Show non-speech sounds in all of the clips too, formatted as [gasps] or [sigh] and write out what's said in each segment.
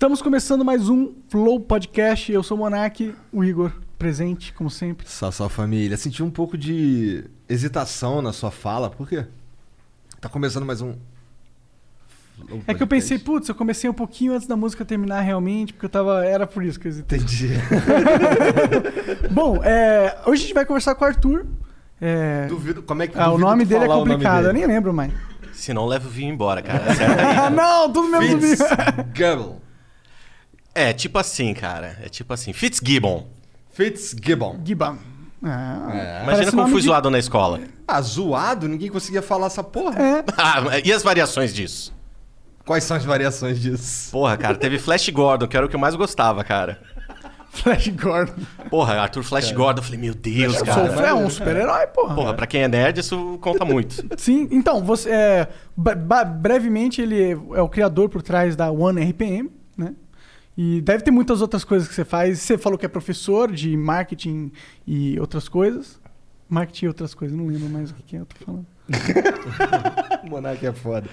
Estamos começando mais um Flow Podcast. Eu sou o Monark, o Igor presente, como sempre. Sassá família, senti um pouco de hesitação na sua fala, por quê? Tá começando mais um. Flow É que eu pensei, putz, eu comecei um pouquinho antes da música terminar realmente, porque eu tava. Era por isso que eu hesitei. Entendi. [laughs] Bom, é, hoje a gente vai conversar com o Arthur. É, Duvido. Como é que ah, o nome dele é o complicado, eu nem lembro mais. Se não, leva o vinho embora, cara. [laughs] Ah, não, tudo mesmo do Fitz vinho. É tipo assim, cara. É tipo assim. Fitzgibbon. Fitzgibbon. Gibam. Ah, É. Imagina como fui de- zoado na escola. Ah, zoado? Ninguém conseguia falar essa porra. É. [laughs] Ah, e as variações disso? Quais são as variações disso? Porra, cara, teve Flash Gordon, que era o que eu mais gostava, cara. [laughs] Flash Gordon. Porra, Arthur Flash Gordon. Eu falei, meu Deus, Sou cara. é um super-herói, porra. Porra, pra quem é nerd, isso conta muito. [laughs] Sim, então, você. É, brevemente, ele é o criador por trás da One RPM, né? E deve ter muitas outras coisas que você faz. Você falou que é professor de marketing e outras coisas. Marketing e outras coisas, não lembro mais o que que é, eu tô falando. [laughs] O Monark é foda.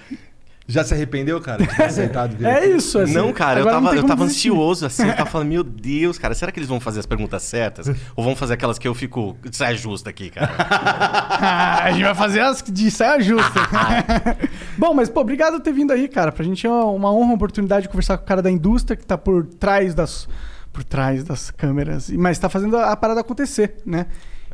Já se arrependeu, cara, de ter aceitado vir É aqui? isso, assim. não, cara, eu tava, eu tava desistir. ansioso, assim, eu tava falando, [laughs] meu Deus, cara, será que eles vão fazer as perguntas certas? Ou vão fazer aquelas que eu fico saia justa aqui, cara? Ah, [laughs] a gente vai fazer as de saia justa. Bom, mas, pô, obrigado por ter vindo aí, cara. Pra gente é uma honra, uma oportunidade de conversar com o cara da indústria que tá por trás das, por trás das câmeras, e- mas tá fazendo a, a parada acontecer, né?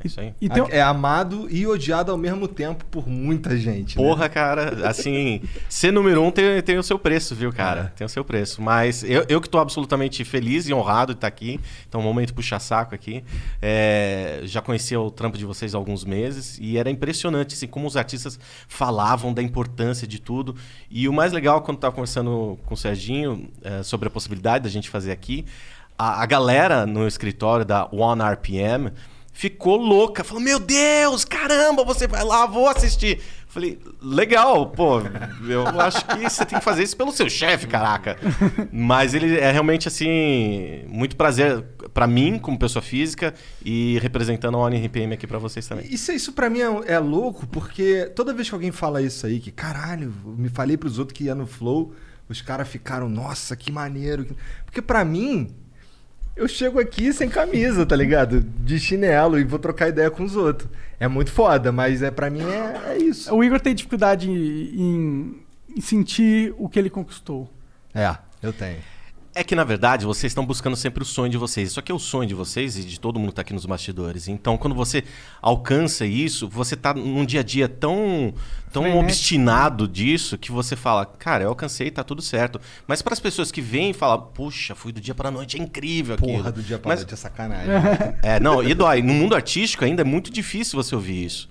É isso aí. E tem, É amado e odiado ao mesmo tempo por muita gente. né? Porra, cara, assim, ser número um tem, tem o seu preço, viu, cara? Tem o seu preço. Mas eu, eu que tô absolutamente feliz e honrado de estar aqui. Então, um momento puxa-saco aqui. É, já conhecia o trampo de vocês há alguns meses e era impressionante, assim, como os artistas falavam da importância de tudo. E o mais legal, quando eu tava conversando com o Serginho é, sobre a possibilidade da gente fazer aqui, a, a galera no escritório da One RPM ficou louca. Falou, meu Deus, caramba, você vai lá, vou assistir. Falei, legal, pô, eu acho que você tem que fazer isso pelo seu chefe, caraca. [laughs] Mas ele é realmente, assim, muito prazer pra mim, como pessoa física, e representando a ONRPM aqui pra vocês também. Isso, isso pra mim é, é louco, porque toda vez que alguém fala isso aí, que caralho, me falei pros outros que ia no Flow, os caras ficaram, nossa, que maneiro. Porque pra mim, eu chego aqui sem camisa, tá ligado? De chinelo e vou trocar ideia com os outros. É muito foda, mas é para mim é, é isso. o Igor tem dificuldade em, em sentir o que ele conquistou. É, eu tenho. É que, na verdade, vocês estão buscando sempre o sonho de vocês. Isso aqui é o sonho de vocês e de todo mundo que tá aqui nos bastidores. Então, quando você alcança isso, você tá num dia a dia tão, tão Frenético. obstinado disso que você fala, cara, eu alcancei, tá tudo certo. Mas para as pessoas que vêm e falam, puxa, fui do dia para noite, é incrível aquilo. Porra, do dia pra Mas- noite é sacanagem. [laughs] É, não, e dói. No mundo artístico ainda é muito difícil você ouvir isso.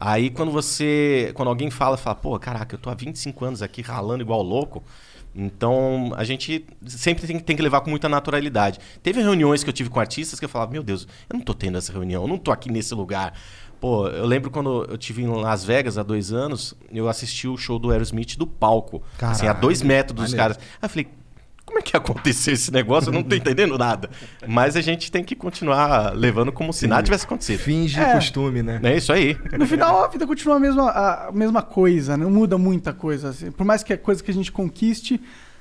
Aí quando você. Quando alguém fala, fala, pô, caraca, eu tô há 25 anos aqui ralando igual louco. Então a gente sempre tem, tem que levar com muita naturalidade. Teve reuniões que eu tive com artistas que eu falava, meu Deus, eu não tô tendo essa reunião, eu não tô aqui nesse lugar. Pô, eu lembro quando eu tive em Las Vegas há dois anos, eu assisti o show do Aerosmith do palco. assim, a Caralho, dois metros dos caras. Aí eu falei, como é que aconteceu esse negócio? Eu não tô [laughs] entendendo nada. Mas a gente tem que continuar levando como se nada tivesse acontecido. Finge É. costume, né? É isso aí. No final, a vida continua a mesma, a mesma coisa, não muda muita coisa. assim. Por mais que a coisa que a gente conquiste,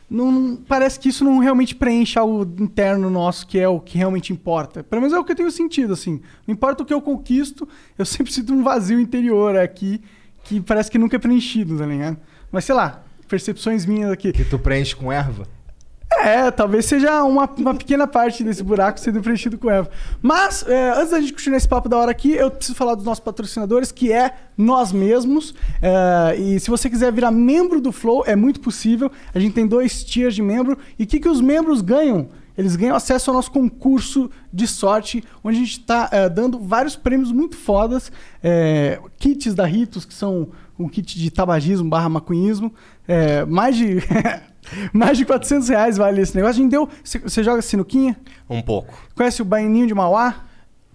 não, não- parece que isso não realmente preenche algo interno nosso, que é o que realmente importa. Pelo menos é o que eu tenho sentido, assim. Não importa o que eu conquisto, eu sempre [laughs] sinto um vazio interior aqui, que parece que nunca é preenchido, tá ligado? Mas sei lá, percepções minhas aqui. Que tu preenche com erva? É, talvez seja uma, uma pequena parte desse buraco sendo preenchido com erva. Mas, é, antes da gente continuar esse papo da hora aqui, eu preciso falar dos nossos patrocinadores, que é nós mesmos. É, e se você quiser virar membro do Flow, é muito possível. A gente tem dois tiers de membro. E o que, que os membros ganham? Eles ganham acesso ao nosso concurso de sorte, onde a gente está é, dando vários prêmios muito fodas. É, kits da Ritos, que são um kit de tabagismo barra maconhismo. É, mais de... [laughs] [laughs] Mais de 400 reais vale esse negócio. A gente deu. Você joga sinuquinha? Um pouco. Conhece o Baianinho de Mauá?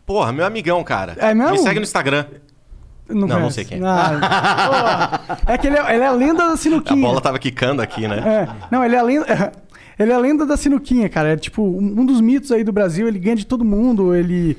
Porra, meu amigão, cara. É mesmo? Me segue no Instagram. Não, não conhece? sei quem é. Ah, [laughs] é que ele é, ele é a lenda da A sinuquinha. bola tava quicando aqui, né? É. Não, ele é a lenda. [laughs] Ele é a lenda da sinuquinha, cara. É tipo um dos mitos aí do Brasil. Ele ganha de todo mundo. Ele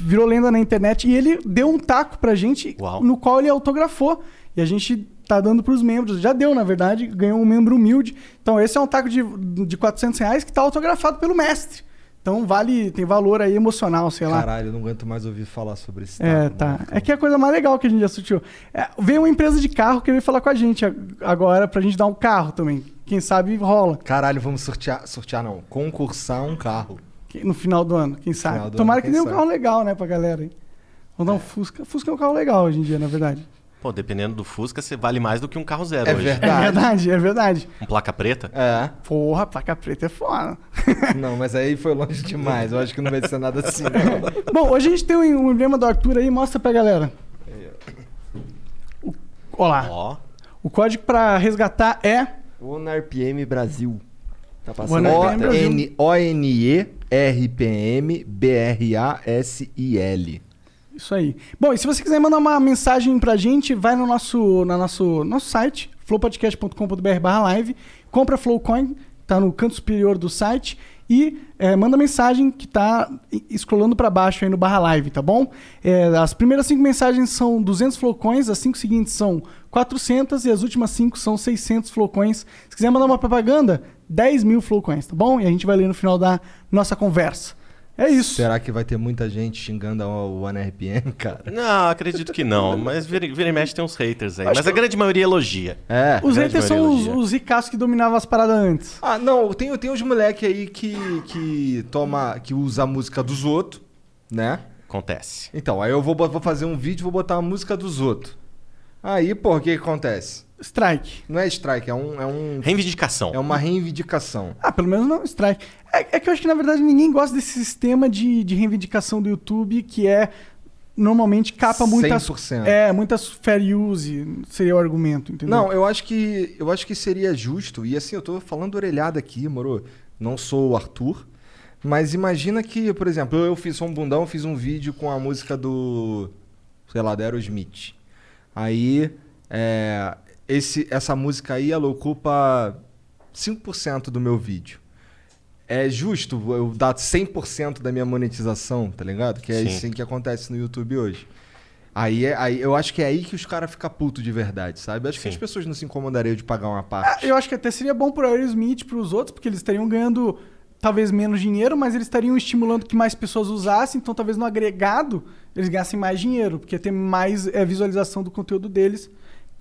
virou lenda na internet. E ele deu um taco pra gente, Uau. no qual ele autografou. E a gente tá dando pros membros. Já deu, na verdade. Ganhou um membro humilde. Então, esse é um taco de, de 400 reais que tá autografado pelo mestre. Então, vale, tem valor aí emocional, sei lá. Caralho, eu não aguento mais ouvir falar sobre esse É, tá. mano. É que é a coisa mais legal que a gente já assistiu. É, veio uma empresa de carro que veio falar com a gente ag- agora pra gente dar um carro também. Quem sabe rola Caralho, vamos sortear. Sortear não. Concursar um carro. no final do ano, quem sabe. Tomara ano, que dê um carro legal, né, pra galera. Hein? Vamos dar um Fusca. Fusca é um carro legal hoje em dia, na verdade. Pô, dependendo do Fusca, você vale mais do que um carro zero É hoje. É verdade. verdade, é verdade. Com placa preta? É. Porra, placa preta é foda. [laughs] Não, mas aí foi longe demais. Eu acho que não vai ser nada assim, não. [laughs] Bom, hoje a gente tem um emblema do Arthur aí, mostra pra galera. O- Olá. Ó. O código pra resgatar é. ONRPM Brasil. Tá O passando ONRPM Isso aí. Bom, e se você quiser mandar uma mensagem pra gente, vai no nosso, no nosso, nosso site, flowpodcast.com.br live, compra Flowcoin, tá no canto superior do site, e é, manda mensagem que tá e- scrollando pra baixo aí no barra live, tá bom? É, as primeiras cinco mensagens são 200 Flowcoins, as cinco seguintes são 400 e as últimas cinco são 600 Flowcoins. Se quiser mandar uma propaganda, 10 mil Flowcoins, tá bom? E a gente vai ler no final da nossa conversa. É isso. Será que vai ter muita gente xingando o OneRPM, [laughs] cara? Não, acredito que não. Mas vira, vira e mexe tem uns haters aí. Mas a grande maioria elogia. É. Os haters são os, os ricaços que dominavam as paradas antes. Ah, não, tem, tem uns moleque aí que, que toma, que usa a música dos outros, né? Acontece. Então, aí eu vou, vou fazer um vídeo e vou botar a música dos outros. Aí, pô, o que, que acontece? Strike. Não é strike, é um. É, um, Reivindicação. é uma reivindicação. Ah, pelo menos não strike. É, é que eu acho que, na verdade, ninguém gosta desse sistema de, de reivindicação do YouTube que é. Normalmente capa muitas. 100%. É, muitas fair use seria o argumento, entendeu? Não, eu acho que eu acho que seria justo, e assim, eu tô falando orelhada aqui, moro. Não sou o Arthur, mas imagina que, por exemplo, eu, fiz sou um bundão, fiz um vídeo com a música do, sei lá, da Aerosmith. Aí, é, esse, essa música aí, ela ocupa 5% do meu vídeo. É justo eu dar 100% da minha monetização, tá ligado? Que é Sim. assim que acontece no YouTube hoje. Aí, é, aí eu acho que é aí que os caras ficam putos de verdade, sabe? Eu acho que Sim. as pessoas não se incomodariam de pagar uma parte. eu acho que até seria bom pro Aerosmith, pros outros, porque eles estariam ganhando talvez menos dinheiro, mas eles estariam estimulando que mais pessoas usassem, então talvez no agregado eles ganhassem mais dinheiro, porque tem mais é, visualização do conteúdo deles.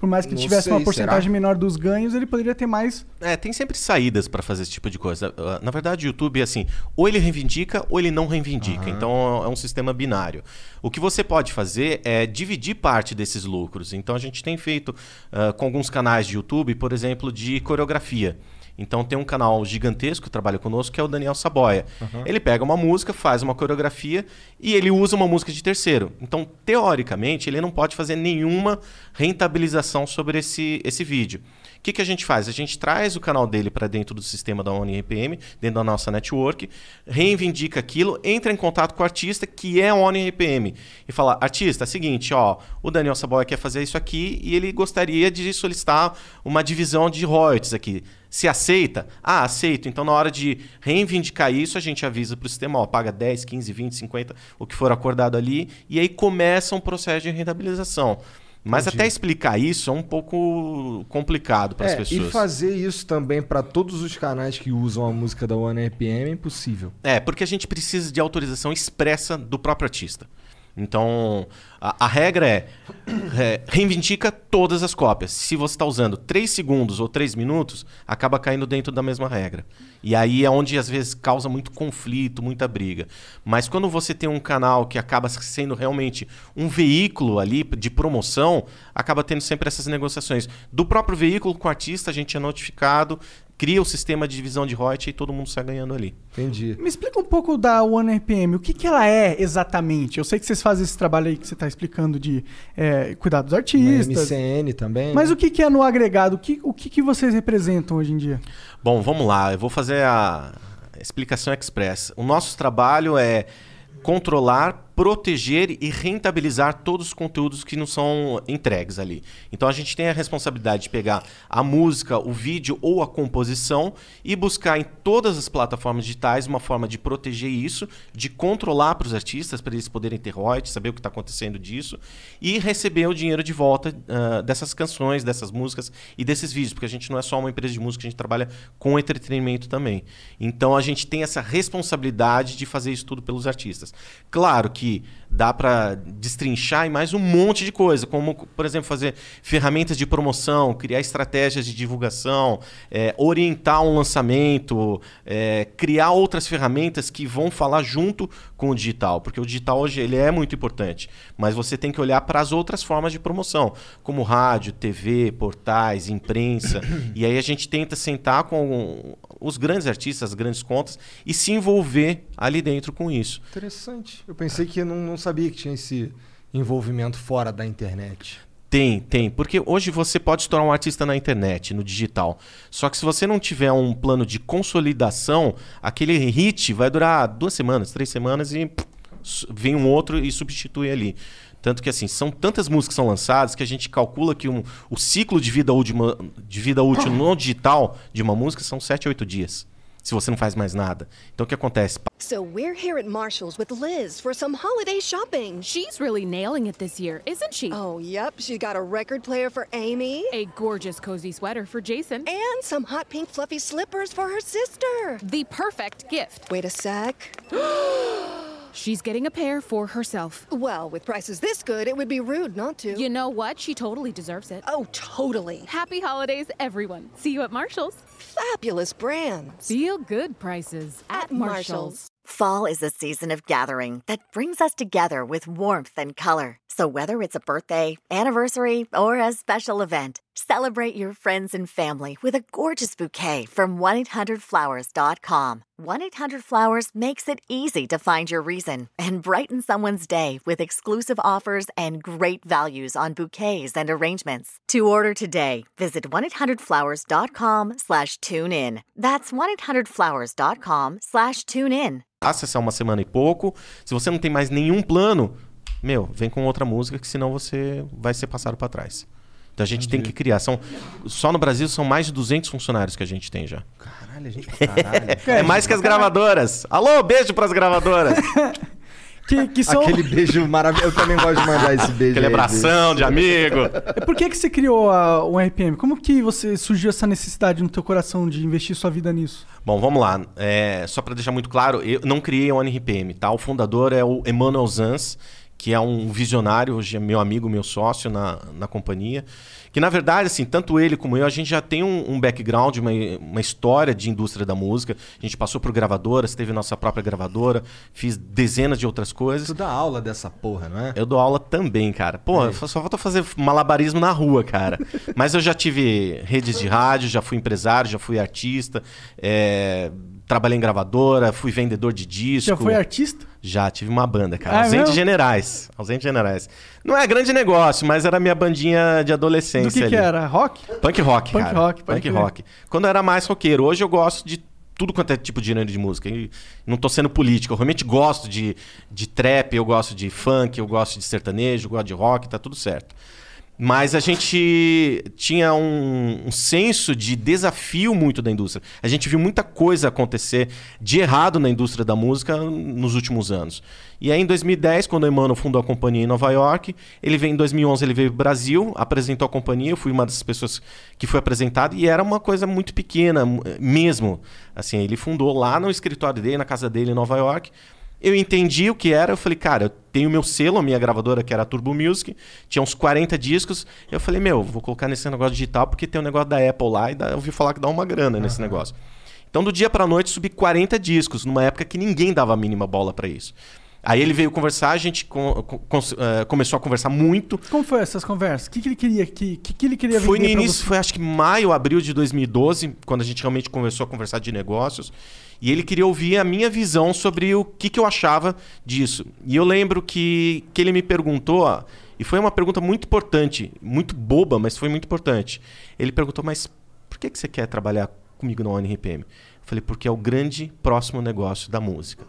Por mais que ele Não tivesse sei, uma porcentagem será? menor dos ganhos, ele poderia ter mais. É, tem sempre saídas pra fazer esse tipo de coisa. Ah, Na verdade, o YouTube é assim, ou ele reivindica ou ele não reivindica. Então é um sistema binário. O que você pode fazer é dividir parte desses lucros. Então a gente tem feito ah, com alguns canais de YouTube, por exemplo, de coreografia. Então tem um canal gigantesco que trabalha conosco, que é o Daniel Saboia. Ele pega uma música, faz uma coreografia e ele usa uma música de terceiro. Então, teoricamente, ele não pode fazer nenhuma rentabilização sobre esse, esse vídeo. O que, que a gente faz? A gente traz o canal dele para dentro do sistema da ONRPM, dentro da nossa network, reivindica aquilo, entra em contato com o artista, que é a ONRPM, e fala: artista, é o seguinte, ó, o Daniel Saboia quer fazer isso aqui e ele gostaria de solicitar uma divisão de royalties aqui. Se aceita? Ah, aceito. Então, na hora de reivindicar isso, a gente avisa para o sistema, ó, paga 10, 15, 20, 50, o que for acordado ali, e aí começa um processo de rentabilização. Mas Entendi. até explicar isso é um pouco complicado para as É, pessoas. e fazer isso também pra todos os canais que usam a música da OneRPM é impossível. É, porque a gente precisa de autorização expressa do próprio artista. Então, a, a regra é, é, reivindica todas as cópias. Se você está usando 3 segundos ou 3 minutos, acaba caindo dentro da mesma regra. E aí é onde às vezes causa muito conflito, muita briga. Mas quando você tem um canal que acaba sendo realmente um veículo ali de promoção, acaba tendo sempre essas negociações. Do próprio veículo com o artista, a gente é notificado, cria o sistema de divisão de royalties e todo mundo sai ganhando ali. Entendi. Me explica um pouco da One RPM. O que, que ela é exatamente? Eu sei que vocês fazem esse trabalho aí que você está explicando de é, cuidar dos Uma artistas. MCN também. Mas né? o que, que é no agregado? O que, o que, que vocês representam hoje em dia? Bom, vamos lá. Eu vou fazer a explicação express. O nosso trabalho é controlar, proteger e rentabilizar todos os conteúdos que não são entregues ali. Então a gente tem a responsabilidade de pegar a música, o vídeo ou a composição e buscar em todas as plataformas digitais uma forma de proteger isso, de controlar para os artistas, para eles poderem ter royalties, saber o que está acontecendo disso e receber o dinheiro de volta ah, dessas canções, dessas músicas e desses vídeos, porque a gente não é só uma empresa de música, a gente trabalha com entretenimento também. Então a gente tem essa responsabilidade de fazer isso tudo pelos artistas. Claro que dá para destrinchar em mais um monte de coisa, como, por exemplo, fazer ferramentas de promoção, criar estratégias de divulgação, é, orientar um lançamento, é, criar outras ferramentas que vão falar junto com o digital, porque o digital hoje ele é muito importante, mas você tem que olhar para as outras formas de promoção, como rádio, TV, portais, imprensa, [coughs] e aí a gente tenta sentar com os grandes artistas, as grandes contas e se envolver ali dentro com isso. Interessante. Eu pensei que não, não sabia que tinha esse envolvimento fora da internet. Tem, tem. Porque hoje você pode se tornar um artista na internet, no digital. Só que se você não tiver um plano de consolidação, aquele hit vai durar duas semanas, três semanas e pff, vem um outro e substitui ali. Tanto que assim, são tantas músicas que são lançadas que a gente calcula que um- o ciclo de vida, útil de vida útil [coughs] no digital de uma música são sete a oito dias. Se você não faz mais nada. Então o que acontece? So we're here at Marshall's with Liz for some holiday shopping. She's really nailing it this year, isn't she? Oh, yep, she got a record player for Amy A gorgeous cozy sweater for Jason. and some hot pink fluffy slippers for her sister. The perfect gift. Wait a sec. [gasps] [gasps] [gasps] She's getting a pair for herself. Well, with prices this good, it would be rude not to. You know what? She totally deserves it. oh, totally. Happy holidays, everyone. See you at Marshall's. Fabulous brands. Feel good prices at, At Marshall's. Marshall's. Fall is a season of gathering that brings us together with warmth and color. So whether it's a birthday, anniversary, or a special event, celebrate your friends and family with a gorgeous bouquet from 1-800-Flowers.com. 1-800-Flowers makes it easy to find your reason and brighten someone's day with exclusive offers and great values on bouquets and arrangements. To order today, visit 1-800-Flowers.com slash tune in. That's 1-800-Flowers.com slash tune in. acessar uma semana e pouco. Se você não tem mais nenhum plano, meu, vem com outra música que senão você vai ser passado para trás. Então a gente tem que criar. São, só no Brasil são mais de 200 funcionários que a gente tem já. Caralho, a gente pra [laughs] caralho. É, mais que as gravadoras. Alô, beijo pras gravadoras. [laughs] Que, que são... Aquele beijo maravilhoso. Eu também gosto de mandar esse beijo. Aquele aí, abração de amigo. É, Por que, que você criou a, o RPM? Como que você surgiu essa necessidade no teu coração de investir sua vida nisso? Bom, vamos lá. É, só para deixar muito claro, eu não criei a ONRPM, tá? O fundador é o Emmanuel Zanz, que é um visionário, hoje é meu amigo, meu sócio na, na companhia. Que, na verdade, assim, tanto ele como eu, a gente já tem um, um background, uma, uma história de indústria da música. A gente passou por gravadoras, teve nossa própria gravadora, fiz dezenas de outras coisas. Tu dá aula dessa porra, não é? Eu dou aula também, cara. Pô, só falta fazer malabarismo na rua, cara. [laughs] Mas eu já tive redes de rádio, já fui empresário, já fui artista, é, trabalhei em gravadora, fui vendedor de disco. Já foi artista? Já, tive uma banda, cara. Ah, é Ausente mesmo? Generais. Ausente Generais. Não é grande negócio, mas era minha bandinha de adolescência Do que, que ali. era? Rock? Punk rock, Punk cara. rock, Punk crer. rock. Quando eu era mais roqueiro. Hoje eu gosto de tudo quanto é tipo de gênero de música. E não tô sendo político. Eu realmente gosto de, de trap, eu gosto de funk, eu gosto de sertanejo, eu gosto de rock, tá tudo certo. Mas a gente tinha um, um senso de desafio muito da indústria. A gente viu muita coisa acontecer de errado na indústria da música nos últimos anos. E aí, em 2010, quando o Emmanuel fundou a companhia em Nova York, ele veio em 2011, ele veio para o Brasil, apresentou a companhia, eu fui uma das pessoas que foi apresentado e era uma coisa muito pequena mu- mesmo. Assim, ele fundou lá no escritório dele, na casa dele em Nova York. Eu entendi o que era, eu falei, cara, eu tenho meu selo, a minha gravadora, que era a Turbo Music, tinha uns 40 discos. Eu falei, meu, vou colocar nesse negócio digital porque tem um negócio da Apple lá e dá, eu ouvi falar que dá uma grana nesse negócio. Então, do dia pra noite, subi 40 discos, numa época que ninguém dava a mínima bola pra isso. Aí ele veio conversar, a gente com- com- cons- eh, começou a conversar muito. Como foi essas conversas? O que, que ele queria? que, que, que ele queria Foi no início, foi acho que maio, abril de 2012, quando a gente realmente começou a conversar de negócios. E ele queria ouvir a minha visão sobre o que, que eu achava disso. E eu lembro que, que ele me perguntou, e foi uma pergunta muito importante, muito boba, mas foi muito importante. Ele perguntou, mas por que, que você quer trabalhar comigo na ONRPM? Eu falei, porque é o grande próximo negócio da música.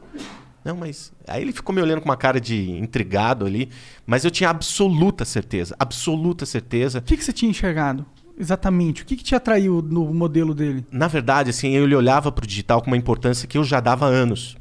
Não, mas. Aí ele ficou me olhando com uma cara de intrigado ali, mas eu tinha absoluta certeza, absoluta certeza O que, que você tinha enxergado? Exatamente. O que, que te atraiu no modelo dele? na verdade, assim, ele olhava para o digital com uma importância que eu já dava há anos.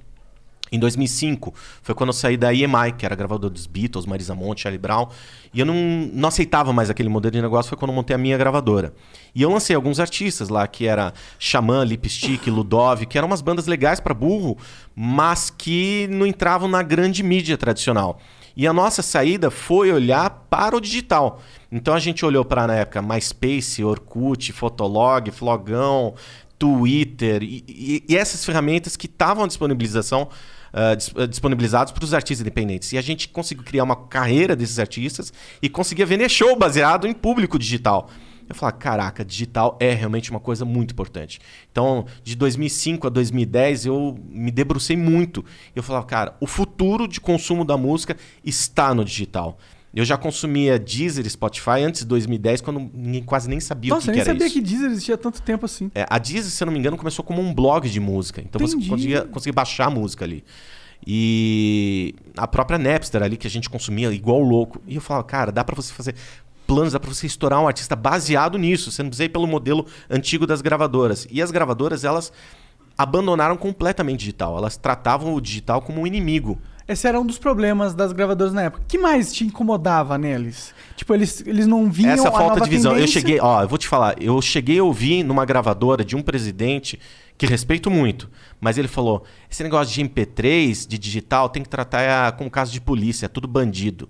Em 2005, foi quando eu saí da EMI, que era gravador dos Beatles, Marisa Monte, Charlie Brown, e eu não, não aceitava mais aquele modelo de negócio, foi quando eu montei a minha gravadora. E eu lancei alguns artistas lá, que era Xamã, Lipstick, Ludov, que eram umas bandas legais para burro, mas que não entravam na grande mídia tradicional. E a nossa saída foi olhar para o digital. Então a gente olhou para, na época, MySpace, Orkut, Fotolog, Flogão, Twitter e, e- e essas ferramentas que estavam à disponibilização dis- ah, disponibilizados para os artistas independentes. E a gente conseguiu criar uma carreira desses artistas e conseguia vender show baseado em público digital. Eu falava, caraca, digital é realmente uma coisa muito importante. Então, de 2005 a 2010, eu me debrucei muito. Eu falava, cara, o futuro de consumo da música está no digital. Eu já consumia Deezer e Spotify antes de 2010, quando ninguém quase nem sabia Nossa, o que, que nem era sabia isso. que Deezer existia há tanto tempo assim. É, a Deezer, se eu não me engano, começou como um blog de música. Então Entendi. você conseguia, conseguia baixar a música ali. E a própria Napster ali, que a gente consumia igual louco. E eu falava, cara, dá pra você fazer planos, dá pra você estourar um artista baseado nisso. Você não precisa ir pelo modelo antigo das gravadoras. E as gravadoras, elas abandonaram completamente o digital. Elas tratavam o digital como um inimigo. Esse era um dos problemas das gravadoras na época. O que mais te incomodava neles? Tipo, eles, eles não vinham Essa a falta de visão. Eu tendência? cheguei, ó, eu vou te falar, eu cheguei a ouvir numa gravadora de um presidente que respeito muito, mas ele falou: esse negócio de MP3, de digital, tem que tratar como caso de polícia, é tudo bandido.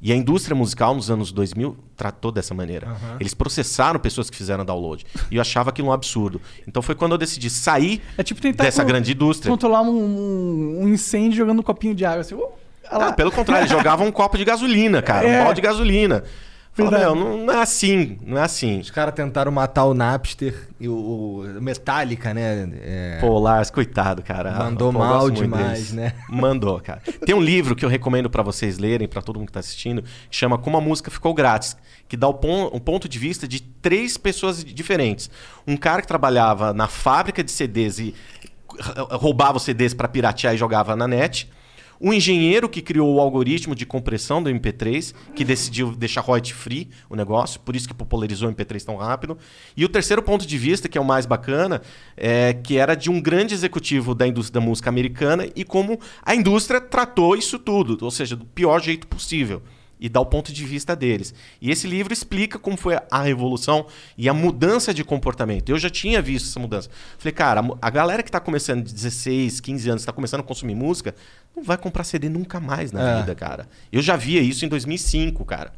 E a indústria musical nos anos 2000 tratou dessa maneira. Eles processaram pessoas que fizeram download. E eu achava aquilo um absurdo. Então foi quando eu decidi sair É tipo tentar dessa co- grande indústria. controlar um, um- incêndio jogando um copinho de água. Assim. Ah, pelo contrário, eles jogavam um copo de gasolina, cara. É. Um balde de gasolina. Fala, não, não é assim, não é assim. Os caras tentaram matar o Napster e o, o Metallica, né? É, Pô, Lars, coitado, cara. Mandou Pô, eu mal demais, deles. né? [laughs] Mandou, cara. Tem um livro que eu recomendo pra vocês lerem, pra todo mundo que tá assistindo, que chama Como a Música Ficou Grátis, que dá o pon- um ponto de vista de três pessoas diferentes. Um cara que trabalhava na fábrica de CDs e r- roubava os CDs pra piratear e jogava na net. O engenheiro que criou o algoritmo de compressão do MP3, que decidiu deixar royalty free o negócio, por isso que popularizou o MP3 tão rápido. E o terceiro ponto de vista, que é o mais bacana, é que era de um grande executivo da indústria da música americana e como a indústria tratou isso tudo, ou seja, do pior jeito possível. E dá o ponto de vista deles. E esse livro explica como foi a revolução e a mudança de comportamento. Eu já tinha visto essa mudança. Falei, cara, a galera que está começando de 16, 15 anos, está começando a consumir música, não vai comprar CD nunca mais na É. vida, cara. Eu já via isso em 2005, cara.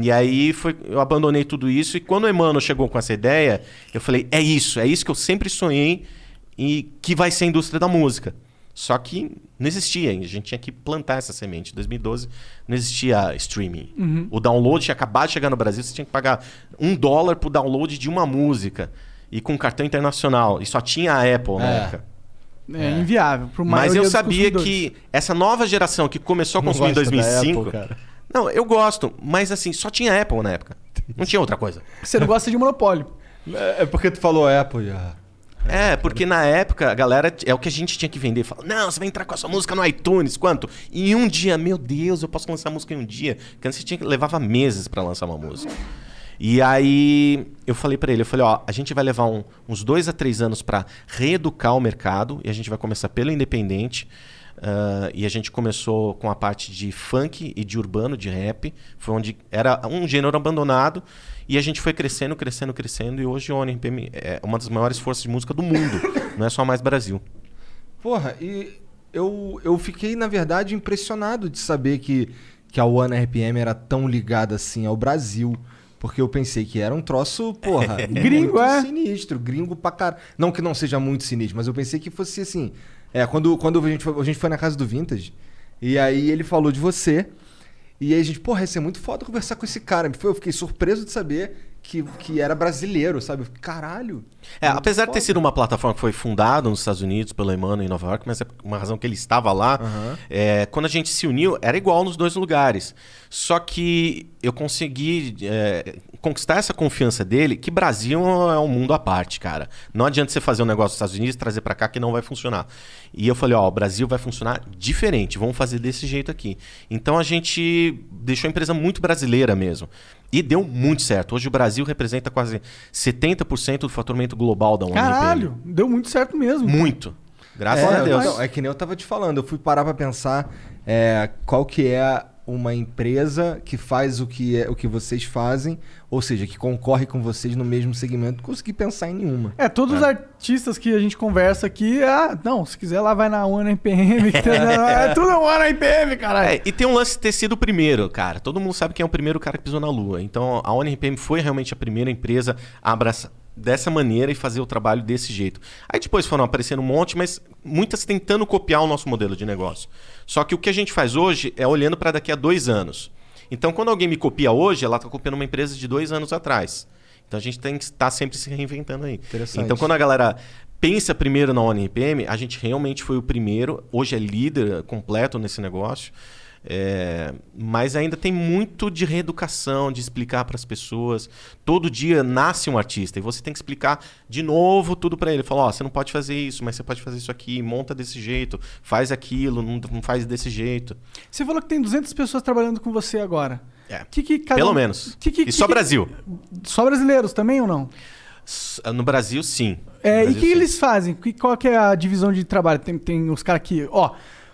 E aí foi, eu abandonei tudo isso. E quando o Emmanuel chegou com essa ideia, eu falei: é isso, é isso que eu sempre sonhei e que vai ser a indústria da música. Só que não existia ainda. A gente tinha que plantar essa semente. Em 2012 não existia streaming. O download tinha acabado de chegar no Brasil, você tinha que pagar um dólar pro download de uma música. E com cartão internacional. E só tinha a Apple na É. época. É inviável. Pro Mas eu sabia que essa nova geração que começou a Não consumir em gosta da 2005. Apple, cara. Não, eu gosto, mas assim, só tinha Apple na época. Não tinha outra coisa. Você não gosta de monopólio. É é porque tu falou Apple já. É, porque na época a galera é o que a gente tinha que vender. Fala, não, você vai entrar com a sua música no iTunes, quanto? Em um dia, meu Deus, eu posso lançar música em um dia. Porque antes você tinha que levava meses pra lançar uma música. E aí eu falei pra ele, eu falei, ó, a gente vai levar um- uns dois a três anos pra reeducar o mercado e a gente vai começar pelo independente. ah, e a gente começou com a parte de funk e de urbano, de rap. Foi onde era um gênero abandonado. E a gente foi crescendo, crescendo, crescendo. E hoje o ONRPM é uma das maiores forças de música do mundo. [laughs] não é só mais Brasil. Porra, e eu, eu fiquei, na verdade, impressionado de saber que, que a One RPM era tão ligada assim ao Brasil. Porque eu pensei que era um troço, porra, [laughs] Gringo, muito é? sinistro, gringo pra caralho. Não que não seja muito sinistro, mas eu pensei que fosse assim. É, quando, quando a, gente foi, a gente foi na casa do Vintage, e aí ele falou de você, e aí a gente, porra, ia ser muito foda conversar com esse cara. Eu fiquei surpreso de saber que, que era brasileiro, sabe? Caralho. É, apesar de ter foda. sido uma plataforma que foi fundada nos Estados Unidos pelo Emmanuel em Nova York, mas é uma razão que ele estava lá. é, quando a gente se uniu, era igual nos dois lugares. Só que eu consegui é, conquistar essa confiança dele, que Brasil é um mundo à parte, cara. Não adianta você fazer um negócio nos Estados Unidos e trazer pra cá que não vai funcionar. E eu falei, ó, o Brasil vai funcionar diferente, vamos fazer desse jeito aqui. Então a gente deixou a empresa muito brasileira mesmo. E deu muito certo. Hoje o Brasil representa quase 70% do faturamento global da ONU. Caralho, deu muito certo mesmo. Muito. Graças É, a Deus. então, é que nem eu tava te falando, eu fui parar pra pensar é, qual que é uma empresa que faz o que, é, o que vocês fazem, ou seja, que concorre com vocês no mesmo segmento, não consegui pensar em nenhuma. É, todos os artistas que a gente conversa aqui, ah, não, se quiser lá vai na [laughs] tem- [laughs] é tudo One NPM, caralho. É, e tem um lance de ter sido o primeiro, cara. Todo mundo sabe quem é o primeiro cara que pisou na Lua. Então a ONRPM foi realmente a primeira empresa a abraçar dessa maneira e fazer o trabalho desse jeito. Aí depois foram aparecendo um monte, mas muitas tentando copiar o nosso modelo de negócio. Só que o que a gente faz hoje é olhando para daqui a dois anos. Então quando alguém me copia hoje, ela está copiando uma empresa de dois anos atrás. Então a gente tem que estar sempre se reinventando aí. Então quando a galera pensa primeiro na ONRPM, a gente realmente foi o primeiro, hoje é líder completo nesse negócio. É, mas ainda tem muito de reeducação, de explicar para as pessoas. Todo dia nasce um artista e você tem que explicar de novo tudo para ele. Falar: ó, você não pode fazer isso, mas você pode fazer isso aqui, monta desse jeito, faz aquilo, não, faz desse jeito. Você falou que tem 200 pessoas trabalhando com você agora. É. Que que cada Pelo menos. que que- e só Brasil. Só brasileiros também ou não? S- No Brasil, sim. É, No e o Brasil, que sim. eles fazem? Qual que é a divisão de trabalho? Tem, tem os caras que, ó,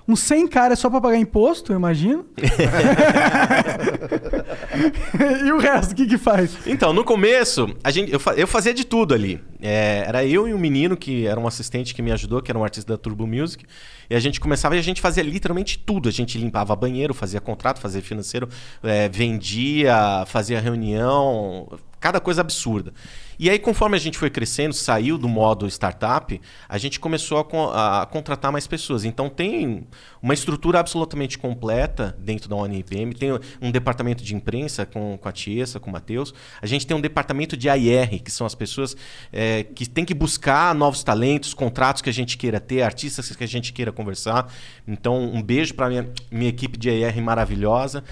uns 100 caras é só pra pagar imposto, eu imagino. [laughs] e o resto, o que que faz? Então, no começo, a gente, eu, eu fazia de tudo ali. É, era eu e um menino que era um assistente que me ajudou, que era um artista da Turbo Music. E a gente começava e a gente fazia literalmente tudo. A gente limpava banheiro, fazia contrato, fazia financeiro, é, vendia, fazia reunião, cada coisa absurda. E aí, conforme a gente foi crescendo, saiu do modo startup, a gente começou a, con- a contratar mais pessoas. Então, tem uma estrutura absolutamente completa dentro da ONIPM. Tem um departamento de imprensa com, com a Tiesa, com o Matheus. A gente tem um departamento de AIR, que são as pessoas é, que têm que buscar novos talentos, contratos que a gente queira ter, artistas que a gente queira conversar. Então, um beijo para minha, minha equipe de AIR maravilhosa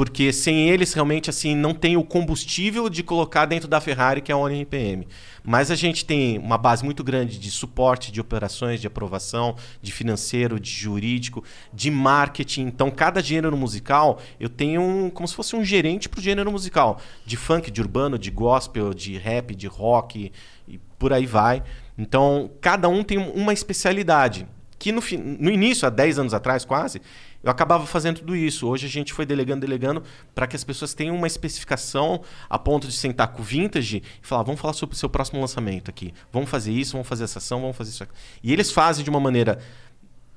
porque sem eles realmente assim não tem o combustível de colocar dentro da Ferrari que é a ONRPM. Mas a gente tem uma base muito grande de suporte, de operações, de aprovação, de financeiro, de jurídico, de marketing. Então, cada gênero musical, eu tenho um, como se fosse um gerente para o gênero musical, de funk, de urbano, de gospel, de rap, de rock e por aí vai. Então, cada um tem uma especialidade que no, no início, há 10 anos atrás quase, eu acabava fazendo tudo isso. Hoje a gente foi delegando, delegando, para que as pessoas tenham uma especificação a ponto de sentar com o Vintage e falar, vamos falar sobre o seu próximo lançamento aqui. Vamos fazer isso, vamos fazer essa ação, vamos fazer isso aqui. E eles fazem de uma maneira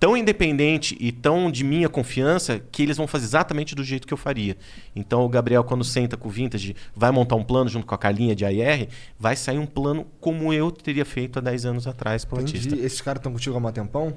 tão independente e tão de minha confiança que eles vão fazer exatamente do jeito que eu faria. Então o Gabriel, quando senta com o Vintage, vai montar um plano junto com a Carlinha de AR, vai sair um plano como eu teria feito há 10 anos atrás pro artista. Entendi. Esses caras estão contigo há um tempão?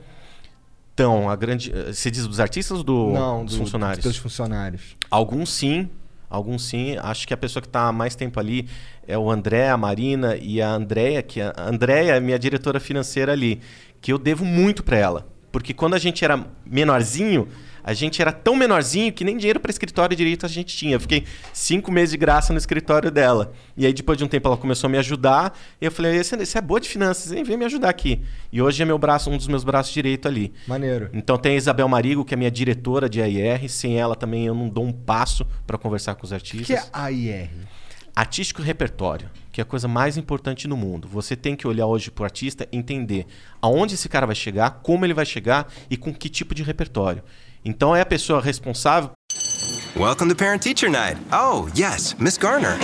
Então, a grande. eh, Você diz dos artistas ou do, Não, dos do- funcionários? Dos funcionários. Alguns sim, alguns sim. Acho que a pessoa que está há mais tempo ali é o André, a Marina e a Andréia, que a Andréia é minha diretora financeira ali, que eu devo muito para ela. Porque quando a gente era menorzinho, a gente era tão menorzinho que nem dinheiro para escritório direito a gente tinha. Eu fiquei cinco meses de graça no escritório dela. E aí, depois de um tempo, ela começou a me ajudar. E eu falei: Você você é boa de finanças, hein? Vem me ajudar aqui. E hoje é meu braço, um dos meus braços direito ali. Maneiro. Então tem a Isabel Marigo, que é minha diretora de AIR. Sem ela também eu não dou um passo para conversar com os O artistas. que é AIR? Artístico repertório, que é a coisa mais importante no mundo. Você tem que olhar hoje pro artista e entender aonde esse cara vai chegar, como ele vai chegar e com que tipo de repertório. Então é a pessoa responsável Welcome to Parent Teacher Night. Oh, yes, Miss Garner.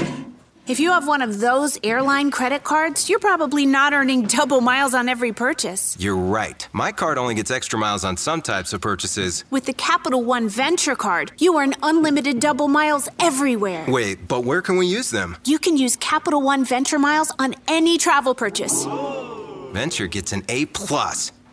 If you have one of those airline credit cards, you're probably not earning double miles on every purchase. You're right. My card only gets extra miles on some types of purchases. With the Capital One Venture Card, you earn unlimited double miles everywhere. Wait, but where can we use them? You can use Capital One Venture Miles on any travel purchase. Venture gets an A plus.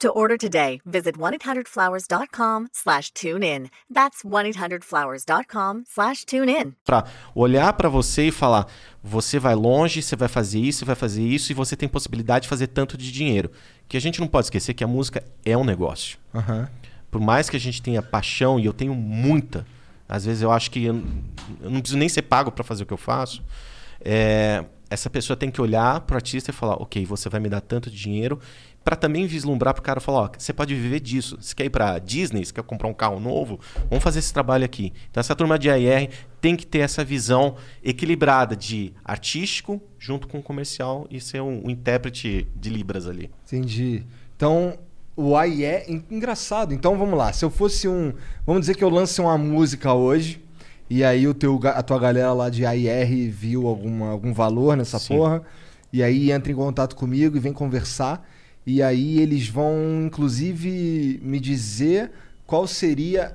To order today, visit 1-800-Flowers.com slash tune in. That's 1-800-Flowers.com slash tune in. Pra olhar pra você e falar: você vai longe, você vai fazer isso, você vai fazer isso, e você tem possibilidade de fazer tanto de dinheiro. Que a gente não pode esquecer que a música é um negócio. Aham. Por mais que a gente tenha paixão, e eu tenho muita, às vezes eu acho que eu, eu não preciso nem ser pago pra fazer o que eu faço. é, essa pessoa tem que olhar pro artista e falar: ok, você vai me dar tanto de dinheiro. Pra também vislumbrar pro cara falar: ó, você pode viver disso. Você quer ir pra Disney, você quer comprar um carro novo? Vamos fazer esse trabalho aqui. Então, essa turma de AR tem que ter essa visão equilibrada de artístico junto com comercial e ser um, um intérprete de Libras ali. Entendi. Então, o AIE é en- engraçado. Então, vamos lá. Se eu fosse um... Vamos dizer que eu lance uma música hoje e aí o teu, a tua galera lá de AIR viu alguma, algum valor nessa Sim. porra e aí entra em contato comigo e vem conversar e aí eles vão, inclusive, me dizer qual seria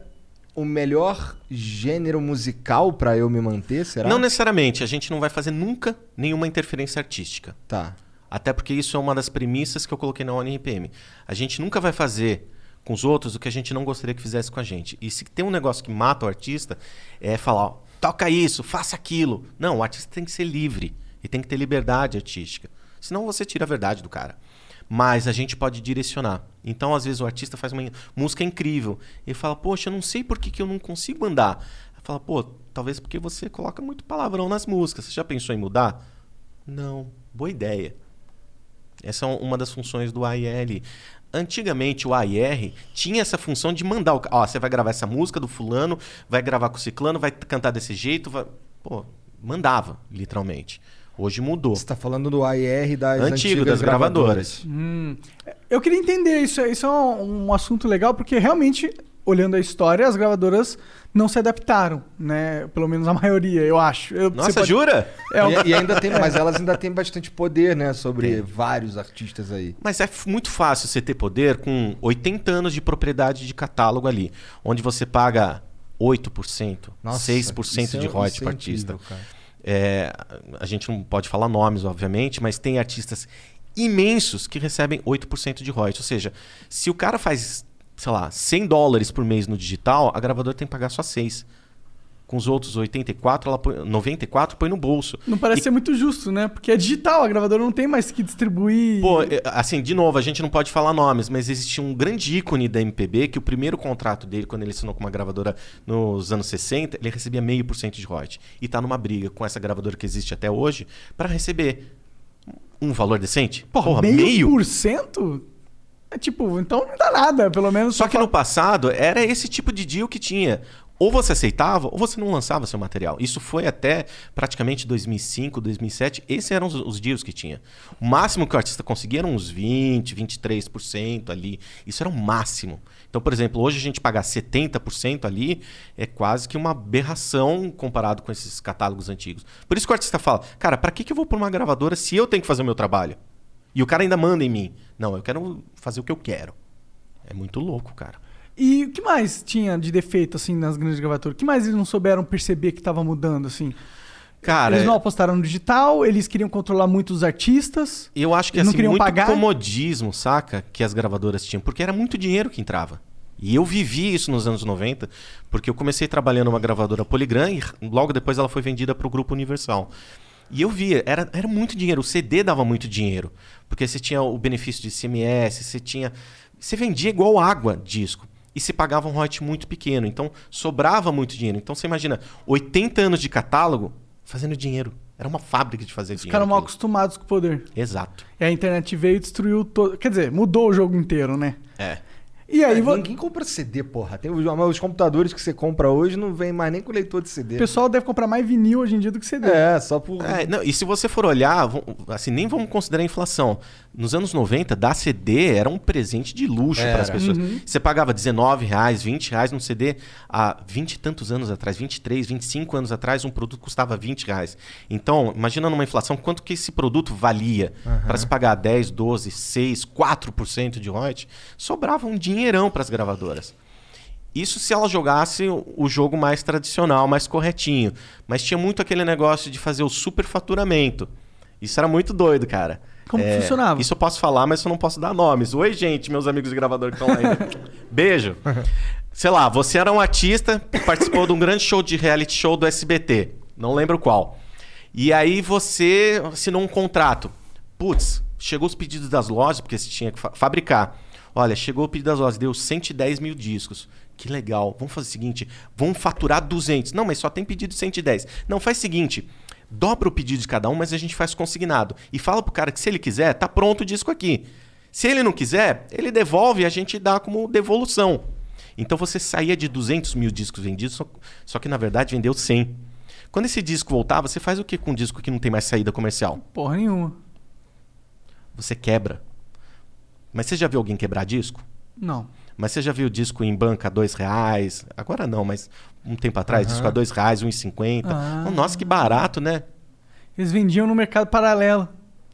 o melhor gênero musical pra eu me manter, será? Não necessariamente, a gente não vai fazer nunca nenhuma interferência artística. Tá. Até porque isso é uma das premissas que eu coloquei na ONRPM. A gente nunca vai fazer com os outros o que a gente não gostaria que fizesse com a gente. E se tem um negócio que mata o artista, é falar, ó, toca isso, faça aquilo. Não, o artista tem que ser livre e tem que ter liberdade artística. Senão você tira a verdade do cara. Mas a gente pode direcionar. Então, às vezes, o artista faz uma música incrível. E fala, poxa, eu não sei por que, que eu não consigo andar. Fala, pô, talvez porque você coloca muito palavrão nas músicas. Você já pensou em mudar? Não, boa ideia. Essa é uma das funções do AIR. Antigamente o AIR tinha essa função de mandar o. Ó, você vai gravar essa música do fulano, vai gravar com o ciclano, vai cantar desse jeito. Vai... Pô, mandava, literalmente. Hoje mudou. Você tá falando do AIR das Antigo, antigas das gravadoras. Hum. Eu queria entender isso. Isso é um, um assunto legal porque realmente, olhando a história, as gravadoras não se adaptaram, né? Pelo menos a maioria, eu acho. Eu- Nossa, você pode- jura? É, E, e ainda tem, mas [laughs] elas ainda têm bastante poder, né, sobre vários artistas aí. Mas é muito fácil você ter poder com 80 anos de propriedade de catálogo ali, onde você paga 8%, Nossa, 6% isso é- de royalties é para artista. cara. É, a gente não pode falar nomes, obviamente, mas tem artistas imensos que recebem 8% de royalties. Ou seja, se o cara faz, sei lá, 100 dólares por mês no digital, a gravadora tem que pagar só 6. Com os outros 84, ela põe, 94 põe no bolso. Não parece E ser muito justo, né? Porque é digital, a gravadora não tem mais que distribuir. Pô, é, assim, de novo, a gente não pode falar nomes, mas existe um grande ícone da MPB que o primeiro contrato dele, quando ele assinou com uma gravadora nos anos 60, ele recebia meio por cento de royalties. E tá numa briga com essa gravadora que existe até hoje para receber um valor decente. Porra, meio, por cento? É tipo, então não dá nada, pelo menos. Só que no passado era esse tipo de deal que tinha. Ou você aceitava, ou você não lançava seu material. Isso foi até praticamente 2005, 2007. Esses eram os, os deals que tinha. O máximo que o artista conseguia eram uns 20, 23% ali. Isso era o máximo. Então, por exemplo, hoje a gente pagar 70% ali é quase que uma aberração comparado com esses catálogos antigos. Por isso que o artista fala, cara, para que, que eu vou por uma gravadora se eu tenho que fazer o meu trabalho? E o cara ainda manda em mim. Não, eu quero fazer o que eu quero. É muito louco, cara. E o que mais tinha de defeito, assim, nas grandes gravadoras? O que mais eles não souberam perceber que tava mudando, assim? Cara, eles não apostaram no digital, eles queriam controlar muito os artistas. Eu acho que não assim, queriam muito pagar. comodismo, saca? Que as gravadoras tinham, porque era muito dinheiro que entrava. E eu vivi isso nos anos 90, porque eu comecei trabalhando numa gravadora Polygram e logo depois ela foi vendida para o Grupo Universal. E eu via, era, era muito dinheiro, o CD dava muito dinheiro, porque você tinha o benefício de CMS, você tinha. Você vendia igual água disco. E se pagava um royalty muito pequeno, então sobrava muito dinheiro. Então você imagina, 80 anos de catálogo fazendo dinheiro. Era uma fábrica de fazer Os dinheiro. caras mal acostumados com o poder. Exato. E a internet veio e destruiu todo. Quer dizer, mudou o jogo inteiro, né? É. E aí, É, vo- Ninguém compra CD, porra. Tem os, os computadores que você compra hoje não vem mais nem com leitor de CD. o pessoal deve comprar mais vinil hoje em dia do que CD. É, só por. É, não, e se você for olhar, assim, nem vamos considerar a inflação. Nos anos 90, dar CD era um presente de luxo para as pessoas. Uhum. Você pagava 19 reais, 20 reais num CD há 20 e tantos anos atrás, 23, 25 anos atrás, um produto custava 20 reais. Então, imagina numa inflação, quanto que esse produto valia para se pagar 10, 12, 6, 4% de royalties, sobrava um dinheirão para as gravadoras. Isso se ela jogasse o jogo mais tradicional, mais corretinho. Mas tinha muito aquele negócio de fazer o superfaturamento. Isso era muito doido, cara. Como que funcionava? Isso eu posso falar, mas eu não posso dar nomes. Oi, gente, meus amigos gravadores que estão lá ainda. [laughs] Beijo. Sei lá, você era um artista, participou de um grande show de reality show do SBT. Não lembro qual. E aí você assinou um contrato. Putz, chegou os pedidos das lojas, porque você tinha que fa- fabricar. Olha, chegou o pedido das lojas, deu 110 mil discos. Que legal. Vamos fazer o seguinte: vamos faturar 200. Não, mas só tem pedido de 110. Não, faz o seguinte: dobra o pedido de cada um, mas a gente faz consignado. E fala pro cara que se ele quiser, tá pronto o disco aqui. Se ele não quiser, ele devolve e a gente dá como devolução. Então você saía de 200 mil discos vendidos, só, só que na verdade vendeu 100. Quando esse disco voltar, você faz o que com um disco que não tem mais saída comercial? Porra nenhuma. Você quebra. Mas você já viu alguém quebrar disco? Não. Mas você já viu disco em banca a dois reais? Agora não, mas um tempo atrás, disco a dois reais, um e cinquenta. Ah. Nossa, que barato, né? Eles vendiam no mercado paralelo.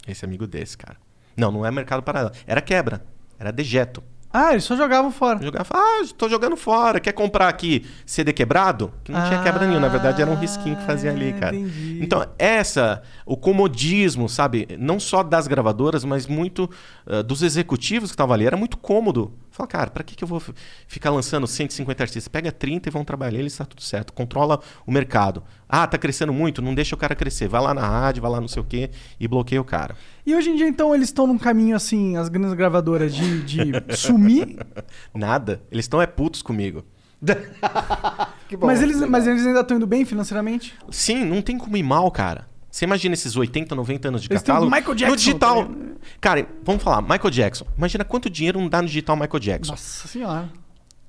Esse amigo desse, cara. Não, não é mercado paralelo. Era quebra. Era dejeto. Ah, eles só jogavam fora. Jogava, ah, tô jogando fora. Quer comprar aqui CD quebrado? Que não tinha quebra nenhuma. Na verdade, era um risquinho que fazia ali, cara. Ah, entendi. Então, essa, o comodismo, sabe? Não só das gravadoras, mas muito ah, dos executivos que estavam ali. Era muito cômodo. Fala, cara, pra que, que eu vou ficar lançando 150 artistas? Pega 30 e vão trabalhar, eles tá tudo certo. Controla o mercado. Ah, tá crescendo muito? Não deixa o cara crescer. Vai lá na rádio, vai lá não sei o quê e bloqueia o cara. E hoje em dia, então, eles estão num caminho assim, as grandes gravadoras, de, de [laughs] sumir. Nada. Eles estão é putos comigo. [laughs] Bom, mas, eles, legal. mas eles ainda estão indo bem financeiramente? Sim, não tem como ir mal, cara. Você imagina esses 80, 90 anos de Eles catálogo. Michael Jackson, no digital. ligado? cara, vamos falar, Michael Jackson. Imagina quanto dinheiro não dá no digital Michael Jackson. Nossa senhora.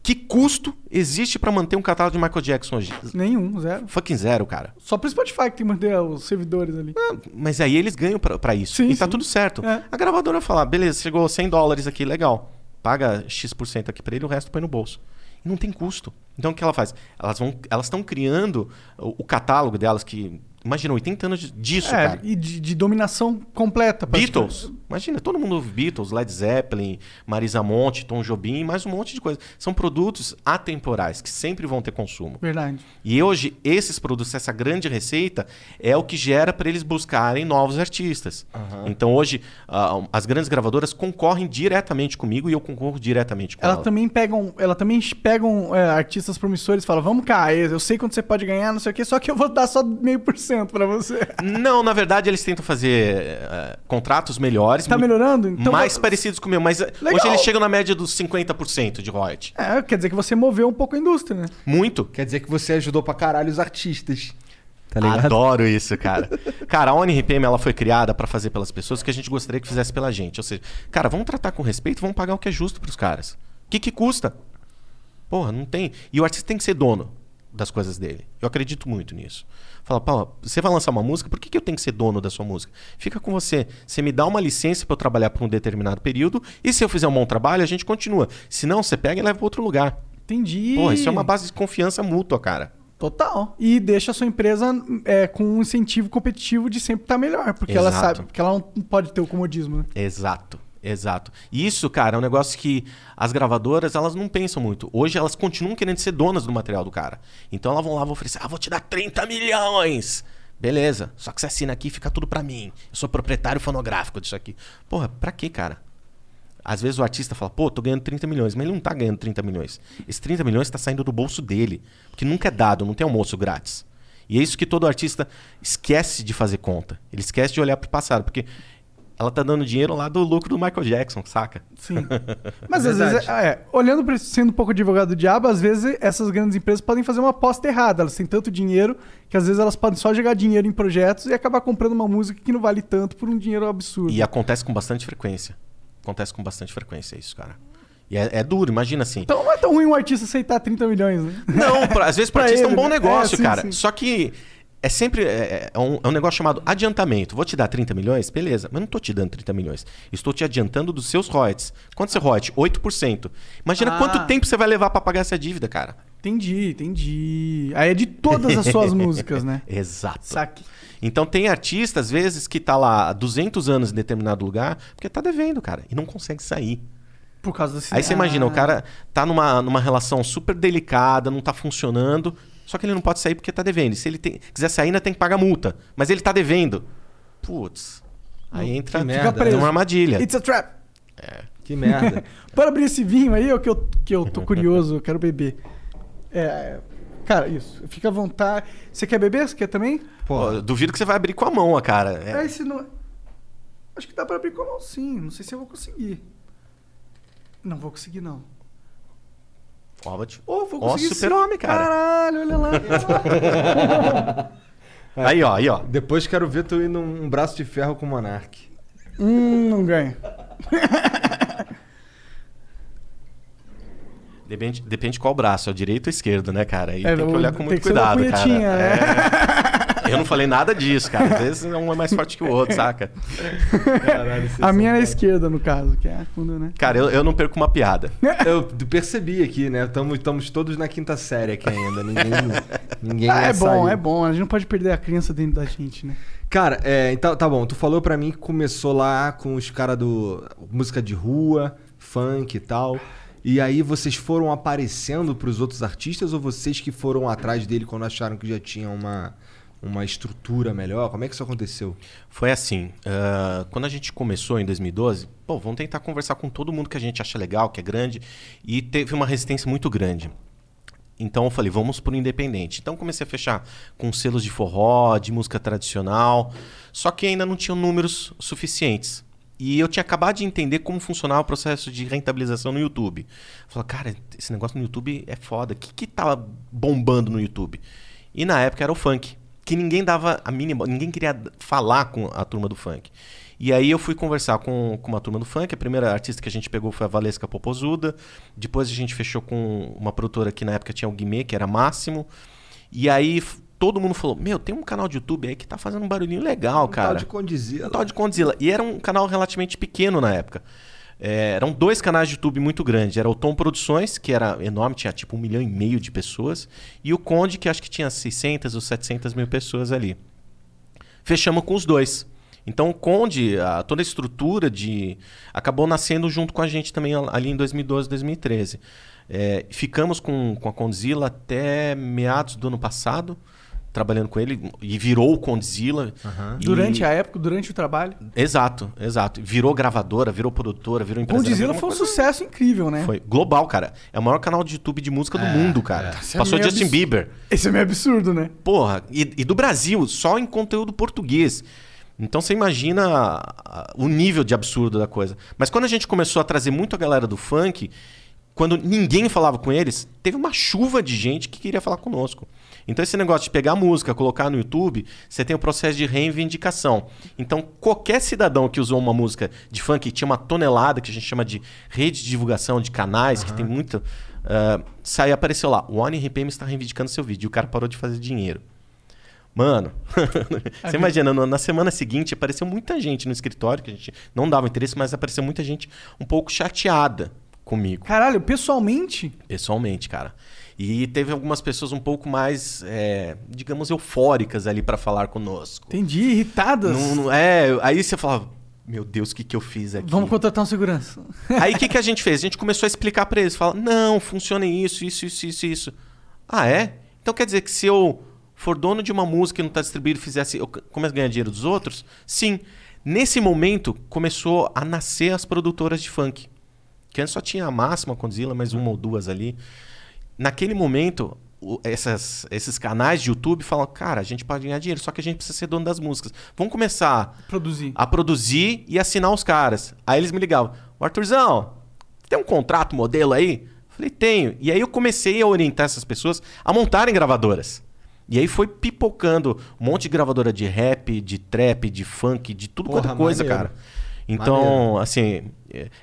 Que custo existe pra manter um catálogo de Michael Jackson hoje? Nenhum, zero. Fucking zero, cara. Só pro Spotify que tem que manter os servidores ali. Mas aí eles ganham pra, pra isso. Sim, e tá sim. tudo certo. É. A gravadora vai falar, beleza, chegou 100 dólares aqui, legal. Paga X% aqui pra ele, o resto põe no bolso. E não tem custo. Então o que ela faz? Elas vão, elas estão criando o, o catálogo delas que imagina 80 anos disso, é, cara. e de, de dominação completa. Beatles. Imagina, todo mundo ouve Beatles, Led Zeppelin, Marisa Monte, Tom Jobim, mais um monte de coisa. São produtos atemporais, que sempre vão ter consumo. Verdade. E hoje, esses produtos, essa grande receita, é o que gera para eles buscarem novos artistas. Então, hoje, ah, as grandes gravadoras concorrem diretamente comigo e eu concorro diretamente com Ela ela. também pegam, ela também pegam é, artistas promissores e falam, vamos cá, eu sei quanto você pode ganhar, não sei o quê, só que eu vou dar só meio por cento pra você. Não, na verdade, eles tentam fazer eh, contratos melhores. Tá melhorando? Então mais parecidos com o meu, mas eh, Legal. hoje eles chegam na média dos 50% de royalty. É, quer dizer que você moveu um pouco a indústria, né? Muito. Quer dizer que você ajudou pra caralho os artistas. Tá ligado? Adoro isso, cara. cara, a ONRPM ela foi criada pra fazer pelas pessoas que a gente gostaria que fizesse pela gente. Ou seja, cara, vamos tratar com respeito, vamos pagar o que é justo pros caras. O que que custa? Porra, não tem. E o artista tem que ser dono das coisas dele. Eu acredito muito nisso. Fala, Paulo, você vai lançar uma música, por que, que eu tenho que ser dono da sua música? Fica com você. Você me dá uma licença pra eu trabalhar por um determinado período, e se eu fizer um bom trabalho, a gente continua. Se não, você pega e leva pra outro lugar. Entendi. Porra, isso é uma base de confiança mútua, cara. Total. E deixa a sua empresa é, com um incentivo competitivo de sempre estar melhor, porque ela Exato. sabe, porque ela não pode ter o comodismo, né? Exato, exato. Isso, cara, é um negócio que as gravadoras, elas não pensam muito. Hoje elas continuam querendo ser donas do material do cara. Então elas vão lá vão oferecer, ah, vou te dar 30 milhões. Beleza, só que você assina aqui fica tudo pra mim. Eu sou proprietário fonográfico disso aqui. Porra, pra quê, cara? Às vezes o artista fala, pô, tô ganhando 30 milhões, mas ele não tá ganhando 30 milhões. Esse 30 milhões tá saindo do bolso dele. Porque nunca é dado, não tem almoço grátis. E é isso que todo artista esquece de fazer conta. Ele esquece de olhar pro passado. Porque ela tá dando dinheiro lá do lucro do Michael Jackson, saca? Sim. [laughs] Mas às vezes, é, é, olhando para sendo um pouco advogado do diabo, às vezes essas grandes empresas podem fazer uma aposta errada. Elas têm tanto dinheiro que às vezes elas podem só jogar dinheiro em projetos e acabar comprando uma música que não vale tanto por um dinheiro absurdo. E acontece com bastante frequência. Acontece com bastante frequência isso, cara. E é, é duro, imagina assim. Então não é tão ruim um artista aceitar 30 milhões, né? Não, pra- às vezes Pra [laughs] artista é um ele, bom né? negócio, É, sim, cara. sim. Só que é sempre é, é um, é um negócio chamado adiantamento. Vou te dar 30 milhões? Beleza, mas não tô te dando 30 milhões. Estou te adiantando dos seus royalties. Quanto é royalties? 8%. Imagina Ah. quanto tempo você vai levar pra pagar essa dívida, cara. Entendi, entendi. Aí é de todas as suas [laughs] músicas, né? Exato. Saque. Então tem artista, às vezes, que tá lá há 200 anos em determinado lugar, porque tá devendo, cara, e não consegue sair. Por causa desse... Aí você imagina, Ah. o cara tá numa, numa relação super delicada, não tá funcionando, só que ele não pode sair porque tá devendo. E se ele tem- quiser sair, ainda tem que pagar multa. Mas ele tá devendo. Putz. Aí entra que merda, preso. numa armadilha. It's a trap. Que merda. [laughs] Para abrir esse vinho aí, ó, que eu, que eu tô curioso, eu quero beber. É, cara, isso. Fica à vontade. Você quer beber? Você quer também? Pô, eu duvido que você vai abrir com a mão, cara. É, É, esse não. Acho que dá pra abrir com a mão sim. Não sei se eu vou conseguir. Não vou conseguir, não. Te- Ô, vou Ó, conseguir super-homem, sim. cara. Caralho, olha lá. [laughs] Aí, ó, aí, ó. Depois quero ver tu ir num um braço de ferro com o Monark. hum, não ganha. Depende, depende qual braço, é o direito ou esquerdo, né, cara? Aí É, tem que o- olhar com muito cuidado, cara. né? É. [laughs] Eu não falei nada disso, cara. Às vezes um é mais forte que o outro, saca? Caralho, A minha é na esquerda, no caso, que é quando, né? Cara, eu, eu não perco uma piada. Eu percebi aqui, né? Estamos todos na quinta série aqui ainda. Ninguém, [laughs] ninguém Ah, é bom, saiu. é bom. A gente não pode perder a criança dentro da gente, né? Cara, é, então tá bom. Tu falou pra mim que começou lá com os caras do música de rua, funk e tal. E aí vocês foram aparecendo pros outros artistas ou vocês que foram atrás dele quando acharam que já tinha uma, uma estrutura melhor? Como é que isso aconteceu? Foi assim, ah, quando a gente começou em 2012, pô, vamos tentar conversar com todo mundo que a gente acha legal, que é grande, e teve uma resistência muito grande. Então eu falei, vamos pro independente. Então comecei a fechar com selos de forró, de música tradicional, só que ainda não tinham números suficientes. E eu tinha acabado de entender como funcionava o processo de rentabilização no YouTube. Falei, cara, esse negócio no YouTube é foda. O que, que tava bombando no YouTube? E na época era o funk. Que ninguém dava a mínima. Ninguém queria falar com a turma do funk. E aí eu fui conversar com, com uma turma do funk. A primeira artista que a gente pegou foi a Valesca Popozuda. Depois a gente fechou com uma produtora que na época tinha o Guimê, que era Máximo. E aí todo mundo falou: Meu, tem um canal de YouTube aí que tá fazendo um barulhinho legal, cara. Tal de Condizila. Um tal de Condzilla. E era um canal relativamente pequeno na época. É, eram dois canais de YouTube muito grandes. Era o Tom Produções, que era enorme, tinha tipo um milhão e meio de pessoas. E o Conde, que acho que tinha 600 ou 700 mil pessoas ali. Fechamos com os dois. Então o Conde, a- toda a estrutura de. acabou nascendo junto com a gente também al- ali em 2012, 2013. É, ficamos com, com a Condzilla até meados do ano passado, trabalhando com ele, e virou o Condzilla. E- Durante a época, durante o trabalho. Exato, exato. Virou gravadora, virou produtora, virou empresa. Condizila foi um sucesso incrível, né? Foi global, cara. É o maior canal de YouTube de música do mundo, cara. Isso é Passou meio Justin abs- Bieber. Esse é meio absurdo, né? Porra, e, e do Brasil, só em conteúdo português. Então você imagina o nível de absurdo da coisa. Mas quando a gente começou a trazer muito a galera do funk, quando ninguém falava com eles, teve uma chuva de gente que queria falar conosco. Então esse negócio de pegar a música, colocar no YouTube, você tem o processo de reivindicação. Então qualquer cidadão que usou uma música de funk que tinha uma tonelada, que a gente chama de rede de divulgação de canais, que tem muita... Uh, sai apareceu lá, o One RPM está reivindicando seu vídeo. E o cara parou de fazer dinheiro. Mano, [laughs] você imagina, na semana seguinte apareceu muita gente no escritório, que a gente não dava interesse, mas apareceu muita gente um pouco chateada comigo, Caralho, pessoalmente, pessoalmente, cara. E teve algumas pessoas um pouco mais, é, digamos, eufóricas ali pra falar conosco. entendi, irritadas. Não- não- é, aí você falava, meu Deus, o que, que eu fiz aqui? Vamos contratar um segurança. [laughs] Aí o que, que a gente fez? A gente começou a explicar pra eles. Fala, não, funciona isso, isso, isso, isso, isso. Ah, é? Então quer dizer que se eu for dono de uma música e não tá distribuído fizesse, eu começo a ganhar dinheiro dos outros? Sim. Nesse momento, começou a nascer as produtoras de funk. Que antes só tinha a máxima, a Condzilla, mais uma ou duas ali. Naquele momento, o- essas, esses canais de YouTube falam, cara, a gente pode ganhar dinheiro, só que a gente precisa ser dono das músicas. Vamos começar Produzir. a produzir e assinar os caras. Aí eles me ligavam, "Ô, Arthurzão, tem um contrato modelo aí? Falei, tenho. E aí eu comecei a orientar essas pessoas a montarem gravadoras. E aí foi pipocando um monte de gravadora de rap, de trap, de funk, de tudo Porra, quanto é coisa, maneiro. cara. Então, Maneiro. assim,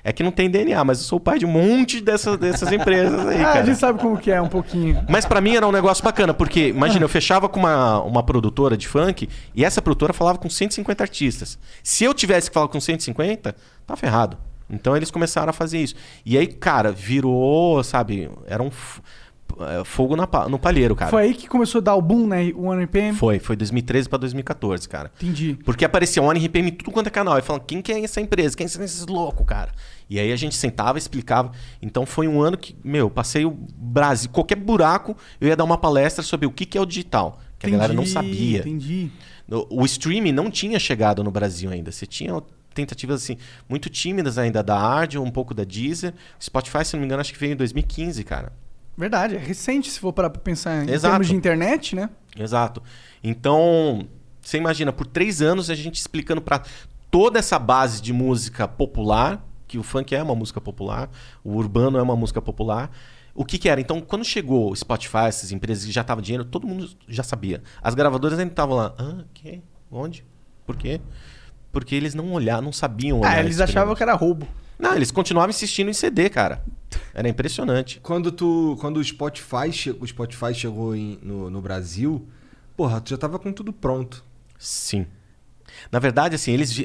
é- que não tem DNA, mas eu sou o pai de um monte dessas, dessas empresas aí, [laughs] Ah, a cara. gente sabe como que é um pouquinho. Mas pra mim era um negócio bacana, porque, imagina, eu fechava com uma, uma produtora de funk e essa produtora falava com 150 artistas. Se eu tivesse que falar com 150, tá ferrado. Então eles começaram a fazer isso. E aí, cara, virou, sabe, era um eh, fogo na no palheiro, cara. Foi aí que começou a dar o boom, né? O One RPM. Foi, foi 2013 pra 2014, cara. Entendi. Porque aparecia One RPM em tudo quanto é canal. E falando, quem que é essa empresa? Quem são esses loucos, cara? E aí a gente sentava, explicava. Então foi um ano que, meu, eu passei o Brasil. Qualquer buraco, eu ia dar uma palestra sobre o que, que é o digital. Que a galera não Entendi, sabia. Entendi. O, o streaming não tinha chegado no Brasil ainda. Você tinha tentativas assim, muito tímidas ainda da Ardio, um pouco da Deezer. Spotify, se não me engano, acho que veio em 2015, cara. Verdade, é recente se for parar pra pensar em Exato. termos de internet, né? Exato. Então, você imagina, por três anos a gente explicando pra toda essa base de música popular, que o funk é uma música popular, o urbano é uma música popular. O que, que era? Então, quando chegou o Spotify, essas empresas que já estavam dinheiro, todo mundo já sabia. As gravadoras ainda estavam lá. Ah, que? Onde? Por quê? Porque eles não olharam, não sabiam olhar. Ah, eles achavam que era roubo. Não, eles continuavam insistindo em CD, cara. Era impressionante. Quando tu. Quando o Spotify, che- o Spotify chegou em- no, no Brasil, porra, tu já tava com tudo pronto. Sim. Na verdade, assim, eles.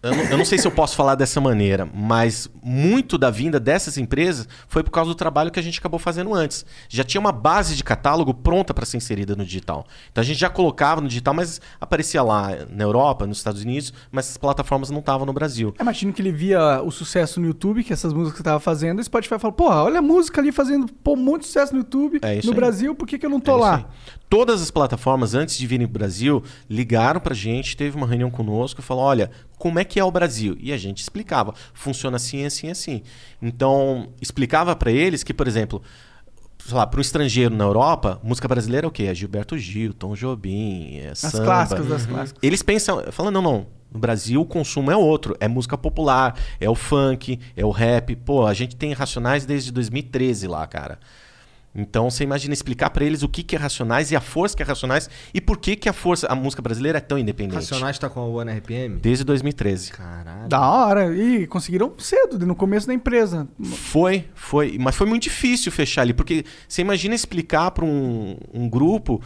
Eu não, eu não sei se eu posso falar dessa maneira, mas muito da vinda dessas empresas foi por causa do trabalho que a gente acabou fazendo antes. Já tinha uma base de catálogo pronta para ser inserida no digital. Então a gente já colocava no digital, mas aparecia lá na Europa, nos Estados Unidos, mas essas plataformas não estavam no Brasil. Eu imagino que ele via o sucesso no YouTube, que essas músicas que tava fazendo, e Spotify falou, porra, olha a música ali fazendo pô, muito sucesso no YouTube, É no aí. Brasil, por que, que eu não tô É lá? Todas as plataformas, antes de virem para o Brasil, ligaram para a gente, teve uma reunião conosco e falou: olha, como é que é o Brasil? E a gente explicava: funciona assim, assim, assim. Então, explicava para eles que, por exemplo, sei lá, para um estrangeiro na Europa, música brasileira é o quê? É Gilberto Gil, Tom Jobim, é As samba. clássicas das clássicas. Eles pensam, falam, não, não. No Brasil o consumo é outro. É música popular, é o funk, é o rap. Pô, a gente tem Racionais desde 2013 lá, cara. Então você imagina explicar pra eles o que, que é Racionais e a força que é Racionais e por que, que a força, a música brasileira é tão independente. Racionais tá com a One RPM? Desde 2013. Caralho. Da hora. E conseguiram cedo, no começo da empresa. Foi, foi. Mas foi muito difícil fechar ali, porque você imagina explicar para um, um grupo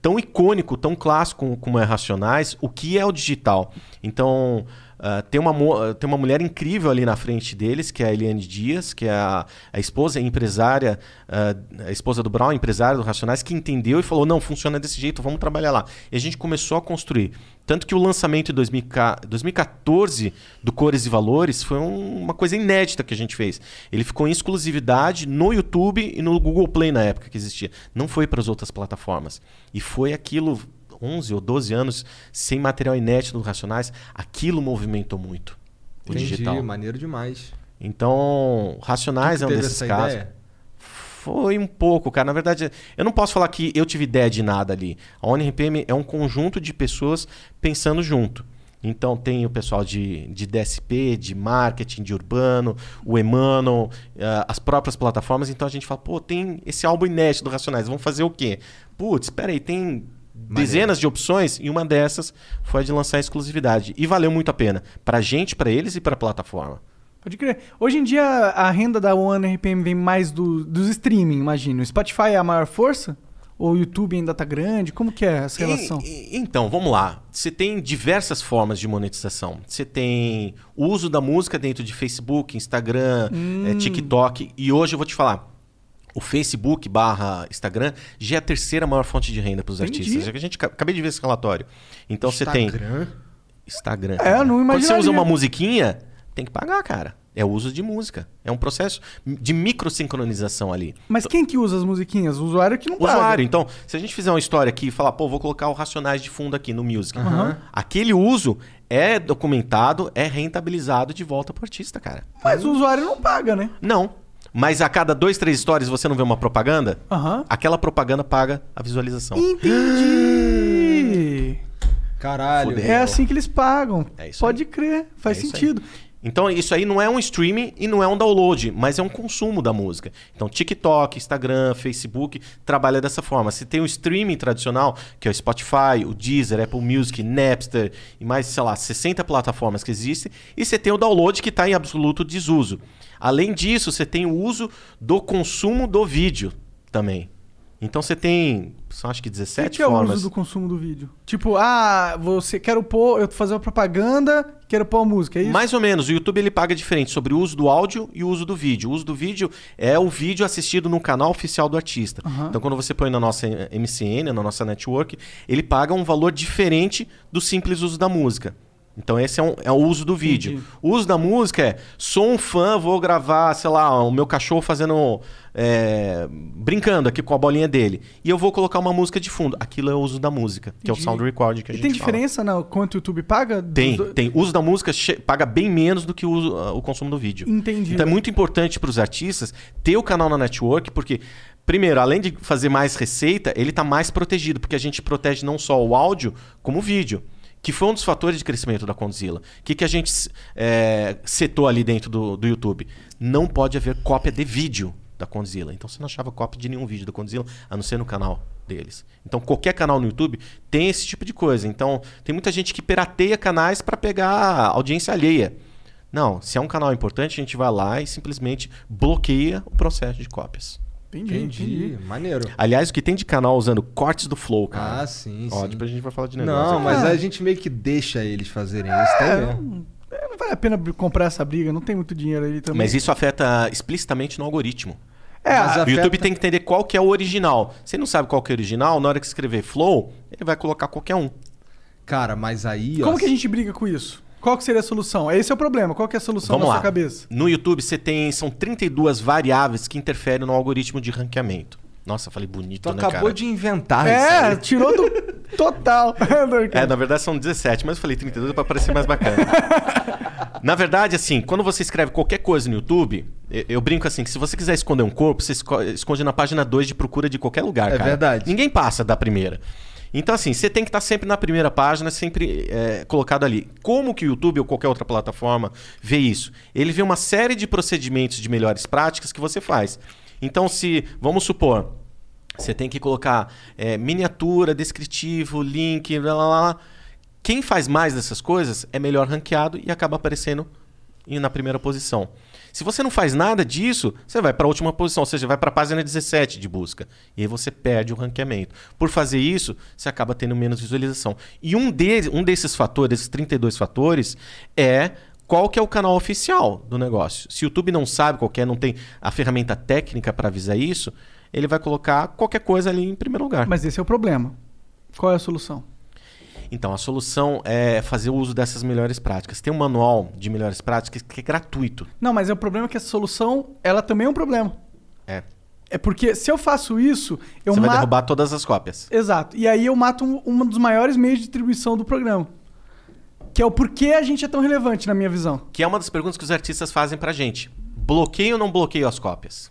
tão icônico, tão clássico como é Racionais, o que é o digital. Então, ah, tem, uma, ah, tem uma mulher incrível ali na frente deles, que é a Eliane Dias, que é a, a esposa, a empresária, ah, a esposa do Brown, empresária do Racionais, que entendeu e falou: não, funciona desse jeito, vamos trabalhar lá. E a gente começou a construir. Tanto que o lançamento em 2000 2014 do Cores e Valores foi um- uma coisa inédita que a gente fez. Ele ficou em exclusividade no YouTube e no Google Play na época que existia. Não foi para as outras plataformas. E foi aquilo, 11 ou 12 anos, sem material inédito do Racionais, aquilo movimentou muito o Entendi, digital. maneiro demais. Então, Racionais é um desses casos. ideia? Foi um pouco, cara. Na verdade, eu não posso falar que eu tive ideia de nada ali. A ONRPM é um conjunto de pessoas pensando junto. Então tem o pessoal de, de DSP, de marketing, de urbano, o Emmanuel, eh, as próprias plataformas. Então a gente fala, pô, tem esse álbum inédito do Racionais, vamos fazer o quê? Putz, espera aí, tem dezenas de opções e uma dessas foi a de lançar exclusividade. E valeu muito a pena. Pra gente, pra eles e pra plataforma. Pode crer. Hoje em dia, a renda da One RPM vem mais do, dos streaming, imagino. O Spotify é a maior força? Ou o YouTube ainda tá grande? Como que é essa relação? E- e- então, vamos lá. Você tem diversas formas de monetização. Você tem o uso da música dentro de Facebook, Instagram, eh, TikTok. E hoje eu vou te falar. O Facebook barra Instagram já é a terceira maior fonte de renda para os artistas. Já que a gente ca- acabei de ver esse relatório. Então você tem Instagram? É, não Quando você usa uma musiquinha, tem que pagar, cara. É o uso de música. É um processo de microsincronização ali. Mas quem que usa as musiquinhas? O usuário que não O paga. usuário. Então, se a gente fizer uma história aqui e falar, pô, vou colocar o Racionais de fundo aqui no Music. Aquele uso é documentado, é rentabilizado de volta pro artista, cara. Mas o usuário não paga, né? Não. Mas a cada dois, três stories você não vê uma propaganda, Aham. aquela propaganda paga a visualização. Entendi. [gasps] Caralho. Fudeu. É assim que eles pagam. É isso Pode crer, faz É isso aí. sentido. Então, isso aí não é um streaming e não é um download, mas é um consumo da música. Então, TikTok, Instagram, Facebook trabalha dessa forma. Você tem o streaming tradicional, que é o Spotify, o Deezer, Apple Music, Napster e mais, sei lá, 60 plataformas que existem. E você tem o download que está em absoluto desuso. Além disso, você tem o uso do consumo do vídeo também. Então, você tem, são acho que O 17 que é o formas. uso do consumo do vídeo? Tipo, ah, você quero pôr, eu tô fazendo uma propaganda, quero pôr a música, é isso? Mais ou menos. O YouTube ele paga diferente sobre o uso do áudio e o uso do vídeo. O uso do vídeo é o vídeo assistido no canal oficial do artista. Aham. Então, quando você põe na nossa MCN, na nossa network, ele paga um valor diferente do simples uso da música. Então, esse é, um- é o uso do vídeo. Entendi. O uso da música é: sou um fã, vou gravar, sei lá, o meu cachorro fazendo. é, brincando aqui com a bolinha dele. E eu vou colocar uma música de fundo. Aquilo é o uso da música, que é o Entendi. sound recording que a E gente tem fala. diferença no quanto o YouTube paga? Tem, do- tem. O uso da música paga bem menos do que o, uso- o consumo do vídeo. Entendi. Então é muito importante para os artistas ter o canal na network, porque, primeiro, além de fazer mais receita, ele está mais protegido, porque a gente protege não só o áudio, como o vídeo. Que foi um dos fatores de crescimento da Condzilla. O que, que a gente é, setou ali dentro do, do YouTube? Não pode haver cópia de vídeo da Condzilla. Então você não achava cópia de nenhum vídeo da Condzilla, a não ser no canal deles. Então qualquer canal no YouTube tem esse tipo de coisa. Então tem muita gente que pirateia canais para pegar audiência alheia. Não, se é um canal importante, a gente vai lá e simplesmente bloqueia o processo de cópias. Entendi, entendi. Entendi. Maneiro. Aliás, o que tem de canal usando cortes do Flow, cara. Ah, sim, Ó, sim. depois a gente vai falar de negócio. Não, aqui. mas Ah. a gente meio que deixa eles fazerem isso, tem mesmo. É, Não vale a pena comprar essa briga, não tem muito dinheiro ali também. Mas isso afeta explicitamente no algoritmo. É, O YouTube Afeta- tem que entender qual que é o original. Você não sabe qual que é o original, na hora que escrever Flow, ele vai colocar qualquer um. Cara, mas aí, ó. como que a gente briga com isso? Qual que seria a solução? Esse é o problema. Qual que é a solução Vamos na lá. sua cabeça? No YouTube você tem são 32 variáveis que interferem no algoritmo de ranqueamento. Nossa, falei bonito, Tu né, acabou cara? de inventar isso. É, aí. tirou do [laughs] total. É, na verdade são 17, mas eu falei 32 para parecer mais bacana. [laughs] na verdade, assim, quando você escreve qualquer coisa no YouTube, eu, eu brinco assim, que se você quiser esconder um corpo, você esco- esconde na página 2 de procura de qualquer lugar, É cara. verdade. Ninguém passa da primeira. Então, assim, você tem que estar sempre na primeira página, sempre é, colocado ali. Como que o YouTube ou qualquer outra plataforma vê isso? Ele vê uma série de procedimentos de melhores práticas que você faz. Então, se, vamos supor, você tem que colocar é, miniatura, descritivo, link, blá, blá, blá. Quem faz mais dessas coisas é melhor ranqueado e acaba aparecendo na primeira posição. Se você não faz nada disso, você vai para a última posição, ou seja, vai para a página 17 de busca. E aí você perde o ranqueamento. Por fazer isso, você acaba tendo menos visualização. E um, de, um desses fatores, esses 32 fatores, é qual que é o canal oficial do negócio. Se o YouTube não sabe qual é, não tem a ferramenta técnica para avisar isso, ele vai colocar qualquer coisa ali em primeiro lugar. Mas esse é o problema. Qual é a solução? Então, a solução é fazer uso dessas melhores práticas. Tem um manual de melhores práticas que é gratuito. Não, mas é o problema que essa solução, ela também é um problema. É. É porque se eu faço isso, eu Você vai derrubar todas as cópias. Exato. E aí eu mato um, um dos maiores meios de distribuição do programa. Que é o porquê a gente é tão relevante, na minha visão. Que é uma das perguntas que os artistas fazem pra gente. Bloqueio ou não bloqueio as cópias?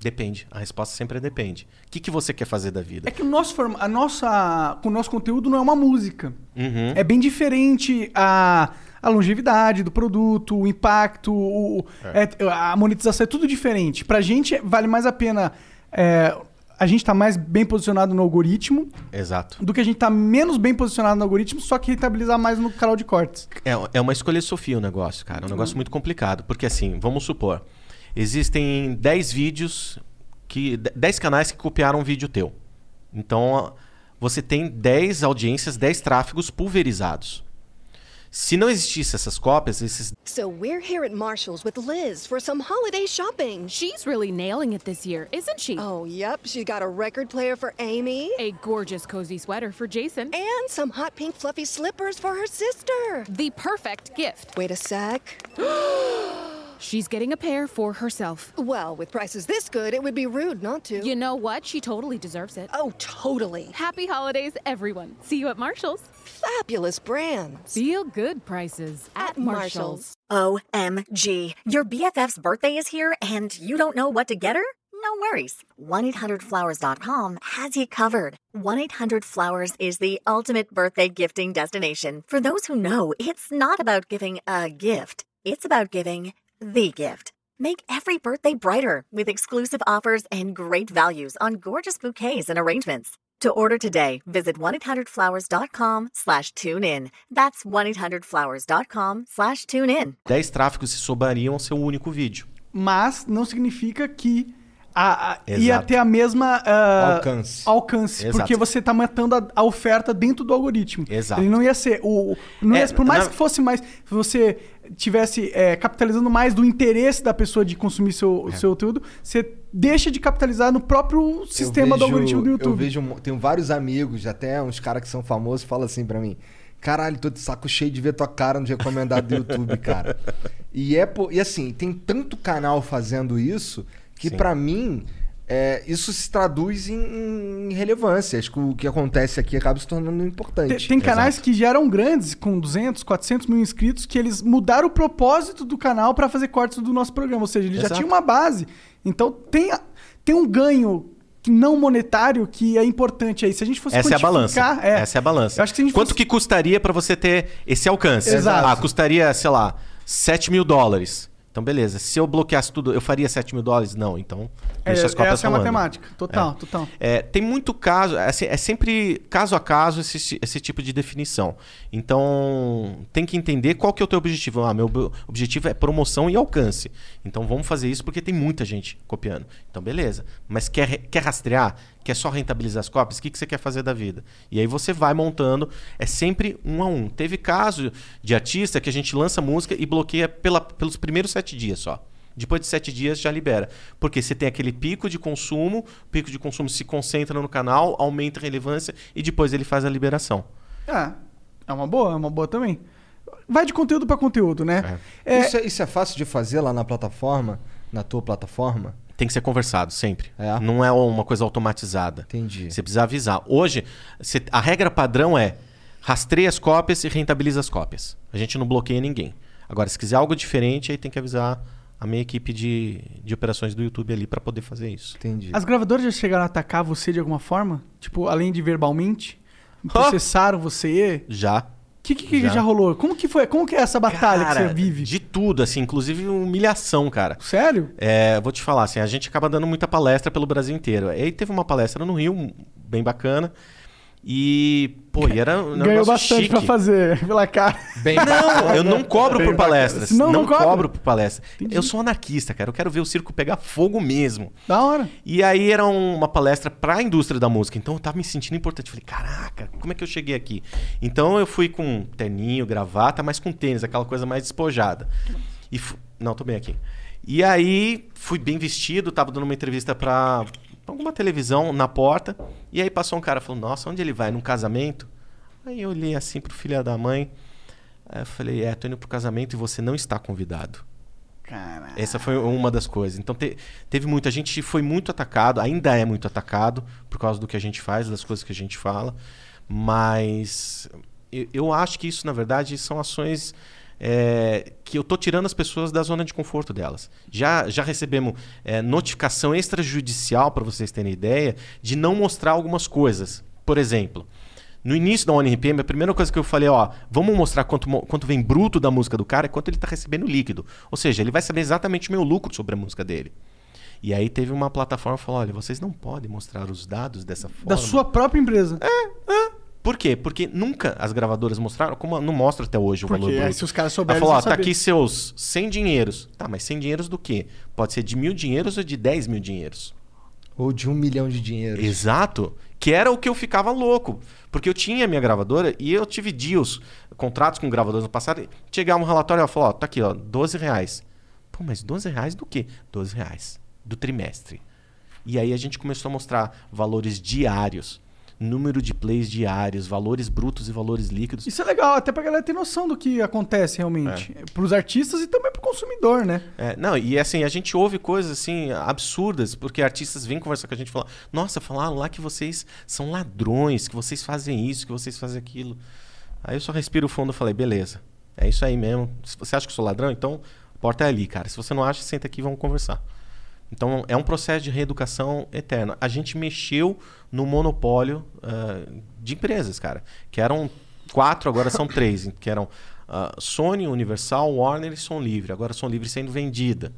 Depende. A resposta sempre é depende. O que, que você quer fazer da vida? É que o nosso, forma, a nossa, o nosso conteúdo não é uma música. Uhum. É bem diferente a, a longevidade do produto, o impacto, o- é, a monetização, é tudo diferente. Pra gente vale mais a pena é, a gente tá mais bem posicionado no algoritmo Exato. do que a gente tá menos bem posicionado no algoritmo, só que rentabilizar mais no canal de cortes. É, é uma escolha Sofia o negócio, cara. É um negócio muito complicado. Porque assim, vamos supor, existem 10 vídeos, que 10 canais que copiaram um vídeo teu. Então, você tem 10 audiências, 10 tráfegos pulverizados. Se não existisse essas cópias, esses So we're here at Marshall's with Liz for some holiday shopping. She's really nailing it this year, isn't she? Oh, yep. She got a record player for Amy. A gorgeous cozy sweater for Jason. And some hot pink fluffy slippers for her sister. The perfect gift. Wait a sec. [gasps] [gasps] [gasps] She's getting a pair for herself. Well, with prices this good, it would be rude not to. You know what? She totally deserves it. Oh, totally. Happy holidays, everyone. See you at Marshall's. Fabulous brands. Feel good prices at, At Marshall's. OMG. Your BFF's birthday is here and you don't know what to get her? No worries. 1-800-Flowers.com has you covered. 1-800-Flowers is the ultimate birthday gifting destination. For those who know, it's not about giving a gift. It's about giving the gift. Make every birthday brighter with exclusive offers and great values on gorgeous bouquets and arrangements. To order today, visit 1-800-Flowers.com slash tune in. That's 1-800-Flowers.com slash tune in. 10 tráfegos se somariam ao seu único vídeo. Mas não significa que a, a- ia ter a mesma ah, Alcance. alcance, Exato. porque você tá matando a, a oferta dentro do algoritmo. Exato. Ele não ia ser o, não É, ia- por mais na- que fosse mais, se você tivesse é, capitalizando mais do interesse da pessoa de consumir seu, É. seu conteúdo, você deixa de capitalizar no próprio sistema do vejo- algoritmo do Eu YouTube. vejo, um- tenho vários amigos, até uns caras que são famosos, falam assim pra mim: Caralho, tô de saco cheio de ver tua cara no recomendado do YouTube, [laughs] cara. E é e assim, tem tanto canal fazendo isso que pra mim é, isso se traduz em, em relevância. Acho que o que acontece aqui acaba se tornando importante. Tem, tem canais que já eram grandes, com 200, 400 mil inscritos, que eles mudaram o propósito do canal pra fazer cortes do nosso programa. Ou seja, ele já Exato. tinha uma base. Então tem, tem um ganho não monetário que é importante aí. Se a gente fosse Essa é a balança. é. Essa é a balança. Eu acho que Quanto fosse- que custaria pra você ter esse alcance? Exato. Ah, custaria, sei lá, 7 mil dólares. Então, beleza. Se eu bloqueasse tudo, eu faria 7 mil dólares? Não, então. É, deixa as cópias essa é a matemática. Total, total. É, tem muito caso, é, se- é sempre caso a caso esse, esse tipo de definição. Então, tem que entender qual que é o teu objetivo. Ah, meu ob- objetivo é promoção e alcance. Então, vamos fazer isso porque tem muita gente copiando. Então, beleza. Mas quer, quer rastrear? Quer só rentabilizar as cópias? O que, que você quer fazer da vida? E aí você vai montando. É sempre um a um. Teve caso de artista que a gente lança música e bloqueia pela, pelos primeiros sete dias só. Depois de sete dias já libera. Porque você tem aquele pico de consumo, o pico de consumo se concentra no canal, aumenta a relevância e depois ele faz a liberação. É, é uma boa, é uma boa também. Vai de conteúdo pra conteúdo, né? É, Isso, é, isso é fácil de fazer lá na plataforma, na tua plataforma? Tem que ser conversado sempre. É? Não é uma coisa automatizada. Entendi. Você precisa avisar. Hoje, você- a regra padrão é rastreia as cópias e rentabiliza as cópias. A gente não bloqueia ninguém. Agora, se quiser algo diferente, aí tem que avisar a minha equipe de, de operações do YouTube ali para poder fazer isso. Entendi. As gravadoras já chegaram a atacar você de alguma forma? Tipo, além de verbalmente? Processaram você? Já. O que, que, que já. Já. rolou? Como que foi? Como que é essa batalha que Cara, você vive? De tudo, assim, inclusive humilhação, cara. Sério? É, vou te falar, assim, a gente acaba dando muita palestra pelo Brasil inteiro. Aí teve uma palestra no Rio, bem bacana. E, pô, e era um Ganhou bastante chique. pra fazer pela cara. Bem Não, eu não cobro Bem por palestras. Não, Não, não cobra? cobro por palestra. Eu sou anarquista, cara. Eu quero ver o circo pegar fogo mesmo. Da hora. E aí era um- uma palestra pra indústria da música. Então eu tava me sentindo importante. Falei, caraca, como é que eu cheguei aqui? Então eu fui com terninho, gravata, mas com tênis, aquela coisa mais despojada. E fu- Não, tô bem aqui. E aí fui bem vestido, tava dando uma entrevista pra alguma televisão na porta. E aí passou um cara falou, nossa, onde ele vai? Num casamento? Aí eu olhei assim pro filho da mãe. Aí eu falei, é, tô indo pro casamento e você não está convidado. Caralho. Essa foi uma das coisas. Então te- teve muita gente foi muito atacado, ainda é muito atacado por causa do que a gente faz, das coisas que a gente fala. Mas eu, eu acho que isso, na verdade, são ações é, que eu tô tirando as pessoas da zona de conforto delas. Já, já recebemos é, notificação extrajudicial, para vocês terem ideia, de não mostrar algumas coisas. Por exemplo, no início da ONRPM, a primeira coisa que eu falei, ó, vamos mostrar quanto, quanto vem bruto da música do cara e quanto ele está recebendo líquido. Ou seja, ele vai saber exatamente o meu lucro sobre a música dele. E aí teve uma plataforma que falou, olha, vocês não podem mostrar os dados dessa forma. Da sua própria empresa. É, Por quê? Porque nunca as gravadoras mostraram, como não mostra até hoje o Porque valor bruto. se os caras Ela souberem, falou, ó, eles vão tá aqui seus 100 dinheiros. Tá, mas 100 dinheiros do quê? Pode ser de mil dinheiros ou de 10 mil dinheiros. Ou de um milhão de dinheiro. Exato. Que era o que eu ficava louco. Porque eu tinha a minha gravadora e eu tive deals, contratos com gravadoras no passado. Chegava um relatório e ela falou, ó, tá aqui, ó, 12 reais. Pô, mas 12 reais do quê? 12 reais. Do trimestre. E aí a gente começou a mostrar valores diários. Número de plays diários, valores brutos e valores líquidos. Isso é legal, até pra galera ter noção do que acontece realmente. Pros artistas e também pro consumidor, né? É, não, e assim, a gente ouve coisas assim absurdas, porque artistas vêm conversar com a gente e falam: Nossa, falaram lá que vocês são ladrões, que vocês fazem isso, que vocês fazem aquilo. Aí eu só respiro fundo e falei: Beleza, É isso aí mesmo. Se você acha que eu sou ladrão, então a porta é ali, cara. Se você não acha, senta aqui e vamos conversar. Então é um processo de reeducação eterno. A gente mexeu no monopólio ah, de empresas, cara. Que eram quatro, agora são três. Que eram ah, Sony, Universal, Warner e Som Livre. Agora Som Livre sendo vendida.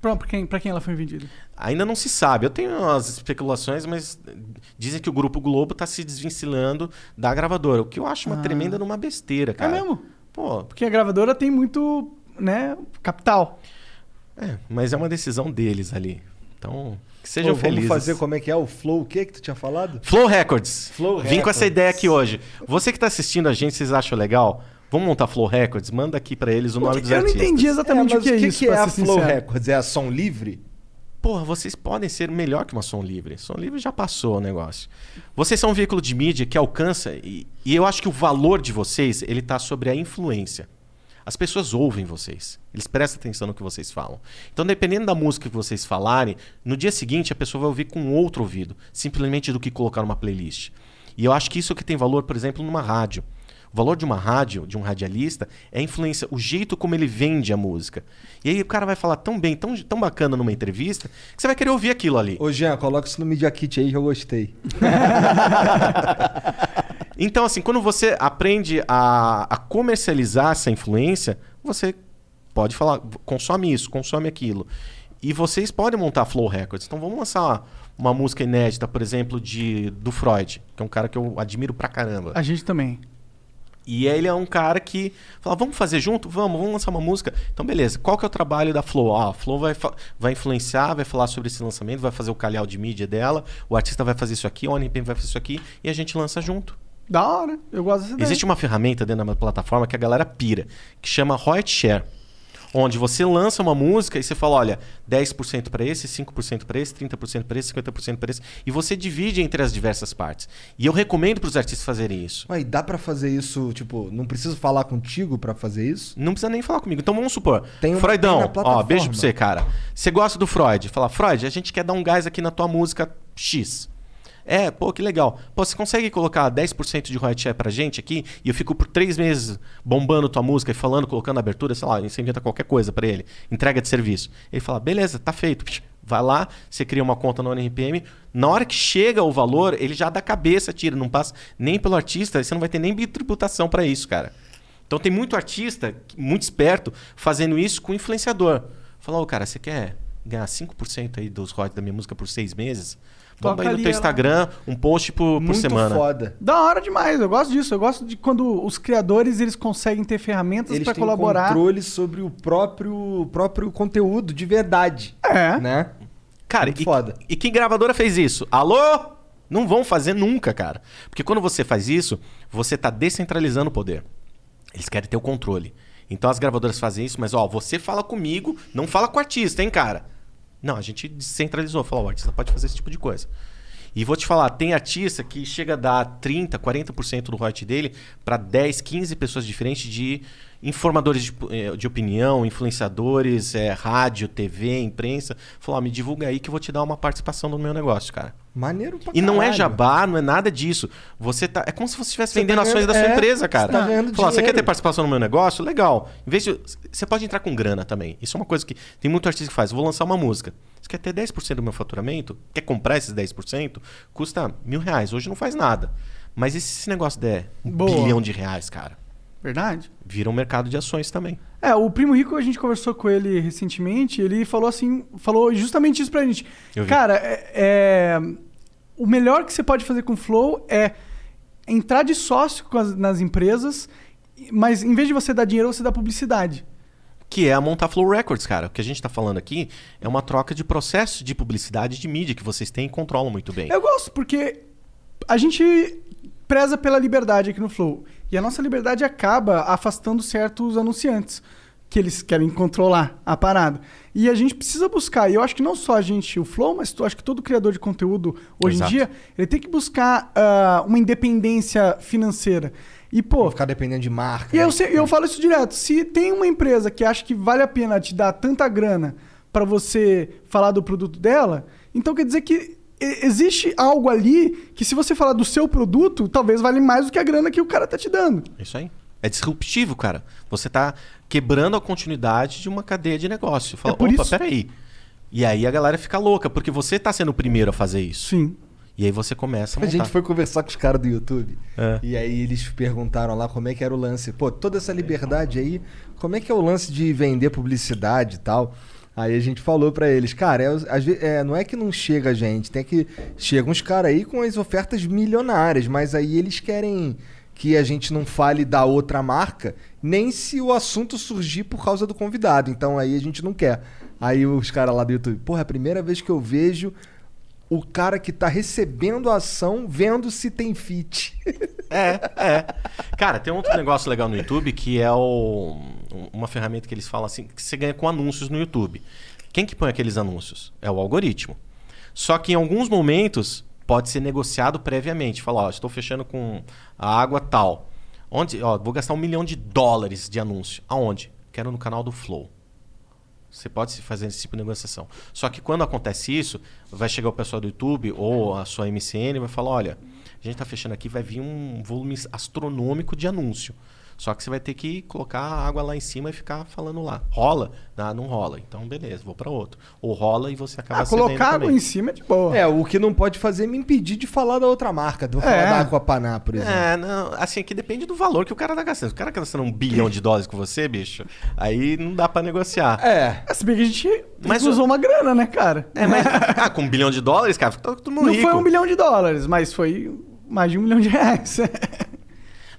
Pra quem, pra quem ela foi vendida? Ainda não se sabe. Eu tenho as especulações, mas dizem que o Grupo Globo está se desvencilhando da gravadora. O que eu acho uma Ah. tremenda numa besteira, cara. É mesmo? Pô, Porque a gravadora tem muito, né, capital. É, mas é uma decisão deles ali. Então, que sejam Pô, vamos felizes. fazer como é que é o flow, o que que tu tinha falado? Flow Records. Flow Vim com essa ideia aqui hoje. Você que está assistindo a gente, vocês acham legal? Vamos montar Flow Records? Manda aqui para eles o nome dos eu não artistas. entendi exatamente é, o que é o que, isso, que é a Flow sincero. Records? É a som livre? Porra, vocês podem ser melhor que uma Som Livre. Som Livre já passou o negócio. Vocês são um veículo de mídia que alcança e, e eu acho que o valor de vocês ele está sobre a influência. As pessoas ouvem vocês. Eles prestam atenção no que vocês falam. Então, dependendo da música que vocês falarem, no dia seguinte a pessoa vai ouvir com outro ouvido, simplesmente do que colocar numa playlist. E eu acho que isso que tem valor, por exemplo, numa rádio. O valor de uma rádio, de um radialista, é a influência, o jeito como ele vende a música. E aí o cara vai falar tão bem, tão, tão bacana numa entrevista, que você vai querer ouvir aquilo ali. Ô, Jean, coloca isso no Media Kit aí que eu gostei. [laughs] Então, assim, quando você aprende a, a comercializar essa influência, você pode falar, consome isso, consome aquilo. E vocês podem montar Flow Records. Então vamos lançar uma música inédita, por exemplo, de do Freud, que é um cara que eu admiro pra caramba. A gente também. E ele é um cara que fala, vamos fazer junto? Vamos, vamos lançar uma música. Então, beleza. Qual que é o trabalho da Flow? Ah, a Flow vai, vai influenciar, vai falar sobre esse lançamento, vai fazer o calhau de mídia dela, o artista vai fazer isso aqui, o ONP vai fazer isso aqui, e a gente lança junto. Da hora. Eu gosto dessa ideia. Existe uma ferramenta dentro da plataforma que a galera pira, que chama Royalty Share. Onde você lança uma música e você fala, olha, 10% para esse, 5% para esse, 30% para esse, 50% para esse, e você divide entre as diversas partes. E eu recomendo para os artistas fazerem isso. Mas dá pra fazer isso, tipo, não preciso falar contigo pra fazer isso? Não precisa nem falar comigo. Então vamos supor, Tem uma- Freudão, tem ó, beijo pra você, cara. Você gosta do Freud? Fala, Freud, a gente quer dar um gás aqui na tua música X. É, pô, que legal. Pô, você consegue colocar 10% de royalty share pra gente aqui? E eu fico por três meses bombando tua música e falando, colocando abertura, sei lá, você inventa qualquer coisa pra ele. Entrega de serviço. Ele fala, beleza, tá feito. Vai lá, você cria uma conta no ONRPM. Na hora que chega o valor, ele já dá cabeça, tira. Não passa nem pelo artista, você não vai ter nem tributação pra isso, cara. Então tem muito artista, muito esperto, fazendo isso com influenciador. Falou, ô cara, você quer ganhar 5% aí dos royalties da minha música por seis meses? Bomba Toca aí no ali teu ela. Instagram, um post por, por Muito semana. foda. Da hora demais, eu gosto disso. Eu gosto de quando os criadores eles conseguem ter ferramentas Eles pra têm colaborar. controle sobre o próprio, próprio conteúdo de verdade. É. Né? Cara, Muito e, foda. e que gravadora fez isso? Alô? Não vão fazer nunca, cara. Porque quando você faz isso, você tá descentralizando o poder. Eles querem ter o controle. Então as gravadoras fazem isso, mas ó, você fala comigo, não fala com o artista, hein, cara? Não, a gente descentralizou. Falou, o artista pode fazer esse tipo de coisa. E vou te falar, tem artista que chega a dar 30, 40% do royalty dele para 10, 15 pessoas diferentes de informadores de, eh, de opinião, influenciadores, eh, rádio, TV, imprensa. Falou, ó, me divulga aí que eu vou te dar uma participação no meu negócio, cara. Maneiro pra E não é caralho. jabá, não é nada disso. Você tá. É como se você estivesse Você vendendo tá ações da sua é, empresa, cara. você tá ganhando Falar, você quer ter participação no meu negócio? Legal. Em vez de. Você pode entrar com grana também. Isso é uma coisa que. Tem muito artista que faz. Vou lançar uma música. Você quer ter 10% do meu faturamento? Quer comprar esses 10%? Custa mil reais. Hoje não faz nada. Mas e se esse negócio der um Boa. bilhão de reais, cara? Verdade. Vira um mercado de ações também. É, o Primo Rico, a gente conversou com ele recentemente, ele falou assim, falou justamente isso pra gente. Eu vi. Cara, é, é- o melhor que você pode fazer com o Flow é entrar de sócio com as- nas empresas, mas em vez de você dar dinheiro, você dá publicidade. Que é a montar Flow Records, cara. O que a gente tá falando aqui é uma troca de processo de publicidade de mídia que vocês têm e controlam muito bem. Eu gosto, porque a gente preza pela liberdade aqui no Flow. E a nossa liberdade acaba afastando certos anunciantes que eles querem controlar a parada. E a gente precisa buscar, e eu acho que não só a gente, o Flow, mas eu acho que todo criador de conteúdo hoje Exato. em dia, ele tem que buscar ah, uma independência financeira. E, pô, Não ficar dependendo de marca. e eu, né? sei- eu falo isso direto. Se tem uma empresa que acha que vale a pena te dar tanta grana pra você falar do produto dela, então quer dizer que existe algo ali que se você falar do seu produto, talvez vale mais do que a grana que o cara tá te dando. É Isso aí. É disruptivo, cara. Você tá quebrando a continuidade de uma cadeia de negócio. Fala, É por opa, isso- peraí. E aí a galera fica louca, porque você tá sendo o primeiro a fazer isso. Sim. E aí você começa a A montar. gente foi conversar com os caras do YouTube. É. E aí eles perguntaram lá como é que era o lance. Pô, toda essa liberdade aí, como é que é o lance de vender publicidade e tal? Aí a gente falou pra eles, cara, é, é, não é que não chega a gente, tem que. Chegam uns caras aí com as ofertas milionárias, mas aí eles querem que a gente não fale da outra marca, nem se o assunto surgir por causa do convidado. Então aí a gente não quer. Aí os caras lá do YouTube, porra, é a primeira vez que eu vejo o cara que tá recebendo a ação vendo se tem fit. [laughs] É, é. Cara, tem outro negócio legal no YouTube que é o, uma ferramenta que eles falam assim, que você ganha com anúncios no YouTube. Quem que põe aqueles anúncios? É o algoritmo. Só que em alguns momentos pode ser negociado previamente. Fala, ó, estou fechando com a água tal. Onde, ó, vou gastar um milhão de dólares de anúncio. Aonde? Quero no canal do Flow. Você pode se fazer esse tipo de negociação. Só que quando acontece isso, vai chegar o pessoal do YouTube ou a sua MCN e vai falar: olha, a gente está fechando aqui, vai vir um volume astronômico de anúncio. Só que você vai ter que colocar a água lá em cima e ficar falando lá. Rola? Ah, não rola. Então, beleza, vou para outro. Ou rola e você acaba Ah, colocar água também. em cima é de boa. É, o que não pode fazer é me impedir de falar da outra marca. Vou falar É. da Aquapaná, por exemplo. É, não, assim, que depende do valor que o cara tá gastando. Se o cara tá gastando um bilhão de dólares com você, bicho, aí não dá pra negociar. É. É, Se bem que a gente Mas usou o- uma grana, né, cara? É, mas ah, com um bilhão de dólares, cara, fica todo mundo Não rico. foi um milhão de dólares, mas foi mais de um milhão de reais.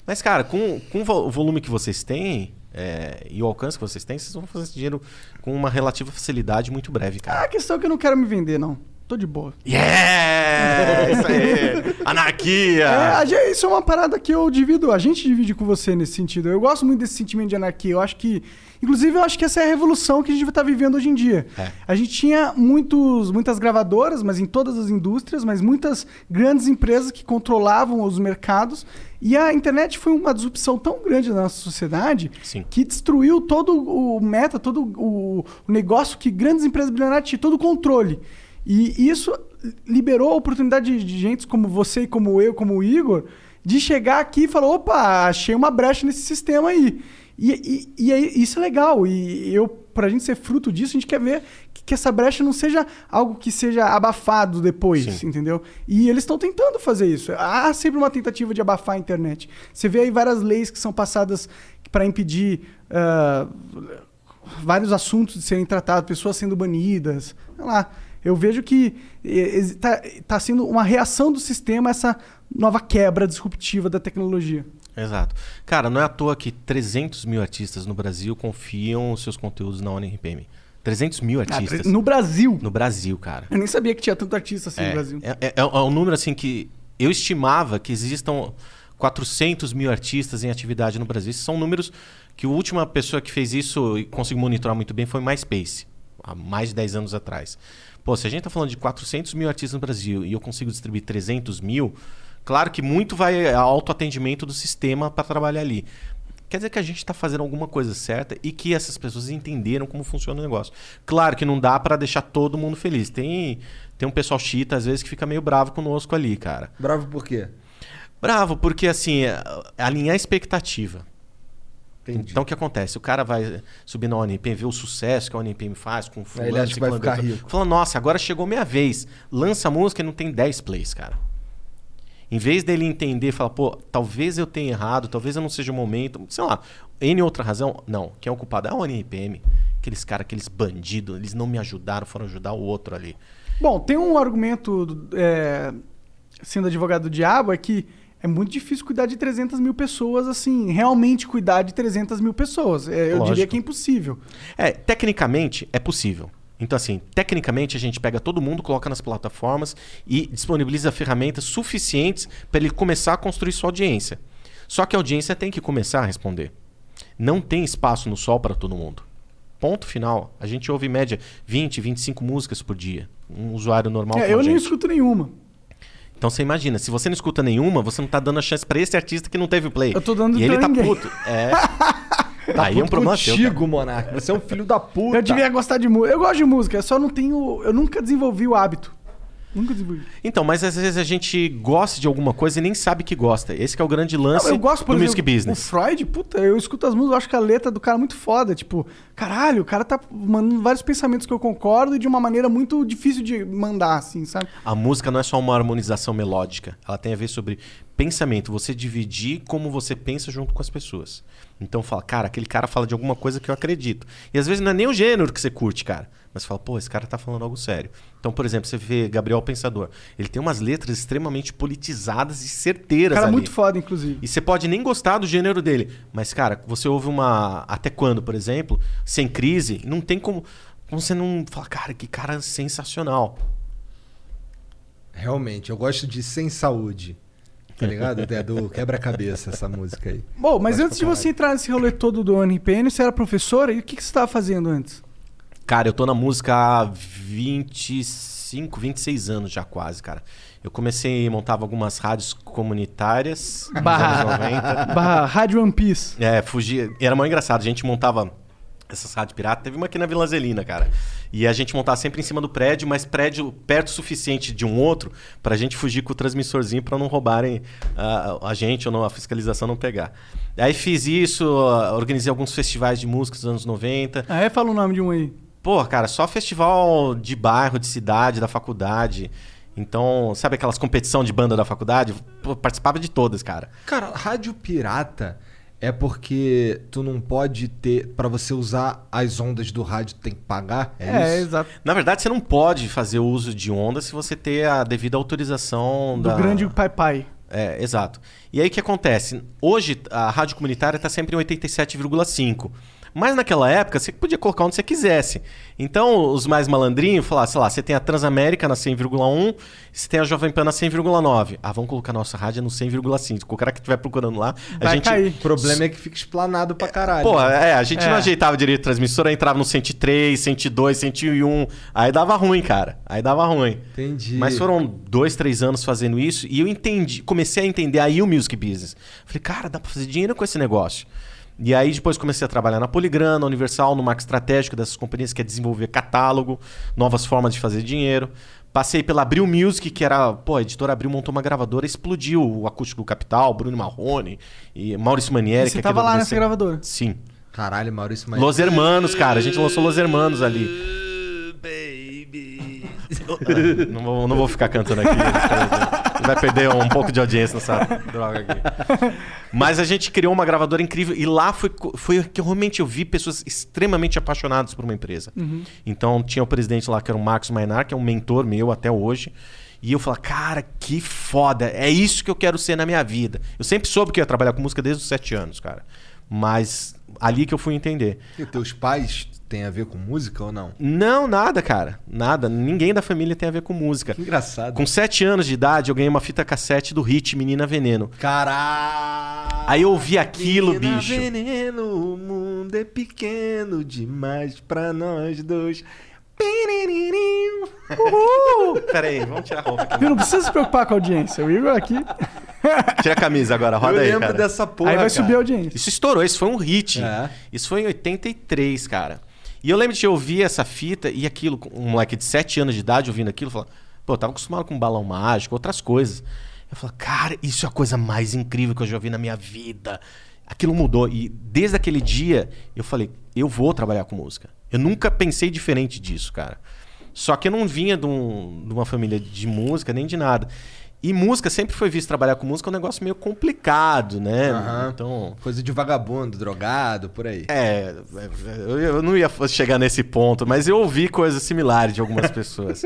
Mas, cara, com, com o vo- o volume que vocês têm é, e o alcance que vocês têm, vocês vão fazer esse dinheiro com uma relativa facilidade muito breve, cara. a questão é que eu não quero me vender, não. Tô de boa. Yeah! Isso aí! [laughs] Anarquia! É, isso é uma parada que eu divido, a gente divide com você nesse sentido. Eu gosto muito desse sentimento de anarquia. Eu acho que, inclusive, eu acho que essa é a revolução que a gente está vivendo hoje em dia. É. A gente tinha muitos, muitas gravadoras, mas em todas as indústrias, mas muitas grandes empresas que controlavam os mercados. E a internet foi uma disrupção tão grande na nossa sociedade Sim. que destruiu todo o meta, todo o, o negócio que grandes empresas bilionárias tinham, todo o controle. E isso liberou a oportunidade de, de gente como você, como eu, como o Igor, de chegar aqui e falar: opa, achei uma brecha nesse sistema aí. E, e, e isso é legal. E eu, pra gente ser fruto disso, a gente quer ver que, que essa brecha não seja algo que seja abafado depois, Sim. entendeu? E eles estão tentando fazer isso. Há sempre uma tentativa de abafar a internet. Você vê aí várias leis que são passadas para impedir ah, vários assuntos de serem tratados, pessoas sendo banidas. Sei lá. Eu vejo que está sendo uma reação do sistema a essa nova quebra disruptiva da tecnologia. Exato. Cara, não é à toa que 300 mil artistas no Brasil confiam os seus conteúdos na ONRPM. 300 mil artistas. no Brasil. No Brasil, cara. Eu nem sabia que tinha tanto artista assim no Brasil. É, é- é um número assim que eu estimava que existam 400 mil artistas em atividade no Brasil. Esses são números que a última pessoa que fez isso e conseguiu monitorar muito bem foi MySpace, há mais de 10 anos atrás. Pô, se a gente está falando de 400 mil artistas no Brasil e eu consigo distribuir 300 mil, claro que muito vai ao autoatendimento do sistema para trabalhar ali. Quer dizer que a gente está fazendo alguma coisa certa e que essas pessoas entenderam como funciona o negócio. Claro que não dá para deixar todo mundo feliz. Tem, tem um pessoal chita, às vezes, que fica meio bravo conosco ali, cara. Bravo por quê? Bravo, porque assim, alinhar a expectativa. Entendi. Então o que acontece? O cara vai subir na ONP, vê o sucesso que a ONP faz com fulano, ele acha que vai ficar rico. Fala, nossa, agora chegou minha vez. Lança a música e não tem 10 plays, cara. Em vez dele entender, falar, pô, talvez eu tenha errado, talvez eu não seja o momento, sei lá, N outra razão, não. Quem é o culpado é a ONPM. Aqueles caras, aqueles bandidos, eles não me ajudaram, foram ajudar o outro ali. Bom, tem um argumento, é, sendo advogado do diabo, é que é muito difícil cuidar de 300 mil pessoas, assim, realmente cuidar de 300 mil pessoas. É, eu Lógico. diria que é impossível. É, tecnicamente é possível. Então, assim, tecnicamente a gente pega todo mundo, coloca nas plataformas e disponibiliza ferramentas suficientes para ele começar a construir sua audiência. Só que a audiência tem que começar a responder. Não tem espaço no sol para todo mundo. Ponto final. A gente ouve em média 20, 25 músicas por dia. Um usuário normal. É, eu gente. escuto nenhuma. Então você imagina, se você não escuta nenhuma, você não tá dando a chance para esse artista que não teve play. Eu tô dando E ele tá ninguém. puto. É. [laughs] Aí é um problema. Contigo, Monark. Você é um filho da puta. Eu devia gostar de música. Eu gosto de música, eu só não tenho. Eu nunca desenvolvi o hábito. Nunca desenvolvi. Então, mas às vezes a gente gosta de alguma coisa e nem sabe que gosta. Esse que é o grande lance Não, eu gosto, por do exemplo, music business. O Freud, puta, eu escuto as músicas, eu acho que a letra do cara é muito foda. Tipo, caralho, o cara tá mandando vários pensamentos que eu concordo e de uma maneira muito difícil de mandar, assim, sabe? A música não é só uma harmonização melódica. Ela tem a ver sobre pensamento. Você dividir como você pensa junto com as pessoas. Então fala, cara, aquele cara fala de alguma coisa que eu acredito. E às vezes não é nem o gênero que você curte, cara. Mas você fala, pô, esse cara tá falando algo sério. Então, por exemplo, você vê Gabriel Pensador. Ele tem umas letras extremamente politizadas e certeiras Cara, ali. muito foda, inclusive. E você pode nem gostar do gênero dele. Mas, cara, você ouve uma. Até quando, por exemplo, sem crise, não tem como. como você não fala, cara, que cara sensacional. Realmente, eu gosto de Sem Saúde. Tá ligado? É do quebra-cabeça essa música aí. Bom, mas antes de você entrar nesse rolê todo do NPN, você era professora e o que, que você estava fazendo antes? Cara, eu tô na música há 25, 26 anos já quase, cara. Eu comecei, montava algumas rádios comunitárias nos anos 90. [laughs] Barra Rádio One Piece. É, fugia. Era muito engraçado. A gente montava essas rádios piratas. Teve uma aqui na Vila Zelina, cara. E a gente montava sempre em cima do prédio, mas prédio perto o suficiente de um outro pra gente fugir com o transmissorzinho pra não roubarem ah, a gente ou não, a fiscalização não pegar. Aí fiz isso, ah, organizei alguns festivais de música dos anos 90. Ah, é? Fala o nome de um aí. Pô, cara, só festival de bairro, de cidade, da faculdade. Então, sabe aquelas competição de banda da faculdade? Pô, participava de todas, cara. Cara, rádio pirata é porque tu não pode ter. Pra você usar as ondas do rádio, tem que pagar? É, isso? exato. Na verdade, você não pode fazer uso de onda se você ter a devida autorização Do da... grande Pai Pai. É, exato. E aí o que acontece? Hoje a rádio comunitária está sempre em 87,5. Mas naquela época você podia colocar onde você quisesse. Então os mais malandrinhos falaram, sei lá, você tem a Transamérica na 100,1, você tem a Jovem Pan na 100,9. Ah, vamos colocar nossa rádio no 100,5. O cara que estiver procurando lá, a Vai gente... cair. O problema é que fica explanado pra caralho. Pô, é, a gente É. não ajeitava direito a transmissora, entrava no 103, 102, 101. Aí dava ruim, cara. Aí dava ruim. Entendi. Mas foram dois, três anos fazendo isso e eu entendi, comecei a entender aí o music business. Falei, cara, dá pra fazer dinheiro com esse negócio. E aí depois comecei a trabalhar na Poligrana, na Universal, no marco estratégico dessas companhias que é desenvolver catálogo, novas formas de fazer dinheiro. Passei pela Abril Music, que era, pô, a editora Abril montou uma gravadora, explodiu o acústico do Capital, Bruno Marrone e Maurício Manieri. E você que é tava aqui do lá nessa gravadora? Sim. Caralho, Maurício mas Los Hermanos, cara. A gente lançou Los Hermanos ali. [laughs] não, vou, não vou ficar cantando aqui. [laughs] Vai perder um pouco de audiência nessa droga aqui. Mas a gente criou uma gravadora incrível e lá foi, foi que eu realmente eu vi pessoas extremamente apaixonadas por uma empresa. Então tinha o presidente lá que era o Marcos Mainar, que é um mentor meu até hoje. E eu falei, cara, que foda. É isso que eu quero ser na minha vida. Eu sempre soube que eu ia trabalhar com música desde os sete anos, cara. Mas ali que eu fui entender. E teus pais têm a ver com música ou não? Não, nada, cara. Nada. Ninguém da família tem a ver com música. Que engraçado. Com sete anos de idade, eu ganhei uma fita cassete do hit Menina Veneno. Caralho! Aí eu ouvi aquilo, Menina bicho. veneno, o mundo é pequeno demais pra nós dois. Uhul! Pera aí, vamos tirar a roupa aqui. Viu? Não precisa se preocupar com a audiência. O Igor aqui. Tira a camisa agora, roda eu aí, lembro cara. dessa porra. aí vai cara. subir a audiência. Isso estourou, isso foi um hit. É. Isso foi em 83, cara. E eu lembro de ouvir essa fita e aquilo, um moleque de 7 anos de idade ouvindo aquilo, falar, pô, eu tava acostumado com balão mágico, outras coisas. Eu falei, cara, isso é a coisa mais incrível que eu já vi na minha vida. Aquilo mudou. E desde aquele dia, eu falei, eu vou trabalhar com música. Eu nunca pensei diferente disso, cara. Só que eu não vinha de, um- de uma família de música, nem de nada. E música sempre foi visto trabalhar com música um negócio meio complicado, né? Aham. Então, Coisa de vagabundo, drogado, por aí. é, eu, não ia chegar nesse ponto, mas eu ouvi coisas similares de algumas [laughs] pessoas.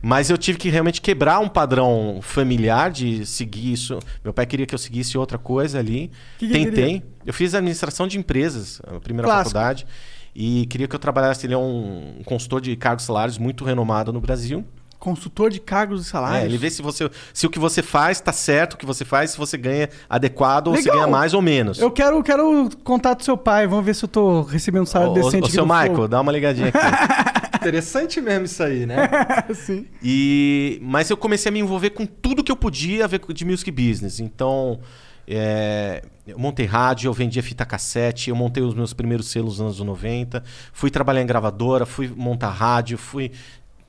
mas eu tive que realmente quebrar um padrão familiar de seguir isso. Meu pai queria que eu seguisse outra coisa ali. Que que Tentei. Eu fiz administração de empresas, a primeira Clássico. faculdade. E queria que eu trabalhasse. Ele é um, um consultor de cargos e salários muito renomado no Brasil. Consultor de cargos e É, salários. ele vê se, você, se o que você faz tá certo, o que você faz, se você ganha adequado ou se Legal. ganha mais ou menos. Eu quero, quero o contato do seu pai. Vamos ver se eu tô recebendo um salário Ô, decente ô, aqui seu Michael, dá uma ligadinha aqui. [laughs] Interessante mesmo isso aí, né? [laughs] Sim. E, mas eu comecei a me envolver com tudo que eu podia a ver com- de music business. Então, é, eu montei rádio, eu vendia fita cassete, eu montei os meus primeiros selos nos anos 90, fui trabalhar em gravadora, fui montar rádio, fui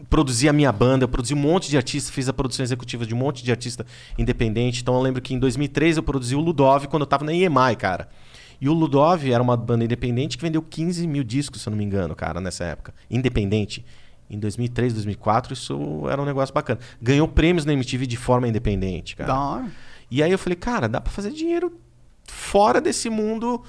produzi a minha banda, eu produzi um monte de artistas, fiz a produção executiva de um monte de artista independente. Então eu lembro que em 2003 eu produzi o Ludov quando eu tava na EMI, cara. E o Ludov era uma banda independente que vendeu 15 mil discos, se eu não me engano, cara, nessa época. Independente. Em 2003, 2004, isso era um negócio bacana. Ganhou prêmios na MTV de forma independente, cara. Da hora. E aí eu falei, cara, dá pra fazer dinheiro fora desse mundo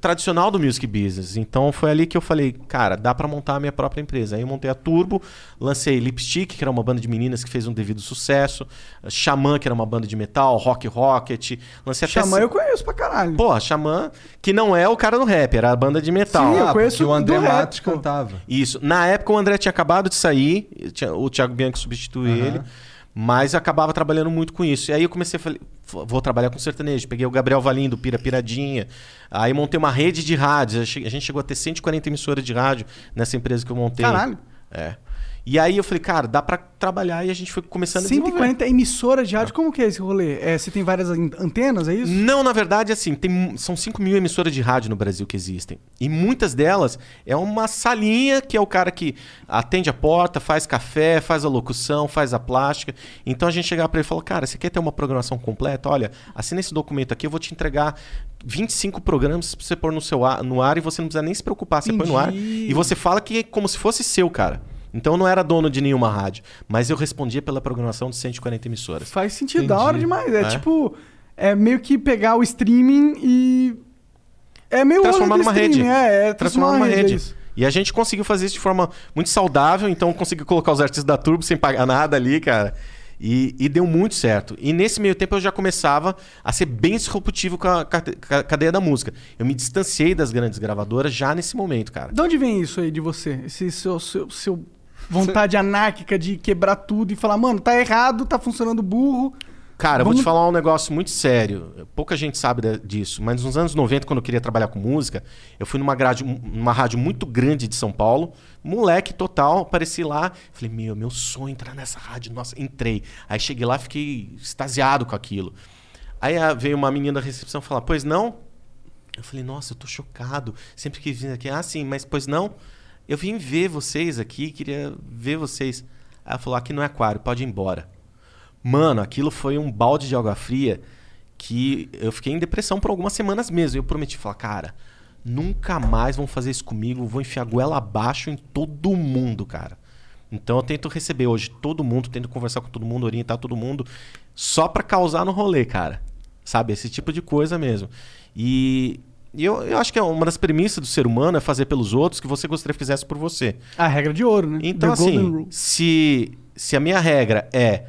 tradicional do music business. Então foi ali que eu falei, cara, dá pra montar a minha própria empresa. Aí eu montei a Turbo, lancei Lipstick, que era uma banda de meninas que fez um devido sucesso, Xamã, que era uma banda de metal, Rock Rocket, lancei até Xamã eu conheço pra caralho. Pô, Xamã, que não é o cara do rap, era a banda de metal. Sim, eu Ah, conheço o André Matos cantava. Isso. Na época o André tinha acabado de sair, tinha- o Thiago Bianchi substituiu Aham. ele, mas eu acabava trabalhando muito com isso. E aí eu comecei a falar, vou trabalhar com sertanejo. Peguei o Gabriel Valim do Pira Piradinha. Aí montei uma rede de rádios. A gente chegou a ter 140 emissoras de rádio nessa empresa que eu montei. Caralho. É. E aí eu falei, cara, dá pra trabalhar e a gente foi começando a desenvolver. 140 emissoras de rádio, como que é esse rolê? É, você tem várias an- antenas, é isso? Não, na verdade, assim, tem, são 5 mil emissoras de rádio no Brasil que existem. E muitas delas é uma salinha que é o cara que atende a porta, faz café, faz a locução, faz a plástica. Então a gente chegava pra ele e falou: Cara, você quer ter uma programação completa? Olha, assina esse documento aqui, eu vou te entregar 25 programas pra você pôr no, seu ar, no ar e você não precisa nem se preocupar. Você põe no ar Entendi. e você fala que é como se fosse seu, cara. Então eu não era dono de nenhuma rádio, mas eu respondia pela programação de 140 emissoras. Faz sentido, Entendi. da hora demais. É, É. tipo, é meio que pegar o streaming e. É meio transformar rolê do numa rede. É, é transformar numa é rede. isso. E a gente conseguiu fazer isso de forma muito saudável, então consegui colocar os artistas da Turbo sem pagar nada ali, cara. E, e deu muito certo. E nesse meio tempo eu já começava a ser bem disruptivo com a, com a cadeia da música. Eu me distanciei das grandes gravadoras já nesse momento, cara. De onde vem isso aí de você? Esse seu, seu, seu vontade anárquica de quebrar tudo e falar, mano, tá errado, tá funcionando burro. Cara, eu vou Vamos- te falar um negócio muito sério. Pouca gente sabe disso, mas nos anos 90, quando eu queria trabalhar com música, eu fui numa, grade, numa rádio muito grande de São Paulo, moleque total, apareci lá, falei, meu, meu sonho é entrar nessa rádio, nossa, entrei. Aí cheguei lá, fiquei extasiado com aquilo. Aí ah, veio uma menina da recepção falar, pois não? Eu falei, nossa, eu tô chocado. Sempre que vim aqui, ah, sim, mas pois não? Eu vim ver vocês aqui, queria ver vocês. Aí ela falou, aqui não é aquário, pode ir embora. Mano, aquilo foi um balde de água fria que eu fiquei em depressão por algumas semanas mesmo. Eu prometi falar, cara, nunca mais vão fazer isso comigo, vou enfiar goela abaixo em todo mundo, cara. Então eu tento receber hoje todo mundo, tento conversar com todo mundo, orientar todo mundo, só pra causar no rolê, cara. Sabe? Esse tipo de coisa mesmo. E, e eu, eu acho que é uma das premissas do ser humano é fazer pelos outros que você gostaria que fizesse por você. A regra de ouro, né? Então, The assim, se, se a minha regra é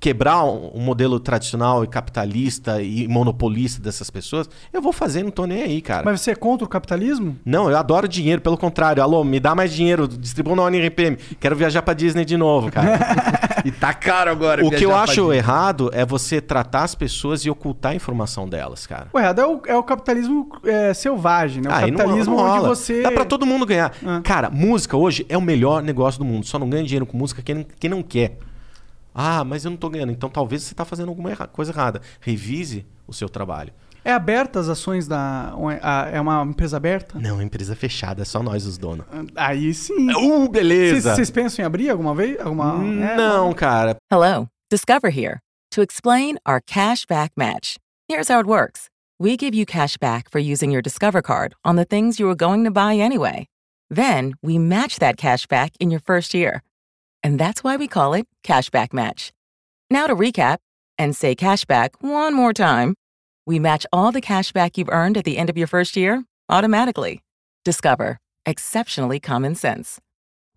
quebrar um, um modelo tradicional e capitalista e monopolista dessas pessoas, eu vou fazer, não tô nem aí, cara. Mas você é contra o capitalismo? Não, eu adoro dinheiro, pelo contrário. Alô, me dá mais dinheiro, distribua na ONRPM. Quero viajar pra Disney de novo, cara. [laughs] E tá caro agora. o que eu acho errado é você tratar as pessoas e ocultar a informação delas, cara. O errado é o, é o capitalismo é, selvagem, né? O Ah, aí não- capitalismo não onde você. Dá pra todo mundo ganhar. Ah. Cara, música hoje é o melhor negócio do mundo. Só não ganha dinheiro com música quem, quem não quer. Ah, mas eu não tô ganhando. Então talvez você tá fazendo alguma coisa errada. Revise o seu trabalho. É aberta as ações da. a- É uma empresa aberta? Não, empresa fechada, é só nós os donos. Aí sim. Uh, beleza! Vocês pensam em abrir alguma vez? Alguma... é, Não, cara. Hello, Discover here to explain our cash back match. Here's how it works we give you cash back for using your Discover card on the things you were going to buy anyway. Then we match that cash back in your first year. And that's why we call it Cashback Match. Now to recap and say cashback one more time. We match all the cash back you've earned at the end of your first year automatically. Discover. Exceptionally common sense.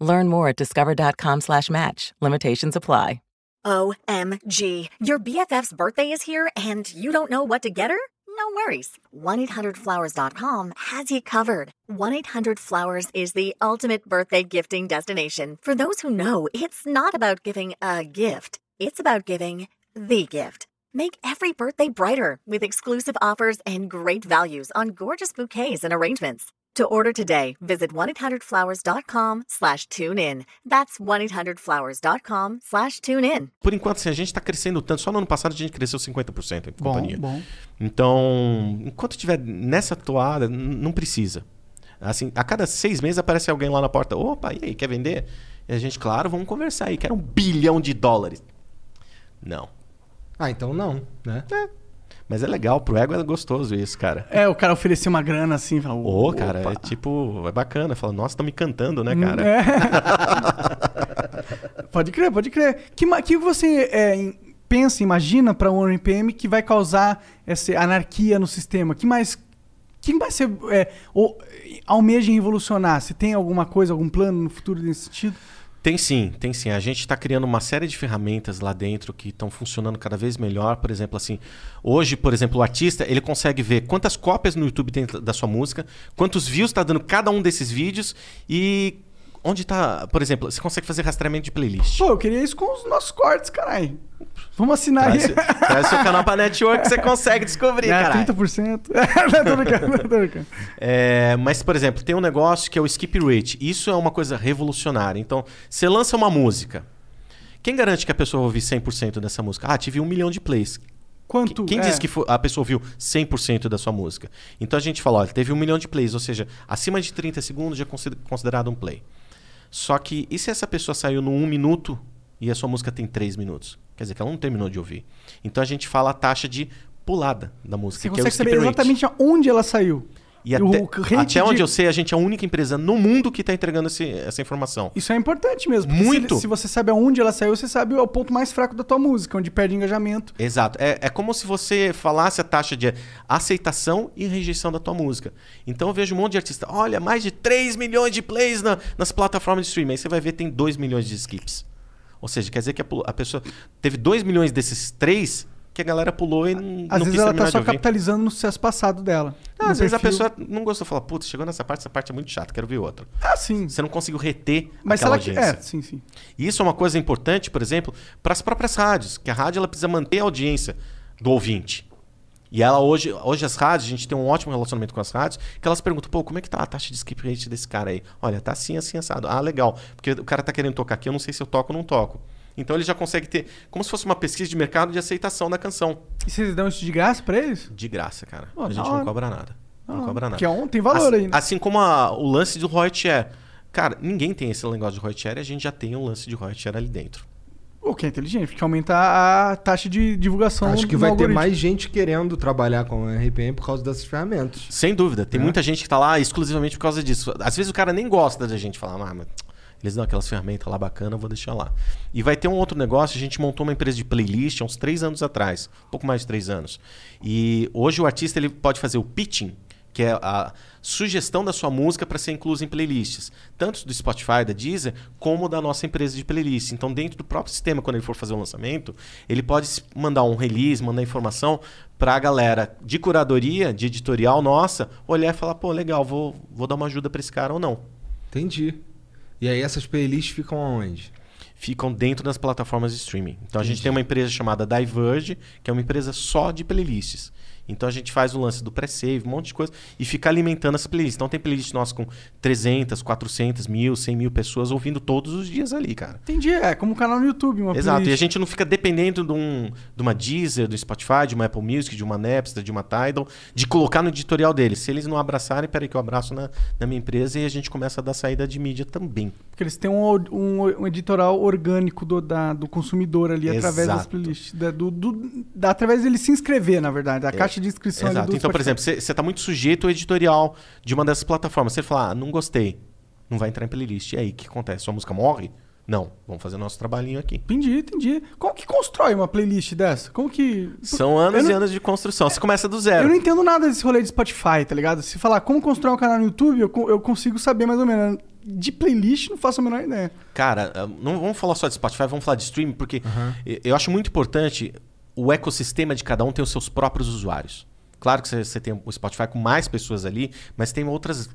Learn more at discover.com slash match. Limitations apply. OMG. Your BFF's birthday is here and you don't know what to get her? No worries. 1-800-Flowers.com has you covered. 1-800-Flowers is the ultimate birthday gifting destination. For those who know, it's not about giving a gift. It's about giving the gift. Make every birthday brighter with exclusive offers and great values on gorgeous bouquets and arrangements. To order today, visit 1-800-Flowers.com slash tune in. That's 1-800-Flowers.com slash tune in. Por enquanto, assim, a gente tá crescendo tanto. Só no ano passado a gente cresceu 50% em Bom, companhia. bom. Então, enquanto tiver nessa toada, não precisa. Assim, a cada seis meses aparece alguém lá na porta. Opa, e aí, quer vender? E a gente, claro, vamos conversar aí, quero um bilhão de dólares. Não. Ah, então não, né? Mas é legal, pro ego é gostoso isso, cara. É, o cara oferecer uma grana assim, fala, Ô, cara, opa. é tipo, é bacana. Fala, nossa, estão me cantando, né, cara? É. [laughs] pode crer, pode crer. Que, que você é, pensa, imagina para um RPM que vai causar essa anarquia no sistema? Que mais que mais você é, ou, almeja em revolucionar? Você tem alguma coisa, algum plano no futuro nesse sentido? Tem sim, tem sim. A gente está criando uma série de ferramentas lá dentro que estão funcionando cada vez melhor. Por exemplo, assim, hoje, por exemplo, o artista ele consegue ver quantas cópias no YouTube tem da sua música, quantos views está dando cada um desses vídeos e onde está, por exemplo, você consegue fazer rastreamento de playlist. Pô, eu queria isso com os nossos cortes, caralho. Vamos assinar Traz, aí. traz seu canal pra network, você consegue descobrir, É, cara. 30%. [laughs] Não, tô brincando, tô brincando. É, mas, por exemplo, tem um negócio que é o skip rate. Isso é uma coisa revolucionária. Então, você lança uma música. Quem garante que a pessoa vai ouvir 100% dessa música? Ah, tive um milhão de plays. Quanto? Quem é, disse que a pessoa ouviu 100% da sua música? Então a gente fala, olha, teve um milhão de plays, ou seja, acima de 30 segundos já é consider- considerado um play. Só que, e se essa pessoa saiu no 1 minuto e a sua música tem 3 minutos? Quer dizer que ela não terminou de ouvir. Então a gente fala a taxa de pulada da música, Você que é o consegue skip saber exatamente onde ela saiu. E até, até onde de- eu sei, a gente é a única empresa no mundo que está entregando esse- essa informação. Isso é importante mesmo. Muito. Se, se você sabe aonde ela saiu, você sabe o ponto mais fraco da tua música, onde perde engajamento. Exato. É, é como se você falasse a taxa de aceitação e rejeição da tua música. Então eu vejo um monte de artista, olha, mais de 3 milhões de plays na- nas plataformas de streaming. Aí você vai ver tem 2 milhões de skips. Ou seja, quer dizer que a, a pessoa teve 2 milhões desses 3 que a galera pulou e não, Às não vezes ela tá só capitalizando no sucesso passado dela. Ah, às vezes a perfil. pessoa não gostou, fala, putz, chegou nessa parte, essa parte é muito chata, quero ver outra. Ah, sim. Você não conseguiu reter Mas aquela ela. audiência. É, sim, sim. E isso é uma coisa importante, por exemplo, para as próprias rádios, que a rádio ela precisa manter a audiência do ouvinte. E ela hoje, hoje as rádios, a gente tem um ótimo relacionamento com as rádios, que elas perguntam, pô, como é que tá a taxa de skip rate desse cara aí? Olha, tá assim, assim, assado. Ah, legal. Porque o cara tá querendo tocar aqui, eu não sei se eu toco ou não toco. Então ele já consegue ter, como se fosse uma pesquisa de mercado de aceitação da canção. E vocês dão isso de graça pra eles? De graça, cara. Pô, a gente hora. não cobra nada. Não Ah, cobra nada. que é um- tem valor assim, né? Assim como a- o lance do Roy Share. Cara, ninguém tem esse negócio de Roy Share e a gente já tem um lance de Roy Share ali dentro. O que é inteligente, porque aumenta a taxa de divulgação. Acho que vai ter algoritmo. mais gente querendo trabalhar com a RPM por causa dessas ferramentas. Sem dúvida. Tem É. muita gente que tá lá exclusivamente por causa disso. Às vezes o cara nem gosta da gente falar, ah, mas eles dão aquelas ferramentas lá bacana, eu vou deixar lá. E vai ter um outro negócio, a gente montou uma empresa de playlist há uns três anos atrás, um pouco mais de três anos. E hoje o artista ele pode fazer o pitching, que é a sugestão da sua música para ser inclusa em playlists, tanto do Spotify, da Deezer, como da nossa empresa de playlist. Então, dentro do próprio sistema, quando ele for fazer o lançamento, ele pode mandar um release, mandar informação para a galera de curadoria, de editorial nossa, olhar e falar, pô, legal, vou, vou dar uma ajuda para esse cara ou não. Entendi. E aí essas playlists ficam aonde? Ficam dentro das plataformas de streaming. Então a gente tem uma empresa chamada Diverge, que é uma empresa só de playlists. Então a gente faz o lance do pré-save, um monte de coisa, e fica alimentando as playlists. Então tem playlist nossa com 300, 400 mil, 100 mil pessoas ouvindo todos os dias ali, cara. Entendi, é como um canal no YouTube. Uma Exato, e a playlist. gente não fica dependendo de, um, de uma Deezer, do Spotify, de uma Apple Music, de uma Napster, de uma Tidal, de colocar no editorial deles. Se eles não abraçarem, peraí que eu abraço na, na minha empresa e a gente começa a dar saída de mídia também. Porque eles têm um, um, um editorial orgânico do, da- do consumidor ali através das Exato. playlists. Da, do, do- da- através dele se inscrever, na verdade. A caixa de inscrição Exato. Então, por Spotify. exemplo, você está muito sujeito ao editorial de uma dessas plataformas. Você fala, ah, não gostei, não vai entrar em playlist. E aí, o que acontece? Sua música morre? Não, vamos fazer nosso trabalhinho aqui. Entendi, entendi. Como que constrói uma playlist dessa? Como que. São anos Eu e não- anos de construção. Você começa do Eu zero. não entendo nada desse rolê de Spotify, tá ligado? Se falar como constrói um canal no YouTube, eu, eu consigo saber mais ou menos. De playlist, não faço a menor ideia. Cara, não vamos falar só de Spotify, vamos falar de streaming, porque e- eu acho muito importante o ecossistema de cada um ter os seus próprios usuários. Claro que você- tem o Spotify com mais pessoas ali, mas tem outras,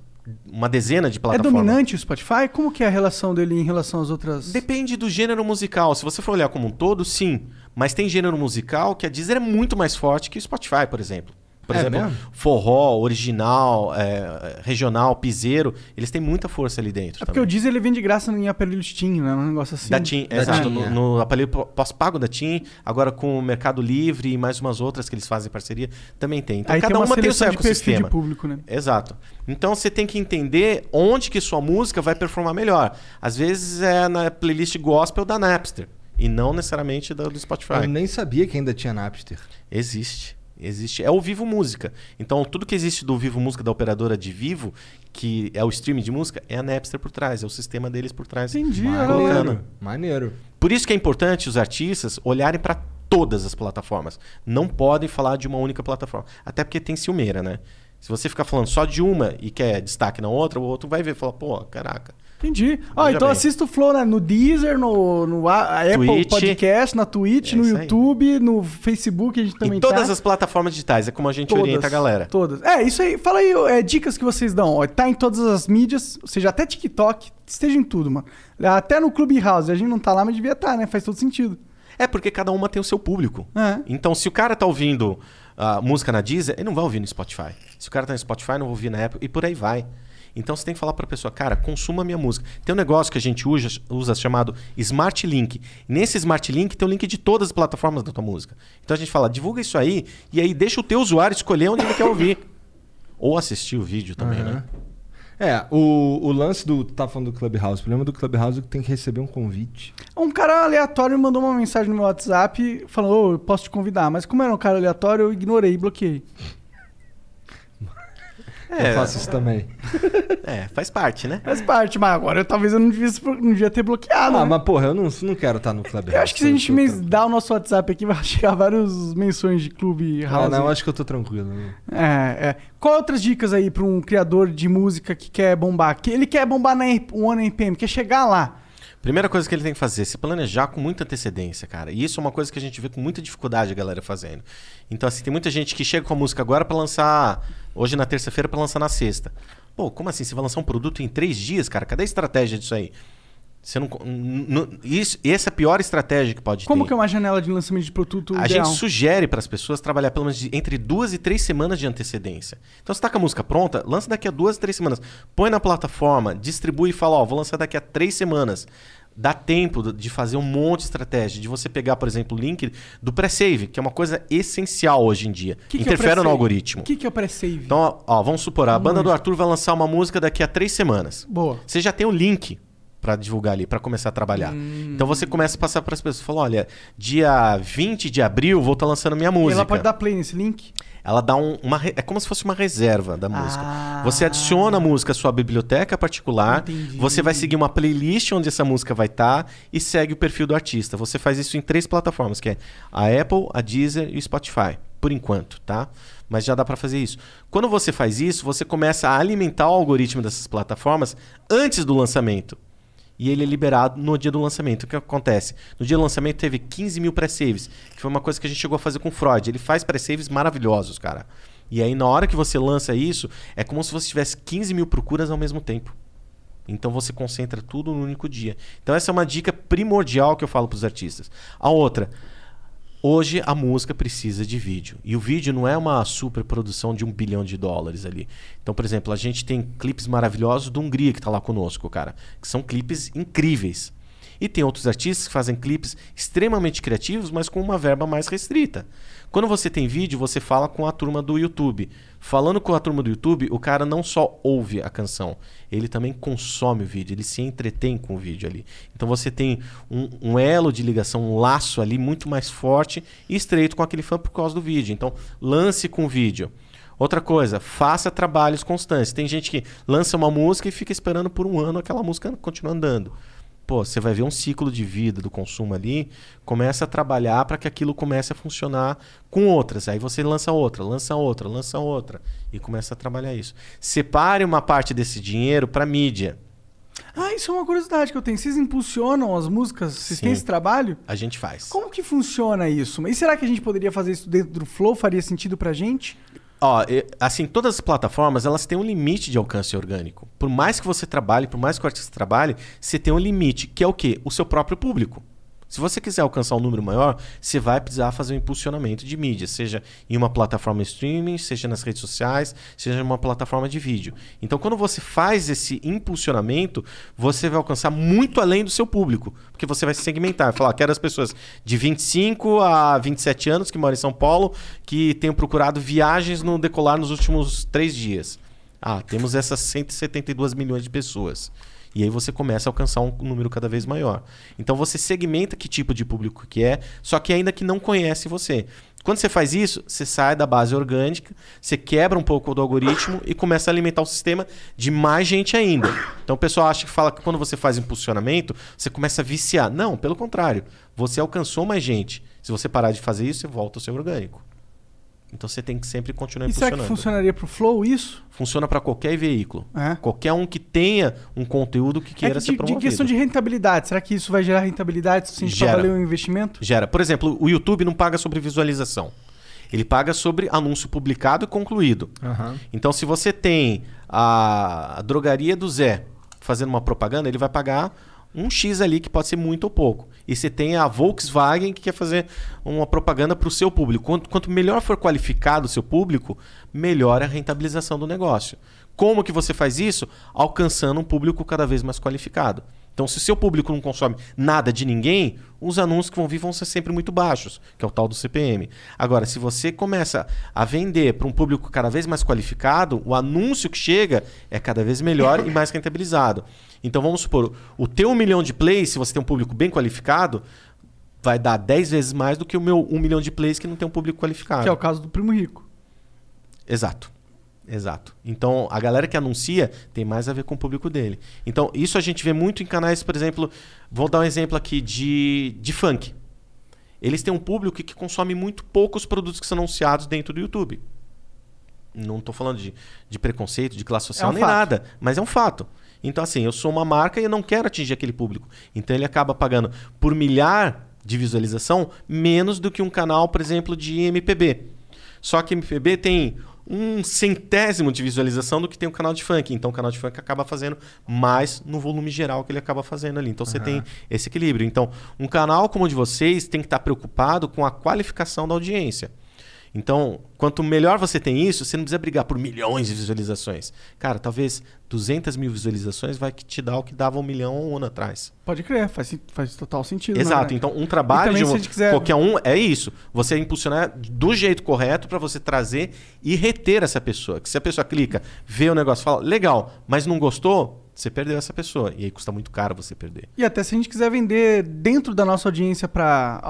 uma dezena de É plataformas. dominante o Spotify? Como que é a relação dele em relação às outras. Depende do gênero musical. Se você for olhar como um todo, sim. Mas tem gênero musical que a Deezer é muito mais forte que o Spotify, por exemplo. Por É exemplo, mesmo? forró, original, é, regional, piseiro, eles têm muita força ali dentro. É porque o Deezer ele vem de graça em aparelho de Steam, né? Um negócio assim. Da TIM, Da exato. TIM, no, é. no aparelho pó- pós-pago da TIM, agora com o Mercado Livre e mais umas outras que eles fazem parceria, também tem. Então Aí cada tem uma uma tem o seu seleção de ecossistema. público, né? Exato. Então você tem que entender onde que sua música vai performar melhor. Às vezes é na playlist gospel da Napster e não necessariamente da do Spotify. Eu nem sabia que ainda tinha Napster. Existe. Existe. É o Vivo Música. Então, tudo que existe do Vivo Música da operadora de Vivo, que é o streaming de música, é a Napster por trás, é o sistema deles por trás. Entendi, colocando. Maneiro. Por isso que é importante os artistas olharem para todas as plataformas. Não podem falar de uma única plataforma. Até porque tem ciumeira, né? Se você ficar falando só de uma e quer destaque na outra, o outro vai ver e falar, pô, caraca. Entendi. Ó, Veja então bem. assista o Flow né, no Deezer, no, no A- Apple Twitch. Podcast, na Twitch, É no isso aí. YouTube, no Facebook, a gente também em todas tá. as plataformas digitais, é como a gente Todas, orienta a galera. Todas. É, isso aí. Fala aí, é, dicas que vocês dão. Ó, tá em todas as mídias, ou seja, até TikTok, esteja em tudo, mano. Até no Clubhouse, a gente não tá lá, mas devia estar, né? Faz todo sentido. É porque cada uma tem o seu público. É. Então, se o cara tá ouvindo a música na Deezer, ele não vai ouvir no Spotify. Se o cara tá no Spotify, não vai ouvir na Apple e por aí vai. Então você tem que falar pra pessoa, cara, consuma a minha música. Tem um negócio que a gente usa, usa chamado Smart Link. Nesse Smart Link tem o link de todas as plataformas da tua música. Então a gente fala, divulga isso aí e aí deixa o teu usuário escolher onde ele quer ouvir. [laughs] Ou assistir o vídeo também, Aham. né? É, o, o lance do. Tá falando do Clubhouse. O problema do Clubhouse é que tem que receber um convite. Um cara aleatório me mandou uma mensagem no meu WhatsApp falando, ô, eu posso te convidar. Mas como era um cara aleatório, eu ignorei e bloqueei. Eu faço isso também. [laughs] É, faz parte, né? Faz parte, mas agora eu, talvez eu não devia, não devia ter bloqueado. Ah, né? mas porra, eu não, não quero estar no Clubhouse. Eu acho que se a gente me dar o nosso WhatsApp aqui, vai [laughs] chegar várias menções de clube Ah, house. não, eu acho que eu tô tranquilo. né? É, é. Qual outras dicas aí pra um criador de música que quer bombar? Que ele quer bombar na One NPM, quer chegar lá. Primeira coisa que ele tem que fazer, se planejar com muita antecedência, cara. E isso é uma coisa que a gente vê com muita dificuldade a galera fazendo. Então, assim, tem muita gente que chega com a música agora pra lançar. Hoje na terça-feira pra lançar na sexta. Pô, como assim? Você vai lançar um produto em três dias, cara? Cadê a estratégia disso aí? Você não. n- n- Isso, essa é a pior estratégia que pode Como ter. que é uma janela de lançamento de produto A ideal? gente sugere para as pessoas trabalhar pelo menos de- entre duas e três semanas de antecedência. Então, você tá com a música pronta, lança daqui a duas, três semanas. Põe na plataforma, distribui e fala, ó, vou lançar daqui a três semanas. Dá tempo de fazer um monte de estratégia, de você pegar, por exemplo, o link do pré-save, que é uma coisa essencial hoje em dia. Que que é Interfere no pré-save? algoritmo. O que, que é o pré-save? Então, ó, vamos supor, a Não banda do. Arthur vai lançar uma música daqui a três semanas. Boa. Você já tem o link pra divulgar ali, pra começar a trabalhar. Hum. Então você começa a passar para as pessoas, fala, olha, dia 20 de abril vou estar lançando minha E música. ela pode dar play nesse link? Ela dá um- uma é como se fosse uma reserva da música. Ah. Você adiciona a música à sua biblioteca particular, Entendi. você vai seguir uma playlist onde essa música vai estar e segue o perfil do artista. Você faz isso em três plataformas, que é a Apple, a Deezer e o Spotify, por enquanto, tá? Mas já dá para fazer isso. Quando você faz isso, você começa a alimentar o algoritmo dessas plataformas antes do lançamento. E ele é liberado no dia do lançamento. O que acontece? No dia do lançamento teve 15 mil pré-saves, que foi uma coisa que a gente chegou a fazer com o Freud. Ele faz pré-saves maravilhosos, cara. E aí, na hora que você lança isso, é como se você tivesse 15 mil procuras ao mesmo tempo. Então você concentra tudo no único dia. Então essa é uma dica primordial que eu falo para os artistas. A outra, hoje a música precisa de vídeo. E o vídeo não é uma super produção de um bilhão de dólares ali. Então, por exemplo, a gente tem clipes maravilhosos do Hungria que está lá conosco, cara. Que são clipes incríveis. E tem outros artistas que fazem clipes extremamente criativos, mas com uma verba mais restrita. Quando você tem vídeo, você fala com a turma do YouTube. Falando com a turma do YouTube, o cara não só ouve a canção, ele também consome o vídeo, ele se entretém com o vídeo ali. Então você tem um, um elo de ligação, um laço ali muito mais forte e estreito com aquele fã por causa do vídeo. Então lance com o vídeo. Outra coisa, faça trabalhos constantes. Tem gente que lança uma música e fica esperando por um ano aquela música continua andando. Pô, você vai ver um ciclo de vida do consumo ali, começa a trabalhar para que aquilo comece a funcionar com outras. Aí você lança outra, lança outra, lança outra e começa a trabalhar isso. Separe uma parte desse dinheiro para mídia. Ah, isso é uma curiosidade que eu tenho. Vocês impulsionam as músicas? Vocês têm Sim. esse trabalho? A gente faz. Como que funciona isso? E será que a gente poderia fazer isso dentro do Flow? Faria sentido pra gente? Ó, assim, todas as plataformas, elas têm um limite de alcance orgânico. Por mais que você trabalhe, por mais que o artista trabalhe, você tem um limite, que é o quê? O seu próprio público. Se você quiser alcançar um número maior, você vai precisar fazer um impulsionamento de mídia, seja em uma plataforma streaming, seja nas redes sociais, seja em uma plataforma de vídeo. Então, quando você faz esse impulsionamento, você vai alcançar muito além do seu público, porque você vai se segmentar, falar, quero as pessoas de 25 a 27 anos que moram em São Paulo, que tenham procurado viagens no decolar nos últimos três dias. Ah, temos essas 172 milhões de pessoas. E aí você começa a alcançar um número cada vez maior. Então você segmenta que tipo de público que é, só que ainda que não conhece você. Quando você faz isso, você sai da base orgânica, você quebra um pouco do algoritmo e começa a alimentar o sistema de mais gente ainda. Então o pessoal acha que fala que quando você faz impulsionamento, você começa a viciar. Não, pelo contrário. Você alcançou mais gente. Se você parar de fazer isso, você volta ao seu orgânico. Então você tem que sempre continuar E será impulsionando. que funcionaria pro Flow isso? Funciona para qualquer veículo. É. Qualquer um que tenha um conteúdo que É queira que ser de, de promovido. questão de rentabilidade, será que isso vai gerar rentabilidade se a gente Gera. valer o investimento? Gera. Por exemplo, o YouTube não paga sobre visualização. Ele paga sobre anúncio publicado e concluído. Então, se você tem a drogaria do Zé fazendo uma propaganda, ele vai pagar um X ali, que pode ser muito ou pouco. E você tem a Volkswagen que quer fazer uma propaganda para o seu público. Quanto, quanto melhor for qualificado o seu público, melhor a rentabilização do negócio. Como que você faz isso? Alcançando um público cada vez mais qualificado. Então, se o seu público não consome nada de ninguém, os anúncios que vão vir vão ser sempre muito baixos, que é o tal do CPM. Agora, se você começa a vender para um público cada vez mais qualificado, o anúncio que chega é cada vez melhor e mais rentabilizado. Então, vamos supor, o teu um milhão de plays, se você tem um público bem qualificado, vai dar 10 vezes mais do que o meu um milhão de plays que não tem um público qualificado. Que é o caso do Primo Rico. Exato. Exato. Então, a galera que anuncia tem mais a ver com o público dele. Então, isso a gente vê muito em canais, por exemplo, vou dar um exemplo aqui de, de funk. Eles têm um público que consome muito poucos produtos que são anunciados dentro do YouTube. Não estou falando de, de preconceito, de classe social, É um nem fato. nada, mas é um fato. Então, assim, eu sou uma marca e eu não quero atingir aquele público. Então, ele acaba pagando por milhar de visualização menos do que um canal, por exemplo, de MPB. Só que MPB tem um centésimo de visualização do que tem o canal de funk. Então o canal de funk acaba fazendo mais no volume geral que ele acaba fazendo ali. Então você tem esse equilíbrio. Então, um canal como o de vocês tem que estar preocupado com a qualificação da audiência. Então, quanto melhor você tem isso, você não precisa brigar por milhões de visualizações. Cara, talvez 200 mil visualizações vai te dar o que dava um milhão um ano atrás. Pode crer, faz, faz total sentido. Exato. verdade. Então, um trabalho de um- quiser- qualquer um é isso. Você impulsionar do jeito correto para você trazer e reter essa pessoa. Que se a pessoa clica, vê o negócio, fala legal, mas não gostou, você perdeu essa pessoa e aí custa muito caro você perder. E até se a gente quiser vender dentro da nossa audiência para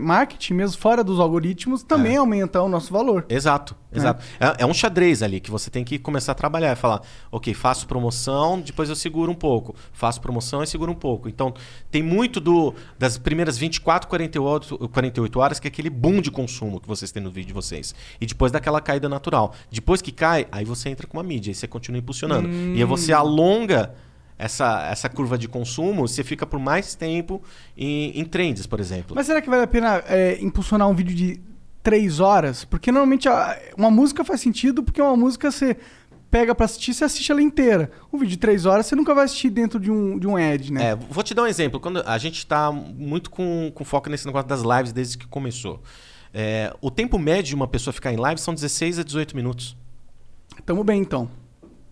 marketing, mesmo fora dos algoritmos, também aumenta o nosso valor. Exato, exato. É. é um xadrez ali que você tem que começar a trabalhar. É falar, ok, faço promoção, depois eu seguro um pouco. Faço promoção e seguro um pouco. Então, tem muito do das primeiras 24, 48, 48 horas, que é aquele boom de consumo que vocês têm no vídeo de vocês. E depois daquela caída natural. Depois que cai, aí você entra com uma mídia, aí você continua impulsionando. E aí você alonga essa, essa curva de consumo, você fica por mais tempo em, em trends, por exemplo. Mas será que vale a pena é, impulsionar um vídeo de três horas? Porque normalmente a- uma música faz sentido, porque uma música você pega pra assistir, você assiste ela inteira. Um vídeo de três horas você nunca vai assistir dentro de um, de um ad, né? É, vou te dar um exemplo. Quando a gente está muito com, com foco nesse negócio das lives desde que começou. É, o tempo médio de uma pessoa ficar em live são 16 a 18 minutos. Tamo bem, então.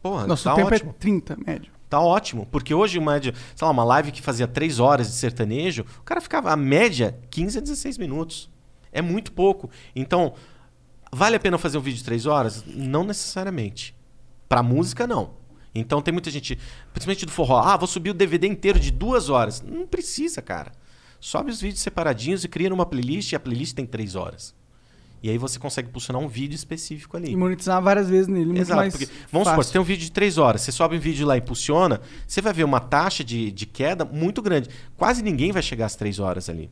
Porra, Nosso tá tempo ótimo. é 30, médio. Tá ótimo. Porque hoje, uma, sei lá, uma live que fazia 3 horas de sertanejo, o cara ficava, a média, 15 a 16 minutos. É muito pouco. Então, vale a pena fazer um vídeo de 3 horas? Não necessariamente. Pra música, não. Então tem muita gente, principalmente do forró, ah, vou subir o DVD inteiro de duas horas. Não precisa, cara. Sobe os vídeos separadinhos e cria numa playlist, e a playlist tem 3 horas. E aí você consegue posicionar um vídeo específico ali. E monetizar várias vezes nele. Muito Exato, porque, vamos supor, fácil. você tem um vídeo de 3 horas, você sobe um vídeo lá e impulsiona, você vai ver uma taxa de, de queda muito grande. Quase ninguém vai chegar às 3 horas ali.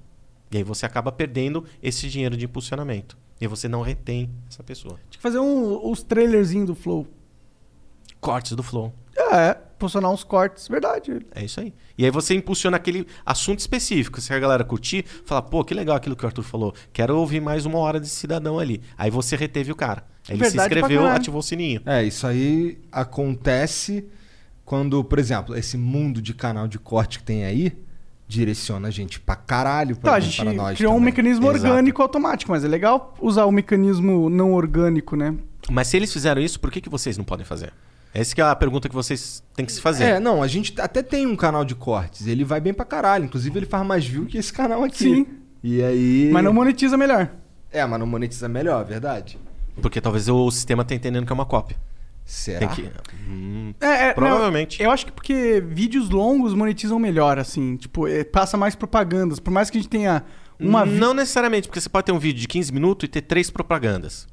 E aí você acaba perdendo esse dinheiro de impulsionamento. E você não retém essa pessoa. Tinha que fazer um, os trailerzinhos do Flow. Cortes do flow. É, posicionar uns cortes, verdade. É isso aí. E aí você impulsiona aquele assunto específico. Se a galera curtir, fala, pô, que legal aquilo que o Arthur falou. Quero ouvir mais uma hora desse cidadão ali. Aí você reteve o cara. Aí ele se Verdade inscreveu, ativou o sininho. É, isso aí acontece quando, por exemplo, esse mundo de canal de corte que tem aí, direciona a gente pra caralho pra, Tá, a gente para nós. criou um também. mecanismo Exato. orgânico automático, mas é legal usar o mecanismo não orgânico, né? Mas se eles fizeram isso, por que, que vocês não podem fazer? Essa que é a pergunta que vocês têm que se fazer. É, não, a gente até tem um canal de cortes. Ele vai bem pra caralho. Inclusive, ele faz mais view que esse canal aqui. Sim. E aí. Mas não monetiza melhor. É, mas não monetiza melhor, verdade. Porque talvez o sistema tá entendendo que é uma cópia. Será? Tem que... Hum, É, é, Provavelmente. não, eu acho que porque vídeos longos monetizam melhor, assim. Tipo, é, passa mais propagandas. Por mais que a gente tenha uma... vi- Não necessariamente, porque você pode ter um vídeo de 15 minutos e ter três propagandas.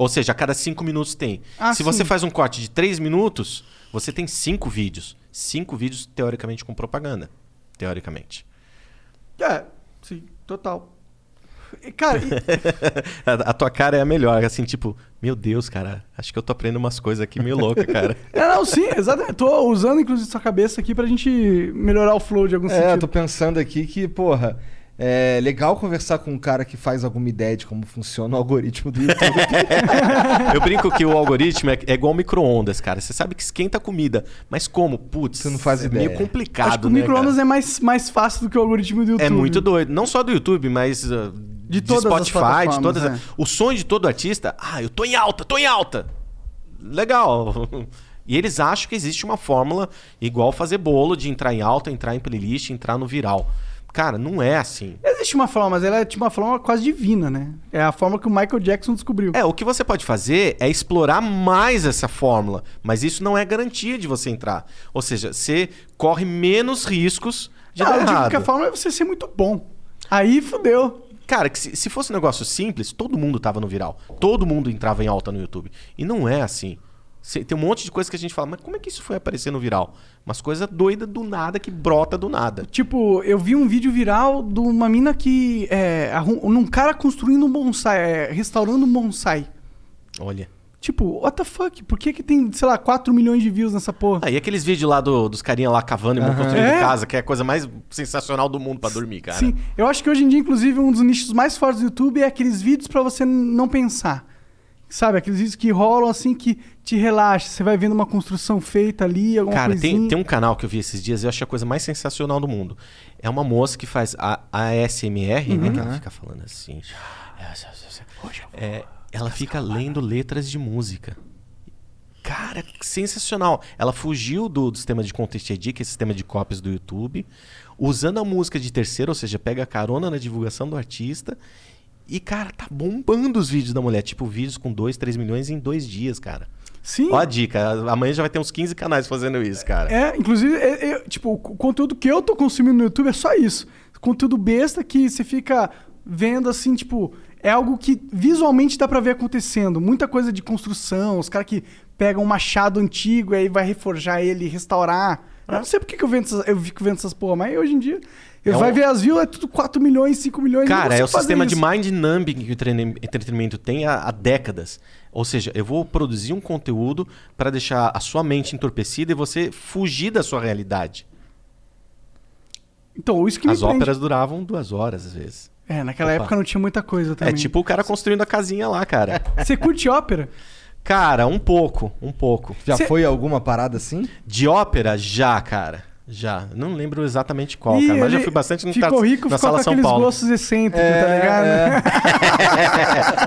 Ou seja, a cada 5 minutos tem. Ah, Se você sim. faz um corte de 3 minutos, você tem 5 vídeos. 5 vídeos, teoricamente, com propaganda. Teoricamente. É, sim, total. E, Cara, e- [laughs] a, a tua cara é a melhor, assim, tipo, meu Deus, cara, acho que eu tô aprendendo umas coisas aqui meio louca, cara. [laughs] é, não, sim, exatamente. Tô usando, inclusive, sua cabeça aqui pra gente melhorar o flow de algum É, eu sentido. tô pensando aqui que, porra, é legal conversar com um cara que faz alguma ideia de como funciona o algoritmo do YouTube. [laughs] Eu brinco que o algoritmo é, é igual micro-ondas, cara. Você sabe que esquenta a comida, mas como? Putz, Você não faz é ideia. meio complicado, Acho que o né, micro-ondas é mais, mais fácil do que o algoritmo do YouTube. É muito doido. Não só do YouTube, mas uh, de, todas as Spotify, de todas. é. O sonho de todo artista, ah, eu tô em alta, tô em alta. Legal. [laughs] E eles acham que existe uma fórmula igual fazer bolo de entrar em alta, entrar em playlist, entrar no viral. Cara, não é assim. Existe uma forma, mas ela é tipo uma forma quase divina, né? É a forma que o Michael Jackson descobriu. É, o que você pode fazer é explorar mais essa fórmula, mas isso não é garantia de você entrar. Ou seja, você corre menos riscos de Não, dar errado. que a forma é você ser muito bom. Aí fudeu. Cara, que se, se fosse um negócio simples, todo mundo tava no viral. Todo mundo entrava em alta no YouTube. E não é assim. Tem um monte de coisa que a gente fala, mas como é que isso foi aparecer no viral? Umas coisas doidas do nada que brota do nada. Tipo, eu vi um vídeo viral de uma mina que. É, um cara construindo um bonsai, é, restaurando um bonsai. Olha. Tipo, what the fuck? Por que, que tem, sei lá, 4 milhões de views nessa porra? Ah, e aqueles vídeos lá do- dos carinha lá cavando e Aham. construindo É. casa, que é a coisa mais sensacional do mundo pra dormir, cara. Sim, eu acho que hoje em dia, inclusive, um dos nichos mais fortes do YouTube é aqueles vídeos pra você não pensar. Sabe, aqueles vídeos que rolam assim que te relaxa. Você vai vendo uma construção feita ali, alguma Cara, coisinha. tem, tem um canal que eu vi esses dias e eu achei a coisa mais sensacional do mundo. É uma moça que faz a ASMR, né? Uhum. Que ela fica falando assim. É, ela fica lendo letras de música. Cara, sensacional. Ela fugiu do, do sistema de Content ID, que é o sistema de cópias do YouTube, usando a música de terceiro, ou seja, pega carona na divulgação do artista. E, cara, tá bombando os vídeos da mulher. Tipo, vídeos com 2, 3 milhões em dois dias, cara. Sim. Ó a dica. Amanhã já vai ter uns 15 canais fazendo isso, cara. É, inclusive, é- é, tipo, o conteúdo que eu tô consumindo no YouTube é só isso. Conteúdo besta que você fica vendo assim, tipo, é algo que visualmente dá pra ver acontecendo. Muita coisa de construção, os caras que pegam um machado antigo e aí vai reforjar ele, restaurar. Eu não sei por que que eu, vendo essas, eu fico vendo essas porra, mas hoje em dia. É vai um- ver as views, é tudo 4 milhões, 5 milhões. Cara, é o sistema de isso. mind numbing que o treine- entretenimento tem há, há décadas. Ou seja, eu vou produzir um conteúdo para deixar a sua mente entorpecida e você fugir da sua realidade. Então, isso que me As prende. óperas duravam duas horas, às vezes. É, naquela Opa. época não tinha muita coisa também. É tipo o cara construindo a casinha lá, cara. [laughs] Você curte ópera? Cara, um pouco, um pouco. Já Cê- foi alguma parada assim? De ópera, já, cara. Já. Não lembro exatamente qual, Ih, cara. Mas já ele fui bastante no Ficou ta- rico, na ficou Sala com São aqueles Paulo. gostos excêntricos, É, tá ligado?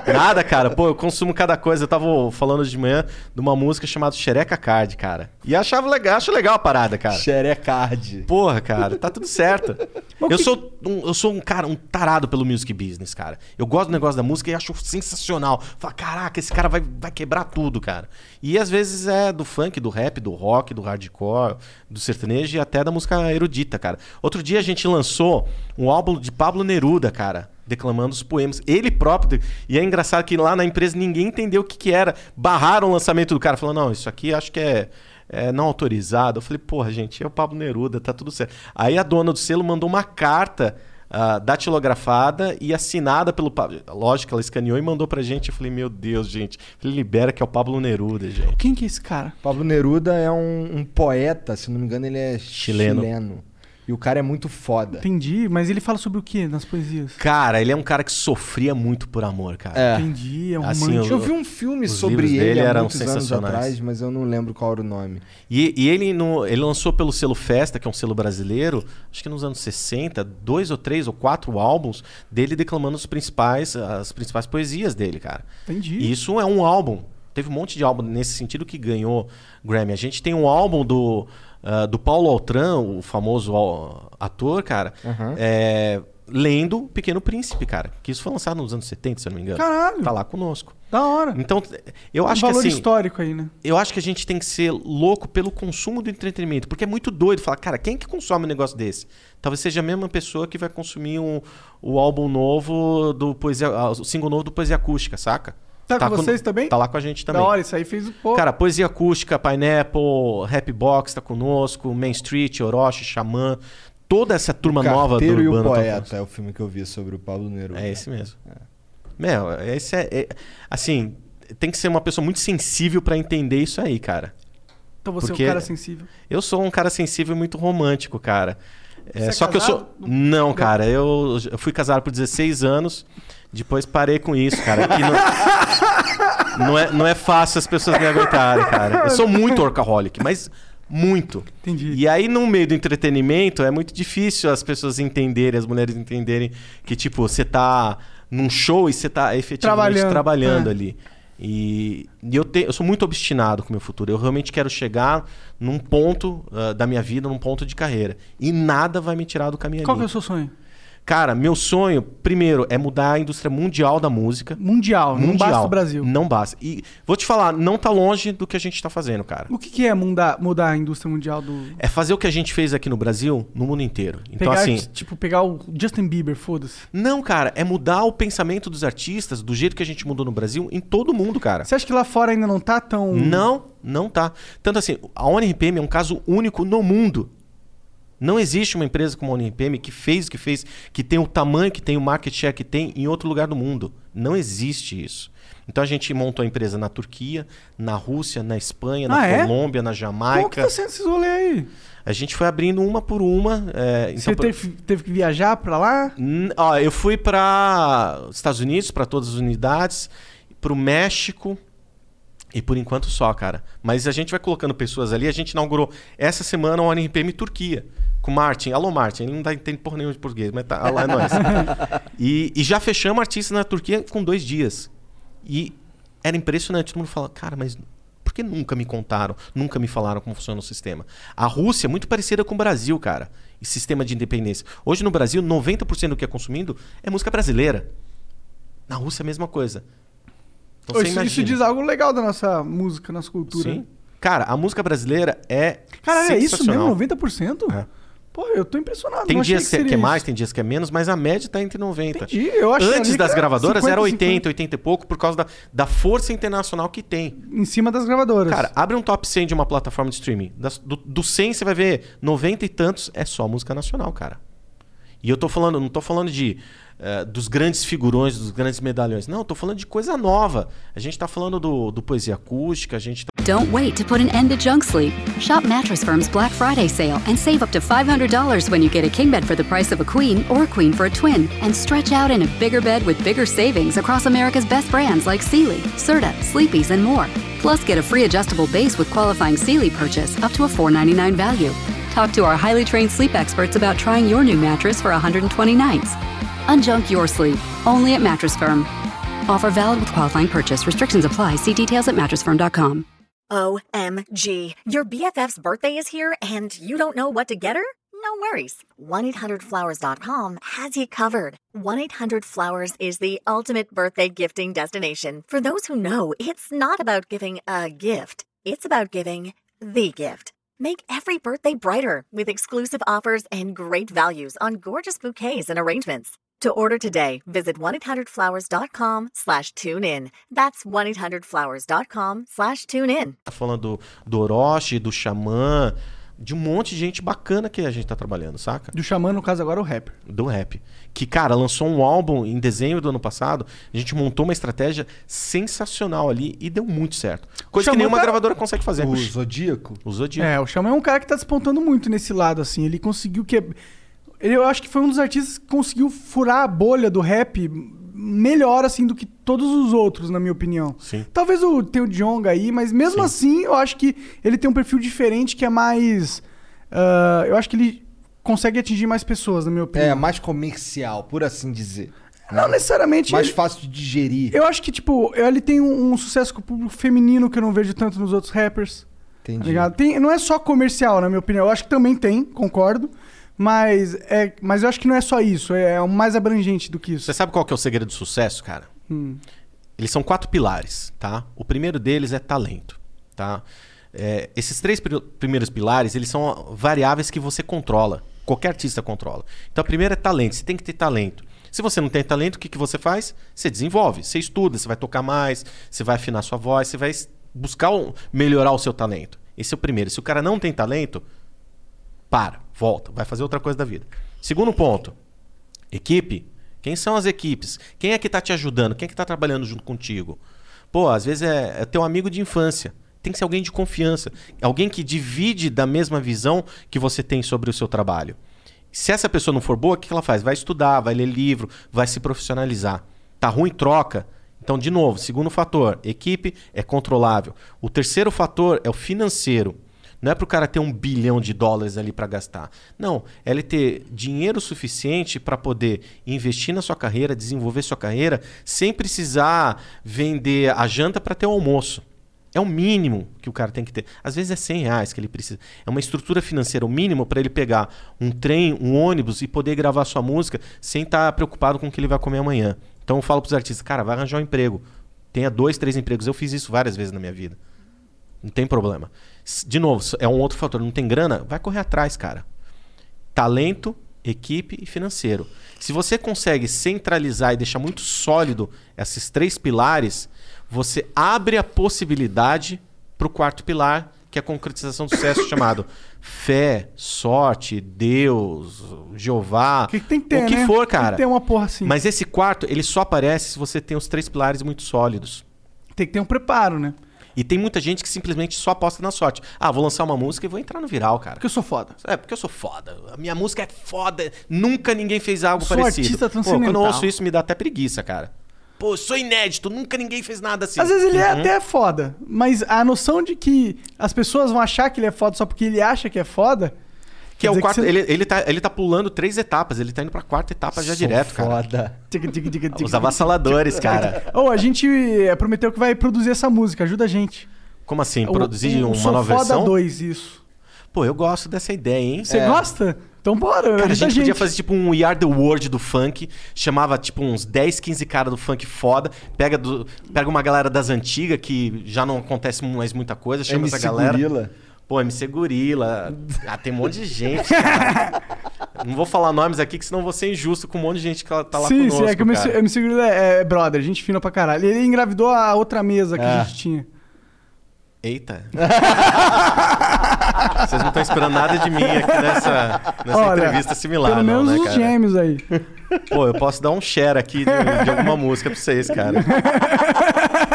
[laughs] Nada, cara. Pô, eu consumo cada coisa. Eu tava falando de manhã de uma música chamada Xereca Card, cara. E achava legal, acho legal a parada, cara. Xerecard. Porra, cara, tá tudo certo. [laughs] Eu que- sou, um, eu sou um cara, um tarado pelo music business, cara. Eu gosto do negócio da música e acho sensacional. Fala, caraca, esse cara vai, vai quebrar tudo, cara. E às vezes é do funk, do rap, do rock, do hardcore, do sertanejo e até da música erudita, cara. Outro dia a gente lançou um álbum de Pablo Neruda, cara. Declamando os poemas. Ele próprio. E é engraçado que lá na empresa ninguém entendeu o que, que era. Barraram o lançamento do cara. Falando, não, isso aqui acho que é, é não autorizado. Eu falei, porra, gente, é o Pablo Neruda, tá tudo certo. Aí a dona do selo mandou uma carta datilografada e assinada pelo Pablo. Lógico, ela escaneou e mandou pra gente. Eu falei, meu Deus, gente. Eu falei, libera que é o Pablo Neruda, gente. Quem que é esse cara? Pablo Neruda é um, um poeta, se não me engano, ele é Chileno. chileno. E o cara é muito foda. Entendi, mas ele fala sobre o que nas poesias? Cara, ele é um cara que sofria muito por amor, cara. É. Entendi, é um Assim, romântico. Eu vi um filme sobre ele dele há eram muitos anos sensacionais. atrás, mas eu não lembro qual era o nome. E, e ele, no- ele lançou pelo selo Festa, que é um selo brasileiro, acho que nos anos 60, dois ou três ou quatro álbuns dele declamando os principais, as principais poesias dele, cara. Entendi. E isso é um álbum. Teve um monte de álbum nesse sentido que ganhou Grammy. A gente tem um álbum do, ah, do Paulo Altran, o famoso ator, cara, é, lendo Pequeno Príncipe, cara. Que isso foi lançado nos anos 70, se eu não me engano. Caralho. Tá lá conosco. Da hora. Então, eu um acho que valor assim, histórico aí, né? eu acho que a gente tem que ser louco pelo consumo do entretenimento, porque é muito doido falar, cara, quem que consome um negócio desse? Talvez seja a mesma pessoa que vai consumir um, o álbum novo do Poesia, ah, o single novo do Poesia Acústica, saca? Tá com vocês também? Tá lá com a gente também. Da hora, isso aí fez o pô. Cara, Poesia Acústica, Pineapple, Happy Box tá conosco, Main Street, Orochi, Xamã, toda essa turma o nova do Carteiro e o Urbano tá Poeta conosco. é o filme que eu vi sobre o Pablo Neruda. É esse mesmo. Meu, esse é, é- Assim, tem que ser uma pessoa muito sensível pra entender isso aí, cara. Então você porque- é um cara sensível. Eu sou um cara sensível e muito romântico, cara. É, é só que eu sou. Não, cara, eu, eu fui casado por 16 anos, depois parei com isso, cara. não, [laughs] não é, não é fácil as pessoas me aguentarem, cara. Eu sou muito workaholic, mas muito. Entendi. E aí, no meio do entretenimento, é muito difícil as pessoas entenderem, as mulheres entenderem que, tipo, você tá num show e você tá efetivamente Trabalhando, trabalhando, é. ali. E, e eu, te- eu sou muito obstinado com o meu futuro. Eu realmente quero chegar num ponto ah, da minha vida, num ponto de carreira. E nada vai me tirar do caminho Qual que é ali. o seu sonho? Cara, meu sonho, primeiro, é mudar a indústria mundial da música. Mundial, não mundial. basta o Brasil. Não basta. E vou te falar, não tá longe do que a gente tá fazendo, cara. O que, que é mudar, mudar a indústria mundial do. É fazer o que a gente fez aqui no Brasil, no mundo inteiro. Então, pegar, assim. tipo, pegar o Justin Bieber, foda-se. Não, cara, é mudar o pensamento dos artistas do jeito que a gente mudou no Brasil em todo mundo, cara. Você acha que lá fora ainda não tá tão. Não, não tá. Tanto assim, a ONRPM é um caso único no mundo. Não existe uma empresa como a ONRPM que fez o que fez, que tem o tamanho que tem, o market share que tem em outro lugar do mundo. Não existe isso. Então a gente montou a empresa na Turquia, na Rússia, na Espanha, na Ah, é? Colômbia, na Como que Jamaica. tá sendo esses rolês aí? A gente foi abrindo uma por uma. é, Você então, por- teve, teve que viajar pra lá? Ó, eu fui para Estados Unidos, para todas as unidades, para o México e por enquanto só, cara. Mas a gente vai colocando pessoas ali. A gente inaugurou essa semana o ONRPM Turquia com o Martin. Alô, Martin. Ele não tá, entende porra nenhuma de português, mas tá lá é nóis. e, e já fechamos artistas na Turquia com dois dias. E era impressionante. Todo mundo fala, cara, mas por que nunca me contaram, nunca me falaram como funciona o sistema? A Rússia é muito parecida com o Brasil, cara. E sistema de independência. Hoje no Brasil, 90% do que é consumido é música brasileira. Na Rússia é a mesma coisa. Então, isso, isso diz algo legal da nossa música, nossa cultura. Sim. Cara, a música brasileira é. Cara, é isso mesmo? 90%? É. Pô, eu tô impressionado. Tem dias que, que é mais, isso. tem dias que é menos, mas a média tá entre 90. Entendi, eu achei Antes das gravadoras 50, era 80, 50. 80 e pouco, por causa da, da força internacional que tem. Em cima das gravadoras. Cara, abre um top 100 de uma plataforma de streaming. Das- do, do 100 você vai ver 90 e tantos é só música nacional, cara. E eu tô falando, não tô falando de eh, dos grandes figurões, dos grandes medalhões. Não, tô falando de coisa nova. A gente tá falando do, do poesia acústica, a gente tá Don't wait to put an end to junk sleep. Shop Mattress Firm's Black Friday sale and save up to $500 when you get a king bed for the price of a queen or a queen for a twin. And stretch out in a bigger bed with bigger savings across America's best brands like Sealy, Serta, Sleepy's, and more. Plus, get a free adjustable base with qualifying Sealy purchase up to a $499 value. Talk to our highly trained sleep experts about trying your new mattress for 120 nights. Unjunk your sleep, only at Mattress Firm. Offer valid with qualifying purchase. Restrictions apply. See details at mattressfirm.com. OMG. Your BFF's birthday is here and you don't know what to get her? No worries. 1-800-Flowers.com has you covered. 1-800-Flowers is the ultimate birthday gifting destination. For those who know, it's not about giving a gift. It's about giving the gift. Make every birthday brighter with exclusive offers and great values on gorgeous bouquets and arrangements. To order today, visit 1-800-Flowers.com slash tune in. That's 1-800-Flowers.com slash tune in. falando do, Orochi, do Xamã, De um monte de gente bacana que a gente tá trabalhando, saca? Do Xamã, no caso agora, o rapper. Do rap. Que, cara, lançou um álbum em dezembro do ano passado. A gente montou uma estratégia sensacional ali e deu muito certo. Coisa que nenhuma tá- gravadora consegue fazer. O Zodíaco? O Zodíaco. É, o Xamã é um cara que tá despontando muito nesse lado, assim. Ele conseguiu que. Ele, eu acho que foi um dos artistas que conseguiu furar a bolha do rap melhor, assim, do que todos os outros, na minha opinião. Sim. Talvez o, tenha o Djonga aí, mas mesmo assim, eu acho que ele tem um perfil diferente que é mais. ah, eu acho que ele consegue atingir mais pessoas, na minha opinião. É, mais comercial, por assim dizer. Não necessariamente. Mais ele- fácil de digerir. Eu acho que, tipo, ele tem um, um sucesso com o público feminino que eu não vejo tanto nos outros rappers. Entendi. Tá? Tem, não é só comercial, na minha opinião. Eu acho que também tem, concordo. Mas, é, mas eu acho que não é só isso. É, é mais abrangente do que isso. Você sabe qual que é o segredo do sucesso, cara? Hum. Eles são quatro pilares, tá? O primeiro deles é talento, tá? É, esses três pri- primeiros pilares, eles são variáveis que você controla. Qualquer artista controla. Então, a primeira é talento. Você tem que ter talento. Se você não tem talento, o que, que você faz? Você desenvolve, você estuda, você vai tocar mais, você vai afinar sua voz, você vai buscar um- melhorar o seu talento. Esse é o primeiro. Se o cara não tem talento, para, volta, vai fazer outra coisa da vida. Segundo ponto, equipe. Quem são as equipes? Quem é que tá te ajudando? Quem é que tá trabalhando junto contigo? Pô, às vezes é, é teu amigo de infância. Tem que ser alguém de confiança. Alguém que divide da mesma visão que você tem sobre o seu trabalho. Se essa pessoa não for boa, o que ela faz? Vai estudar, vai ler livro, vai se profissionalizar. Tá ruim, troca. Então, de novo, segundo fator, equipe é controlável. O terceiro fator é o financeiro. Não é para o cara ter um bilhão de dólares ali para gastar. Não, é ele ter dinheiro suficiente para poder investir na sua carreira, desenvolver sua carreira, sem precisar vender a janta para ter o almoço. É o mínimo que o cara tem que ter. Às vezes é 100 reais que ele precisa. É uma estrutura financeira, o mínimo para ele pegar um trem, um ônibus e poder gravar sua música sem estar preocupado com o que ele vai comer amanhã. Então eu falo para os artistas, cara, vai arranjar um emprego. Tenha dois, três empregos. Eu fiz isso várias vezes na minha vida. Não tem problema. De novo, é um outro fator. Não tem grana? Vai correr atrás, cara. Talento, equipe e financeiro. Se você consegue centralizar e deixar muito sólido esses três pilares, você abre a possibilidade para o quarto pilar, que é a concretização do sucesso, chamado [coughs] fé, sorte, Deus, Jeová, que tem que ter, o que né? for, Tem que cara. ter uma porra assim. Mas esse quarto, ele só aparece se você tem os três pilares muito sólidos. Tem que ter um preparo, né? E tem muita gente que simplesmente só aposta na sorte. Ah, vou lançar uma música e vou entrar no viral, cara. Porque eu sou foda. É, porque eu sou foda. A minha música é foda. Nunca ninguém fez algo Sou parecido. artista Pô, quando eu transcendental. ouço isso, me dá até preguiça, cara. Pô, sou inédito. Nunca ninguém fez nada assim. Às vezes ele é Uhum. até foda, mas a noção de que as pessoas vão achar que ele é foda só porque ele acha que é foda. Que é o quarto. você- Ele, ele, tá, ele tá pulando três etapas. Ele tá indo pra quarta etapa já Sou direto, cara. foda. Tica, tica, Os avassaladores, cara. [laughs] Ô, a gente eh, prometeu que vai produzir essa música, ajuda a gente. Como assim? O- Produzir o uma Sou nova Foda versão? 2, isso. Pô, eu gosto dessa ideia, hein? Você gosta? Então bora, Cara, a gente, podia fazer tipo um We Are The World do funk, chamava tipo uns 10, 15 caras do funk foda, pega, do, pega uma galera das antigas que já não acontece mais muita coisa, chama MC essa galera. Gorila. Pô, MC Gorila. Ah, tem um monte de gente, cara. [laughs] Não vou falar nomes aqui, que senão vou ser injusto com um monte de gente que tá lá sim, conosco, sim, é que o MC. MC Gorilla é, é brother, gente fina pra caralho. Ele engravidou a outra mesa que É. a gente tinha. Eita. [laughs] Vocês não estão esperando nada de mim aqui nessa, nessa Olha, entrevista similar, Pelo não, menos né, os gêmeos aí. Pô, eu posso dar um share aqui de, de alguma [laughs] música pra vocês, cara.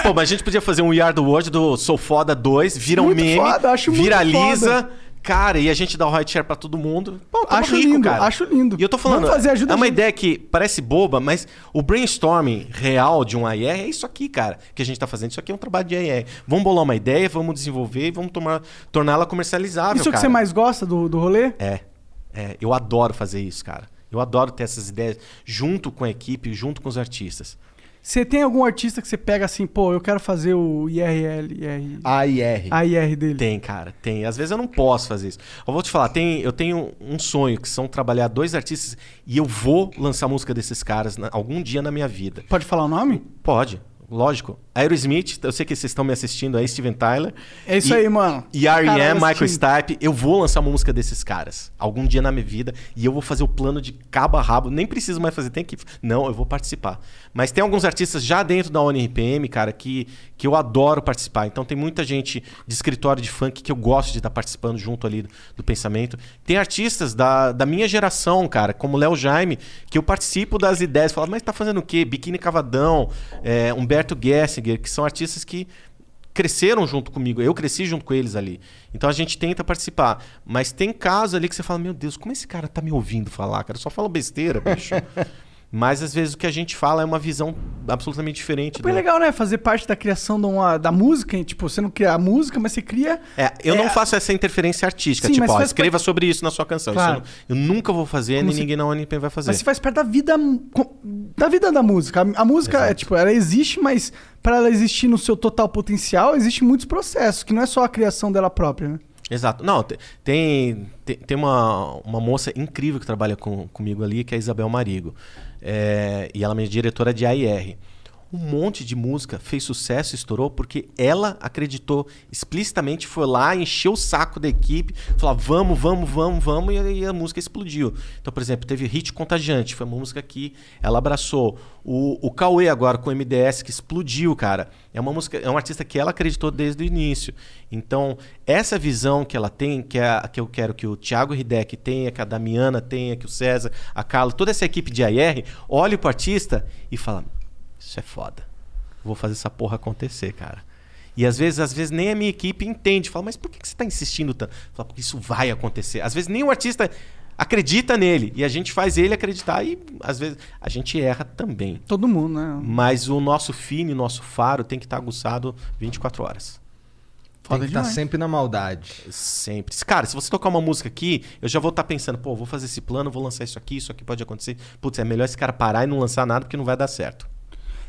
Pô, mas a gente podia fazer um We Are The World do Sou Foda 2, vira um Muito meme, foda, acho muito viraliza, foda. cara, e a gente dá o right share pra todo mundo. Pô, Acho rico, lindo, cara. acho lindo. E eu tô falando, Vamos fazer, ajuda é uma ideia que parece boba, mas o brainstorming real de um AR é isso aqui, cara, que a gente tá fazendo. Isso aqui é um trabalho de AR. Vamos bolar uma ideia, vamos desenvolver e vamos tomar- torná-la comercializável, Isso é o que cara. você mais gosta do, do rolê? É, é, eu adoro fazer isso, cara. Eu adoro ter essas ideias junto com a equipe, junto com os artistas. Você tem algum artista que você pega assim, pô, eu quero fazer o IRL, IR, AIR. AIR dele? Tem, cara, tem. Às vezes eu não posso fazer isso. Eu vou te falar, tem, eu tenho um sonho que são trabalhar dois artistas e eu vou lançar música desses caras na- algum dia na minha vida. Pode falar o nome? Pode, lógico. Aerosmith, eu sei que vocês estão me assistindo aí, Steven Tyler. É isso E- aí, mano. E R.E.M., Michael. Stipe, eu vou lançar uma música desses caras. Algum dia na minha vida. E eu vou fazer o plano de cabo a rabo. Nem preciso mais fazer, tem que... Não, eu vou participar. Mas tem alguns artistas já dentro da ONRPM, cara, que, que eu adoro participar. Então tem muita gente de escritório de funk que eu gosto de estar participando junto ali do, do pensamento. Tem artistas da, da minha geração, cara, como Léo Jaime, que eu participo das ideias. Falo, mas tá fazendo o quê? Biquíni Cavadão, é, Humberto Que são artistas que cresceram junto comigo, eu cresci junto com eles ali. Então a gente tenta participar. Mas tem casos ali que você fala, meu Deus, como esse cara tá me ouvindo falar, cara? Eu só falo besteira, bicho. [laughs] Mas às vezes o que a gente fala é uma visão absolutamente diferente. Foi do- legal, né? Fazer parte da criação de uma- da música. hein? Tipo, você não cria a música, mas você cria. É, eu É, não faço essa interferência artística. Sim, tipo, ó, escreva sobre isso na sua canção. Claro. eu, não- eu nunca vou fazer, Como nem se- ninguém na ONP vai fazer. Mas você faz parte da vida da vida da música. A, a música é tipo, ela existe, mas para ela existir no seu total potencial, existem muitos processos, que não é só a criação dela própria, né? Exato. Não, te- tem, tem, tem uma, uma moça incrível que trabalha com, comigo ali, que é a Isabel Marigo. É, e ela é diretora de AIR. Um monte de música fez sucesso, estourou, porque ela acreditou explicitamente, foi lá, encheu o saco da equipe, falou: vamos, vamos, vamos, vamos, e aí a música explodiu. Então, por exemplo, teve Hit Contagiante, foi uma música que ela abraçou. O, o Cauê agora com o MDS, que explodiu, cara. É uma música, é um artista que ela acreditou desde o início. Então, essa visão que ela tem, que é a que eu quero que o Thiago Hideck tenha, que a Damiana tenha, que o César, a Carla, toda essa equipe de AR, olhe pro artista e fala: Isso é foda. Vou fazer essa porra acontecer, cara. E às vezes, às vezes nem a minha equipe entende. Fala, mas por que você está insistindo tanto? Fala, porque isso vai acontecer. Às vezes nem o artista acredita nele. E a gente faz ele acreditar. E às vezes a gente erra também. Todo mundo, né? Mas o nosso fine, o nosso faro tem que estar aguçado 24 horas. Tem que estar sempre na maldade. Sempre. Cara, se você tocar uma música aqui, eu já vou estar pensando, pô, vou fazer esse plano, vou lançar isso aqui, isso aqui pode acontecer. Putz, é melhor esse cara parar e não lançar nada porque não vai dar certo.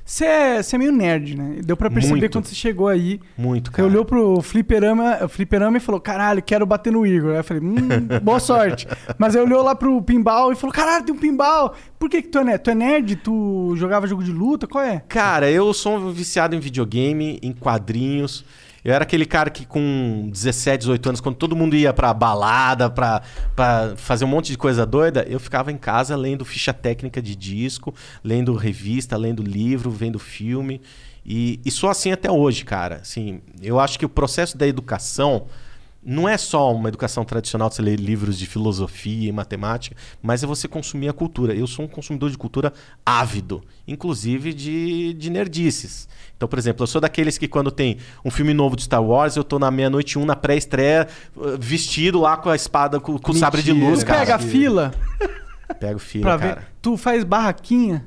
Você é, você é meio nerd, né? Deu pra perceber Muito. quando você chegou aí. Muito, Você cara. olhou pro fliperama, fliperama e falou, caralho, quero bater no Igor. Aí eu falei, hum, [laughs] boa sorte. Mas aí olhou lá pro pinball e falou, caralho, tem um pinball. Por que que tu é nerd? Tu é nerd? Tu jogava jogo de luta? Qual é? Cara, eu sou um viciado em videogame, em quadrinhos. Eu era aquele cara que com 17, 18 anos, quando todo mundo ia pra balada, pra, pra fazer um monte de coisa doida, eu ficava em casa lendo ficha técnica de disco, lendo revista, lendo livro, vendo filme. E, e sou assim até hoje, cara. Assim, eu acho que o processo da educação não é só uma educação tradicional de você ler livros de filosofia e matemática, mas é você consumir a cultura. Eu sou um consumidor de cultura ávido, inclusive de, de nerdices. Então, por exemplo, eu sou daqueles que quando tem um filme novo de Star Wars, eu tô na meia-noite um na pré-estreia, uh, vestido lá com a espada, com, com o sabre de luz, Tu cara. pega a fila Pego filho, pra cara. ver. Tu faz barraquinha.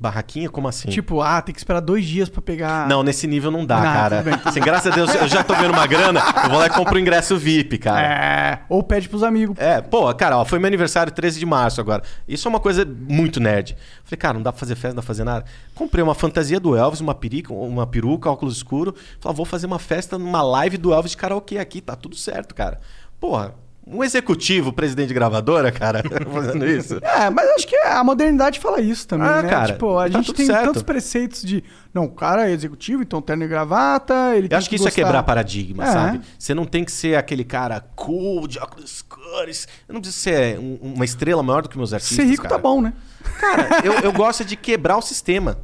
Barraquinha? Como assim? Tipo, ah, tem que esperar dois dias pra pegar. Não, nesse nível não dá, Não, cara. tudo Assim, graças a Deus, eu já tô vendo uma grana, eu vou lá e compro o ingresso VIP, cara. É. Ou pede pros amigos. É, pô, cara, ó, foi meu aniversário 13 de março agora. Isso é uma coisa muito nerd. Falei, cara, não dá pra fazer festa, não dá pra fazer nada. Comprei uma fantasia do Elvis, uma peruca, uma peruca, óculos escuro. Falei, ah, vou fazer uma festa numa live do Elvis de karaokê aqui, tá tudo certo, cara. Porra, um executivo, presidente de gravadora, cara, [laughs] fazendo isso. É, mas acho que a modernidade fala isso também, Ah, né? cara, tipo, a tá gente tem certo. tantos preceitos de. Não, o cara é executivo, então terno e gravata, ele Eu tem acho que isso é quebrar paradigma, É. sabe? Você não tem que ser aquele cara cool, de óculos escuros. Eu não preciso ser um- uma estrela maior do que meus artistas. Ser rico cara. tá bom, né? Cara, eu, eu gosto de quebrar o sistema.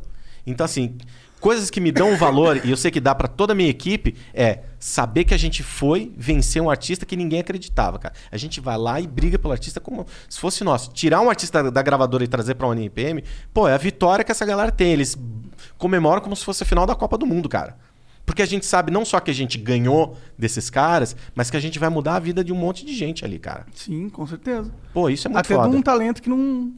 Então, assim, coisas que me dão valor, e eu sei que dá pra toda a minha equipe, é saber que a gente foi vencer um artista que ninguém acreditava, cara. A gente vai lá e briga pelo artista como se fosse nosso. Tirar um artista da gravadora e trazer pra uma NPM, pô, é a vitória que essa galera tem. Eles comemoram como se fosse a final da Copa do Mundo, cara. Porque a gente sabe não só que a gente ganhou desses caras, mas que a gente vai mudar a vida de um monte de gente ali, cara. Sim, com certeza. Pô, isso é muito Até foda. de um talento que não.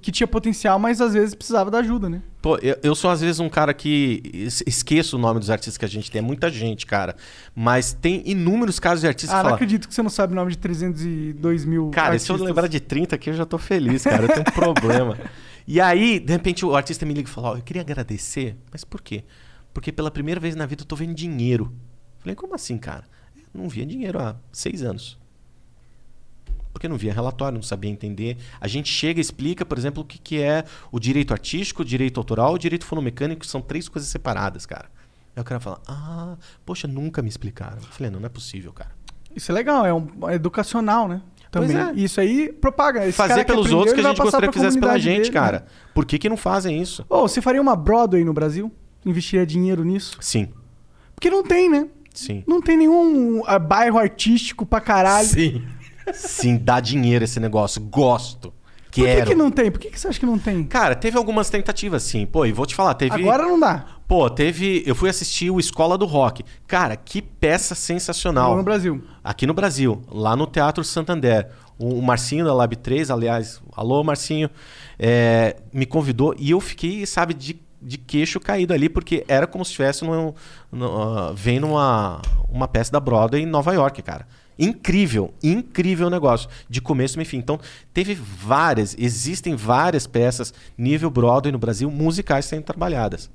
Que tinha potencial, mas às vezes precisava da ajuda, né? Pô, eu, eu sou às vezes um cara que es- esqueço o nome dos artistas que a gente tem. É muita gente, cara. Mas tem inúmeros casos de artistas Ah, que não falam. acredito que você não sabe o nome de 302 mil. Cara, se eu artistas. lembrar de 30 aqui, eu já tô feliz, cara. Eu tenho um [laughs] problema. E aí, de repente, o artista me liga e fala: Ó, eu queria agradecer. Mas por quê? Porque pela primeira vez na vida eu tô vendo dinheiro. Falei, como assim, cara? Eu não via dinheiro há seis anos. Porque não via relatório, não sabia entender. A gente chega e explica, por exemplo, o que, que é o direito artístico, o direito autoral e o direito fonomecânico, que são três coisas separadas, cara. Aí o cara fala, ah, poxa, nunca me explicaram. Eu falei, não, não é possível, cara. Isso é legal, é, um, é educacional, né? Também. é. Isso aí propaga. Esse Fazer que pelos aprendeu, outros que a gente gostaria que fizesse pela gente, dele, né? cara. Por que, que não fazem isso? Ô, você faria uma Broadway no Brasil? Investiria dinheiro nisso? Sim, Porque não tem, né? sim. Não tem nenhum ah, bairro artístico pra caralho. Sim. Sim, dá dinheiro esse negócio. Gosto. Por que, que não tem? Por que, que você acha que não tem? Cara, teve algumas tentativas, sim. Pô, e vou te falar, teve. Agora não dá. Pô, teve. Eu fui assistir o Escola do Rock. Cara, que peça sensacional. Não no Brasil. Aqui no Brasil, lá no Teatro Santander. O Marcinho da Lab 3, aliás, alô Marcinho, é, me convidou e eu fiquei, sabe, de, de queixo caído ali, porque era como se estivesse ah, vendo uma, uma peça da Broadway em Nova York, cara. Incrível, incrível negócio, de começo ao fim. Então, teve várias, existem várias peças nível Broadway no Brasil, musicais sendo trabalhadas.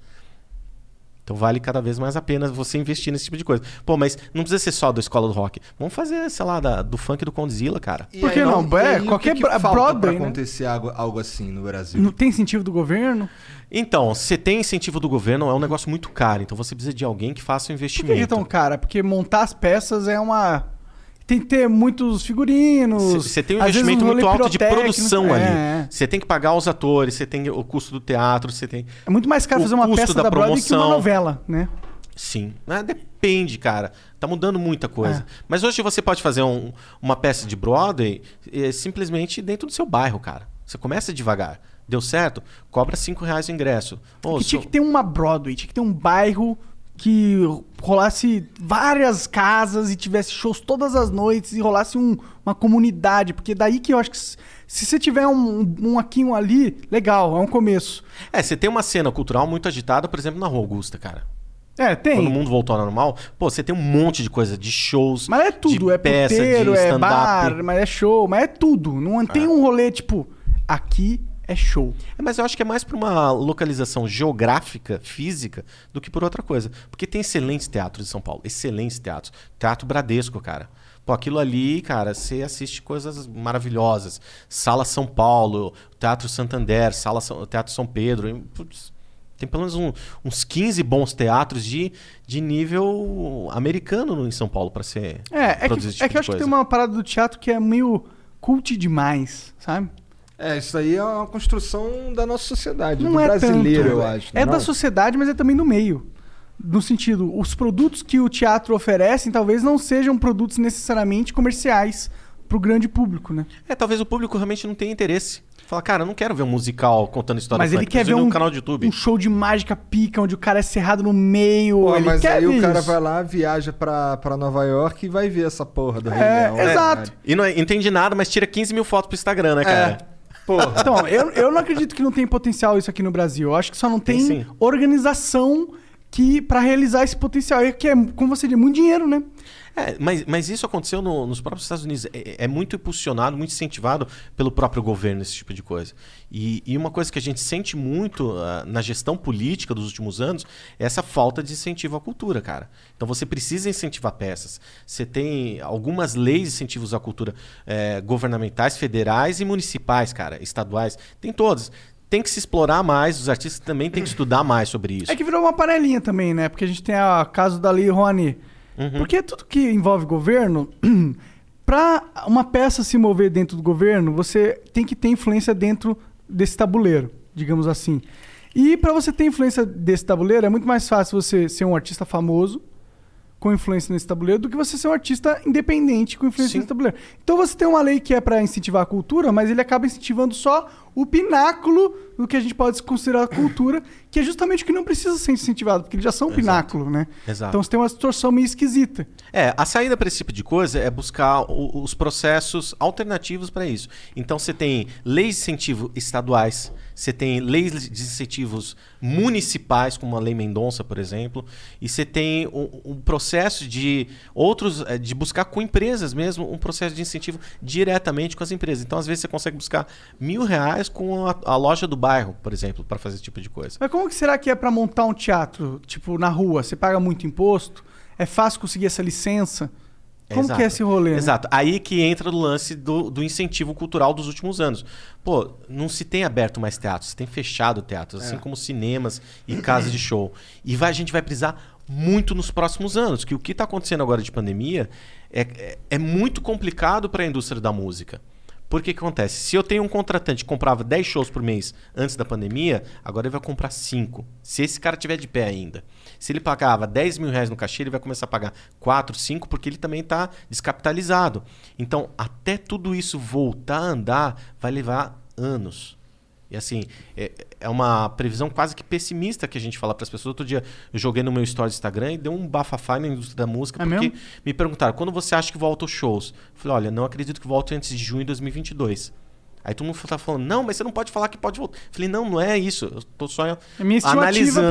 Então vale cada vez mais a pena você investir nesse tipo de coisa. Pô, mas não precisa ser só da escola do rock. Vamos fazer, sei lá, da- do funk do Condzilla, cara. E Por aí que não? e É, qualquer que que Broadway, pra né? acontecer algo, algo assim no Brasil? Não tem incentivo do governo? Então, você tem incentivo do governo, é um negócio muito caro. Então você precisa de alguém que faça o Por que investimento. que é tão cara? Porque montar as peças é uma. Tem que ter muitos figurinos. Você tem um investimento muito alto de produção É, ali. é. Você tem que pagar os atores, você tem o custo do teatro, você tem. É muito mais caro fazer uma peça da da, Broadway que uma promoção. novela, né? Sim. Ah, depende, cara. Tá mudando muita coisa. É. Mas hoje você pode fazer um- uma peça de Broadway eh, simplesmente dentro do seu bairro, cara. Você começa devagar. Deu certo? Cobra 5 reais o ingresso. Ô, que seu- tinha que ter uma Broadway, tinha que ter um bairro que rolasse várias casas e tivesse shows todas as noites e rolasse um- uma comunidade. Porque daí que eu acho que se, se você tiver um, um aqui, um ali, legal, é um começo. É, você tem uma cena cultural muito agitada, por exemplo, na Rua Augusta, cara. É, tem. Quando o mundo voltou ao normal, pô, você tem um monte de coisa, de shows, Mas é tudo, de é peça, puteiro, de é bar, mas é show, mas é tudo. Não tem um rolê tipo, aqui é show. É, mas eu acho que é mais por uma localização geográfica, física, do que por outra coisa. Porque tem excelentes teatros em São Paulo, excelentes teatros. Teatro Bradesco, cara. Pô, aquilo ali, cara, você assiste coisas maravilhosas. Sala São Paulo, Teatro Santander, Sala São, Teatro São Pedro. putz, tem pelo menos um- uns 15 bons teatros de, de nível americano no- em São Paulo para ser É, é que, esse tipo é que eu acho que coisa. tem uma parada do teatro que é meio cult demais, sabe? É, isso aí é uma construção da nossa sociedade, Não do é brasileiro, tanto. eu acho. É não? da sociedade, mas é também do meio. No sentido, os produtos que o teatro oferecem talvez não sejam produtos necessariamente comerciais pro grande público, né? É, talvez o público realmente não tenha interesse. Fala, cara, eu não quero ver um musical contando história Mas ele quer ver um, canal de YouTube. um show de mágica pica, onde o cara é cerrado no meio. Pô, ele mas quer aí ver o cara isso. vai lá, viaja pra, pra Nova York e vai ver essa porra do Rei É, Leão. né, exato. cara? E não é- entende nada, mas tira 15 mil fotos pro Instagram, né, cara? Porra. Então, eu, eu não acredito que não tem potencial isso aqui no Brasil. Eu acho que só não Tem tem, organização que para realizar esse potencial. E que é, como você diz, muito dinheiro, né? É, mas, mas isso aconteceu no- nos próprios Estados Unidos. É, é muito impulsionado, muito incentivado pelo próprio governo, esse tipo de coisa. E, e uma coisa que a gente sente muito ah, na gestão política dos últimos anos é essa falta de incentivo à cultura, cara. Então você precisa incentivar peças. Você tem algumas leis de incentivos à cultura eh, governamentais, federais e municipais, cara, estaduais. Tem todas. Tem que se explorar mais, os artistas também têm que estudar mais sobre isso. É que virou uma panelinha também, né? Porque a gente tem a caso da Lei Rouanet. Uhum. Porque tudo que envolve governo, [clears throat] pra uma peça se mover dentro do governo, você tem que ter influência dentro desse tabuleiro, digamos assim. E pra você ter influência desse tabuleiro, é muito mais fácil você ser um artista famoso com influência nesse tabuleiro do que você ser um artista independente com influência Sim. nesse tabuleiro. Então você tem uma lei que é pra incentivar a cultura, mas ele acaba incentivando só o pináculo do que a gente pode considerar cultura, que é justamente o que não precisa ser incentivado, porque eles já são um pináculo, né? Exato. Então você tem uma distorção meio esquisita. É, a saída para esse tipo de coisa é buscar o- os processos alternativos para isso. Então você tem leis de incentivo estaduais, você tem leis de incentivos municipais, como a Lei Mendonça, por exemplo, e você tem um, um processo de outros, eh, de buscar com empresas mesmo, um processo de incentivo diretamente com as empresas. Então, às vezes, você consegue buscar mil reais com a, a loja do bairro, por exemplo, para fazer esse tipo de coisa. Mas como que será que é pra montar um teatro, tipo, na rua? Você paga muito imposto? É fácil conseguir essa licença? Como Exato. que é esse rolê? né? Exato. Aí que entra o lance do, do incentivo cultural dos últimos anos. Pô, não se tem aberto mais teatros, se tem fechado teatros, assim É. como cinemas e casas de show. E vai- a gente vai precisar muito nos próximos anos, que o que está acontecendo agora de pandemia é, é, é muito complicado para a indústria da música. Por que que acontece? Se eu tenho um contratante que comprava 10 shows por mês antes da pandemia, agora ele vai comprar 5. Se esse cara tiver de pé ainda. Se ele pagava 10 mil reais no cachê, ele vai começar a pagar 4, 5, porque ele também está descapitalizado. Então, até tudo isso voltar a andar, vai levar anos. E assim, é, é uma previsão quase que pessimista que a gente fala para as pessoas. Outro dia eu joguei no meu story do Instagram e deu um bafafá na indústria da música, É porque mesmo? me perguntaram, quando você acha que volta os shows? Eu falei, olha, não acredito que volte antes de junho de 2022. Aí todo mundo tá falando, não, mas você não pode falar que pode voltar. Falei, não, não é isso. Eu tô só É analisando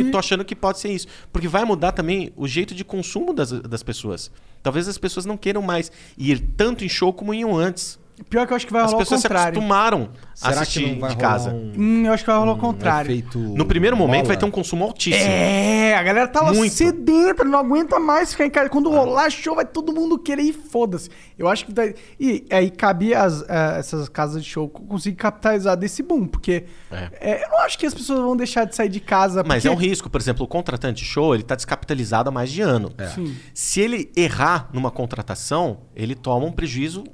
e tô achando que pode ser isso. Porque vai mudar também o jeito de consumo das, das pessoas. Talvez as pessoas não queiram mais ir tanto em show como iam antes. Pior que eu acho que vai As rolar o pessoas se contrário. acostumaram a Será que assistir não vai de rolar casa. um- Hum, eu acho que vai rolar o contrário. efeito No primeiro momento vai ter um consumo altíssimo. É, a galera tava Muito. sedenta, não aguenta mais ficar em casa. Quando rolar show, vai todo mundo querer ir, foda-se. Eu acho que daí. E aí cabia as, eh, essas casas de show conseguir capitalizar desse boom, porque É. eh, eu não acho que as pessoas vão deixar de sair de casa. Mas porque... é um risco, por exemplo, o contratante de show, ele tá descapitalizado há mais de ano. Sim. Se ele errar numa contratação, ele toma um prejuízo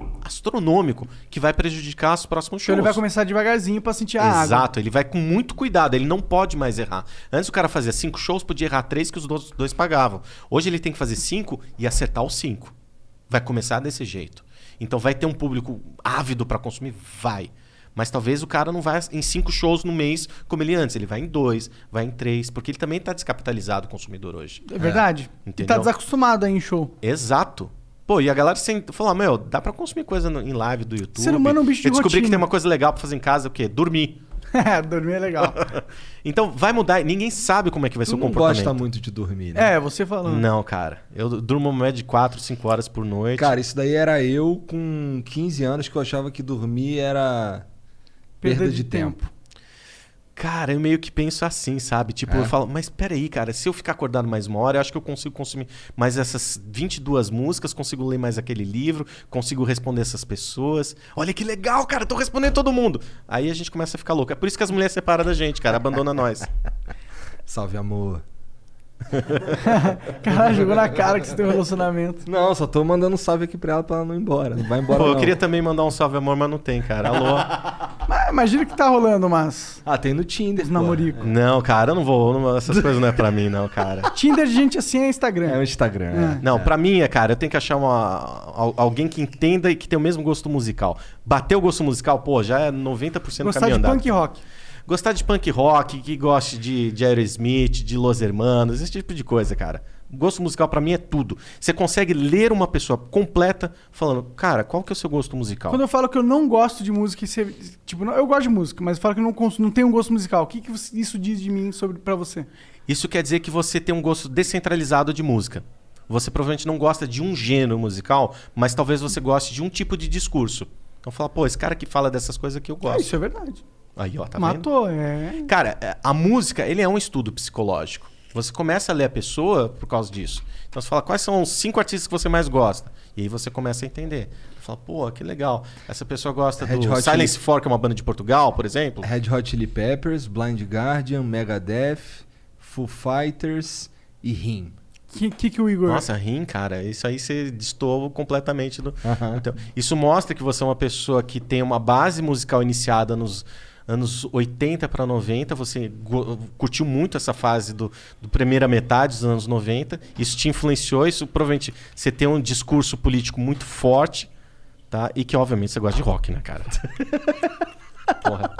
astronômico que vai prejudicar os próximos Então shows. ele vai começar devagarzinho pra sentir a água. Exato, ele vai com muito cuidado, ele não pode mais errar. Antes o cara fazia cinco shows, podia errar três que os dois, dois pagavam. Hoje ele tem que fazer cinco e acertar os cinco. Vai começar desse jeito. Então vai ter um público ávido para consumir? Vai. Mas talvez o cara não vá em cinco shows no mês como ele antes. Ele vai em dois, vai em três, porque ele também está descapitalizado o consumidor hoje. É verdade. E tá Entendeu? desacostumado aí em show. Exato. Pô, e a galera sempre falou, meu, dá pra consumir coisa no- em live do YouTube. Ser humano é um bicho de Eu descobri que rotina. tem uma coisa legal pra fazer em casa, o quê? Dormir. É, [laughs] dormir é legal. [laughs] Então vai mudar, ninguém sabe como é que vai ser Tu o não comportamento. gosta muito de dormir, né? é, você falando. Não, cara. Eu durmo uma média de 4, 5 horas por noite. Cara, isso daí era eu com 15 anos que eu achava que dormir era perda, de, tempo. Cara, eu meio que penso assim, sabe? Tipo, É? eu falo, mas peraí, cara, se eu ficar acordado mais uma hora, eu acho que eu consigo consumir mais essas 22 músicas, consigo ler mais aquele livro, consigo responder essas pessoas. Olha que legal, cara, tô respondendo todo mundo. Aí a gente começa a ficar louco. É por isso que as mulheres separam da gente, cara, abandona nós. [laughs] Salve, amor. [laughs] Caralho, jogou na cara que você tem um relacionamento. Não, só tô mandando um salve aqui pra ela pra ela não ir embora. Não vai embora Pô, eu não. queria também mandar um salve amor, mas não tem, cara. Alô? [laughs] Mas imagina que tá rolando umas. Ah, tem no Tinder, Os namorico. Não, cara, eu não vou. não- essas coisas não é pra mim, não, cara. [laughs] Tinder de gente assim é Instagram. É o Instagram. é. Não, pra mim é, cara, eu tenho que achar uma, al- alguém que entenda e que tenha o mesmo gosto musical. Bater o gosto musical, pô, já é 90% do Gostar caminho de andado. punk rock. Gostar de punk rock, que goste de, de Aerosmith, de Los Hermanos, esse tipo de coisa, cara. Gosto musical pra mim é tudo. Você consegue ler uma pessoa completa falando, cara, qual que é o seu gosto musical? Quando eu falo que eu não gosto de música, você, tipo, não- eu gosto de música, mas eu falo que eu não, não tenho um gosto musical. O que, que isso diz de mim sobre para você? Isso quer dizer que você tem um gosto descentralizado de música. Você provavelmente não gosta de um gênero musical, mas talvez você goste de um tipo de discurso. Então fala, pô, esse cara que fala dessas coisas que eu É, gosto. isso é verdade. Aí, ó, tá vendo? Matou, é. Cara, é, a música, ele é um estudo psicológico. Você começa a ler a pessoa por causa disso. Então você fala, quais são os cinco artistas que você mais gosta? E aí você começa a entender. Fala, pô, que legal. Essa pessoa gosta Red do Hot Silence Chili- Four, que é uma banda de Portugal, por exemplo. Red Hot Chili Peppers, Blind Guardian, Megadeth, Foo Fighters e Rim. O que, que, que o Igor. Nossa, rim, cara, isso aí você destoa completamente do. Então, isso mostra que você é uma pessoa que tem uma base musical iniciada nos anos 80 para 90. Você curtiu muito essa fase do, do primeira metade dos anos 90. Isso te influenciou. Isso provavelmente você tem um discurso político muito forte, tá? E que obviamente você gosta de rock, né, cara? [laughs] Porra.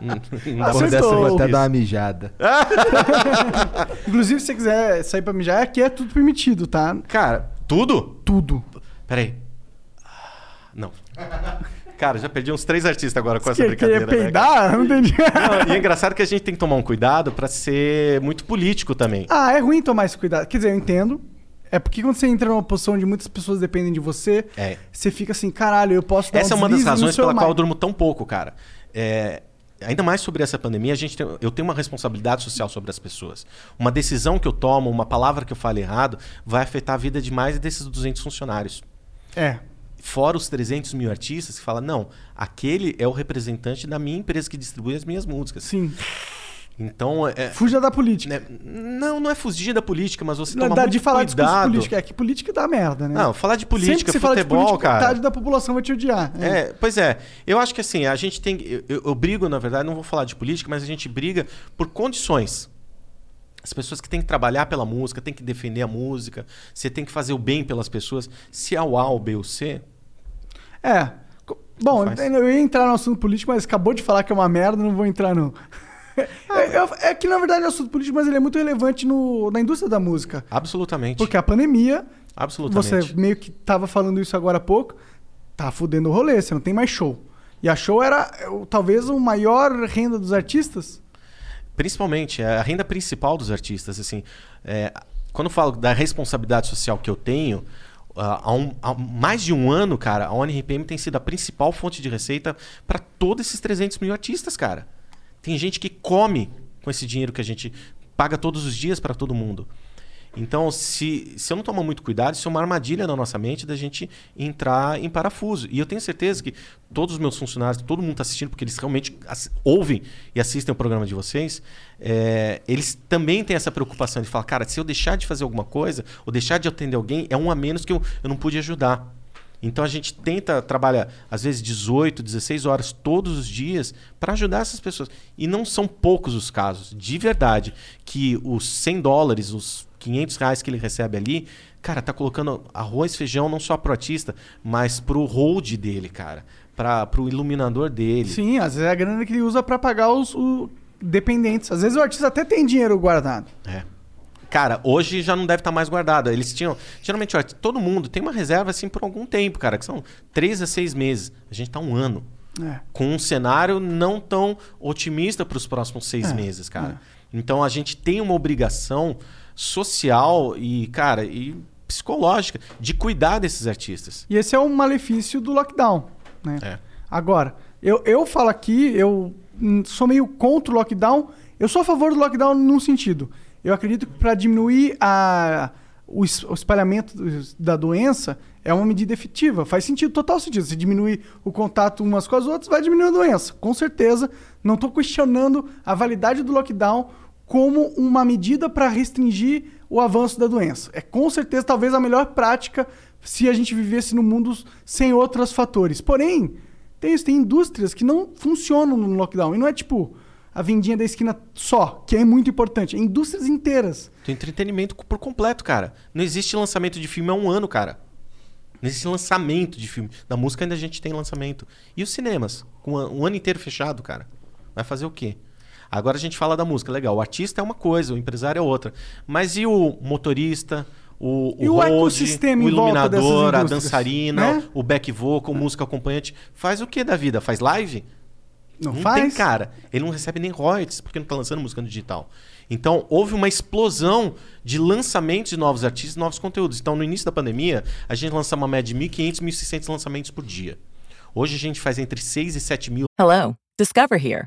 Não- Por dessa eu vou até dar uma mijada. [laughs] Inclusive, se você quiser sair pra mijar, aqui é tudo permitido, tá? Cara, tudo? Tudo. Peraí. Ah, Não. [laughs] Cara, já perdi uns três artistas agora com essa brincadeira. queria né, peidar? Não entendi. Não, e é engraçado que a gente tem que tomar um cuidado pra ser muito político também. ah, é ruim tomar esse cuidado. Quer dizer, eu entendo. É porque quando você entra numa posição onde muitas pessoas dependem de você, É. você fica assim, caralho, eu posso dar Essa é um uma das razões pela qual eu durmo tão pouco, cara. É, ainda mais sobre essa pandemia, a gente tem- eu tenho uma responsabilidade social sobre as pessoas. Uma decisão que eu tomo, uma palavra que eu falo errado, vai afetar a vida de mais desses 200 funcionários. É. Fora os 300 mil artistas que falam, não, aquele é o representante da minha empresa que distribui as minhas músicas. Sim. Então, é, Fuja da política. não, não é fugir da política, mas você Não toma muito de falar cuidado. político. É que política dá merda, né? Não, falar de Sempre política, que você fala de futebol, política, cara. metade da população vai te odiar. É, pois é. Eu acho que assim, a gente tem. Eu, eu- eu brigo, na verdade, não vou falar de política, mas a gente briga por condições. As pessoas que têm que trabalhar pela música, têm que defender a música, você tem que fazer o bem pelas pessoas. Se é o A, o B ou C, É. Bom, eu ia entrar no assunto político, mas acabou de falar que é uma merda, não vou entrar não. [laughs] É, é que na verdade é um assunto político, mas ele é muito relevante no, na indústria da música. absolutamente. Porque a pandemia, Absolutamente. você meio que tava falando isso agora há pouco, tá fudendo o rolê, você não tem mais show. E a show era é, talvez o maior renda dos artistas. Principalmente, é a renda principal dos artistas. Assim, é, quando eu falo da responsabilidade social que eu tenho, há, um- há mais de um ano, cara, a ONRPM tem sido a principal fonte de receita para todos esses 300 mil artistas, cara. Tem gente que come com esse dinheiro que a gente paga todos os dias para todo mundo. Então, se, se eu não tomar muito cuidado, isso é uma armadilha na nossa mente da gente entrar em parafuso. E eu tenho certeza que todos os meus funcionários, todo mundo está assistindo, porque eles realmente ouvem e assistem o programa de vocês, é, eles também têm essa preocupação de falar, cara, se eu deixar de fazer alguma coisa, ou deixar de atender alguém, é um a menos que eu, eu não pude ajudar. Então a gente tenta trabalhar, às vezes, 18, 16 horas todos os dias para ajudar essas pessoas. E não são poucos os casos, de verdade, que os 100 dólares, os 500 reais que ele recebe ali, cara, tá colocando arroz, feijão não só pro artista, mas pro hold dele, cara. Pra, pro iluminador dele. Sim, às vezes é a grana que ele usa pra pagar os, o- dependentes. Às vezes o artista até tem dinheiro guardado. É. Cara, hoje já não deve estar mais guardado. Eles tinham. Geralmente, ó, todo mundo tem uma reserva assim por algum tempo, cara, que são três a seis meses. A gente tá um ano. É. Com um cenário não tão otimista para os próximos seis É, meses, cara. Então a gente tem uma obrigação social e, cara, e psicológica de cuidar desses artistas. E esse é o malefício do lockdown, né? É. Agora, eu, eu falo aqui, eu sou meio contra o lockdown. Eu sou a favor do lockdown num sentido. Eu acredito que para diminuir a, o, es- o espalhamento da doença é uma medida efetiva. Faz sentido, total sentido. Se diminuir o contato umas com as outras, vai diminuir a doença. Com certeza. Não estou questionando a validade do lockdown como uma medida para restringir o avanço da doença. É com certeza talvez a melhor prática se a gente vivesse no mundo sem outros fatores. Porém, tem isso, tem indústrias que não funcionam no lockdown. E não é tipo a vendinha da esquina só, que é muito importante. É indústrias inteiras. Tem entretenimento por completo, cara. Não existe lançamento de filme há um ano, cara. Não existe lançamento de filme. Da música ainda a gente tem lançamento. E os cinemas? Com um ano inteiro fechado, cara. Vai fazer o quê? Agora a gente fala da música, legal. O artista é uma coisa, o empresário é outra. Mas e o motorista, o, o E o ecossistema o iluminador, a dançarina, né? o back vocal, música acompanhante? Faz o que da vida? Faz live? Não, tem faz. cara. Ele não recebe nem royalties porque não está lançando música no digital. Então, houve uma explosão de lançamentos de novos artistas, novos conteúdos. Então, no início da pandemia, a gente lançava uma média de 1.500, 1.600 lançamentos por dia. Hoje a gente faz entre 6 e 7 mil. Hello, Discover here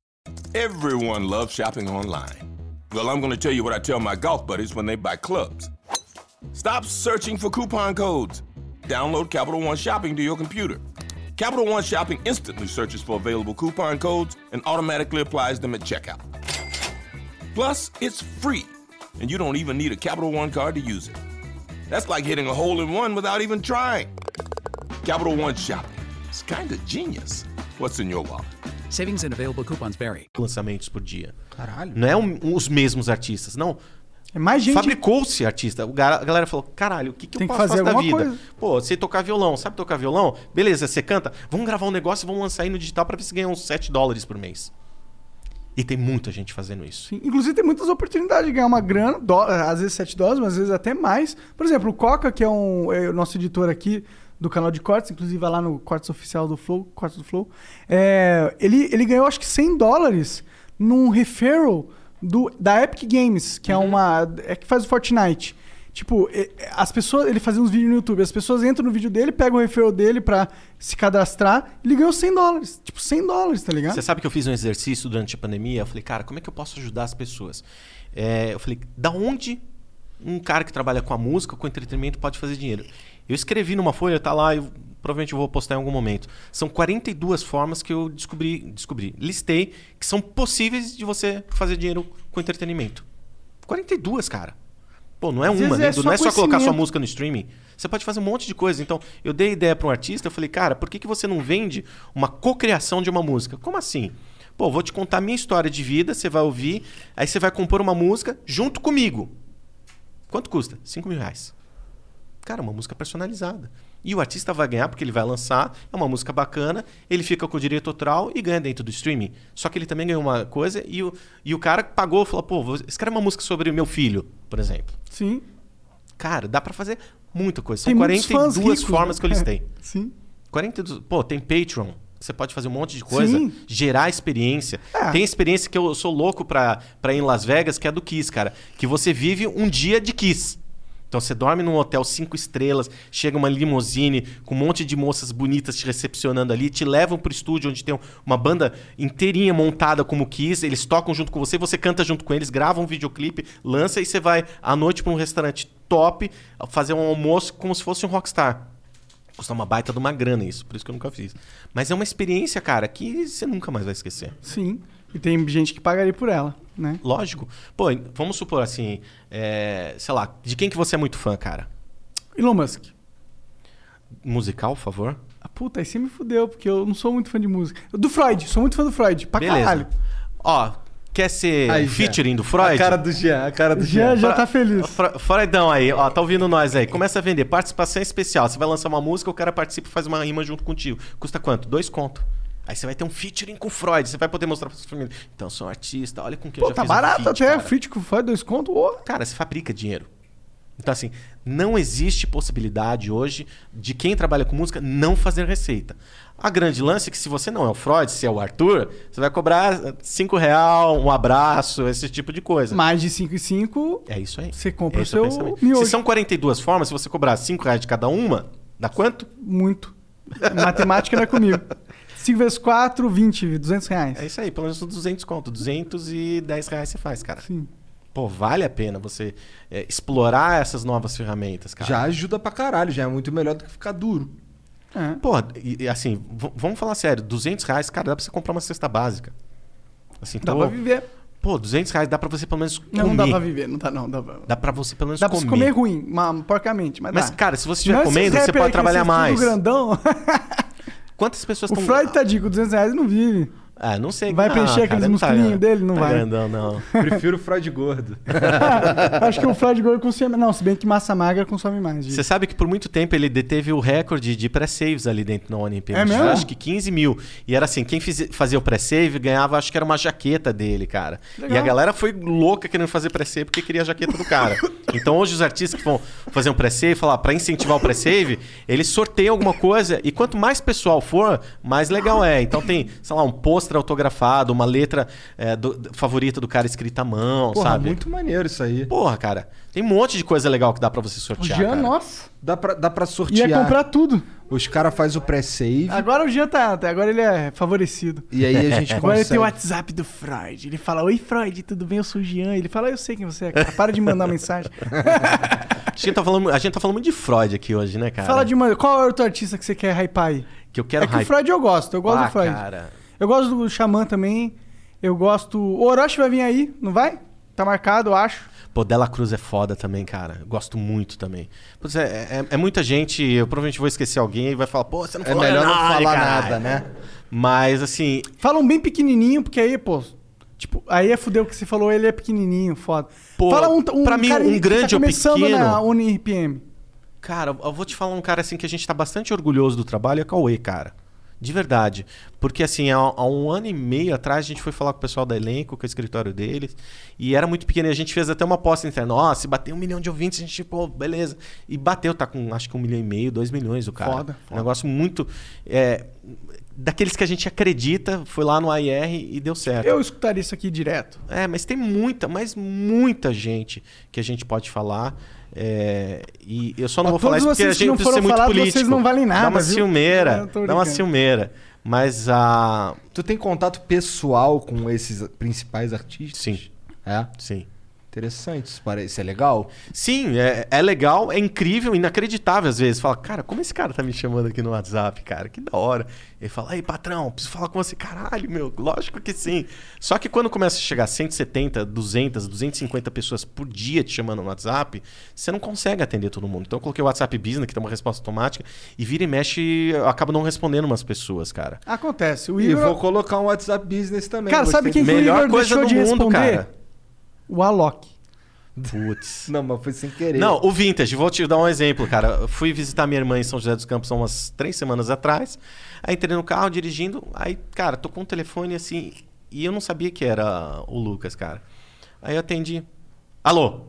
Everyone loves shopping online. Well, I'm going to tell you what I tell my golf buddies when they buy clubs. Stop searching for coupon codes. Download Capital One Shopping to your computer. Capital One Shopping instantly searches for available coupon codes and automatically applies them at checkout. Plus, it's free, and you don't even need a Capital One card to use it. That's like hitting a hole in one without even trying. Capital One Shopping. It's kind of genius. What's in your wallet? Savings and available coupons vary. lançamentos por dia. Caralho. Não é um- os mesmos artistas, não. É mais gente. Fabricou-se artista. A galera falou: caralho, o que, que Tem eu que posso fazer fazer da vida? coisa. Pô, você tocar violão, sabe tocar violão? Beleza, você canta. Vamos gravar um negócio e vamos lançar aí no digital pra ver se ganha uns 7 dólares por mês. E tem muita gente fazendo isso. Sim. Inclusive tem muitas oportunidades de ganhar uma grana, dó- às vezes 7 dólares, mas às vezes até mais. Por exemplo, o Coca, que é, um, é o nosso editor aqui do canal de cortes, inclusive vai lá no cortes oficial do Flow, cortes do Flow, é, ele, ele ganhou acho que 100 dólares num referral do, da Epic Games, que é uma. é que faz o Fortnite. Tipo, é- é- as pessoas. Ele fazia uns vídeos no YouTube, as pessoas entram no vídeo dele, pegam o referral dele pra se cadastrar, ele ganhou 100 dólares. Tipo, 100 dólares, tá ligado? Você sabe que eu fiz um exercício durante a pandemia? Eu falei, cara, como é que eu posso ajudar as pessoas? É, eu falei, da onde um cara que trabalha com a música, com entretenimento, pode fazer dinheiro? Eu escrevi numa folha, tá lá, eu provavelmente eu vou postar em algum momento. São 42 formas que eu descobri, descobri, listei, que são possíveis de você fazer dinheiro com entretenimento. 42, cara. Pô, não é Às uma, né? é não é só colocar sua música no streaming. Você pode fazer um monte de coisa. Então, eu dei ideia para um artista, eu falei, cara, por que, que você não vende uma cocriação de uma música? Como assim? Pô, vou te contar a minha história de vida, você vai ouvir, aí você vai compor uma música junto comigo. Quanto custa? 5 mil reais. Cara, uma música personalizada. E o artista vai ganhar porque ele vai lançar, é uma música bacana, ele fica com o direito autoral e ganha dentro do streaming. Só que ele também ganhou uma coisa e o, e o cara pagou, falou, pô, vou escreve uma música sobre o meu filho, por exemplo. Sim. Cara, dá pra fazer muita coisa. Tem São fãs 42 ricos, formas né? que eu listei. [laughs] Sim. 42. Pô, tem Patreon. Você pode fazer um monte de coisa, Sim. gerar experiência. É. Tem experiência que eu sou louco pra, pra ir em Las Vegas, que é do Kiss, cara. Que você vive um dia de Kiss. Então você dorme num hotel cinco estrelas, chega uma limousine com um monte de moças bonitas te recepcionando ali, te levam pro estúdio onde tem uma banda inteirinha montada como Kiss, eles tocam junto com você, você canta junto com eles, grava um videoclipe, lança e você vai à noite pra um restaurante top fazer um almoço como se fosse um rockstar. Custa uma baita de uma grana isso, por isso que eu nunca fiz. Mas é uma experiência, cara, que você nunca mais vai esquecer. Sim. E tem gente que pagaria por ela, né? Lógico. Pô, vamos supor assim, é, sei lá, de quem que você é muito fã, cara? Elon Musk. Musical, por favor? Ah, puta, aí você me fudeu, porque eu não sou muito fã de música. Do Freud, sou muito fã do Freud, pra Beleza. caralho. Ó, quer ser Aí, featuring do A Freud? cara do Jean, a cara do Já, Jean. já tá feliz. Fre- Freudão aí, ó, tá ouvindo nós aí. Começa a vender. Participação especial. Você vai lançar uma música, o cara participa e faz uma rima junto contigo. Custa quanto? Dois conto. Aí você vai ter um featuring com o Freud. Você vai poder mostrar pra sua família. Então, eu sou um artista, olha com quem eu Pô, já tá fiz um barato feat, até, cara. feat com Freud, dois conto. Ô. Cara, você fabrica dinheiro. Então, assim, não existe possibilidade hoje de quem trabalha com música não fazer receita. A grande lance é que se você não é o Freud, se é o Arthur, você vai cobrar 5 real, um abraço, esse tipo de coisa. Mais de 5 e 5, É isso aí. você compra o é o seu miojo. Se são 42 formas, se você cobrar 5 reais de cada uma, dá quanto? Muito. Matemática não é comigo. [laughs] 5 vezes 4, 20, 200 reais. É isso aí, pelo menos 200 conto. 210 reais você faz, cara. Sim. Pô, vale a pena você é, explorar essas novas ferramentas, cara. Já ajuda pra caralho, já é muito melhor do que ficar duro. É. Pô, e, e assim, vamos falar sério, 200 reais, cara, dá pra você comprar uma cesta básica. Assim, Dá tô- pra viver. Pô, 200 reais dá pra você pelo menos comer. Não, não dá pra viver, não dá não. Dá pra, Dá pra você pelo menos dá pra comer. você comer ruim, porcamente, mas, Mas, dá. cara, se você estiver comendo, você pode trabalhar tudo mais. grandão. [laughs] Quantas pessoas o estão... Freud, tadinho, com 200 reais não vive. Ah, não sei. Vai não, preencher aqueles tá- musculinhos dele? Não tá vai. grandão, não. Prefiro o Freud gordo. [laughs] Acho que o Freud Gordo consome... Não, se bem que massa magra consome mais. gente. Você sabe que por muito tempo ele deteve o recorde de pré-saves ali dentro da ONP. É mesmo? Acho que 15 mil. E era assim, quem fiz- fazia o pré-save ganhava, acho que era uma jaqueta dele, cara. Legal. E a galera foi louca querendo fazer pré-save porque queria a jaqueta do cara. então hoje os artistas que vão fazer um pré-save, falar para incentivar o pré-save, eles sorteiam alguma coisa e quanto mais pessoal for, mais legal é. Então tem, sei lá, um pôster autografado, uma letra é, do- favorita do cara escrita à mão, Porra, sabe? muito maneiro isso aí. Porra, cara, tem um monte de coisa legal que dá pra você O sortear. Jean, cara. nossa, Dá pra, dá pra sortear. ia comprar tudo. Os caras fazem o pré-save Agora o Jean tá... Agora ele é favorecido. e aí a gente [laughs] Agora ele tem consegue... o WhatsApp do Freud. Ele fala, oi Freud, tudo bem? Eu sou o Jean. Ele fala, eu sei quem você é, cara. Para de mandar mensagem. [laughs] A gente, tá falando, a gente tá falando muito de Freud aqui hoje, né, cara? Fala de uma... Qual é outro artista que você quer hypar aí? Que eu quero é que o Freud eu gosto. Eu gosto Ah, do Freud. cara. Eu gosto do Xamã também. Eu gosto... O Orochi vai vir aí, não vai? Tá marcado, eu acho. Pô, Dela Cruz é foda também, cara. Eu Gosto muito também. Pois é, é, é muita gente, eu provavelmente vou esquecer alguém e vai falar, pô, você não É falou melhor não nada, falar caralho. nada, né? Mas, assim, Falam bem pequenininho, porque aí, pô... Tipo, aí é fudeu que você falou, ele é pequenininho, foda. Pô, Fala um, um pra mim, cara um que grande tá ou começando pequeno- na UniRPM. cara, eu vou te falar um cara assim que a gente tá bastante orgulhoso do trabalho, é Cauê, cara. De verdade. Porque, assim, há, há um ano e meio atrás, a gente foi falar com o pessoal da elenco, com o escritório deles, e era muito pequeno. E a gente fez até uma aposta interna. Ó, se bater um milhão de ouvintes, a gente, pô, beleza. E bateu, tá com acho que um milhão e meio, dois milhões o cara. Foda, Um negócio muito. é, daqueles que a gente acredita, foi lá no AIR e deu certo. Eu escutaria isso aqui direto. É, mas tem muita, mas muita gente que a gente pode falar. É, e eu só não vou falar isso porque a gente não precisa ser muito falar, político. vocês não valem nada, Dá uma viu? ciumeira. Dá uma ciumeira. Mas a. Tu tem contato pessoal com esses principais artistas? Sim. É? Sim. Interessante, isso parece. Isso é legal? Sim, é, é legal, é incrível, inacreditável às vezes. Fala, cara, como esse cara tá me chamando aqui no WhatsApp, cara? Que da hora. Ele fala, aí, patrão, preciso falar com você. Caralho, meu, lógico que sim. Só que quando começa a chegar 170, 200, 250 pessoas por dia te chamando no WhatsApp, você não consegue atender todo mundo. Então eu coloquei o WhatsApp Business, que tem uma resposta automática, e vira e mexe, eu acabo não respondendo umas pessoas, cara. Acontece. O E Igor... vou colocar um WhatsApp Business também. Cara, sabe quem que o Melhor Igor coisa deixou do de mundo, responder? cara. O Alok. Putz. [laughs] Não, mas foi sem querer. Não, o Vintage, vou te dar um exemplo, cara. Eu fui visitar minha irmã em São José dos Campos há umas três semanas atrás. Aí entrei no carro dirigindo, aí, cara, tô com um telefone assim, e eu não sabia que era o Lucas, cara. Aí eu atendi. Alô?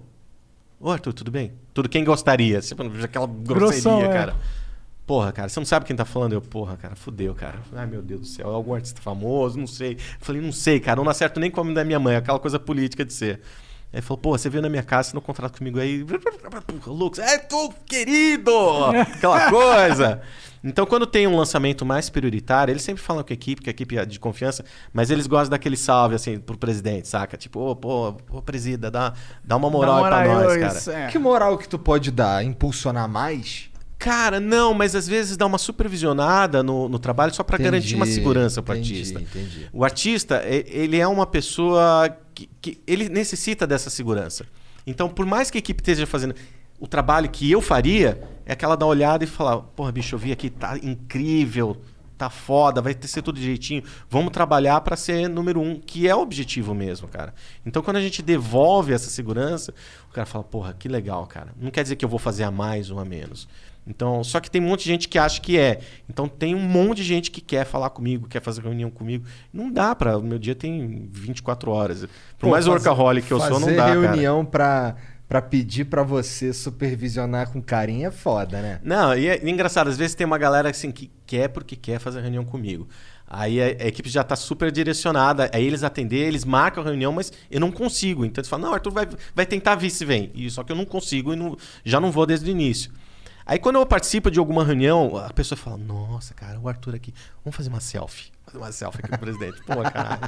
Ô, Arthur, tudo bem? Tudo quem gostaria? Tipo, aquela grosseria, Grossão, é. Porra, cara, você não sabe quem tá falando? Eu, porra, cara, fudeu, cara. Ai, meu Deus do céu, é algum artista famoso, não sei. Eu falei, não sei, cara, não acerto nem com o nome da minha mãe, aquela coisa política de ser. Aí ele falou, pô, você veio na minha casa, você não contrato comigo aí. [laughs] Lucas, é tu, querido! Aquela coisa. Então, quando tem um lançamento mais prioritário, eles sempre falam com a equipe, que a equipe é de confiança, mas eles gostam daquele salve, assim, pro presidente, saca? Tipo, ô, pô, ô, presida, dá, dá uma moral, Dá aí pra nós, cara. é. Que moral que tu pode dar? Impulsionar mais? Cara, não, mas às vezes dá uma supervisionada no, no trabalho só Entendi, garantir uma segurança pro entendi, artista. entendi. O artista, ele é uma pessoa que, que ele necessita dessa segurança. Então, por mais que a equipe esteja fazendo o trabalho que eu faria, é aquela dar uma olhada e falar: porra, bicho, eu vi aqui, tá incrível, tá foda, vai ter ser tudo direitinho. Vamos trabalhar pra ser número um, que é o objetivo mesmo, cara. Então, quando a gente devolve essa segurança, o cara fala: porra, que legal, cara. Não quer dizer que eu vou fazer a mais ou a menos. Então, só que tem um monte de gente que acha que é. Então tem um monte de gente que quer falar comigo, quer fazer reunião comigo. Não dá pra. O meu dia tem 24 horas. Por Pô, mais fazer- workaholic que eu sou, não fazer dá. cara. reunião pra, pra pedir pra você supervisionar com carinho é foda, né? Não, e é engraçado, às vezes tem uma galera assim que quer porque quer fazer reunião comigo. Aí a, a equipe já tá super direcionada, aí eles atender, eles marcam a reunião, mas eu não consigo. Então eles falam, não, Arthur vai, vai tentar vir se vem. E, só que eu não consigo e não- já não vou desde o início. Aí quando eu participo de alguma reunião, a pessoa fala, nossa, cara, o Arthur aqui, vamos fazer uma selfie. Fazer uma selfie aqui com o presidente. Pô, caralho.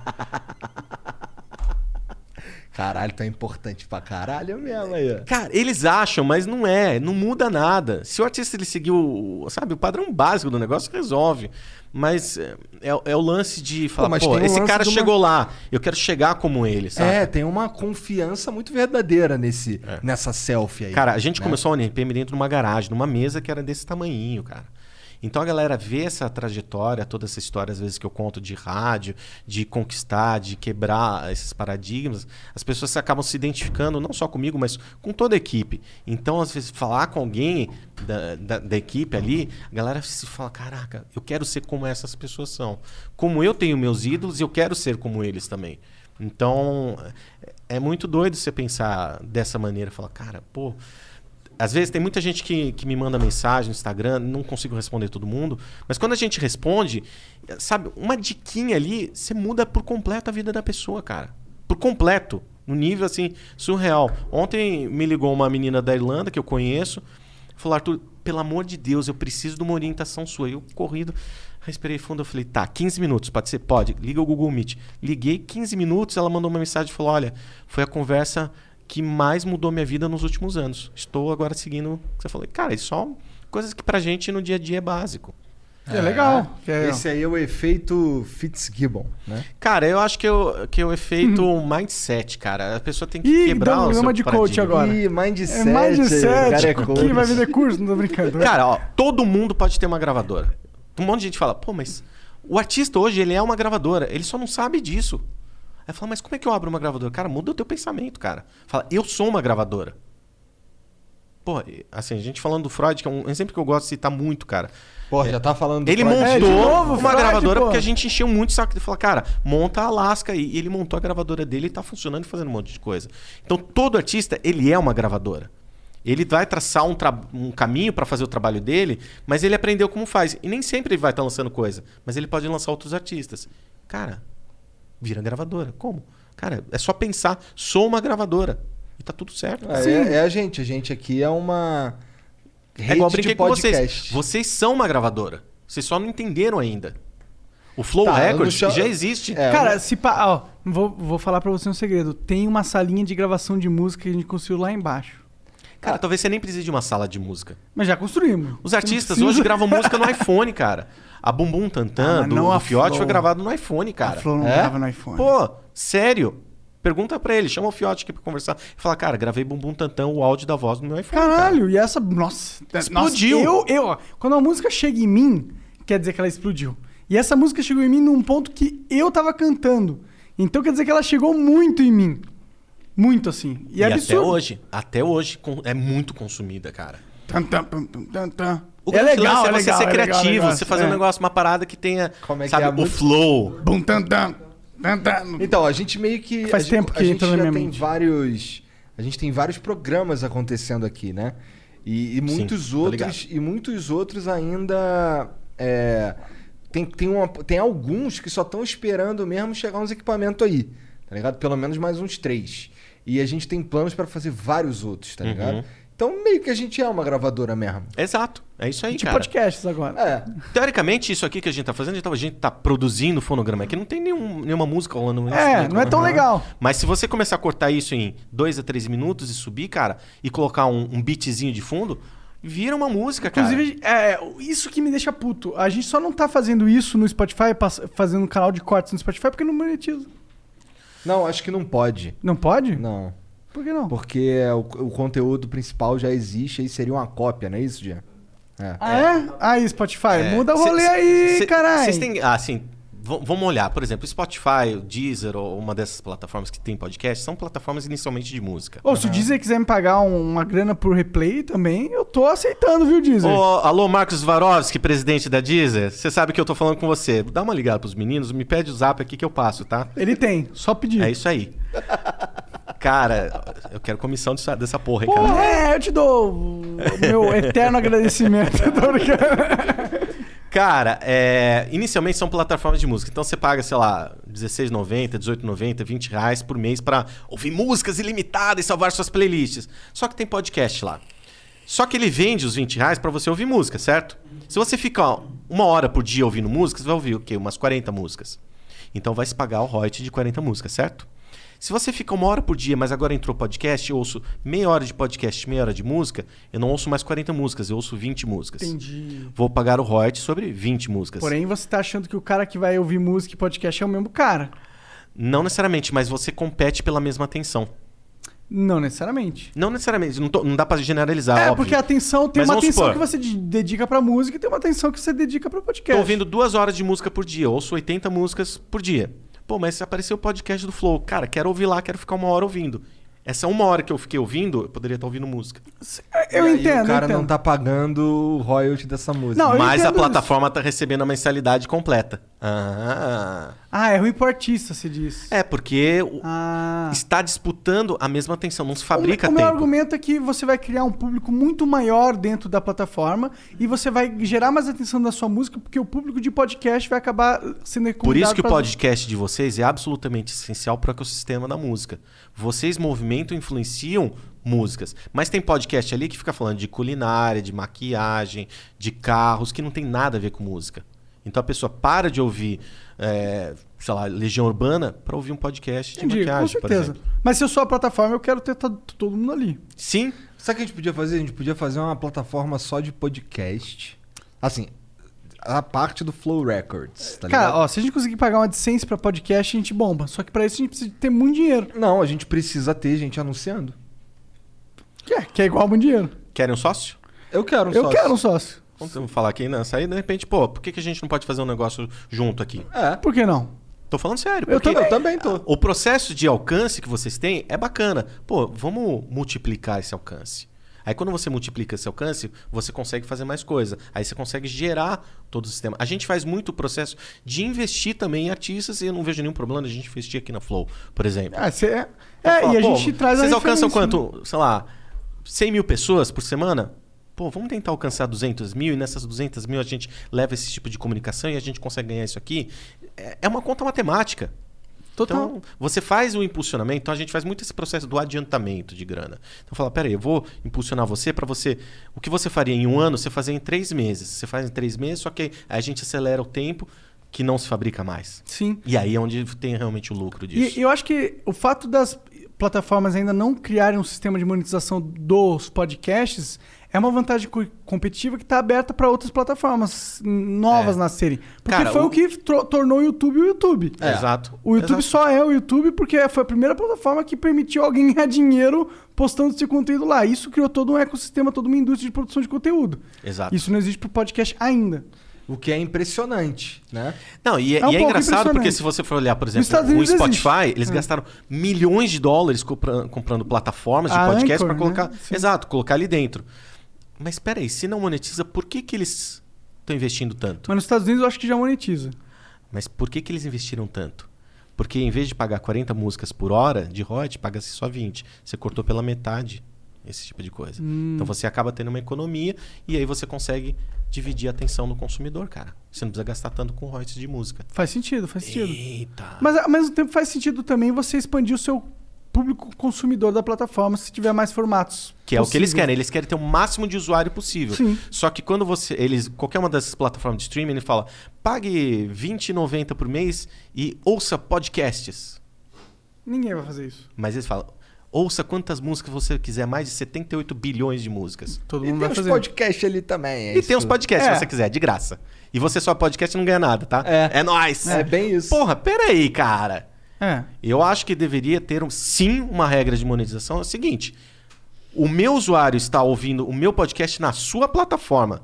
Caralho, é importante pra caralho mesmo aí. Cara, eles acham, mas não é, não muda nada. Se o artista ele seguir o, sabe, o padrão básico do negócio, resolve. Mas é, é- é o lance de falar, pô, o esse cara de uma- chegou lá, eu quero chegar como ele, sabe? É, tem uma confiança muito verdadeira nesse, nessa selfie aí. Cara, a gente né? começou a NPM dentro de uma garagem, numa mesa que era desse tamanhinho, cara. Então a galera vê essa trajetória, toda essa história, às vezes, que eu conto de rádio, de conquistar, de quebrar esses paradigmas, as pessoas acabam se identificando não só comigo, mas com toda a equipe. Então, às vezes, falar com alguém da, da, da equipe ali, a galera se fala: caraca, eu quero ser como essas pessoas são. Como eu tenho meus ídolos, eu quero ser como eles também. Então, é é muito doido você pensar dessa maneira, falar, cara, pô, às vezes tem muita gente que, que me manda mensagem no Instagram, não consigo responder todo mundo, mas quando a gente responde, sabe, uma diquinha ali, você muda por completo a vida da pessoa, cara. Por completo. No nível assim, surreal. Ontem me ligou uma menina da Irlanda que eu conheço, falou, Arthur, pelo amor de Deus, eu preciso de uma orientação sua. Eu corrido, respirei fundo, eu falei, tá, 15 minutos, pode ser? Pode, liga o Google Meet. Liguei 15 minutos, ela mandou uma mensagem e falou: olha, foi a conversa que mais mudou minha vida nos últimos anos. Estou agora seguindo o que você falou. Cara, isso só coisas que pra gente no dia a dia é básico. É legal. Que é- Esse aí é o efeito Fitzgibbon, né? Cara, eu acho que, eu, que é o efeito mindset, cara. A pessoa tem que Ih, quebrar um o seu de coach paradigma. agora. Ih, mindset. É mindset. o cara é coach. Quem vai vender curso? Não tô brincando. Cara, ó, todo mundo pode ter uma gravadora. Um monte de gente fala, pô, mas o artista hoje, ele é uma gravadora. Ele só não sabe disso. Aí fala, mas como é que eu abro uma gravadora? Cara, muda o teu pensamento, cara. Fala, eu sou uma gravadora. Pô, assim, a gente falando do Freud, que é um exemplo que eu gosto de citar muito, cara. Pô, já tá falando do Ele Freud. montou É, novo, uma Freud, gravadora pô. porque a gente encheu muito o saco de falar, cara, monta a Alaska aí. E ele montou a gravadora dele e tá funcionando e fazendo um monte de coisa. Então, todo artista, ele é uma gravadora. Ele vai traçar um, tra- um caminho para fazer o trabalho dele, mas ele aprendeu como faz. E nem sempre ele vai estar lançando coisa, mas ele pode lançar outros artistas. Cara, vira gravadora. Como? Cara, é só pensar, sou uma gravadora. E tá tudo certo. É, é- é a gente. A gente aqui é uma. É igual eu rede brinquei de com vocês. podcast. Vocês são uma gravadora. Vocês só não entenderam ainda. O Flow Tá, eu Records chamo- já existe. É, Cara, se pá, ó, vou, vou falar pra você um segredo. Tem uma salinha de gravação de música que a gente construiu lá embaixo. Cara, talvez você nem precise de uma sala de música. Mas já construímos. Os artistas hoje gravam [laughs] música no iPhone, cara. A Bumbum Ah, Tantan mas do, não do a Fiote foi gravado no iPhone, cara. A Flow não É? grava no iPhone. Pô, sério. Pergunta pra ele, chama o Fiote aqui pra conversar. Fala, cara, gravei Bumbum Tantan, o áudio da voz no meu iPhone. cara. Caralho, e essa. Nossa, Explodiu. Nossa, eu, eu, ó, quando a música chega em mim, quer dizer que ela explodiu. E essa música chegou em mim num ponto que eu tava cantando. Então quer dizer que ela chegou muito em mim. Muito assim. E, E é até hoje, até hoje é muito consumida, cara. Tan, tan, tan. O é legal, lance é é você legal, ser é criativo, é legal. você fazer um É. negócio, uma parada que tenha, Como é que sabe, é a o música? flow. Bum, tan, tan. Então, a gente meio que. Faz a tempo gente, que a gente já minha tem mente. vários. A gente tem vários programas acontecendo aqui, né? E, e muitos tô outros. E muitos outros ainda. é, tem, tem, uma, tem alguns que só estão esperando mesmo chegar uns equipamentos aí. Tá ligado? Pelo menos mais uns três. E a gente tem planos para fazer vários outros, tá ligado? Uhum. Então, meio que a gente é uma gravadora mesmo. Exato, é isso aí, De cara. podcasts agora. É. Teoricamente, isso aqui que a gente tá fazendo, a gente tá produzindo fonograma aqui, não tem nenhum, nenhuma música rolando. no É, não é tão legal. Mas se você começar a cortar isso em 2 a 3 minutos e subir, cara, e colocar um, um beatzinho de fundo, vira uma música, cara. Inclusive, é, isso que me deixa puto. A gente só não tá fazendo isso no Spotify, fazendo um canal de cortes no Spotify, porque não monetiza. Não, acho que não pode. Não pode? Não. Por que não? Porque o, o conteúdo principal já existe e seria uma cópia, não é isso, Jean? É. Ah, é? Aí, Spotify, É, muda o rolê cê- aí, caralho. Vocês têm. Ah, assim, v- vamos olhar. Por exemplo, Spotify, o Deezer ou uma dessas plataformas que tem podcast são plataformas inicialmente de música. Ou se o Deezer quiser me pagar um- uma grana por replay também, eu tô aceitando, viu, Deezer? Ô, alô, Marcos Varovski, presidente da Deezer. Você sabe que eu tô falando com você. Dá uma ligada pros meninos, me pede o zap aqui que eu passo, tá? Ele tem, só pedir. É isso aí. Cara, eu quero comissão dessa, dessa porra, hein, Pô, cara. é, eu te dou o meu eterno agradecimento. [laughs] Tô brincando. Cara, é, inicialmente são plataformas de música. Então você paga, sei lá, R$16,90, R$18,90, 20 reais por mês pra ouvir músicas ilimitadas e salvar suas playlists. Só que tem podcast lá. Só que ele vende os 20 reais pra você ouvir música, certo? Se você ficar uma hora por dia ouvindo músicas, vai ouvir o quê? Umas 40 músicas. Então vai se pagar o royalty de 40 músicas, certo? Se você fica uma hora por dia, mas agora entrou podcast, eu ouço meia hora de podcast, meia hora de música, eu não ouço mais 40 músicas, eu ouço 20 músicas. Entendi. Vou pagar o royalty sobre 20 músicas. Porém, você tá achando que o cara que vai ouvir música e podcast é o mesmo cara. Não necessariamente, mas você compete pela mesma atenção. Não necessariamente. Não necessariamente, não, tô- não dá pra generalizar, é, óbvio. porque a atenção tem Mas uma atenção supor. que você de- dedica pra música e tem uma atenção que você dedica pra podcast. Tô ouvindo duas horas de música por dia, ouço 80 músicas por dia. Pô, mas apareceu o podcast do Flow. Cara, quero ouvir lá, quero ficar uma hora ouvindo. Essa uma hora que eu fiquei ouvindo, eu poderia estar ouvindo música. Eu E aí entendo, O cara entendo. não tá pagando o royalty dessa música. Não, mas a plataforma tá recebendo a mensalidade completa. Ah. Ah, é ruim pro artista, se diz. É, porque Ah. está disputando a mesma atenção, não se fabrica o, meu- o meu tempo. argumento é que você vai criar um público muito maior dentro da plataforma e você vai gerar mais atenção da sua música porque o público de podcast vai acabar sendo Por isso que o podcast de vocês é absolutamente essencial para o ecossistema da música. Vocês movimentam e influenciam músicas. Mas tem podcast ali que fica falando de culinária, de maquiagem, de carros, que não tem nada a ver com música. Então a pessoa para de ouvir, é, sei lá, Legião Urbana para ouvir um podcast de Entendi, maquiagem, com por certeza. exemplo. Mas se eu sou a plataforma, eu quero ter to- todo mundo ali. Sim. Sabe o que a gente podia fazer? A gente podia fazer uma plataforma só de podcast. Assim, a parte do Flow Records, tá Cara, ligado? ó, se a gente conseguir pagar uma AdSense pra podcast, a gente bomba. Só que pra isso a gente precisa ter muito dinheiro. Não, a gente precisa ter gente anunciando. Que é, que é igual muito dinheiro. Querem um sócio? Eu quero um eu sócio. quero um sócio. Vamos falar aqui nessa aí, de repente, pô, por que, que a gente não pode fazer um negócio junto aqui? É. Por que não? Tô falando sério. Eu também. Eu também tô. O processo de alcance que vocês têm é bacana. Pô, vamos multiplicar esse alcance. Aí quando você multiplica esse alcance, você consegue fazer mais coisa. Aí você consegue gerar todo o sistema. A gente faz muito o processo de investir também em artistas e eu não vejo nenhum problema de a gente investir aqui na Flow, por exemplo. Ah, cê- é, é, fala, e a gente traz a Vocês alcançam né? quanto? Sei lá, 100 mil pessoas por semana? Pô, vamos tentar alcançar 200 mil e nessas 200 mil a gente leva esse tipo de comunicação e a gente consegue ganhar isso aqui. É é uma conta matemática. Total. Então, você faz o impulsionamento, então a gente faz muito esse processo do adiantamento de grana. Então fala, peraí, eu vou impulsionar você para você. O que você faria em um ano, você fazer em três meses. Você faz em três meses, só que aí a gente acelera o tempo que não se fabrica mais. Sim. E aí é onde tem realmente o lucro disso. E eu acho que o fato das plataformas ainda não criarem um sistema de monetização dos podcasts é uma vantagem co- competitiva que está aberta para outras plataformas novas É. nascerem. Porque Cara, foi o, o- que tornou o YouTube o YouTube. É. Exato. O YouTube Exato. só é o YouTube porque foi a primeira plataforma que permitiu alguém ganhar dinheiro postando seu conteúdo lá. Isso criou todo um ecossistema, toda uma indústria de produção de conteúdo. Exato. Isso não existe pro podcast ainda. O que é impressionante, né? Não, e é, É um e é engraçado porque se você for olhar, por exemplo, o Spotify, existe. eles É. gastaram milhões de dólares compra- comprando plataformas de A podcast para colocar, né? Exato, colocar ali dentro. Mas espera aí, se não monetiza, por que que eles estão investindo tanto? Mas nos Estados Unidos eu acho que já monetiza. Mas por que que eles investiram tanto? Porque em vez de pagar 40 músicas por hora de royalties, paga-se só 20. Você cortou pela metade esse tipo de coisa. Hum. Então você acaba tendo uma economia e aí você consegue dividir a atenção do consumidor, cara. Você não precisa gastar tanto com royalties de música. Faz sentido, faz sentido. Eita. Mas ao mesmo tempo faz sentido também você expandir o seu público consumidor da plataforma se tiver mais formatos. Que é o que eles querem. Eles querem ter o máximo de usuário possível. Sim. Só que quando você. Eles, qualquer uma dessas plataformas de streaming, ele fala: pague R$20,90 por mês e ouça podcasts. Ninguém vai fazer isso. Mas eles falam: ouça quantas músicas você quiser, mais de 78 bilhões de músicas. Todo E mundo tem vai uns fazer. podcasts ali também. é E tem uns podcasts É. se você quiser, de graça. E você só podcast e não ganha nada, tá? É. É nóis. É bem isso. Porra, peraí, cara. É. Eu acho que deveria ter, um- sim, uma regra de monetização. É o seguinte: o meu usuário está ouvindo o meu podcast na sua plataforma.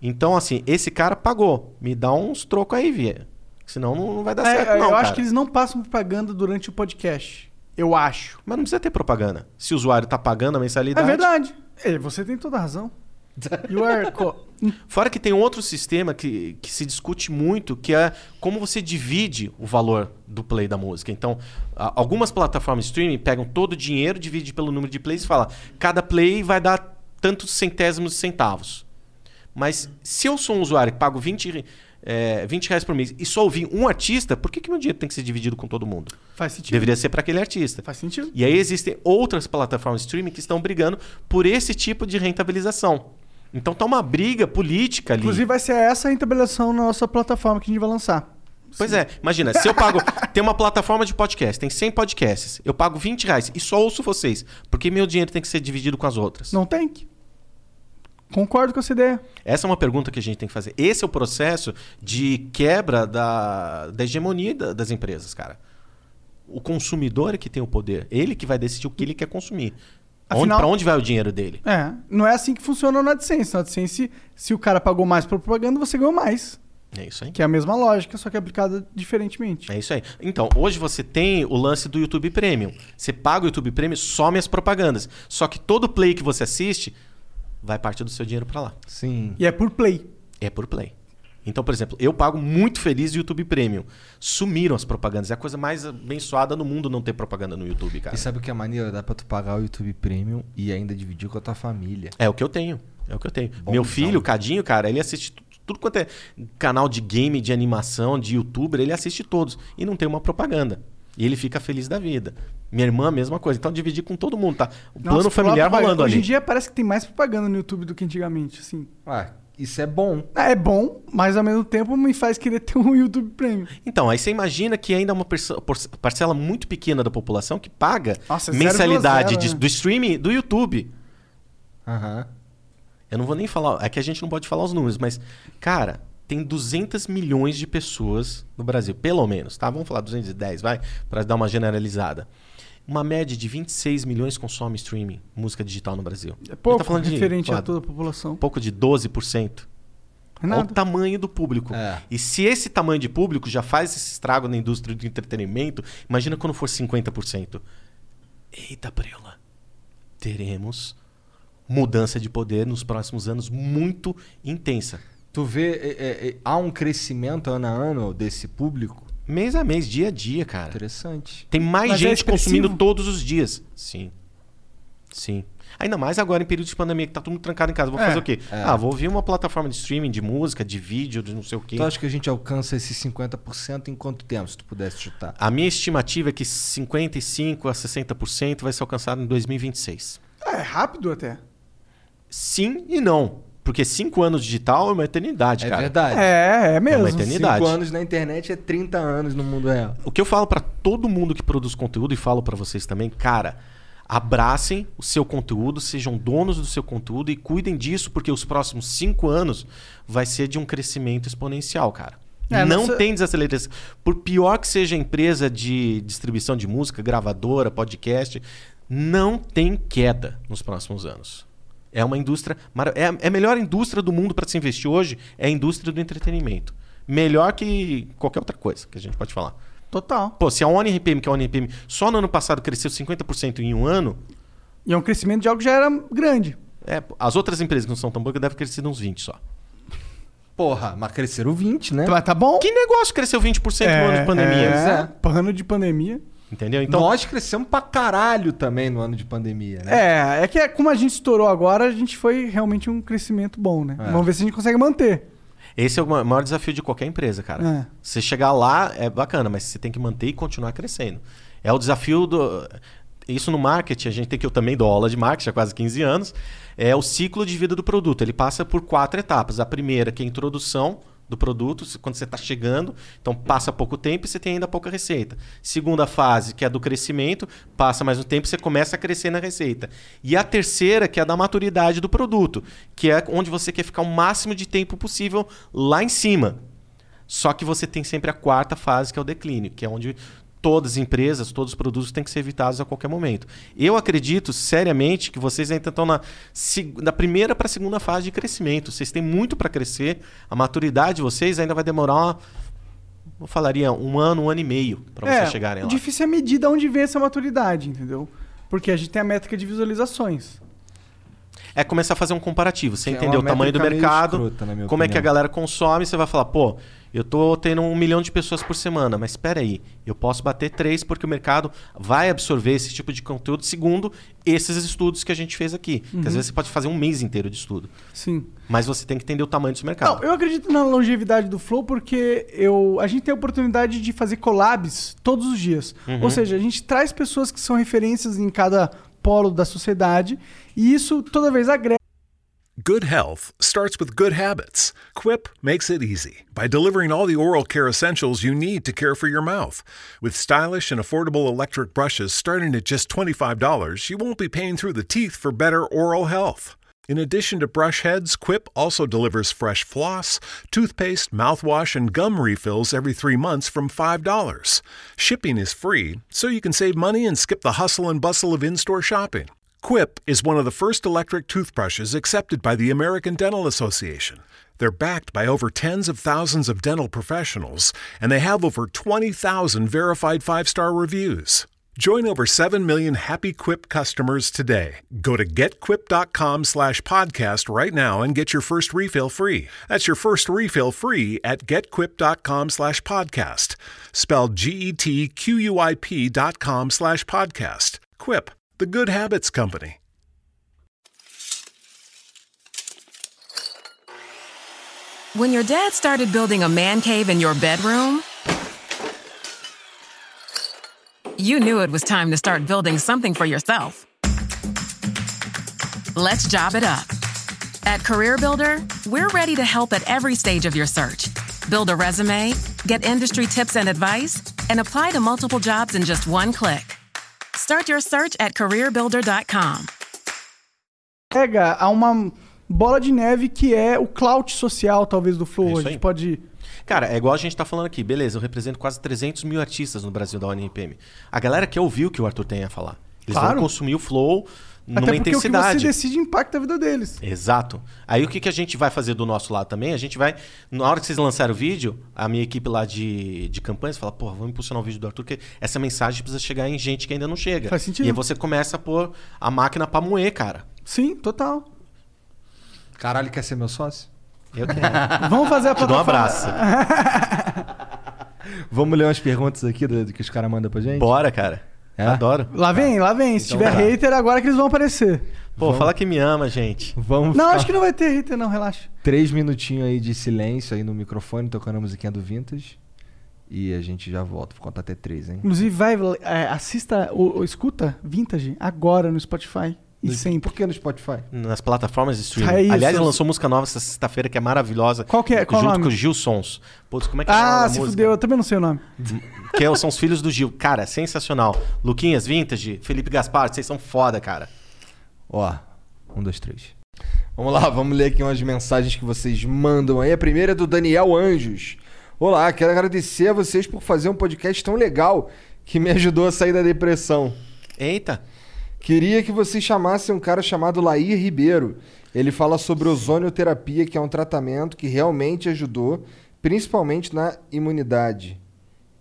Então, assim, esse cara pagou. Me dá uns trocos aí, Via. Senão não, não vai dar É, certo, eu não. acho cara. que eles não passam propaganda durante o podcast. Eu acho. Mas não precisa ter propaganda. Se o usuário tá pagando a É mensalidade. verdade. É, você tem toda a razão. [laughs] You are co- Fora que tem outro sistema que, que se discute muito, que é como você divide o valor do play da música. Então, algumas plataformas de streaming pegam todo o dinheiro, dividem pelo número de plays e fala cada play vai dar tantos centésimos de centavos. Mas se eu sou um usuário que pago 20, é, 20 reais por mês e só ouvir um artista, por que, que meu dinheiro tem que ser dividido com todo mundo? Faz sentido. Deveria ser para aquele artista. Faz sentido. E aí existem outras plataformas de streaming que estão brigando por esse tipo de rentabilização. Então tá uma briga política ali. Inclusive vai ser essa a rentabilização na nossa plataforma que a gente vai lançar. Pois é, imagina, se eu pago. [laughs] tem uma plataforma de podcast, tem 100 podcasts, eu pago 20 reais e só ouço vocês. Porque meu dinheiro tem que ser dividido com as outras? Não tem. Concordo com essa ideia. Essa é uma pergunta que a gente tem que fazer. Esse é o processo de quebra da, da hegemonia da- das empresas, cara. O consumidor é que tem o poder. Ele que vai decidir o que ele quer consumir. Onde, Afinal- pra onde vai o dinheiro dele? É, não é assim que funciona no AdSense. No AdSense, se o cara pagou mais por propaganda, você ganhou mais. É isso aí. Que é a mesma lógica, só que aplicada diferentemente. É isso aí. Então, hoje você tem o lance do YouTube Premium. Você paga o YouTube Premium, some as propagandas. Só que todo play que você assiste vai parte do seu dinheiro pra lá. Sim. E é por play. É por play. Então, por exemplo, eu pago muito feliz o YouTube Premium. Sumiram as propagandas. É a coisa mais abençoada no mundo não ter propaganda no YouTube, cara. E sabe o que é maneiro? Dá pra tu pagar o YouTube Premium e ainda dividir com a tua família. É o que eu tenho. É o que eu tenho. Bom, Meu então. filho, o Cadinho, cara, ele assiste tu- tudo quanto é canal de game, de animação, de youtuber, ele assiste todos. E não tem uma propaganda. E ele fica feliz da vida. Minha irmã, a mesma coisa. Então, dividir com todo mundo, tá? O Nossa, plano familiar rolando Hoje ali. em dia parece que tem mais propaganda no YouTube do que antigamente, assim. Ah, isso é bom. É bom, mas ao mesmo tempo me faz querer ter um YouTube Premium. Então, aí você imagina que ainda é uma parcela muito pequena da população que paga Nossa, mensalidade 0,0, de- do streaming do YouTube. Aham. Eu não vou nem falar, é que a gente não pode falar os números, mas, cara, tem 200 milhões de pessoas no Brasil, pelo menos, tá? Vamos falar 210, vai, Pra dar uma generalizada. Uma média de 26 milhões consome streaming, música digital no Brasil. É pouco Tá falando de, referente a toda a população. pouco de 12%. É Olha o nada. tamanho do público. É. E se esse tamanho de público já faz esse estrago na indústria do entretenimento, imagina quando for 50%. Eita, Prela. Teremos mudança de poder nos próximos anos muito intensa. Tu vê, é, é, é, há um crescimento ano a ano desse público? Mês a mês, dia a dia, cara. Interessante. Tem mais Mas é gente expressivo? consumindo todos os dias. Sim. Sim. Ainda mais agora em período de pandemia, que tá todo mundo trancado em casa. Vou É, fazer o quê? é. Ah, vou ouvir uma plataforma de streaming, de música, de vídeo, de não sei o quê. Tu acha que a gente alcança esses 50% em quanto tempo, se tu pudesse chutar? A minha estimativa é que 55% a 60% vai ser alcançado em 2026. É rápido até. Sim e não. Porque cinco anos digital é uma eternidade, É cara. verdade. É, é mesmo. uma eternidade. Cinco anos na internet é 30 anos no mundo real. O que eu falo pra todo mundo que produz conteúdo e falo pra vocês também, cara, abracem o seu conteúdo, sejam donos do seu conteúdo e cuidem disso, porque os próximos cinco anos vai ser de um crescimento exponencial, cara. É, não nossa- tem desaceleração. Por pior que seja a empresa de distribuição de música, gravadora, podcast, não tem queda nos próximos anos. É uma indústria. mara- É, é a melhor indústria do mundo para se investir hoje é a indústria do entretenimento. Melhor que qualquer outra coisa que a gente pode falar. Total. Pô, se a ONRPM, que é a ONRPM, só no ano passado cresceu 50% em um ano, E é um crescimento de algo que já era grande. é, as outras empresas que não são tão boas devem crescer uns 20 só. Porra, mas cresceram 20, né? Mas tá bom? Que negócio cresceu 20% no ano de pandemia? É, ano de pandemia. Entendeu? Então, Nós crescemos pra caralho também no ano de pandemia, né? É, é que é- como a gente estourou agora, a gente foi realmente um crescimento bom, né? É. Vamos ver se a gente consegue manter. esse é o ma- maior desafio de qualquer empresa, cara. É. Você chegar lá é bacana, mas você tem que manter e continuar crescendo. É o desafio do. Isso no marketing, a gente tem que eu também dou aula de marketing há quase 15 anos. É o ciclo de vida do produto. Ele passa por quatro etapas. A primeira, que é a introdução do produto, quando você está chegando, então passa pouco tempo e você tem ainda pouca receita. Segunda fase, que é a do crescimento, passa mais um tempo e você começa a crescer na receita. E a terceira, que é a da maturidade do produto, que é onde você quer ficar o máximo de tempo possível lá em cima. Só que você tem sempre a quarta fase, que é o declínio, que é onde todas as empresas, todos os produtos têm que ser evitados a qualquer momento. Eu acredito seriamente que vocês ainda estão na, da primeira para a segunda fase de crescimento. Vocês têm muito para crescer. A maturidade de vocês ainda vai demorar, uma, eu falaria, um ano, um ano e meio para é, vocês chegarem o lá. difícil é medir de onde vem essa maturidade, entendeu? Porque a gente tem a métrica de visualizações. É começar a fazer um comparativo. Você Que é o tamanho do mercado, na minha como é que a opinião. galera consome, você vai falar, pô, eu tô tendo um milhão de pessoas por semana, mas espera aí, eu posso bater três porque o mercado vai absorver esse tipo de conteúdo segundo esses estudos que a gente fez aqui. Que Uhum. às vezes você pode fazer um mês inteiro de estudo. Sim. Mas você tem que entender o tamanho desse mercado. Não, eu acredito na longevidade do Flow porque eu, a gente tem a oportunidade de fazer collabs todos os dias. Uhum. Ou seja, a gente traz pessoas que são referências em cada polo da sociedade e isso toda vez agrega. Good health starts with good habits. Quip makes it easy by delivering all the oral care essentials you need to care for your mouth. With stylish and affordable electric brushes starting at just $25, you won't be paying through the teeth for better oral health. In addition to brush heads, Quip also delivers fresh floss, toothpaste, mouthwash, and gum refills every three months from $5. Shipping is free, so you can save money and skip the hustle and bustle of in store shopping. Quip is one of the first electric toothbrushes accepted by the American Dental Association. They're backed by over tens of thousands of dental professionals, and they have over 20,000 verified five star reviews. Join over 7 million happy Quip customers today. Go to getquip.com slash podcast right now and get your first refill free. That's your first refill free at getquip.com slash podcast. Spelled G-E-T-Q-U-I-P dot com slash podcast. Quip, the good habits company. When your dad started building a man cave in your bedroom, you knew it was time to start building something for yourself. Let's job it up. At CareerBuilder, we're ready to help at every stage of your search. Build a resume, get industry tips and advice, and apply to multiple jobs in just one click. Start your search at careerbuilder.com. Pega a uma bola de neve que é o clout social, talvez, do Flow. É a gente aí. pode. Cara, é igual a gente tá falando aqui. Beleza, eu represento quase 300 mil artistas no Brasil da ONRPM. A galera quer ouvir o que o Arthur tem a falar. Eles Claro. vão consumir o flow numa Até porque o que intensidade. você decide impacta a vida deles. Exato. Aí o que, que a gente vai fazer do nosso lado também? A gente vai, na hora que vocês lançarem o vídeo, a minha equipe lá de, de campanhas fala, porra, vamos impulsionar o vídeo do Arthur, porque essa mensagem precisa chegar em gente que ainda não chega. Faz sentido. E aí você começa a pôr a máquina pra moer, cara. Sim, total. Caralho, quer ser meu sócio? Eu quero. [laughs] Vamos fazer a Te dou um abraço. [laughs] Vamos ler umas perguntas aqui do, do que os caras mandam pra gente? Bora, cara. É? Adoro. Lá vem, lá vem. Se Então tiver tá. hater, agora que eles vão aparecer. Pô, Vamos. fala que me ama, gente. Vamos Não, ficar acho que não vai ter hater, não, relaxa. três minutinhos aí de silêncio aí no microfone, tocando a musiquinha do Vintage. E a gente já volta. Vou contar até três, hein? Inclusive, vai, é, assista, ou, ou escuta Vintage agora no Spotify. E sempre. Por que no Spotify? Nas plataformas de streaming. É isso. Aliás, ele lançou música nova essa sexta-feira que é maravilhosa. Qual que é? Qual junto nome? com o Gil Sons. Putz, como é que é Ah, se música? fudeu, eu também não sei o nome. Que é- são os filhos do Gil. Cara, sensacional. Luquinhas, Vintage, Felipe Gaspar, vocês são foda, cara. Ó, um, dois, três. Vamos lá, vamos ler aqui umas mensagens que vocês mandam aí. A primeira é do Daniel Anjos. Olá, quero agradecer a vocês por fazer um podcast tão legal que me ajudou a sair da depressão. Eita. Queria que vocês chamassem um cara chamado Lair Ribeiro. Ele fala sobre ozonioterapia, que é um tratamento que realmente ajudou, principalmente na imunidade.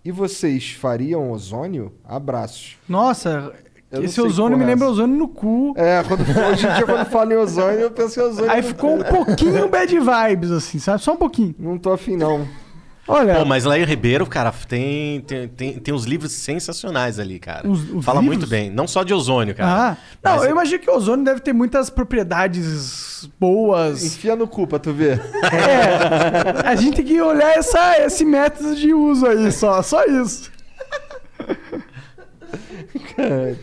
E vocês fariam ozônio? Abraços. Nossa, Eu esse ozônio porra me é lembra ozônio no cu. É, quando, hoje em dia, quando falo em ozônio, eu penso em ozônio. Aí ficou um pouquinho bad vibes, assim, sabe? Só um pouquinho. Não tô afim, não. Olha, Pô, mas Lair Ribeiro, cara, tem, tem, tem, tem uns livros sensacionais ali, cara. Os- os Fala livros? muito bem. Não só de ozônio, cara. ah, não, eu imagino que o ozônio deve ter muitas propriedades boas. Enfia no cu pra tu ver. É, a gente tem que olhar essa, esse método de uso aí, só, só isso. Caralho,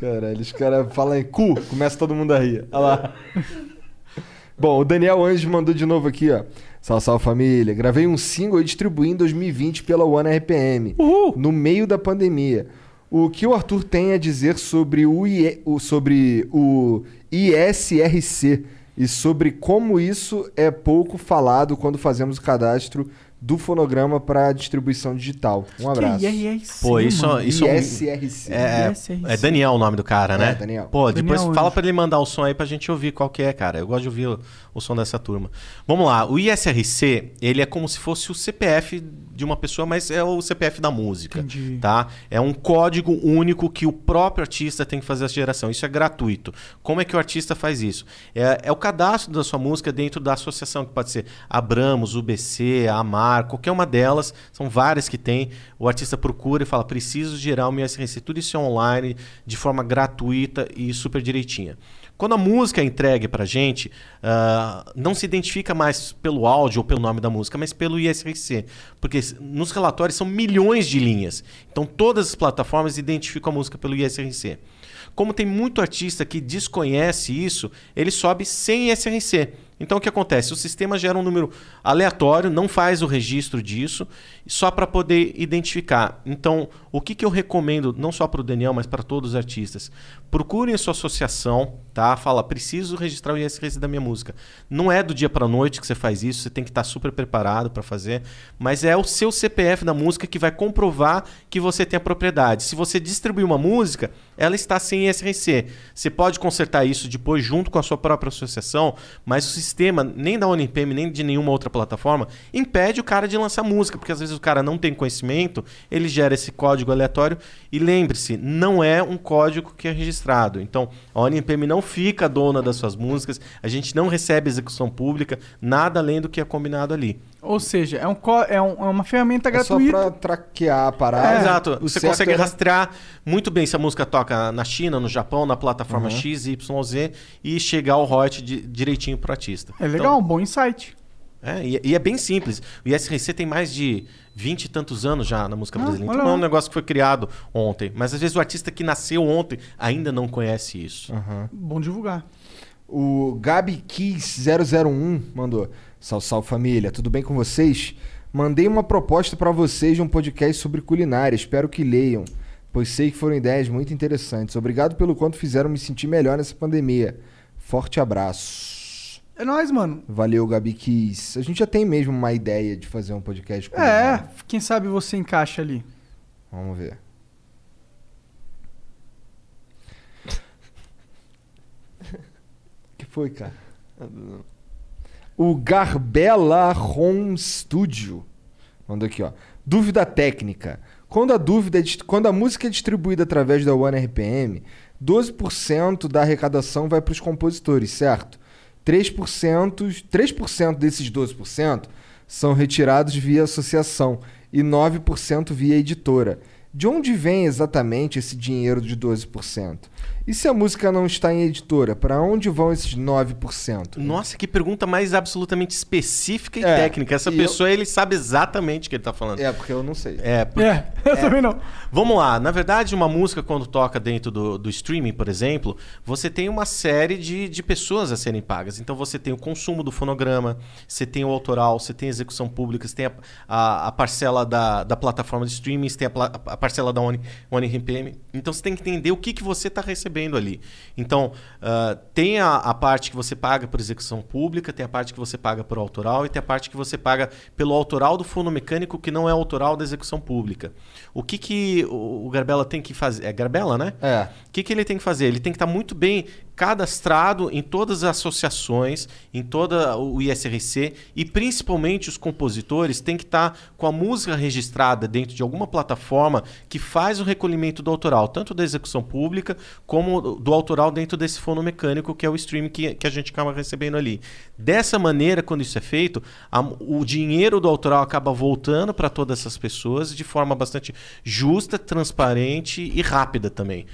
Caralho, os caras falam em cu, começa todo mundo a rir. Olha lá. Bom, o Daniel Anjos mandou de novo aqui, ó. Salve, salve família. Gravei um single e distribuí em 2020 pela One RPM, no meio da pandemia. O que o Arthur tem a dizer sobre o, IE o- sobre o ISRC e sobre como isso é pouco falado quando fazemos o cadastro do fonograma para distribuição digital. Um abraço. Que IRC, Pô, isso, mano. isso é um- ISRC. É, ISRC. é Daniel o nome do cara, né? É, Daniel. Pô, depois Daniel fala pra ele mandar o som aí pra gente ouvir qual que é, cara. Eu gosto de ouvir o, o som dessa turma. Vamos lá, o ISRC, ele é como se fosse o CPF de uma pessoa, mas é o CPF da música, Entendi. tá? É um código único que o próprio artista tem que fazer a geração. Isso é gratuito. Como é que o artista faz isso? É, é o cadastro da sua música dentro da associação, que pode ser Abramos, UBC, Amar, qualquer uma delas. São várias que tem. O artista procura e fala, preciso gerar o meu ISRC. Tudo isso é online, de forma gratuita e super direitinha. Quando a música é entregue pra gente, ah, não se identifica mais pelo áudio ou pelo nome da música, mas pelo ISRC. Porque nos relatórios são milhões de linhas. Então todas as plataformas identificam a música pelo ISRC. Como tem muito artista que desconhece isso, ele sobe sem ISRC. Então o que acontece? O sistema gera um número aleatório, não faz o registro disso, só para poder identificar. Então, o que, que eu recomendo, não só para o Daniel, mas para todos os artistas? Procurem a sua associação, tá? Fala, preciso registrar o ISRC da minha música. Não é do dia para noite que você faz isso, você tem que estar super preparado para fazer, mas é o seu CPF da música que vai comprovar que você tem a propriedade. Se você distribuir uma música, ela está sem ISRC. Você pode consertar isso depois junto com a sua própria associação, mas o sistema, nem da ONPM, nem de nenhuma outra plataforma, impede o cara de lançar música, porque às vezes o cara não tem conhecimento, ele gera esse código aleatório e lembre-se, não é um código que é registrado. Então, a ONPM não fica dona das suas músicas, a gente não recebe execução pública, nada além do que é combinado ali. Ou seja, é, um, co- é, um- é uma ferramenta É só gratuita. pra traquear a parada. É, exato. O Você certo consegue é- rastrear muito bem se a música toca na China, no Japão, na plataforma Uhum. X, Y, Z e chegar o royalty de- direitinho pro artista. É legal, um bom insight. É, e, e é bem simples. O ISRC tem mais de 20 e tantos anos já na música Ah, brasileira. Então não é um negócio que foi criado ontem. Mas às vezes o artista que nasceu ontem ainda não conhece isso. Bom divulgar. O Gabi Kiss 001 mandou: Sal, sal família, tudo bem com vocês? Mandei uma proposta pra vocês de um podcast sobre culinária. Espero que leiam, pois sei que foram ideias muito interessantes. Obrigado pelo quanto fizeram me sentir melhor nessa pandemia. Forte abraço. É nóis, mano. Valeu, Gabi Kiss. A gente já tem mesmo uma ideia de fazer um podcast É, culinário. quem sabe você encaixa ali. Vamos ver. que foi, cara? O Garbella Home Studio. Mandou aqui, ó. Dúvida técnica. Quando a dúvida é dist- quando a música é distribuída através da One RPM, 12% da arrecadação vai para os compositores, certo? 3%, 3% desses 12% são retirados via associação e 9% via editora. De onde vem exatamente esse dinheiro de 12%? E se a música não está em editora, para onde vão esses 9%? Nossa, que pergunta mais absolutamente específica e É, técnica. Essa e eu- pessoa, ele sabe exatamente o que ele tá falando. É, porque eu não sei. É, porque- É, eu também não. Vamos lá. Na verdade, uma música, quando toca dentro do, do streaming, por exemplo, você tem uma série de, de pessoas a serem pagas. Então, você tem o consumo do fonograma, você tem o autoral, você tem a execução pública, você tem a, a, a parcela da, da plataforma de streaming, você tem a, a parcela da One, One RPM. Então, você tem que entender o que, que você está recebendo ali. Então, ah, tem a, a parte que você paga por execução pública, tem a parte que você paga por autoral e tem a parte que você paga pelo autoral do fonomecânico que não é autoral da execução pública. O que, que o o Garbella tem que fazer? É Garbella, né? É. O que, que ele tem que fazer? Ele tem que estar muito bem cadastrado em todas as associações, em toda o ISRC e principalmente os compositores têm que estar com a música registrada dentro de alguma plataforma que faz o recolhimento do autoral, tanto da execução pública como do autoral dentro desse fono mecânico que é o stream que, que a gente acaba recebendo ali. Dessa maneira, quando isso é feito, a- o dinheiro do autoral acaba voltando para todas essas pessoas de forma bastante justa, transparente e rápida também.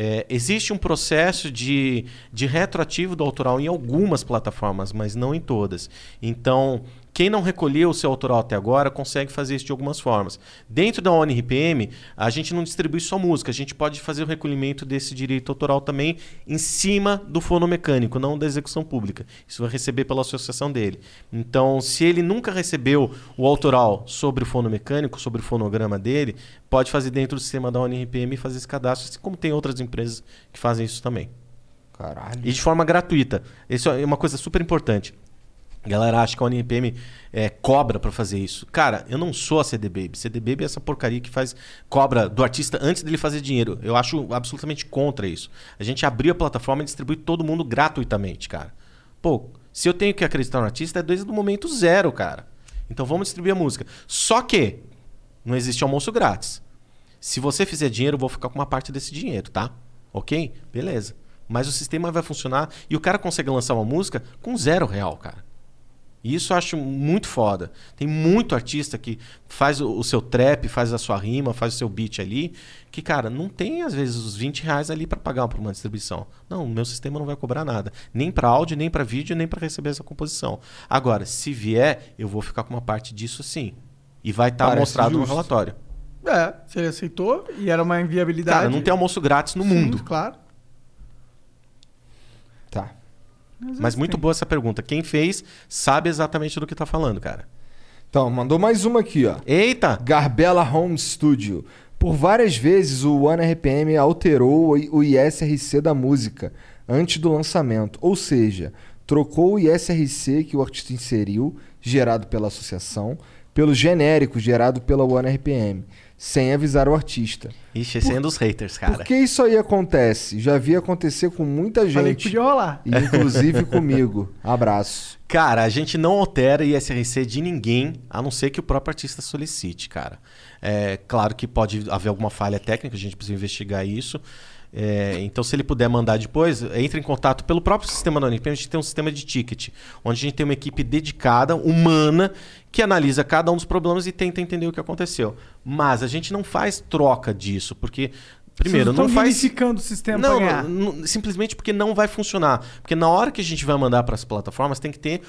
É, existe um processo de, de retroativo do autoral em algumas plataformas, mas não em todas. Então, quem não recolheu o seu autoral até agora consegue fazer isso de algumas formas. Dentro da ONRPM, a gente não distribui só música, a gente pode fazer o recolhimento desse direito autoral também em cima do fonomecânico, não da execução pública. Isso vai receber pela associação dele. Então, se ele nunca recebeu o autoral sobre o fonomecânico, sobre o fonograma dele, pode fazer dentro do sistema da ONRPM e fazer esse cadastro, assim como tem outras empresas que fazem isso também. Caralho. E de forma gratuita. Isso é uma coisa super importante. A galera acha que a ONRPM é, cobra pra fazer isso. Cara, eu não sou a CD Baby. CD Baby é essa porcaria que faz cobra do artista antes dele fazer dinheiro. Eu acho absolutamente contra isso. A gente abriu a plataforma e distribui todo mundo gratuitamente, cara. Pô, se eu tenho que acreditar no artista, é desde o momento zero, cara. Então vamos distribuir a música. Só que não existe almoço grátis. Se você fizer dinheiro, eu vou ficar com uma parte desse dinheiro, tá? Ok? Beleza. Mas o sistema vai funcionar e o cara consegue lançar uma música com zero real, cara. E isso eu acho muito foda. Tem muito artista que faz o, o seu trap, faz a sua rima, faz o seu beat ali, que, cara, não tem às vezes os 20 reais ali para pagar por uma distribuição. Não, o meu sistema não vai cobrar nada. Nem para áudio, nem para vídeo, nem para receber essa composição. Agora, se vier, eu vou ficar com uma parte disso sim. E vai estar Parece mostrado no justo. relatório. É, ele aceitou e era uma inviabilidade. Cara, não tem almoço grátis no Sim, mundo. Claro. Tá. Mas muito boa essa pergunta. Quem fez sabe exatamente do que tá falando, cara. Então, mandou mais uma aqui, ó. Eita! Garbella Home Studio. Por várias vezes o One RPM alterou o ISRC da música antes do lançamento, ou seja, trocou o ISRC que o artista inseriu, gerado pela associação, pelo genérico gerado pela One RPM, sem avisar o artista. Ixi, esse é um dos haters, cara. Por que isso aí acontece? Já vi acontecer com muita gente. Falei que podia rolar. Inclusive [laughs] comigo. Abraço. Cara, a gente não altera ISRC de ninguém, a não ser que o próprio artista solicite, cara. É claro que pode haver alguma falha técnica, a gente precisa investigar isso. É, então, se ele puder mandar depois, entre em contato pelo próprio sistema da Unip. A gente tem um sistema de ticket, onde a gente tem uma equipe dedicada, humana, que analisa cada um dos problemas e tenta entender o que aconteceu. Mas a gente não faz troca disso, porque Primeiro, não faz. o sistema Não, não, não, simplesmente porque não vai funcionar. Porque na hora que a gente vai mandar para as plataformas, tem que ter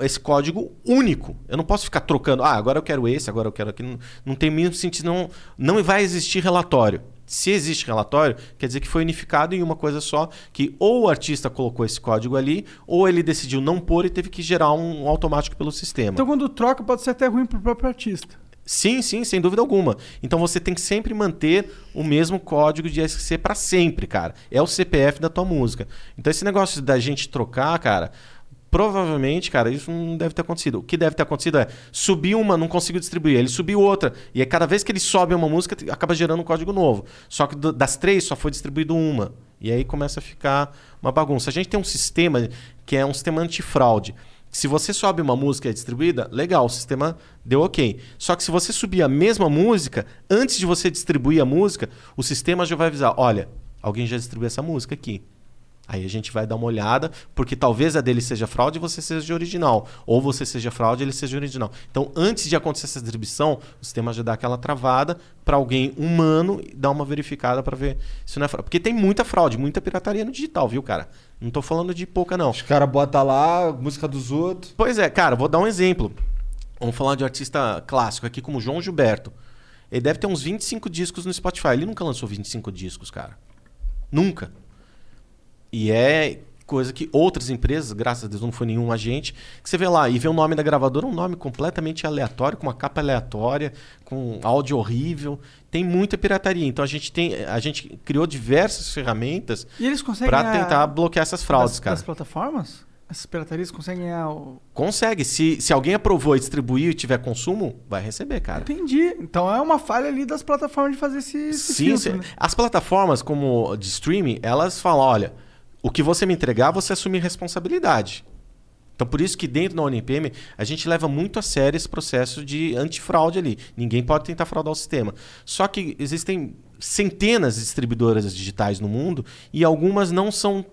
esse código único. Eu não posso ficar trocando. Ah, agora eu quero esse, agora eu quero aquele. Não, não tem mínimo sentido. Não, não vai existir relatório. Se existe relatório, quer dizer que foi unificado em uma coisa só, que ou o artista colocou esse código ali, ou ele decidiu não pôr e teve que gerar um automático pelo sistema. Então quando troca pode ser até ruim pro próprio artista. Sim, sim, sem dúvida alguma. Então você tem que sempre manter o mesmo código de SC para sempre, cara. É o CPF da tua música. Então esse negócio da gente trocar, cara, provavelmente, cara, isso não deve ter acontecido. O que deve ter acontecido é subir uma, não consigo distribuir, ele subiu outra. E aí cada vez que ele sobe uma música, acaba gerando um código novo. Só que das três só foi distribuído uma. E aí começa a ficar uma bagunça. A gente tem um sistema que é um sistema antifraude Se você sobe uma música e é distribuída, legal, o sistema deu ok. Só que se você subir a mesma música, antes de você distribuir a música, o sistema já vai avisar: olha, alguém já distribuiu essa música aqui. Aí a gente vai dar uma olhada, porque talvez a dele seja fraude e você seja original. Ou você seja fraude e ele seja original. Então, antes de acontecer essa distribuição, o sistema já dá aquela travada para alguém humano dar uma verificada para ver se não é fraude. Porque tem muita fraude, muita pirataria no digital, viu, cara? Não tô falando de pouca, não. Os caras botam lá música dos outros. Pois é, cara, vou dar um exemplo. Vamos falar de um artista clássico aqui, como João Gilberto. Ele deve ter uns 25 discos no Spotify. Ele nunca lançou 25 discos, cara. Nunca. E é coisa que outras empresas, graças a Deus não foi nenhum agente, que você vê lá e vê o nome da gravadora, um nome completamente aleatório, com uma capa aleatória, com áudio horrível. Tem muita pirataria. Então a gente tem, a gente criou diversas ferramentas para tentar bloquear essas fraudes, das, cara. das plataformas? Essas piratarias conseguem ganhar o... Consegue. Se, se alguém aprovou e distribuiu e tiver consumo, vai receber, cara. Entendi. Então é uma falha ali das plataformas de fazer esse, esse Sim, filtro, né? as plataformas como de streaming, elas falam, olha, o que você me entregar, você assume responsabilidade. Então, por isso que dentro da UNPM, a gente leva muito a sério esse processo de antifraude ali. Ninguém pode tentar fraudar o sistema. Só que existem centenas de distribuidoras digitais no mundo e algumas não são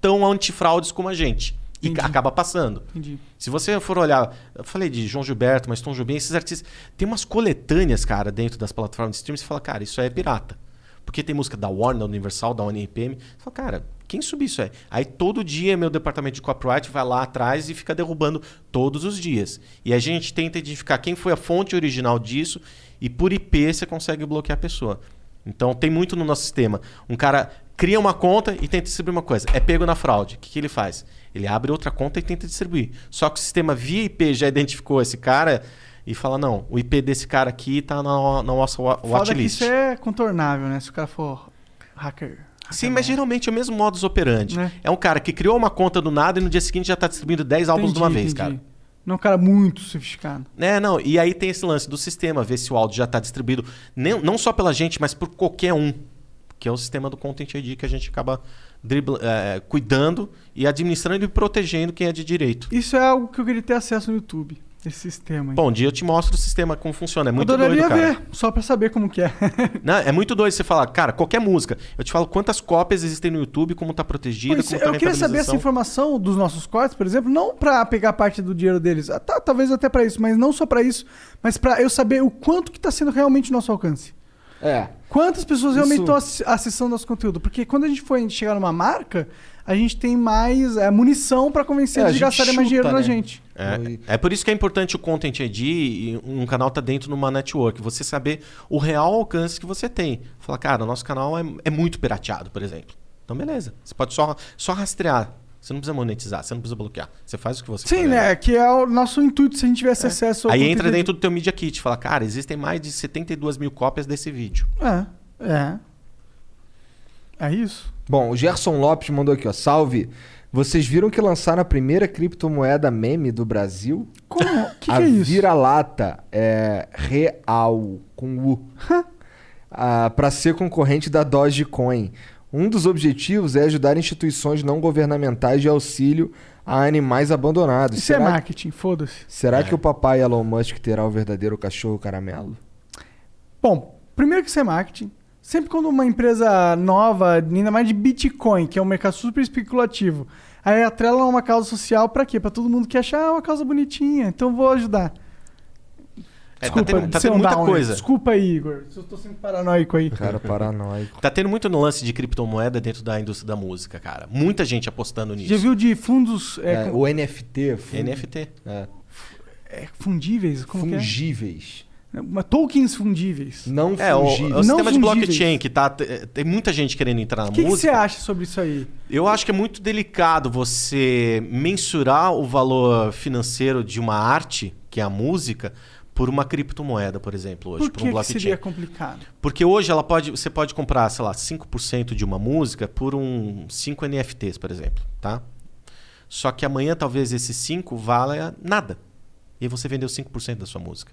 tão antifraudes como a gente. E Entendi. acaba passando. Entendi. Se você for olhar, eu falei de João Gilberto, mas Tom Jobim, esses artistas. Tem umas coletâneas, cara, dentro das plataformas de streaming, você fala, cara, isso aí é pirata. Porque tem música da Warner, da Universal, da UNPM. Você fala, cara, quem subiu isso aí? Aí todo dia meu departamento de copyright vai lá atrás e fica derrubando todos os dias. E a gente tenta identificar quem foi a fonte original disso e por IP você consegue bloquear a pessoa. Então tem muito no nosso sistema. Um cara cria uma conta e tenta distribuir uma coisa. É pego na fraude. O que, que ele faz? Ele abre outra conta e tenta distribuir. Só que o sistema via IP já identificou esse cara e fala: não, o IP desse cara aqui tá na, na nossa wa- Foda que watchlist. isso é contornável, né? Se o cara for hacker. Sim, mas geralmente é o mesmo modus operandi. Né? É um cara que criou uma conta do nada e no dia seguinte já tá distribuindo 10 álbuns de uma Entendi, vez, entendi. cara. Não é um cara muito sofisticado. É, não, e aí tem esse lance do sistema, ver se o áudio já está distribuído, nem- não só pela gente, mas por qualquer um. Que é o sistema do Content ID que a gente acaba dribla- é, cuidando e administrando e protegendo quem é de direito. Isso é algo que eu queria ter acesso no YouTube. Esse sistema aí. Bom, um dia eu te mostro o sistema, como funciona. É muito Adoraria doido, cara. ver, só pra saber como que é. [laughs] Não, é muito doido você falar, cara, qualquer música. Eu te falo quantas cópias existem no YouTube, como tá protegida, Pois, como tá eu queria saber essa informação dos nossos cortes, por exemplo, não pra pegar parte do dinheiro deles, ah, tá, talvez até pra isso, mas não só pra isso, mas pra eu saber o quanto que tá sendo realmente nosso alcance. É. Quantas pessoas realmente Isso- estão acessando nosso conteúdo? Porque quando a gente for chegar numa marca, a gente tem mais é, munição pra convencer É, a eles de gastarem mais dinheiro chuta, na né? gente. É, é por isso que é importante o Content ID e um canal tá dentro de uma network. Você saber o real alcance que você tem. Falar, cara, o nosso canal é, é muito pirateado, por exemplo. Então, beleza. Você pode só, só rastrear. Você não precisa monetizar, você não precisa bloquear. Você faz o que você Sim, quiser. né? Que é o nosso intuito se a gente tivesse acesso ao Aí entra dentro do teu Media Kit. Fala, cara, existem mais de 72 mil cópias desse vídeo. É, é. É isso. Bom, o Gerson Lopes mandou aqui, ó. Salve. Vocês viram que lançaram a primeira criptomoeda meme do Brasil? Como? O [laughs] que, que a é isso? vira-lata é real, com U. ah, para ser concorrente da Dogecoin. Um dos objetivos é ajudar instituições não governamentais de auxílio a animais abandonados. Isso é Será, marketing, foda-se. será É. que o papai Elon Musk terá o verdadeiro cachorro caramelo? Bom, primeiro que isso é marketing. Sempre quando uma empresa nova, ainda mais de Bitcoin, que é um mercado super especulativo, aí atrela uma causa social pra quê? Pra todo mundo que achar ah, uma causa bonitinha, então vou ajudar. É, tá tendo, tá tendo muita downer. coisa. Desculpa aí, Igor. se Eu tô sendo paranoico aí. Cara paranoico. Tá tendo muito no lance de criptomoeda dentro da indústria da música, cara. Muita gente apostando nisso. Já viu de fundos é, É, com- o NFT. fun- NFT. É. é, fundíveis? Como que é? Fungíveis. Uma- Tokens fundíveis. Não É, o, é o fungíveis. Não sistema de fungíveis. blockchain que tá. Tem muita gente querendo entrar na O que, que você música. acha sobre isso aí? Eu acho que é muito delicado você mensurar o valor financeiro de uma arte, que é a música, por uma criptomoeda, por exemplo, hoje, Por por que, um que blockchain. seria complicado? Porque hoje ela pode, você pode comprar, sei lá, 5% de uma música por um 5 NFTs, por exemplo, tá? Só que amanhã talvez esses 5 valha nada. E aí você vendeu 5% da sua música.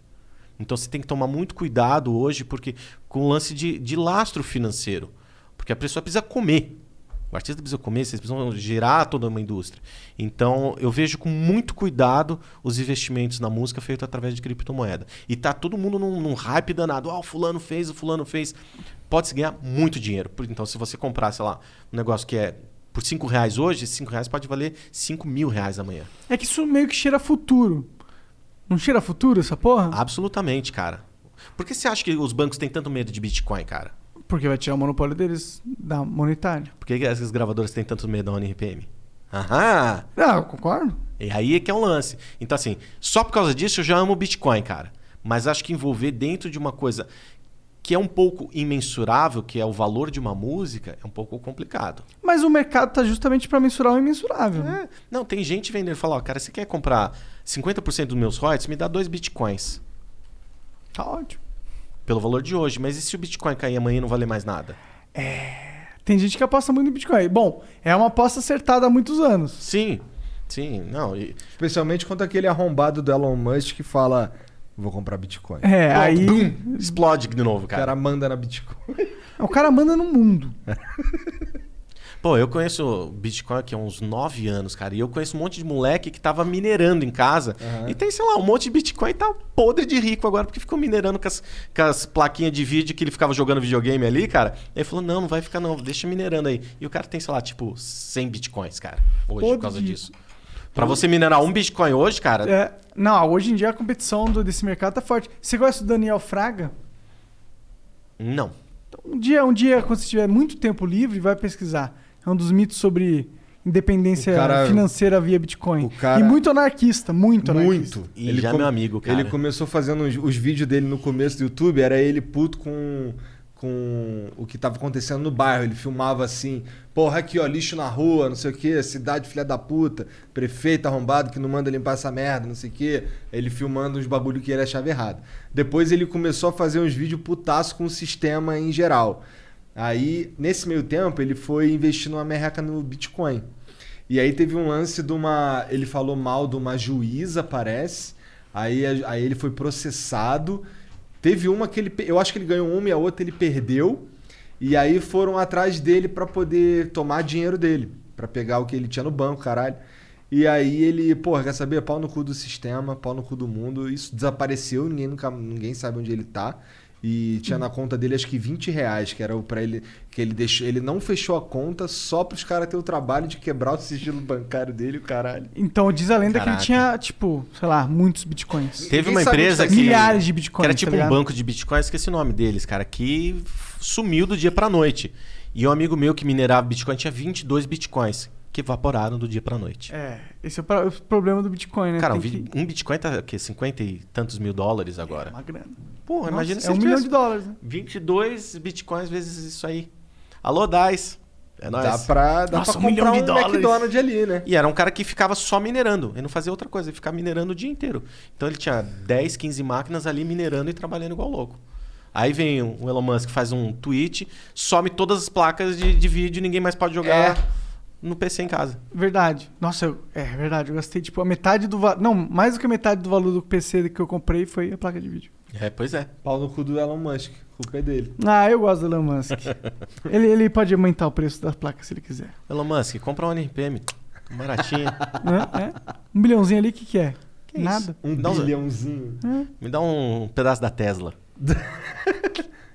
Então você tem que tomar muito cuidado hoje porque com o lance de, de lastro financeiro. Porque a pessoa precisa comer. O artista precisa comer, vocês precisam girar toda uma indústria. Então, eu vejo com muito cuidado os investimentos na música feitos através de criptomoeda. E tá todo mundo num, num hype danado. Ah, o fulano fez, o fulano fez. Pode-se ganhar muito dinheiro. Então, se você comprar, sei lá, um negócio que é por 5 reais hoje, 5 reais pode valer 5 mil reais amanhã. É que isso meio que cheira futuro. Não cheira futuro essa porra? Absolutamente, cara. Por que você acha que os bancos têm tanto medo de Bitcoin, cara? Porque vai tirar o monopólio deles da monetária. Por que essas gravadoras têm tanto medo da ONRPM? Aham! Ah, eu concordo. E aí é que é um lance. Então, assim, só por causa disso eu já amo Bitcoin, cara. Mas acho que envolver dentro de uma coisa que é um pouco imensurável, que é o valor de uma música, é um pouco complicado. Mas o mercado tá justamente pra mensurar o imensurável. É. Não, tem gente vendendo e fala, ó, cara, você quer comprar 50% dos meus royalties? Me dá dois bitcoins. Tá ótimo. Pelo valor de hoje. Mas e se o Bitcoin cair amanhã e não valer mais nada? Tem gente que aposta muito em Bitcoin. Bom, é uma aposta acertada há muitos anos. Sim, sim. Não, e... Especialmente quando aquele arrombado do Elon Musk que fala: Vou comprar Bitcoin. É, Pronto, aí. bum, explode de novo, O cara. cara manda na Bitcoin. O cara manda no mundo. [laughs] Pô, eu conheço Bitcoin aqui há uns 9 anos, cara. E eu conheço um monte de moleque que tava minerando em casa. E tem, sei lá, um monte de Bitcoin e tá podre de rico agora, porque ficou minerando com as, com as plaquinhas de vídeo que ele ficava jogando videogame ali, cara. Ele falou: não, não vai ficar, não, deixa minerando aí. E o cara tem, sei lá, tipo, 100 Bitcoins, cara, hoje, Podre por causa disso. Pra você minerar um Bitcoin hoje, cara, É, não, hoje em dia a competição do- desse mercado tá forte. Você conhece o Daniel Fraga? não. Um dia, um dia, quando você tiver muito tempo livre, vai pesquisar. É um dos mitos sobre independência cara- financeira via Bitcoin. cara- E muito anarquista, muito anarquista. Muito. E já é meu amigo, cara. Ele começou fazendo os, os vídeos dele no começo do YouTube, era ele puto com, com o que tava acontecendo no bairro. Ele filmava assim, porra, aqui ó, lixo na rua, não sei o que, cidade filha da puta, prefeito arrombado que não manda limpar essa merda, não sei o que. Ele filmando uns bagulho que ele achava errado. Depois ele começou a fazer uns vídeos putaço com o sistema em geral. Aí, nesse meio tempo, ele foi investir numa merreca no Bitcoin. E aí teve um lance de uma. Ele falou mal de uma juíza, parece. Aí, aí ele foi processado. Teve uma que ele. Eu acho que ele ganhou uma e a outra ele perdeu. E aí foram atrás dele pra poder tomar dinheiro dele. pra pegar o que ele tinha no banco, caralho. E aí ele, porra, quer saber? Pau no cu do sistema, pau no cu do mundo. Isso desapareceu, ninguém, nunca, ninguém sabe onde ele tá. E tinha na conta dele acho que 20 reais, que era o pra ele. Que ele deixou. Ele não fechou a conta só pros caras terem o trabalho de quebrar o sigilo bancário dele, o caralho. Então diz a lenda que Caraca. ele tinha, tipo, sei lá, muitos bitcoins. Teve uma empresa tá que. Milhares de bitcoins, Que era tá tipo um ligado? banco de bitcoins, esqueci o nome deles, cara, que sumiu do dia pra noite. E um amigo meu que minerava bitcoin tinha 22 bitcoins, que evaporaram do dia pra noite. É, esse é o pro- o problema do bitcoin, né? Cara, um, que- um bitcoin tá o quê? 50 e tantos mil dólares agora. uma grana. Porra, Nossa, imagina se é um milhão de dólares, né? 22 bitcoins vezes isso aí. Alô, Dais. É nóis. Dá pra, dá Nossa, pra um milhão comprar de um dólares. McDonald's ali, né? E era um cara que ficava só minerando. Ele não fazia outra coisa, ele ficava minerando o dia inteiro. Então ele tinha 10, 15 máquinas ali minerando e trabalhando igual louco. Aí vem o Elon Musk, faz um tweet, some todas as placas de, de vídeo e ninguém mais pode jogar É. no PC em casa. Verdade. Nossa, eu- é verdade. Eu gastei, tipo, a metade do valor. Não, mais do que a metade do valor do PC que eu comprei foi a placa de vídeo. É, pois é. Pau no cu do Elon Musk. A culpa é dele. Ah, eu gosto do Elon Musk. [laughs] ele, ele pode aumentar o preço das placas se ele quiser. Elon Musk, compra um NPM. Baratinho. [laughs] Né? É. Um bilhãozinho ali, o que, que é? Que Nada. Um Dá uns- bilhãozinho. Me dá um pedaço da Tesla. [laughs]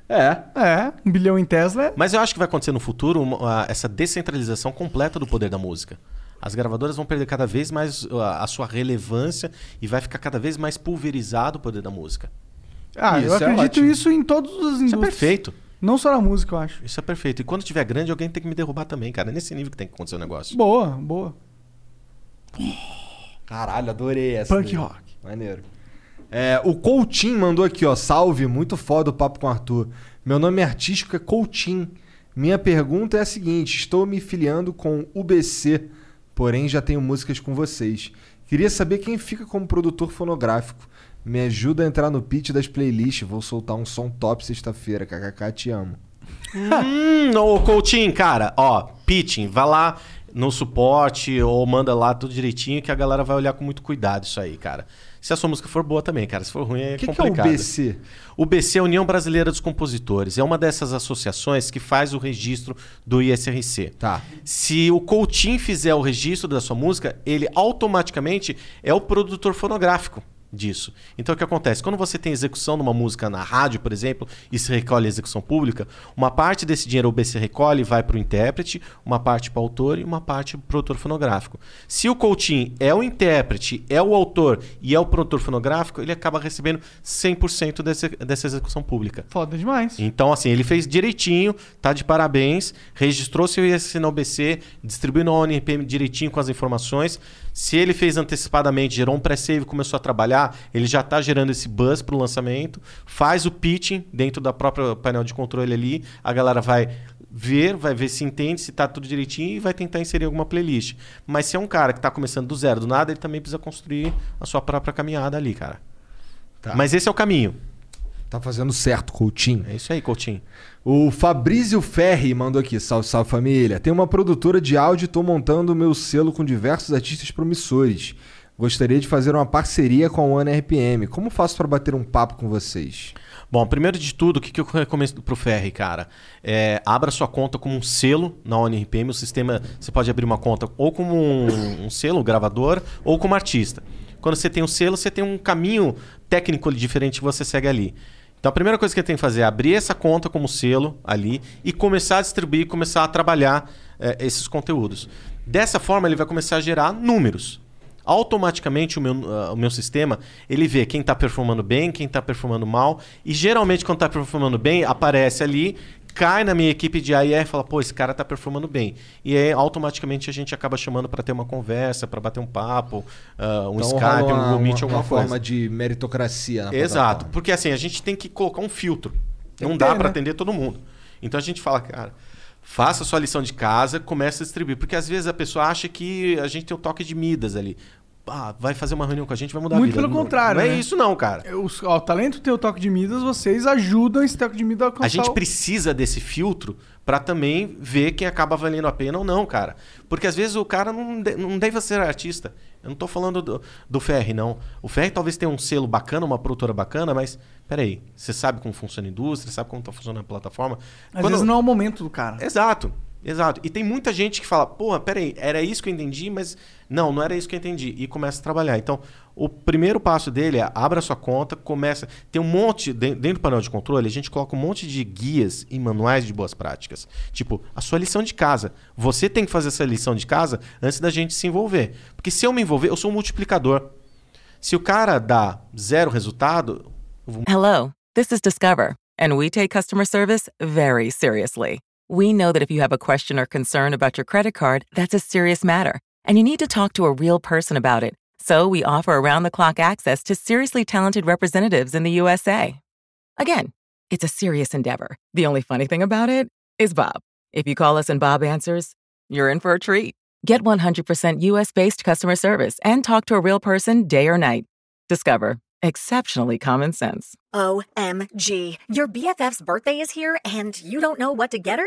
É. É, um bilhão em Tesla. é- Mas eu acho que vai acontecer no futuro uma- essa descentralização completa do poder da música. As gravadoras vão perder cada vez mais a, a sua relevância e vai ficar cada vez mais pulverizado o poder da música. Ah, eu Isso é acredito ótimo. isso em todas as indústrias. Isso é perfeito. Não só na música, eu acho. Isso é perfeito. E quando tiver grande, alguém tem que me derrubar também, cara. É nesse nível que tem que acontecer o negócio. Boa, boa. Caralho, adorei essa. Punk daí. rock. Maneiro. É, o Coutinho mandou aqui, ó. Salve, muito foda o papo com o Arthur. Meu nome artístico é Coutinho. Minha pergunta é a seguinte: estou me filiando com UBC, porém já tenho músicas com vocês. Queria saber quem fica como produtor fonográfico. Me ajuda a entrar no pitch das playlists. Vou soltar um som top sexta-feira. KKK, te amo. Hum, ô Coutinho, cara, ó, pitching, vai lá no suporte ou manda lá tudo direitinho que a galera vai olhar com muito cuidado isso aí, cara. Se a sua música for boa também, cara. Se for ruim é O que, que é o complicado. BC? O BC é a União Brasileira dos Compositores. É uma dessas associações que faz o registro do ISRC. Tá. Se o Coutinho fizer o registro da sua música, ele automaticamente é o produtor fonográfico disso. Então o que acontece? Quando você tem execução de uma música na rádio, por exemplo, e se recolhe a execução pública, uma parte desse dinheiro o BC recolhe e vai para o intérprete, uma parte para o autor e uma parte para o produtor fonográfico. Se o Coutinho é o intérprete, é o autor e é o produtor fonográfico, ele acaba recebendo 100% desse, dessa execução pública. Foda demais. Então, assim, ele fez direitinho, tá de parabéns, registrou seu ISC na OBC, distribuiu na ONRPM direitinho com as informações. Se ele fez antecipadamente, gerou um pré-save, começou a trabalhar, ele já está gerando esse buzz para o lançamento, faz o pitching dentro da própria painel de controle ali, a galera vai ver, vai ver se entende, se tá tudo direitinho e vai tentar inserir alguma playlist. Mas se é um cara que está começando do zero, do nada, ele também precisa construir a sua própria caminhada ali, cara. Tá. Mas esse é o caminho. Tá fazendo certo, Coutinho. É isso aí, Coutinho. O Fabrício Ferri mandou aqui, salve, salve família. Tem uma produtora de áudio e tô montando o meu selo com diversos artistas promissores. Gostaria de fazer uma parceria com a One RPM. Como faço para bater um papo com vocês? Bom, primeiro de tudo, o que, que eu recomendo pro Ferri, cara? É, abra sua conta como um selo na ONRPM. O sistema, você pode abrir uma conta ou como um, um selo, gravador, ou como artista. Quando você tem um selo, você tem um caminho técnico diferente que você segue ali. Então a primeira coisa que ele tem que fazer é abrir essa conta como selo ali e começar a distribuir, começar a trabalhar eh, esses conteúdos. Dessa forma, ele vai começar a gerar números. Automaticamente o meu, ah, o meu sistema ele vê quem está performando bem, quem está performando mal e geralmente quando está performando bem aparece ali, cai na minha equipe de AIR e fala pô esse cara está performando bem e aí automaticamente a gente acaba chamando para ter uma conversa, para bater um papo, ah, um Então, Skype, um Google Meet, uma, alguma uma coisa. forma de meritocracia na Exato, porque assim, a gente tem que colocar um filtro. Tem Não dá ter, para né? atender todo mundo. Então a gente fala, cara, faça sua lição de casa, comece a distribuir. Porque às vezes a pessoa acha que a gente tem o toque de Midas ali. Ah, vai fazer uma reunião com a gente, vai mudar Muito a vida. pelo Não- contrário, Não é né? isso não, cara. Os, ó, o talento tem o toque de Midas, vocês ajudam esse toque de Midas a alcançar A gente o- precisa desse filtro para também ver quem acaba valendo a pena ou não, cara. Porque às vezes o cara não, de- não deve ser artista. Eu não tô falando do, do Ferri, não. O Ferri talvez tenha um selo bacana, uma produtora bacana, mas peraí, você sabe como funciona a indústria, sabe como tá funcionando a plataforma. Às Quando- vezes não é o momento do cara. Exato, exato. E tem muita gente que fala, porra, peraí, era isso que eu entendi, mas não, não era isso que eu entendi. E começa a trabalhar. Então, o primeiro passo dele é abra sua conta, começa. Tem um monte, de- dentro do painel de controle, a gente coloca um monte de guias e manuais de boas práticas. Tipo, a sua lição de casa. Você tem que fazer essa lição de casa antes da gente se envolver. Porque se eu me envolver, eu sou um multiplicador. Se o cara dá zero resultado, vou Hello, this is Discover, and we take customer service very seriously. We know that if you have a question or concern about your credit card, that's a serious matter, and you need to talk to a real person about it. So we offer around the clock access to seriously talented representatives in the USA. Again, it's a serious endeavor. The only funny thing about it is Bob. If you call us and Bob answers, you're in for a treat. Get 100% US based customer service and talk to a real person day or night. Discover exceptionally common sense. OMG. Your BFF's birthday is here and you don't know what to get her?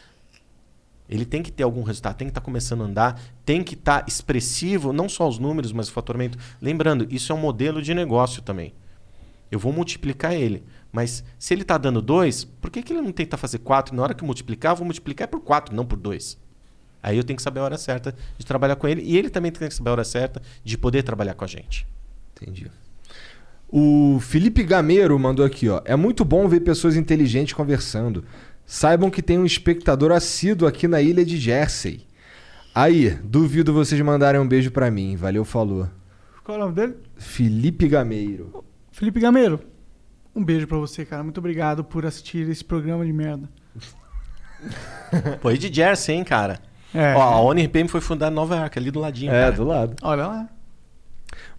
Ele tem que ter algum resultado, tem que estar começando a andar, tem que estar expressivo, não só os números, mas o faturamento. Lembrando, isso é um modelo de negócio também. Eu vou multiplicar ele. Mas se ele está dando 2, por que, que ele não tenta fazer 4? Na hora que eu multiplicar, eu vou multiplicar por 4, não por 2. Aí eu tenho que saber a hora certa de trabalhar com ele. E ele também tem que saber a hora certa de poder trabalhar com a gente. Entendi. O Felipe Gameiro mandou aqui, ó. É muito bom ver pessoas inteligentes conversando. Saibam que tem um espectador assíduo aqui na ilha de Jersey. Aí, duvido vocês mandarem um beijo pra mim. Valeu, falou. Qual é o nome dele? Felipe Gameiro. Felipe Gameiro. Um beijo pra você, cara. Muito obrigado por assistir esse programa de merda. Pô, e de Jersey, hein, cara? É. Ó, a ONRPM foi fundada em Nova York, ali do ladinho. É, cara. do lado. Olha lá.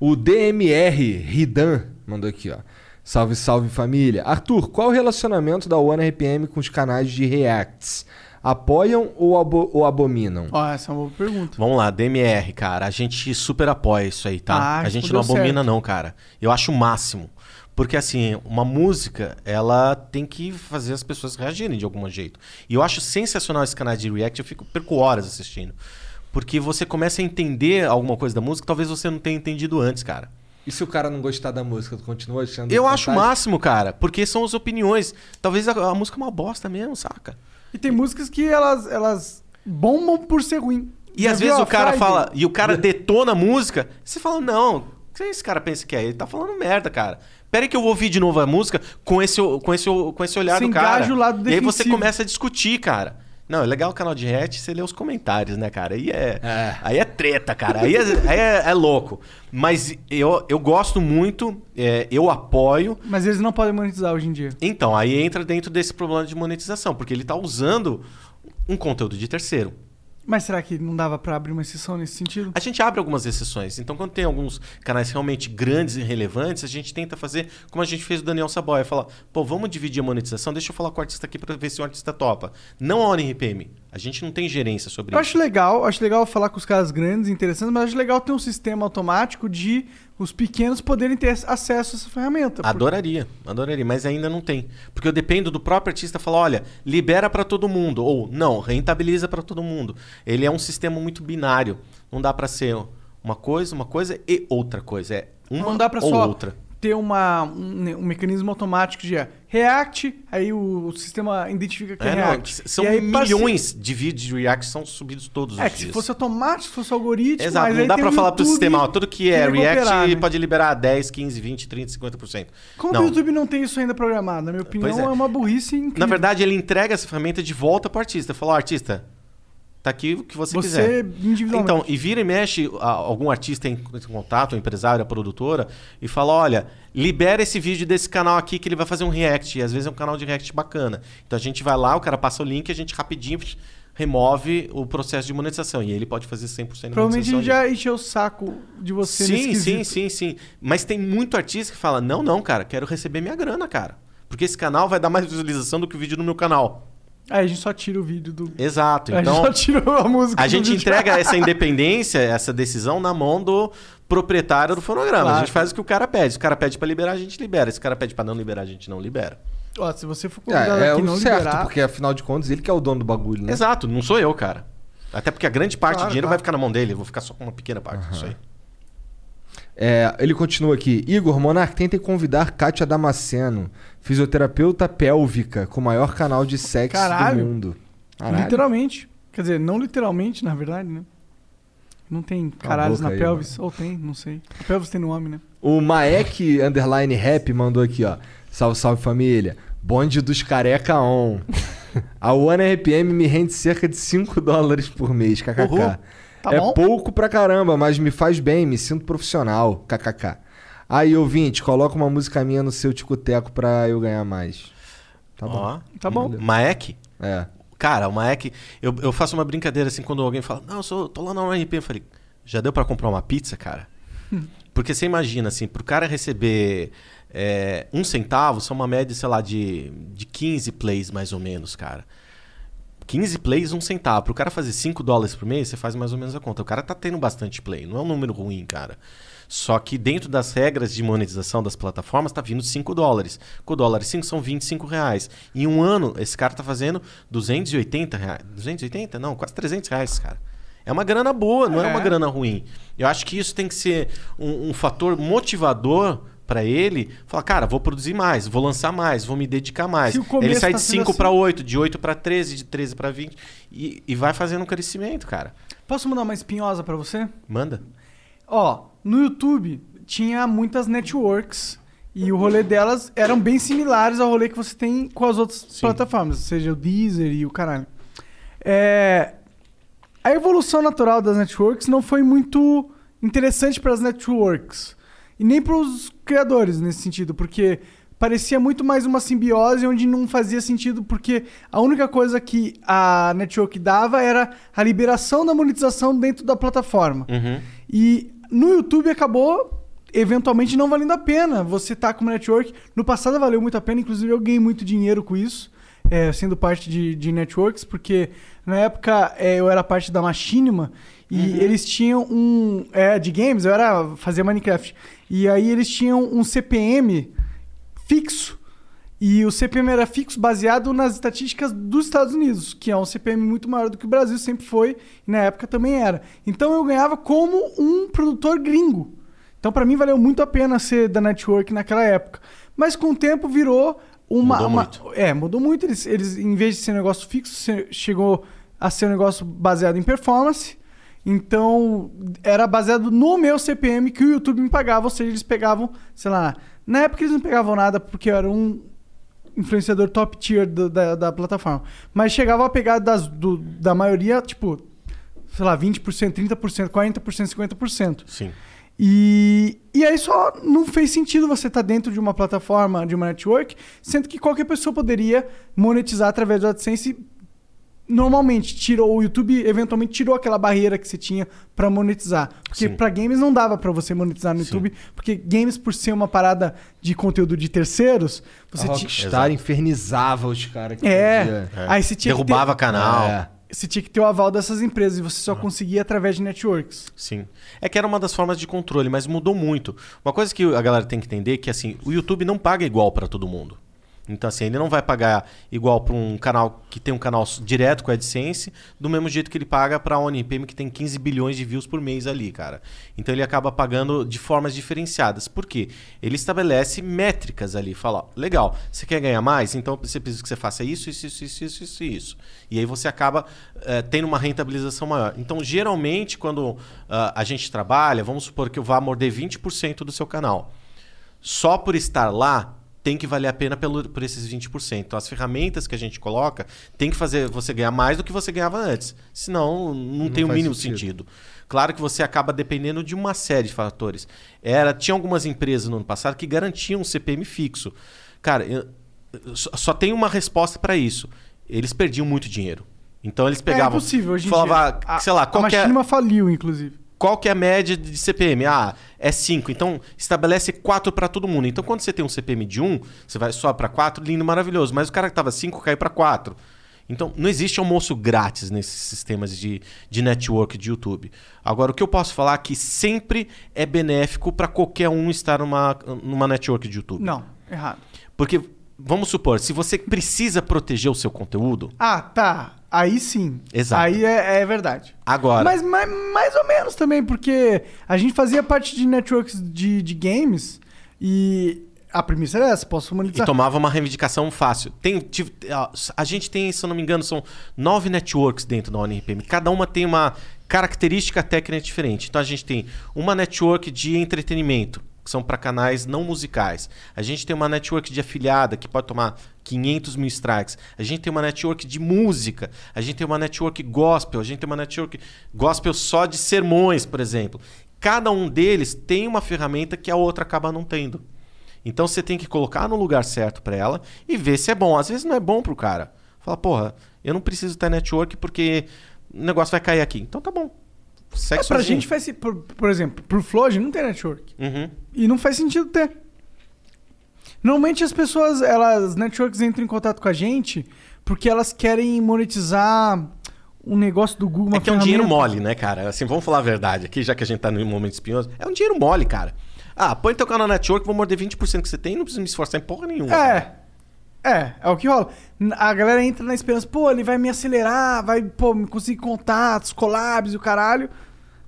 O DMR Ridan mandou aqui, ó. Salve, salve família. Arthur, qual o relacionamento da One RPM com os canais de Reacts? Apoiam ou, abo ou abominam? Ó, essa é uma boa pergunta. Vamos lá, DMR, cara. A gente super apoia isso aí, tá? Ah, a gente não abomina, certo. não, cara. Eu acho o máximo. Porque, assim, uma música, ela tem que fazer as pessoas reagirem de algum jeito. E eu acho sensacional esse canal de React. Eu fico, perco horas assistindo. Porque você começa a entender alguma coisa da música que talvez você não tenha entendido antes, cara. E se o cara não gostar da música, tu continua achando Eu acho o máximo, cara. Porque são as opiniões. Talvez a, a música é uma bosta mesmo, saca? E tem músicas que elas, elas bombam por ser ruim. E Já às vezes o cara Friday? fala, e o cara detona a música, você fala, não, o que esse cara pensa que é? Ele tá falando merda, cara. Pera aí que eu vou ouvir de novo a música com esse, com esse, com esse olhar Você do cara. o lado e aí você defensivo. começa a discutir, cara. Não, é legal o canal de react, você lê os comentários, né, cara? Aí é, aí é treta, cara. Aí, é, aí é, é louco. Mas eu, eu gosto muito, é, eu apoio. Mas eles não podem monetizar hoje em dia. Então, aí entra dentro desse problema de monetização, porque ele tá usando um conteúdo de terceiro. Mas será que não dava pra abrir uma exceção nesse sentido? A gente abre algumas exceções. Então, quando tem alguns canais realmente grandes e relevantes, a gente tenta fazer como a gente fez o Daniel Saboia. Falar, pô, vamos dividir a monetização, deixa eu falar com o artista aqui pra ver se o artista topa. Não a ONRPM. A gente não tem gerência sobre Eu isso. acho legal, acho legal falar com os caras grandes, interessantes, mas acho legal ter um sistema automático de os pequenos poderem ter acesso a essa ferramenta. Adoraria, adoraria, mas ainda não tem. Porque eu dependo do próprio artista falar, olha, libera pra todo mundo ou não, rentabiliza pra todo mundo. Ele é um sistema muito binário. Não dá pra ser uma coisa, uma coisa e outra coisa. É uma não dá pra ou só outra. Ter uma, um, um mecanismo automático de é, React, aí o, o sistema identifica que é, É, não, React. são E aí, parce- milhões de vídeos de React que são subidos todos É, os dias. se fosse automático, se fosse algoritmo, Exato, não dá o falar pro YouTube sistema, ó, tudo que é React operar, né? pode liberar 10, 15, 20, 30, 50%. Como não. o YouTube não tem isso ainda programado? Na minha opinião, é. é. uma burrice incrível. Na verdade, ele entrega essa ferramenta de volta pro artista. Falou, ó, artista, tá aqui o que você, Você quiser. individualmente. Então, e vira e mexe, algum artista em contato, um empresário, a produtora, e fala, olha, libera esse vídeo desse canal aqui que ele vai fazer um react. E às vezes é um canal de react bacana. Então a gente vai lá, o cara passa o link, a gente rapidinho remove o processo de monetização. E ele pode fazer 100% de Provavelmente monetização. ali. já encheu o saco de você nesse Sim, sim, sim, sim. Mas tem muito artista que fala: não, não, cara, quero receber minha grana, cara. Porque esse canal vai dar mais visualização do que o vídeo no meu canal. Aí a gente só tira o vídeo do. Exato. A gente Então, só tirou a música a do gente vídeo. entrega essa [laughs] independência, essa decisão na mão do proprietário do fonograma. Claro. A gente faz o que o cara pede. Se o cara pede pra liberar, a gente libera. Se o cara pede pra não liberar, a gente não libera. Ó, se você for convidado É, é aqui o não certo, liberar... porque afinal de contas ele que é o dono do bagulho, né? Exato, não sou eu, cara. Até porque a grande parte Claro, do dinheiro claro. vai ficar na mão dele. Eu vou ficar só com uma pequena parte disso aí. É, ele continua aqui. Igor, Monark, tentem convidar Kátia Damasceno, fisioterapeuta pélvica, com o maior canal de sexo Caralho. do mundo. Caralho. Literalmente. Quer dizer, não literalmente, na verdade, né? Não tem caralhos na aí, pelvis. Ou tem, não sei. A pelvis tem nome, né? O Maek Underline Rap mandou aqui, ó. Salve, salve família. Bonde dos careca on. [laughs] A One RPM me rende cerca de 5 dólares por mês, kkk. Uhul. Tá é bom. pouco pra caramba, mas me faz bem, me sinto profissional, kkk. Aí, ouvinte, coloca uma música minha no seu ticoteco pra eu ganhar mais. Tá bom. Ó, Tá bom. Maek? É. Cara, o Maek, eu, eu faço uma brincadeira assim quando alguém fala, não, eu sou, tô lá na UNRP. Eu falei, já deu pra comprar uma pizza, cara? [laughs] Porque você imagina, assim, pro cara receber é, um centavo, são uma média, sei lá, de, de 15 plays mais ou menos, cara. 15 plays, um centavo. Pro cara fazer 5 dólares por mês, você faz mais ou menos a conta. O cara tá tendo bastante play, não é um número ruim, cara. Só que dentro das regras de monetização das plataformas, tá vindo 5 dólares. Com o dólar 5 são 25 reais. Em um ano, esse cara tá fazendo 280 reais. 280? Não, quase 300 reais, cara. É uma grana boa, não é, É. uma grana ruim. Eu acho que isso tem que ser um, um fator motivador pra ele. Falar, cara, vou produzir mais, vou lançar mais, vou me dedicar mais. Ele sai tá de sendo 5 assim- para 8, de 8 para 13, de 13 para 20 e, e vai fazendo um crescimento, cara. Posso mandar uma espinhosa pra você? Manda. Ó, no YouTube tinha muitas networks e o rolê delas eram bem similares ao rolê que você tem com as outras plataformas, seja o Deezer e o caralho. É, a evolução natural das networks não foi muito interessante para as networks e nem para os criadores nesse sentido, porque parecia muito mais uma simbiose onde não fazia sentido porque a única coisa que a network dava era a liberação da monetização dentro da plataforma. Uhum. E no YouTube acabou eventualmente não valendo a pena você tá com uma network. No passado valeu muito a pena, inclusive eu ganhei muito dinheiro com isso, é, sendo parte de, de networks, porque na época é, eu era parte da Machinima e eles tinham um. É, de games, eu era fazer Minecraft. E aí eles tinham um CPM fixo. E o CPM era fixo baseado nas estatísticas dos Estados Unidos, que é um CPM muito maior do que o Brasil sempre foi, e na época também era. Então eu ganhava como um produtor gringo. Então para mim valeu muito a pena ser da network naquela época. Mas com o tempo virou uma. Mudou uma- muito. É, mudou muito. Eles, eles, em vez de ser um negócio fixo, chegou a ser um negócio baseado em performance. Então, era baseado no meu CPM que o YouTube me pagava, ou seja, eles pegavam, sei lá, na época eles não pegavam nada porque eu era um influenciador top tier do- da, da plataforma. Mas chegava a pegar das, do- da maioria, tipo, sei lá, 20%, 30%, 40%, 50%. Sim. E, e aí só não fez sentido você estar dentro de uma plataforma, de uma network, sendo que qualquer pessoa poderia monetizar através do AdSense. Normalmente, tirou o YouTube, eventualmente tirou aquela barreira que você tinha pra monetizar. Porque Sim. pra games não dava pra você monetizar no YouTube, porque games, por ser uma parada de conteúdo de terceiros, você a infernizava os caras que É. fazia. Aí você tinha que Derrubava ter- canal. É. Você tinha que ter o aval dessas empresas e você só conseguia através de networks. Sim. É que era uma das formas de controle, mas mudou muito. Uma coisa que a galera tem que entender é que assim, o YouTube não paga igual para todo mundo. Então assim, ele não vai pagar igual para um canal que tem um canal direto com a AdSense, do mesmo jeito que ele paga para a ONPM que tem 15 bilhões de views por mês ali, cara. Então ele acaba pagando de formas diferenciadas. Por quê? Ele estabelece métricas ali, fala, legal, você quer ganhar mais? Então você precisa que você faça isso, isso, isso, isso, isso, isso, isso. E aí você acaba eh, tendo uma rentabilização maior. Então, geralmente, quando ah, a gente trabalha, vamos supor que eu vá morder 20% do seu canal. Só por estar lá, tem que valer a pena pelo, por esses 20%. Então, as ferramentas que a gente coloca tem que fazer você ganhar mais do que você ganhava antes. Senão, não, tem o mínimo sentido. sentido. Claro que você acaba dependendo de uma série de fatores. Era, tinha algumas empresas no ano passado que garantiam um CPM fixo. Cara, eu- só, só tem uma resposta para isso. Eles perdiam muito dinheiro. Então eles pegavam. é impossível hoje em falava, dia. A- sei lá, a qual que é- Machinima faliu, inclusive. Qual que é a média de CPM? Ah, é 5. Então, estabelece 4 para todo mundo. Então, quando você tem um CPM de 1, você vai só para 4, lindo, maravilhoso. Mas o cara que estava 5 cai para 4. Então, não existe almoço grátis nesses sistemas de, de network de YouTube. Agora, o que eu posso falar é que sempre é benéfico para qualquer um estar numa, numa network de YouTube. Não, errado. Porque, vamos supor, se você precisa proteger o seu conteúdo, Ah, tá. Aí sim. Exato. Aí é, é verdade. agora. Mas mais, mais ou menos também, porque a gente fazia parte de networks de, de games e a premissa era essa, posso E monetizar. tomava uma reivindicação fácil. Tem, tive- a- a gente tem, se eu não me engano, são nove networks dentro da ONRPM. Cada uma tem uma característica técnica diferente. Então a gente tem uma network de entretenimento, que são para canais não musicais. A gente tem uma network de afiliada, que pode tomar 500 mil strikes. A gente tem uma network de música. A gente tem uma network gospel. A gente tem uma network gospel só de sermões, por exemplo. Cada um deles tem uma ferramenta que a outra acaba não tendo. Então você tem que colocar no lugar certo pra ela e ver se é bom. Às vezes não é bom pro cara. Fala, porra, eu não preciso ter network porque o negócio vai cair aqui. Então tá bom. Segue É, pra gente faz. Por, por exemplo, pro Flow a gente não tem network. Uhum. E não faz sentido ter. Normalmente as pessoas, elas, as networks entram em contato com a gente porque elas querem monetizar um negócio do Google, É que é um dinheiro mole, né, cara? Assim, vamos falar a verdade aqui, já que a gente tá num momento espinhoso. É um dinheiro mole, cara. Ah, põe teu canal na network, vou morder 20% que você tem e não preciso me esforçar em porra nenhuma. É. É, é o que rola. A galera entra na esperança, pô, ele vai me acelerar, vai, pô, conseguir contatos, collabs e o caralho.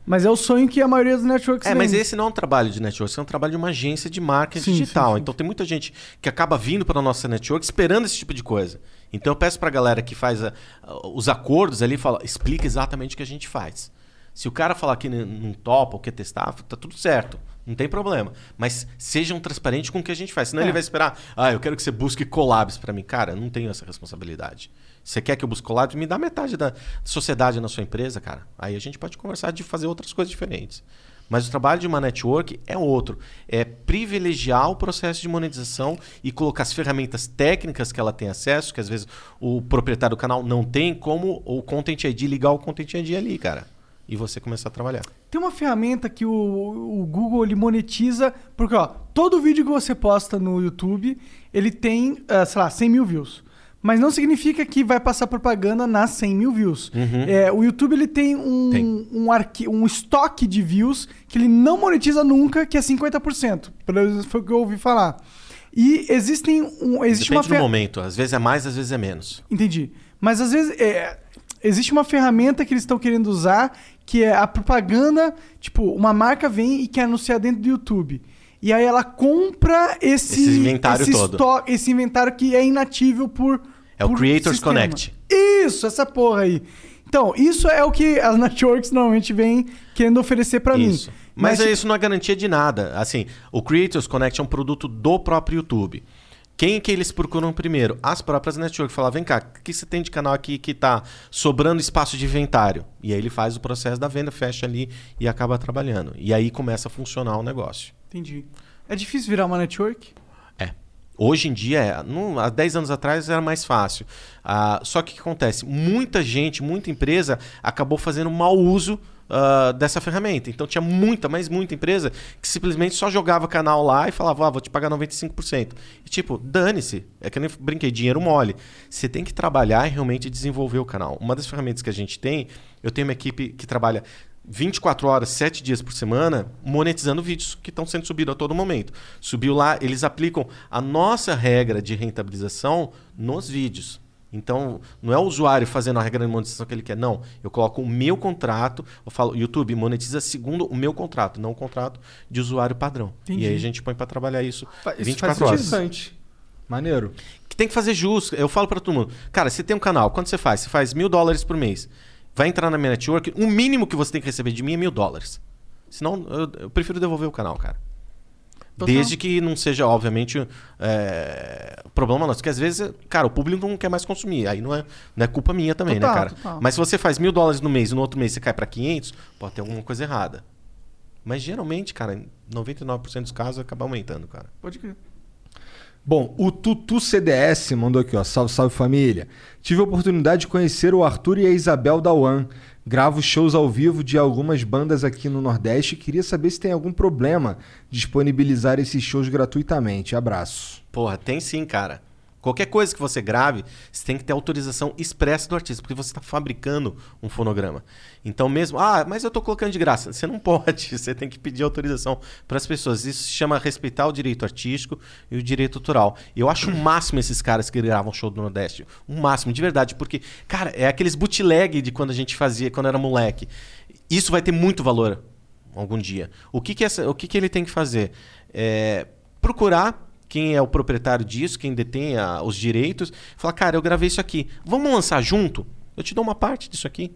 Mas é o sonho que a maioria dos networks É, mas vende. esse não é um trabalho de network, esse é um trabalho de uma agência de marketing Sim, sim, digital. sim. Então tem muita gente que acaba vindo para a nossa network esperando esse tipo de coisa. Então eu peço para a galera que faz a- a- os acordos ali, fala, explica exatamente o que a gente faz. Se o cara falar que não topa ou quer testar, tá tudo certo. Não tem problema. Mas sejam transparentes com o que a gente faz. Senão É. ele vai esperar, ah, eu quero que você busque collabs para mim. Cara, eu não tenho essa responsabilidade. Você quer que eu busque collabs? Me dá metade da sociedade na sua empresa, cara. Aí a gente pode conversar de fazer outras coisas diferentes. Mas o trabalho de uma network é outro. É privilegiar o processo de monetização e colocar as ferramentas técnicas que ela tem acesso, que às vezes o proprietário do canal não tem, como o Content ID, ligar o Content ID ali, cara. E você começar a trabalhar. Tem uma ferramenta que o, o Google ele monetiza, porque ó, todo vídeo que você posta no YouTube, ele tem, ah, sei lá, 100 mil views. Mas não significa que vai passar propaganda nas 100 mil views. Uhum. É, o YouTube ele tem um, Tem. Um, arqui- um estoque de views que ele não monetiza nunca, que é 50%. Pelo menos foi o que eu ouvi falar. E existem um, existe Depende uma do fer- momento. Às vezes é mais, às vezes é menos. Entendi. Mas às vezes é, existe uma ferramenta que eles estão querendo usar que é a propaganda. Tipo, uma marca vem e quer anunciar dentro do YouTube. E aí ela compra esse, Esse inventário esse todo. esse inventário que é inatível por. É o por Creators sistema. Connect. Isso, essa porra aí. Então, isso é o que as [laughs] networks normalmente vêm querendo oferecer pra mim. Mas, tipo, isso não é garantia de nada. Assim, o Creators Connect é um produto do próprio YouTube. Quem que eles procuram primeiro? As próprias networks. Falar, vem cá, o que você tem de canal aqui que tá sobrando espaço de inventário? E aí ele faz o processo da venda, fecha ali e acaba trabalhando. E aí começa a funcionar o negócio. Entendi. É difícil virar uma network? É. Hoje em dia, é. Não, há 10 anos atrás era mais fácil. Ah, só que o que acontece? Muita gente, muita empresa acabou fazendo mau uso ah, dessa ferramenta. Então tinha muita, mas muita empresa que simplesmente só jogava canal lá e falava, ah, vou te pagar 95%. E tipo, dane-se. É que eu nem brinquei, dinheiro mole. Você tem que trabalhar e realmente desenvolver o canal. Uma das ferramentas que a gente tem, eu tenho uma equipe que trabalha 24 horas, 7 dias por semana, monetizando vídeos que estão sendo subidos a todo momento. Subiu lá, eles aplicam a nossa regra de rentabilização nos vídeos. Então, não é o usuário fazendo a regra de monetização que ele quer, não. Eu coloco o meu contrato, eu falo, YouTube, monetiza segundo o meu contrato, não o contrato de usuário padrão. Entendi. E aí a gente põe para trabalhar isso isso 24 faz horas. interessante. Maneiro. Que tem que fazer justo. Eu falo para todo mundo, cara, você tem um canal, quanto você faz? Você faz mil dólares por mês. Vai entrar na minha network, o mínimo que você tem que receber de mim é mil dólares. Senão, eu, eu prefiro devolver o canal, cara. Total. Desde que não seja, obviamente, é, problema nosso. Porque às vezes, cara, o público não quer mais consumir. Aí não é, não é culpa minha também, Total, né, cara? total. Mas se você faz mil dólares no mês e no outro mês você cai para 500, pode ter alguma coisa errada. Mas geralmente, cara, em 99% dos casos acaba aumentando, cara. Pode crer. Bom, o Tutu CDS mandou aqui, ó. Salve, salve família. Tive a oportunidade de conhecer o Arthur e a Isabel da One. Gravo shows ao vivo de algumas bandas aqui no Nordeste queria saber se tem algum problema disponibilizar esses shows gratuitamente. Abraço. Porra, tem sim, cara. Qualquer coisa que você grave, você tem que ter autorização expressa do artista, porque você está fabricando um fonograma. Então, mesmo, ah, mas eu estou colocando de graça. Você não [laughs] pode, você tem que pedir autorização para as pessoas. Isso se chama respeitar o direito artístico e o direito autoral. Eu acho o máximo esses caras que gravam show do Nordeste. O máximo, de verdade, porque, cara, é aqueles bootleg de quando a gente fazia, quando era moleque. Isso vai ter muito valor algum dia. O que, que, essa, o que, que ele tem que fazer? É procurar quem é o proprietário disso, quem detém a- os direitos, falar, cara, eu gravei isso aqui. Vamos lançar junto? Eu te dou uma parte disso aqui.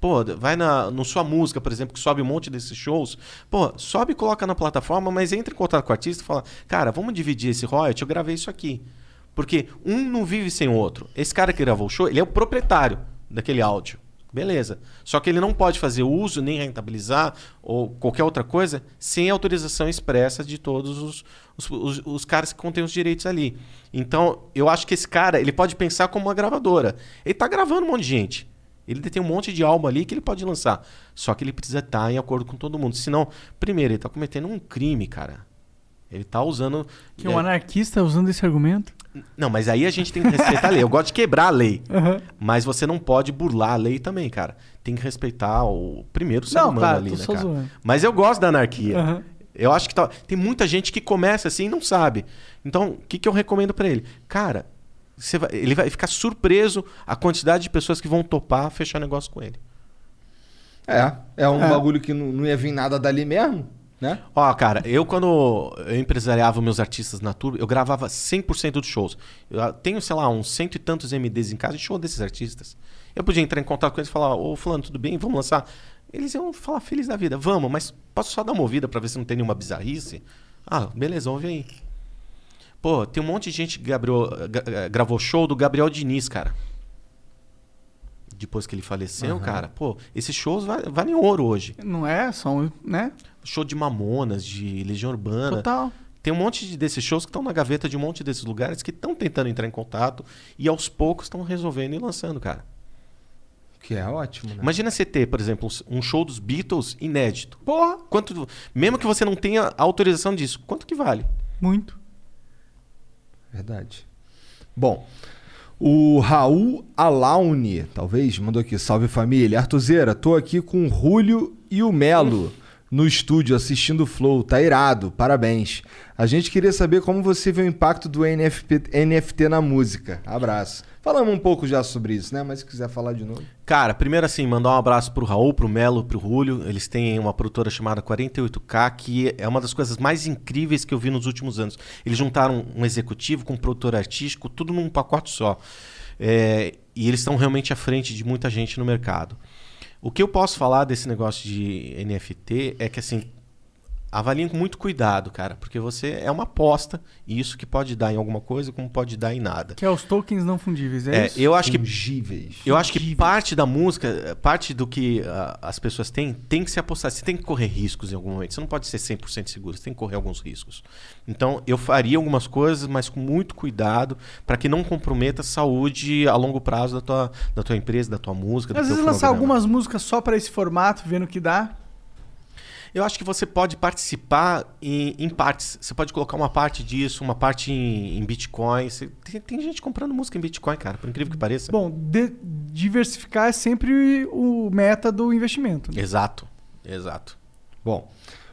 Pô, vai na no sua música, por exemplo, que sobe um monte desses shows. Pô, sobe e coloca na plataforma, mas entra em contato com o artista e fala, cara, vamos dividir esse royalty, eu gravei isso aqui. Porque um não vive sem o outro. Esse cara que gravou o show, ele é o proprietário daquele áudio. Beleza. Só que ele não pode fazer uso, nem rentabilizar, ou qualquer outra coisa, sem autorização expressa de todos os, os, os- os caras que contêm os direitos ali. Então, eu acho que esse cara, ele pode pensar como uma gravadora. Ele tá gravando um monte de gente. Ele tem um monte de álbum ali que ele pode lançar. Só que ele precisa estar em acordo com todo mundo. Senão, primeiro, ele tá cometendo um crime, cara. Ele tá usando. Que um anarquista usando esse argumento? Não, mas aí a gente tem que respeitar a lei. Eu gosto de quebrar a lei. Aham. Mas você não pode burlar a lei também, cara. Tem que respeitar o primeiro ser Não, humano claro, ali, tô né, só cara? zoando. Mas eu gosto da anarquia. Aham. Eu acho que tá- tem muita gente que começa assim e não sabe. Então, o que, que eu recomendo pra ele? Cara, você vai- ele vai ficar surpreso a quantidade de pessoas que vão topar fechar negócio com ele. É, é um É. bagulho que não, não ia vir nada dali mesmo, né? Ó, cara, eu quando eu empresariava meus artistas na Turbo, eu gravava 100% dos shows. Eu ah, tenho, sei lá, uns cento e tantos MDs em casa de show desses artistas. Eu podia entrar em contato com eles e falar, ô fulano, tudo bem? Vamos lançar? Eles iam falar feliz da vida. Vamos, mas posso só dar uma ouvida pra ver se não tem nenhuma bizarrice? Ah, beleza, ouve aí. Pô, tem um monte de gente que Gabriel, gravou show do Gabriel Diniz, cara. Depois que ele faleceu, Aham. cara, pô, esses shows va- valem ouro hoje. Não é um, né? Show de Mamonas, de Legião Urbana. Total. Tem um monte de- desses shows que estão na gaveta de um monte desses lugares que estão tentando entrar em contato e aos poucos estão resolvendo e lançando, cara. Que é ótimo, né? Imagina você ter, por exemplo, um show dos Beatles inédito. Porra! Quanto, mesmo que você não tenha autorização disso, quanto que vale? Muito. Verdade. Bom, o Raul Alaune, talvez, mandou aqui, salve família. Artuzeira, tô aqui com o Rúlio e o Melo no estúdio assistindo o Flow, tá irado, parabéns. A gente queria saber como você vê o impacto do NFP NFT na música. Abraço. Falamos um pouco já sobre isso, né? Mas se quiser falar de novo. Cara, primeiro assim, mandar um abraço pro Raul, pro Melo, pro Julio. Eles têm uma produtora chamada 48K, que é uma das coisas mais incríveis que eu vi nos últimos anos. Eles juntaram um executivo com um produtor artístico, tudo num pacote só. É, e eles estão realmente à frente de muita gente no mercado. O que eu posso falar desse negócio de NFT é que assim, avaliem com muito cuidado, cara, porque você é uma aposta e isso que pode dar em alguma coisa, como pode dar em nada. Que é os tokens não fundíveis, é, É, isso? eu acho que Fungíveis. eu acho que parte da música, parte do que ah, as pessoas têm, tem que se apostar. Você tem que correr riscos em algum momento. Você não pode ser 100% seguro, você tem que correr alguns riscos. Então, eu faria algumas coisas, mas com muito cuidado, para que não comprometa a saúde a longo prazo da tua, da tua empresa, da tua música, do Às teu vezes lançar algumas músicas só pra esse formato, vendo o que dá. Eu acho que você pode participar em, em partes. Você pode colocar uma parte disso, uma parte em, em Bitcoin. Você- tem, tem gente comprando música em Bitcoin, cara, por incrível que pareça. Bom, de- diversificar é sempre o meta do investimento. né? Exato, exato. Bom,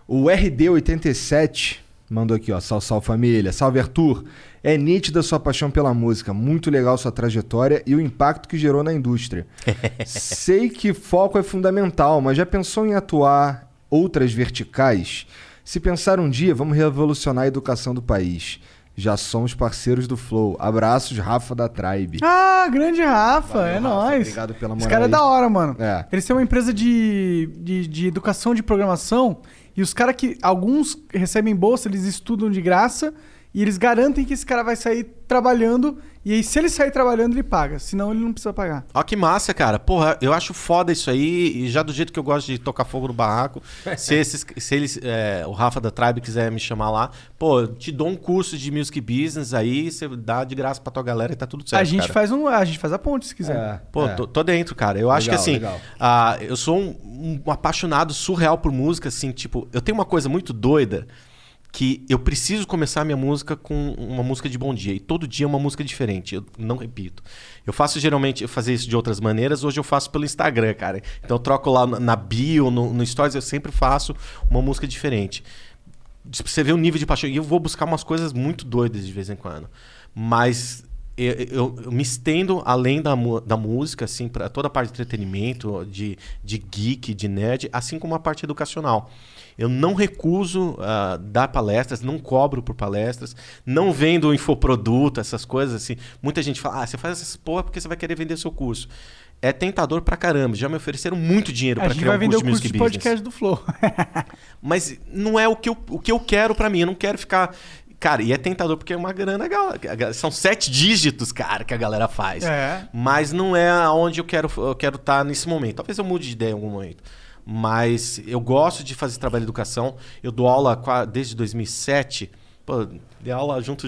o RD87 mandou aqui, ó. Salve, salve família. Salve Arthur. É nítida sua paixão pela música, muito legal sua trajetória e o impacto que gerou na indústria. [laughs] Sei que foco é fundamental, mas já pensou em atuar outras verticais? Se pensar um dia, vamos revolucionar a educação do país. Já somos parceiros do Flow. Abraços, Rafa da Tribe. Ah, grande Rafa, Valeu, é Rafa, nóis. obrigado pela Esse moral cara é aí. da hora, mano. É. Eles têm uma empresa de, de, de educação de programação e os caras que. Alguns recebem bolsa, eles estudam de graça e eles garantem que esse cara vai sair trabalhando. E aí, se ele sair trabalhando, ele paga. Senão, ele não precisa pagar. Ó, que massa, cara. Porra, eu acho foda isso aí. E já do jeito que eu gosto de tocar fogo no barraco. [laughs] se, esses, se eles, é, o Rafa da Tribe quiser me chamar lá, pô, eu te dou um curso de music business aí, você dá de graça pra tua galera e tá tudo certo. a gente cara. faz um, a gente faz a ponte se quiser. Pô, tô, tô dentro, cara. Eu acho que Legal, assim, legal. ah, eu sou um, um apaixonado surreal por música, assim, tipo, eu tenho uma coisa muito doida que eu preciso começar a minha música com uma música de bom dia. E todo dia é uma música diferente. Eu não repito. Eu faço geralmente, eu fazia isso de outras maneiras, hoje eu faço pelo Instagram, cara. Então eu troco lá na bio, no, no Stories, eu sempre faço uma música diferente. Pra Você vê o nível de paixão. E eu vou buscar umas coisas muito doidas de vez em quando. Mas eu, eu- eu me estendo além da, da música, assim, para toda a parte de entretenimento, de, de geek, de nerd, assim como a parte educacional. Eu não recuso ah, dar palestras, não cobro por palestras, não vendo infoproduto, essas coisas assim. Muita gente fala, ah, você faz essas porra porque você vai querer vender seu curso. É tentador pra caramba. Já me ofereceram muito dinheiro para criar um curso o de curso music de business. podcast do Flow. [laughs] Mas não é o que eu, o que eu quero pra mim. Eu não quero ficar. Cara, e é tentador porque é uma grana. São sete dígitos, cara, que a galera faz. É. Mas não é aonde eu quero eu quero estar nesse momento. Talvez eu mude de ideia em algum momento. Mas eu gosto de fazer trabalho de educação. Eu dou aula desde 2007. Pô, dei aula junto,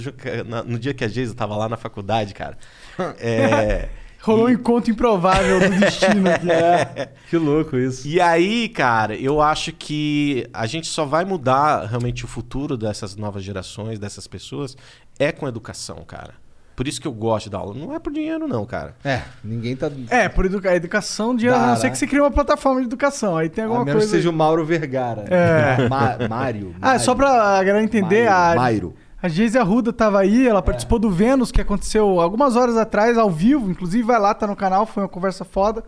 no dia que a Geisa tava lá na faculdade, cara. [laughs] É. Rolou um encontro improvável do destino aqui. É, [laughs] que louco isso. E aí, cara, eu acho que a gente só vai mudar realmente o futuro dessas novas gerações, dessas pessoas, é com educação, cara. Por isso que eu gosto da aula. Não é por dinheiro, não, cara. É, ninguém tá. É, por educa educação, dinheiro, a não ser Dá, que você crie uma plataforma de educação. Aí tem A alguma menos coisa. que seja o Mauro Vergara. É. [laughs] Ma Mário. Ah, só pra a galera entender, Mairo, a, Mairo. a Geise Arruda tava aí, ela participou do Vênus, que aconteceu algumas horas atrás, ao vivo. Inclusive, vai lá, tá no canal, foi uma conversa foda.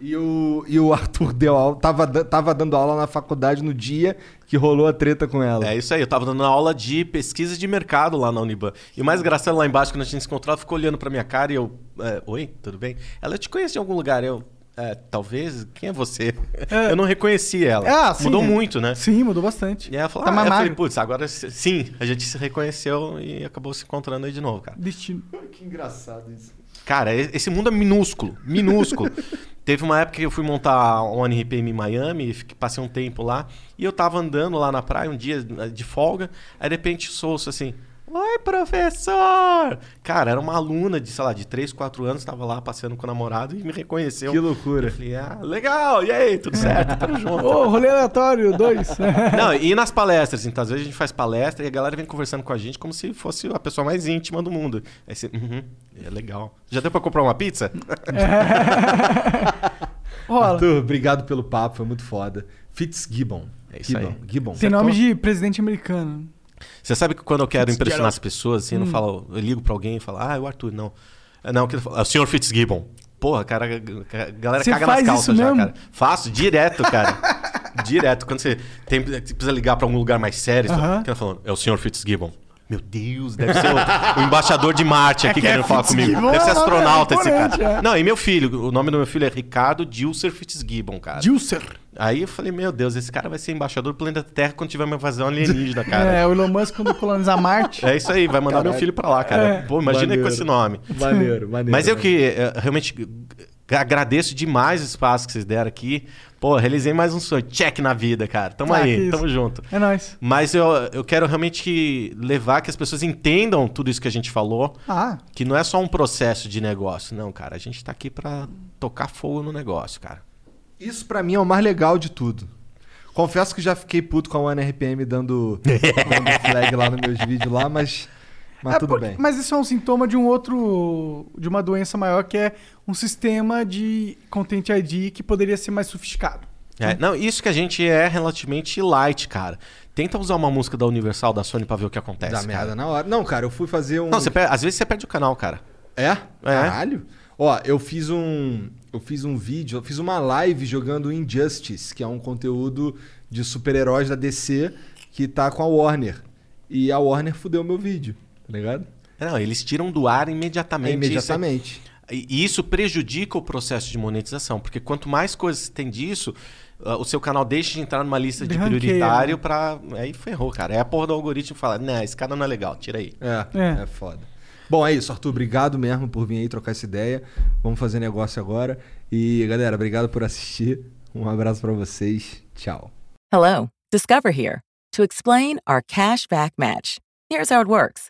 E o, e o Arthur deu aula, tava, tava dando aula na faculdade no dia que rolou a treta com ela. É isso aí, eu tava dando aula de pesquisa de mercado lá na Uniban. E o mais engraçado lá embaixo, quando a gente se encontrou, ela ficou olhando pra minha cara e eu. é, Oi, tudo bem? Ela te conhece de algum lugar. Eu. "É, talvez, quem é você? É. Eu não reconheci ela. Ah, sim, Mudou é. muito, né? Sim, mudou bastante. E ela falou, Tá ah, mais eu falei, putz, agora sim, a gente se reconheceu e acabou se encontrando aí de novo, cara. Destino. [laughs] Que engraçado isso. Cara, esse mundo é minúsculo, minúsculo. [laughs] Teve uma época que eu fui montar um NRPM em Miami, passei um tempo lá, e eu tava andando lá na praia um dia de folga, aí de repente eu ouço assim, Oi, professor! Cara, era uma aluna de, sei lá, de 3, 4 anos, tava lá passeando com o namorado e me reconheceu. Que loucura. Eu falei, ah, legal, e aí, tudo certo? Tamo [laughs] junto. Ô, rolê aleatório, dois. [laughs] Não, e nas palestras, então, às vezes a gente faz palestra e a galera vem conversando com a gente como se fosse a pessoa mais íntima do mundo. Aí você, uhum, é legal. Já deu pra comprar uma pizza? [laughs] Rola. Arthur, obrigado pelo papo, foi muito foda. Fitzgibbon. É isso aí. Gibbon. Gibbon. Tem nome de presidente americano. Você sabe que quando eu quero impressionar as pessoas, assim, eu não Hum. falo, eu ligo pra alguém e falo, ah, é o Arthur, não. Não, que falo, é o senhor Fitzgibbon. Porra, cara, a galera Você caga nas calças já, mesmo? cara. Faço direto, cara. [laughs] direto. Quando você tem, precisa ligar pra algum lugar mais sério, você, que ela falando, é o senhor Fitzgibbon. Meu Deus, deve ser o, o embaixador de Marte aqui É que é querendo falar comigo. Deve ser é astronauta esse cara. é. Não, e meu filho, o nome do meu filho é Ricardo Dilser Fitzgibbon, cara. Dilser. Aí eu falei, meu Deus, esse cara vai ser embaixador do planeta Terra quando tiver uma invasão alienígena, cara. É, o Elon Musk quando colonizar Marte. É isso aí, vai mandar meu Caralho. filho pra lá, cara. É. Pô, imagina Maneiro. com esse nome. Maneiro, maneiro. Mas eu que eh, realmente agradeço demais o espaço que vocês deram aqui. Pô, realizei mais um sonho. Check na vida, cara. Tamo Ah, aí, tamo junto. É nóis. Mas eu, eu quero realmente levar que as pessoas entendam tudo isso que a gente falou. Ah, Que não é só um processo de negócio. Não, cara. A gente tá aqui pra tocar fogo no negócio, cara. Isso pra mim é o mais legal de tudo. Confesso que já fiquei puto com a One RPM dando, dando [laughs] flag lá nos meus vídeos lá, mas, mas É tudo porque- bem. Mas isso é um sintoma de um outro. de uma doença maior que é um sistema de Content ID que poderia ser mais sofisticado. É, não, isso que a gente é relativamente light, cara. Tenta usar uma música da Universal, da Sony, pra ver o que acontece. Dá cara. merda na hora. Não, cara, eu fui fazer um. Não, você perde- às vezes você perde o canal, cara. É? Caralho? Ó, eu fiz um. Eu fiz um vídeo, eu fiz uma live jogando Injustice, que é um conteúdo de super-heróis da DC que tá com a Warner. E a Warner fudeu meu vídeo, tá ligado? Não, eles tiram do ar imediatamente. É, imediatamente. Isso, e isso prejudica o processo de monetização, porque quanto mais coisas tem disso, ah, o seu canal deixa de entrar numa lista de Ranqueia, prioritário né? pra. Aí ferrou, cara. Aí a porra do algoritmo fala: Não, esse cara não é legal, tira aí. É, É. é, foda. Bom, é isso, Arthur. Obrigado mesmo por vir aí trocar essa ideia. Vamos fazer negócio agora. E, galera, obrigado por assistir. Um abraço pra vocês. Tchau. Hello, Discover here to explain our cash back match. Here's how it works